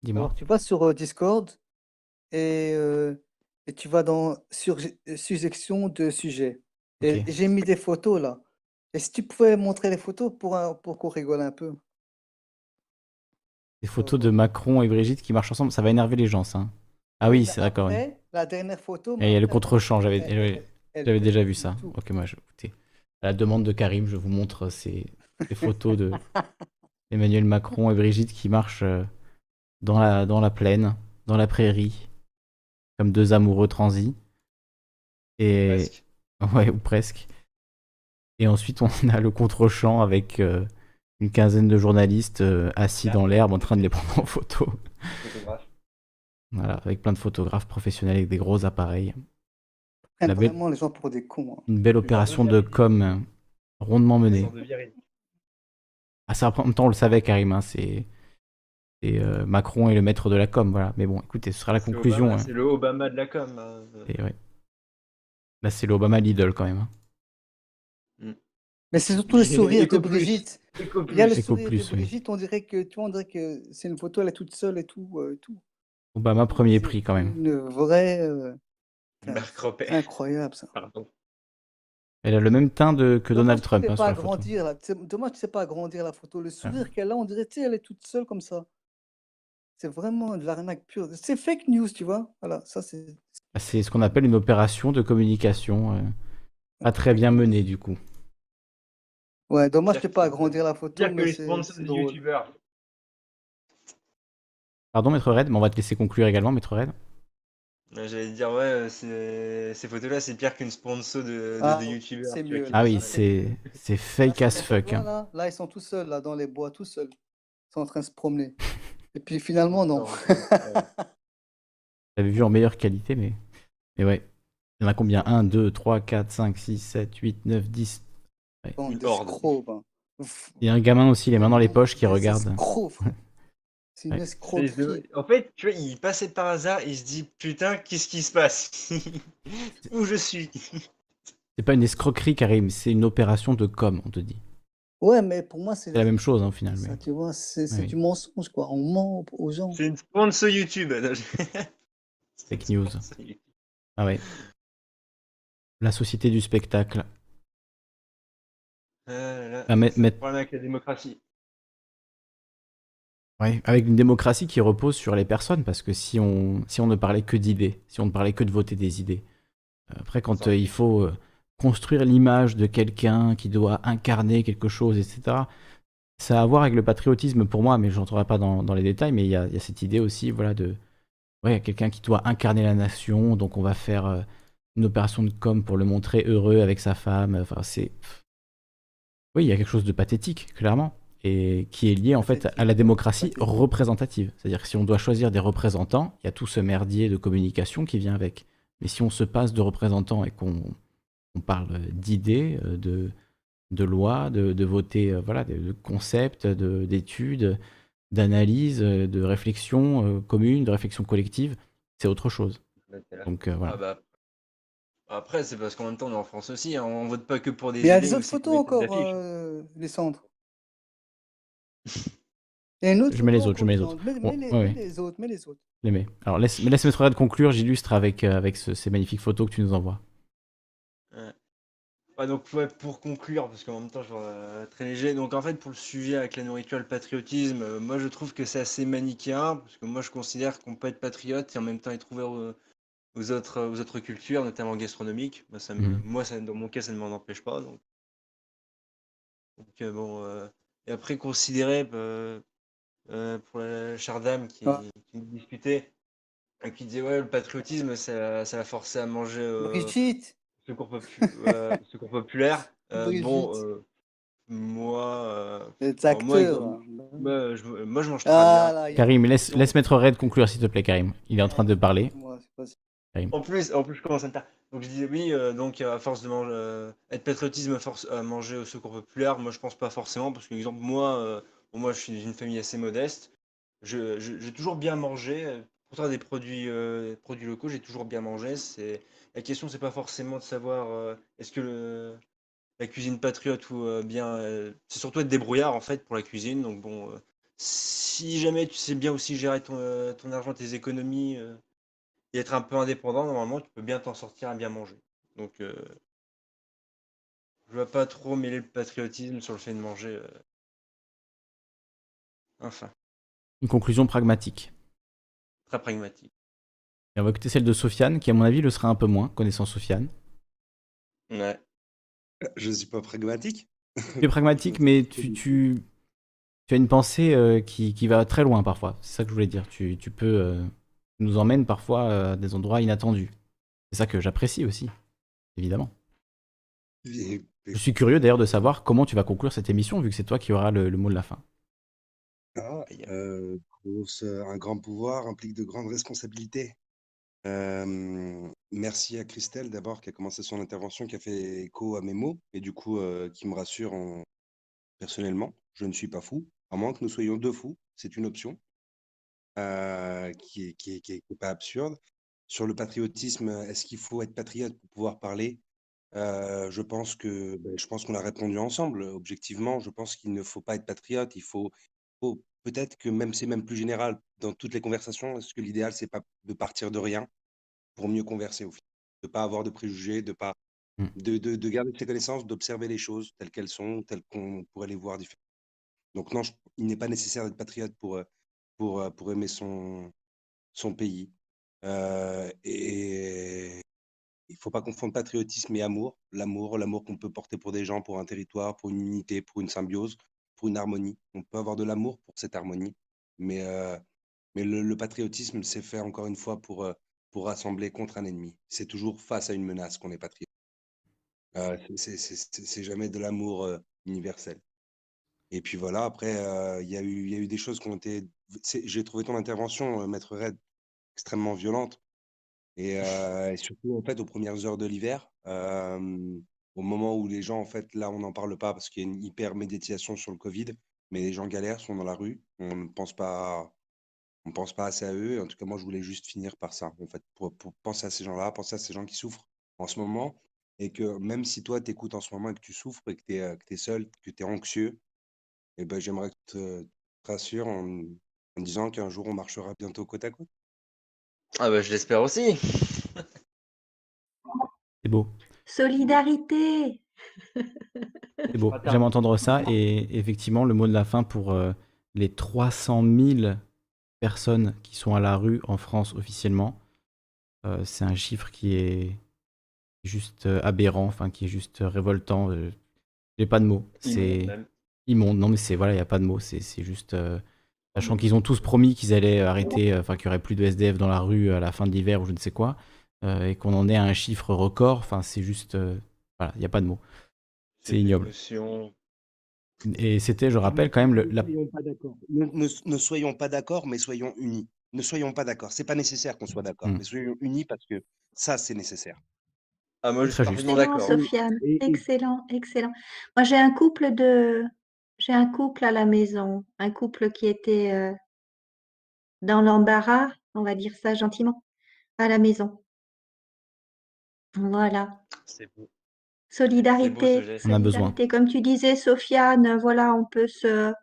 Dis-moi. Alors, tu vas sur euh, Discord et, euh, et tu vas dans sur, suggestion de sujet. Et Ok. j'ai mis des photos là. Et si tu pouvais montrer les photos pour, un- pour qu'on rigole un peu? Des photos de Macron et Brigitte qui marchent ensemble, ça va énerver les gens, ça. hein. Ah oui, Mais c'est d'accord. oui. après, la dernière photo. Et il y a le contre-champ, j'avais elle- j'avais- elle j'avais fait déjà du vu ça. tout. Ok, moi, je, écoutez, à la demande de Karim, je vous montre ces, ces photos de Emmanuel Macron et Brigitte qui marchent euh, dans la, dans la plaine, dans la prairie, comme deux amoureux transis. Et Presque. ouais, ou presque. Et ensuite, on a le contre-champ avec euh, une quinzaine de journalistes euh, assis dans l'herbe en train de les prendre en photo. Voilà, avec plein de photographes professionnels avec des gros appareils. La belle- vraiment les gens pour des cons. hein. Une belle opération de com euh, rondement menée. Ah, ça, en même temps, on le savait, Karim. hein, c'est c'est, euh, Macron est le maître de la com. Voilà. Mais bon, écoutez, ce sera la conclusion. Obama, hein. C'est le Obama de la com. hein. Et ouais. Là, c'est l'Obama Lidl quand même. hein. Mais c'est surtout le sourire de. Brigitte. Il y a le sourire plus, de oui. Brigitte, on dirait que, tu vois, on dirait que c'est une photo, elle est toute seule et tout. euh, tout. Obama premier prix quand même. une vraie. euh, incroyable ça. Pardon. Elle a le même teint de, que Donald Trump hein, sur pas la photo. agrandir là. C'est dommage tu sais pas agrandir la photo. Le sourire qu'elle a, on dirait, tu sais, elle est toute seule comme ça. C'est vraiment de l'arnaque pure. C'est fake news, tu vois. Voilà, ça c'est Ah, C'est ce qu'on appelle une opération de communication euh, pas très bien menée du coup. Ouais, dommage que pas agrandir la photo, que les sponsors des youtubeurs. Pardon, Maître Red, mais on va te laisser conclure également, Maître Red. J'allais dire, ouais, euh, ces photos-là, c'est pire qu'une sponsor de, de, Ah, de youtubeurs. Ah oui, c'est c'est fake Là, as fuck. hein. là, là, ils sont tout seuls, là, dans les bois, tout seuls. Ils sont en train de se promener. Et puis finalement, non. Ouais. J'avais vu en meilleure qualité, mais. Mais ouais. Il y en a combien? 1, 2, 3, 4, 5, 6, 7, 8, 9, 10. Bande Une horde. d'escrocs, ben. Ouf, Il y a un gamin aussi, les mains dans les poches, qui regarde. C'est une Ouais. Escroquerie. de- En fait, tu vois, il passait par hasard, il se dit, putain, qu'est-ce qui se passe? Où je suis? C'est pas une escroquerie, Karim, c'est une opération de com, on te dit. Ouais, mais pour moi, c'est C'est la même chose, hein, au final. ça, mais- tu vois, c'est Oui. du mensonge, quoi. On ment aux gens. C'est une sponsor YouTube. Fake news. Ah ouais. la société du spectacle. Euh, là, Ah, problème avec la démocratie. Ouais, avec une démocratie qui repose sur les personnes, parce que si on, si on ne parlait que d'idées, si on ne parlait que de voter des idées, euh, après quand euh, il faut euh, construire l'image de quelqu'un qui doit incarner quelque chose, etc., ça a à voir avec le patriotisme pour moi, mais je n'entrerai pas dans, les détails, mais il y a, il y a cette idée aussi, voilà, de ouais, quelqu'un qui doit incarner la nation, donc on va faire euh, une opération de com pour le montrer heureux avec sa femme, enfin c'est... Oui, il y a quelque chose de pathétique, clairement, et qui est lié en fait à la démocratie représentative. C'est-à-dire que si on doit choisir des représentants, il y a tout ce merdier de communication qui vient avec. Mais si on se passe de représentants et qu'on on parle d'idées, euh, de, de lois, de, de voter, euh, voilà, de, de concepts, de- d'études, d'analyses, euh, de réflexion euh, commune, de réflexion collective, c'est autre chose. Donc euh, voilà. Ah bah, après, c'est parce qu'en même temps, on est en France aussi. hein, On vote pas que pour des Mais il y a des autres photos encore, euh, les centres. Il y a une autre Je mets les autres, je mets les autres. Bon, Mets, mets les, ouais, mets ouais. les autres, mets les autres. Les mets. Alors laisse, laisse Maître Red conclure, j'illustre avec, euh, avec ce- ces magnifiques photos que tu nous envoies. Ouais, donc ouais, pour conclure, parce qu'en même temps je vais euh, très léger, donc en fait pour le sujet avec la nourriture et le patriotisme, euh, moi je trouve que c'est assez manichéen, parce que moi je considère qu'on peut être patriote et en même temps être ouvert aux, aux autres, aux autres cultures, notamment gastronomiques. Moi, ça me, Mhm. moi ça, dans mon cas ça ne m'en empêche pas. Donc, donc, euh, bon, euh, et après considérer pour la chère dame qui, Ah. qui discutait, et qui disait ouais le patriotisme ça, ça l'a forcé à manger Brigitte secours, popu- euh, secours populaire. Euh, bon, euh, moi, euh, moi, hein. moi, je, moi, je mange très Ah bien. là, il y a- Karim, laisse, laisse Maître Red conclure s'il te plaît, Karim. Il est en train de parler. Moi. Karim. En plus, en plus, je commence à me taire. Donc je disais oui, euh, donc à force de manger, euh, être patriotisme à force à manger au secours populaire, moi je pense pas forcément parce que exemple moi, euh, bon, moi je suis d'une famille assez modeste, je, je- j'ai toujours bien mangé. Pourtant des produits, euh, des produits locaux, j'ai toujours bien mangé. C'est la question, c'est pas forcément de savoir euh, est-ce que le, la cuisine patriote ou euh, bien, euh, c'est surtout être débrouillard en fait pour la cuisine. Donc bon, euh, si jamais tu sais bien aussi gérer ton, euh, ton argent, tes économies. euh, et être un peu indépendant, normalement, tu peux bien t'en sortir à bien manger. Donc, euh, je vois pas trop mêler le patriotisme sur le fait de manger. euh. Enfin, Une conclusion pragmatique. très pragmatique. Et on va écouter celle de Sofiane, qui à mon avis le sera un peu moins, connaissant Sofiane. Ouais. Je ne suis pas pragmatique. Tu es pragmatique, mais tu, tu, tu as une pensée euh, qui, qui va très loin parfois. C'est ça que je voulais dire. Tu, tu peux euh, nous emmènes parfois euh, à des endroits inattendus. C'est ça que j'apprécie aussi, évidemment. Et- Je suis curieux d'ailleurs de savoir comment tu vas conclure cette émission, vu que c'est toi qui auras le, le mot de la fin. Ah, euh, un grand pouvoir implique de grandes responsabilités. Merci à Christelle d'abord qui a commencé son intervention, qui a fait écho à mes mots et du coup qui me rassure en... personnellement. Je ne suis pas fou, à moins que nous soyons deux fous, c'est une option qui est, qui est- qui est- qui est pas absurde. Sur le patriotisme, est-ce qu'il faut être patriote pour pouvoir parler? Je pense que ben, je pense qu'on a répondu ensemble. Objectivement, je pense qu'il ne faut pas être patriote. Il faut peut-être que même c'est même plus général dans toutes les conversations. Est-ce que l'idéal c'est pas de partir de rien pour mieux converser au final, de pas avoir de préjugés, de pas Mm. de, de, de garder ses connaissances, d'observer les choses telles qu'elles sont, telles qu'on pourrait les voir différemment. Donc non, je- il n'est pas nécessaire d'être patriote pour euh, pour euh, pour aimer son son pays. Euh, et il faut pas confondre patriotisme et amour. L'amour, l'amour qu'on peut porter pour des gens, pour un territoire, pour une unité, pour une symbiose, une harmonie. On peut avoir de l'amour pour cette harmonie, mais, euh, mais le, patriotisme, c'est fait encore une fois pour, euh, pour rassembler contre un ennemi. C'est toujours face à une menace qu'on est patriote. Euh, c'est- jamais de l'amour euh, universel. Et puis voilà, après, il y a eu, y a eu des choses qui ont été. J'ai trouvé ton intervention, Maître Red, extrêmement violente. Et, surtout, en fait, aux premières heures de l'hiver, au moment où les gens, en fait, là, on n'en parle pas parce qu'il y a une hyper médiatisation sur le Covid, mais les gens galèrent, sont dans la rue, on ne pense pas, on pense pas assez à eux. En tout cas, moi, je voulais juste finir par ça, en fait, pour, pour penser à ces gens-là, penser à ces gens qui souffrent en ce moment, et que même si toi, t'écoutes en ce moment et que tu souffres et que tu es, seul, que tu es anxieux, et ben, j'aimerais que tu te, te rassures en, en disant qu'un jour, on marchera bientôt côte à côte. Ah bah je l'espère aussi. C'est beau. Solidarité. C'est beau, j'aime entendre ça. Et effectivement, le mot de la fin pour euh, les 300 000 personnes qui sont à la rue en France officiellement, euh, c'est un chiffre qui est juste euh, aberrant, enfin qui est juste révoltant. J'ai pas de mots. C'est Immonde. Non, mais c'est voilà, il y a pas de mots. C'est c'est juste. euh, Sachant qu'ils ont tous promis qu'ils allaient arrêter, enfin qu'il y aurait plus de SDF dans la rue à la fin de l'hiver ou je ne sais quoi, euh, et qu'on en est à un chiffre record. Enfin, c'est juste, euh, voilà, il n'y a pas de mots. C'est ignoble. Et c'était, je rappelle quand même, le, la... Ne soyons pas d'accord. Ne, ne- ne soyons pas d'accord, mais soyons unis. Ne soyons pas d'accord. C'est pas nécessaire qu'on soit d'accord, Mm. mais soyons unis parce que ça, c'est nécessaire. Ah, moi, je suis parfaitement Excellent, d'accord. Sofiane. Excellent, excellent. Moi, j'ai un couple de, j'ai un couple à la maison, un couple qui était euh, dans l'embarras, on va dire ça gentiment, à la maison. Voilà. C'est beau. Solidarité, ce geste. On a besoin. solidarité. Comme tu disais, Sofiane, voilà, on peut se,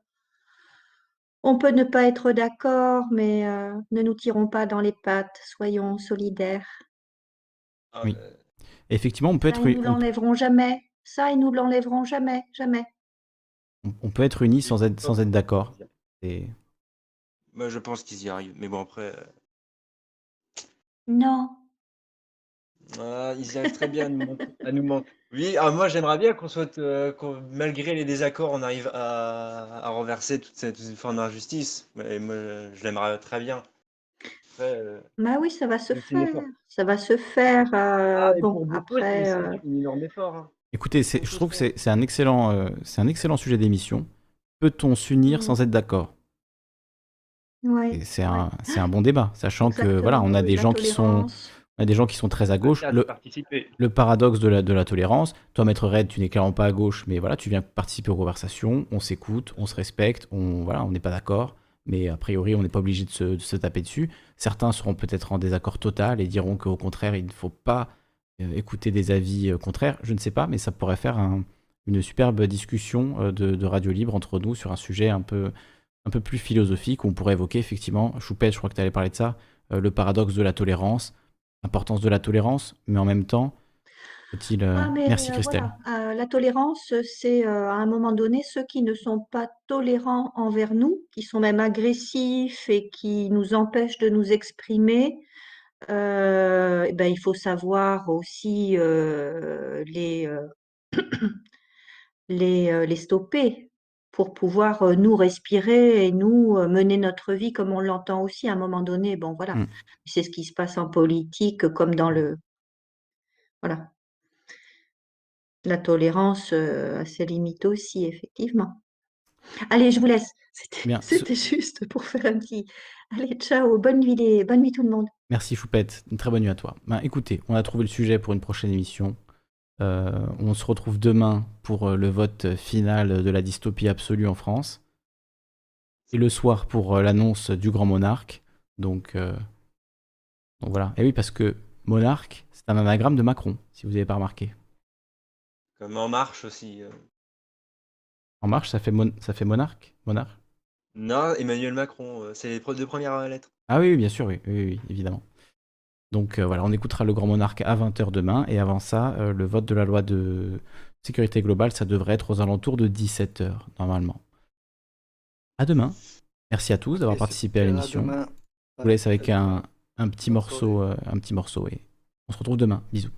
on peut ne pas être d'accord, mais euh, ne nous tirons pas dans les pattes, soyons solidaires. Ah, Oui. mais- effectivement, on peut Ça, être, ils nous on, l'enlèveront jamais. Ça, ils nous l'enlèveront jamais, jamais. on peut être unis sans être, sans être d'accord. Et Moi, je pense qu'ils y arrivent. Mais bon, après, euh, Non. Ah, ils y arrivent très bien à nous mentir. à nous mentir. Oui, ah, moi, j'aimerais bien qu'on soit, euh, qu'on- malgré les désaccords, on arrive à, à renverser toute cette, toute cette forme d'injustice. Et moi, je l'aimerais très bien. Après, euh, Bah oui, ça va se faire. effort. Ça va se faire. euh, ah, bon, après, euh, énorme effort. hein. écoutez, je trouve que faire. c'est c'est un excellent, euh, c'est un excellent sujet d'émission. Peut-on s'unir Mm. sans être d'accord? Ouais, C'est ouais, un, c'est un bon débat, sachant que voilà, on a des La gens qui sont, tolérance. on a des gens qui sont très à gauche. Le, le paradoxe de la, de la tolérance. Toi, Maître Red, tu n'es clairement pas à gauche, mais voilà, tu viens participer aux conversations, on s'écoute, on se respecte, on voilà, on n'est pas d'accord, mais a priori, on n'est pas obligé de se, de se taper dessus. Certains seront peut-être en désaccord total et diront qu'au contraire, il ne faut pas euh, écouter des avis euh, contraires. Je ne sais pas, mais ça pourrait faire un- une superbe discussion euh, de, de radio libre entre nous sur un sujet un peu, un peu plus philosophique où on pourrait évoquer effectivement, Choupette, je crois que tu allais parler de ça, le paradoxe de la tolérance, l'importance de la tolérance, mais en même temps, euh, Ah, Merci euh, Christelle. voilà, euh, la tolérance, c'est à un moment donné ceux qui ne sont pas tolérants envers nous, qui sont même agressifs et qui nous empêchent de nous exprimer. euh, eh ben, il faut savoir aussi euh, les, les, les stopper pour pouvoir euh, nous respirer et nous euh, mener notre vie comme on l'entend aussi à un moment donné. Bon, voilà, Mm. c'est ce qui se passe en politique comme dans le... Voilà. La tolérance euh, a ses limites aussi, effectivement. Allez, je vous laisse. C'était juste pour faire un petit... Allez, ciao, bonne nuit, les... bonne nuit tout le monde. Merci Choupette, une très bonne nuit à toi. Ben, écoutez, on a trouvé le sujet pour une prochaine émission. Euh, on se retrouve demain pour euh, le vote final de la dystopie absolue en France. Et le soir pour euh, l'annonce du grand monarque. Donc, euh, donc voilà. Et oui, parce que monarque, c'est un anagramme de Macron, si vous n'avez pas remarqué. Comme En Marche aussi. euh. En marche, ça fait, mon- ça fait monarque Monarque? Non, Emmanuel Macron, c'est les deux premières lettres. Ah oui, oui, bien sûr, oui, oui, oui, évidemment. Donc euh, voilà, on écoutera le Grand Monarque à 20h demain, et avant ça, euh, le vote de la loi de sécurité globale, ça devrait être aux alentours de 17h, normalement. À demain. Merci à tous d'avoir participé à l'émission. Je vous laisse avec un, un petit morceau, euh, un petit morceau, et on se retrouve demain. Bisous.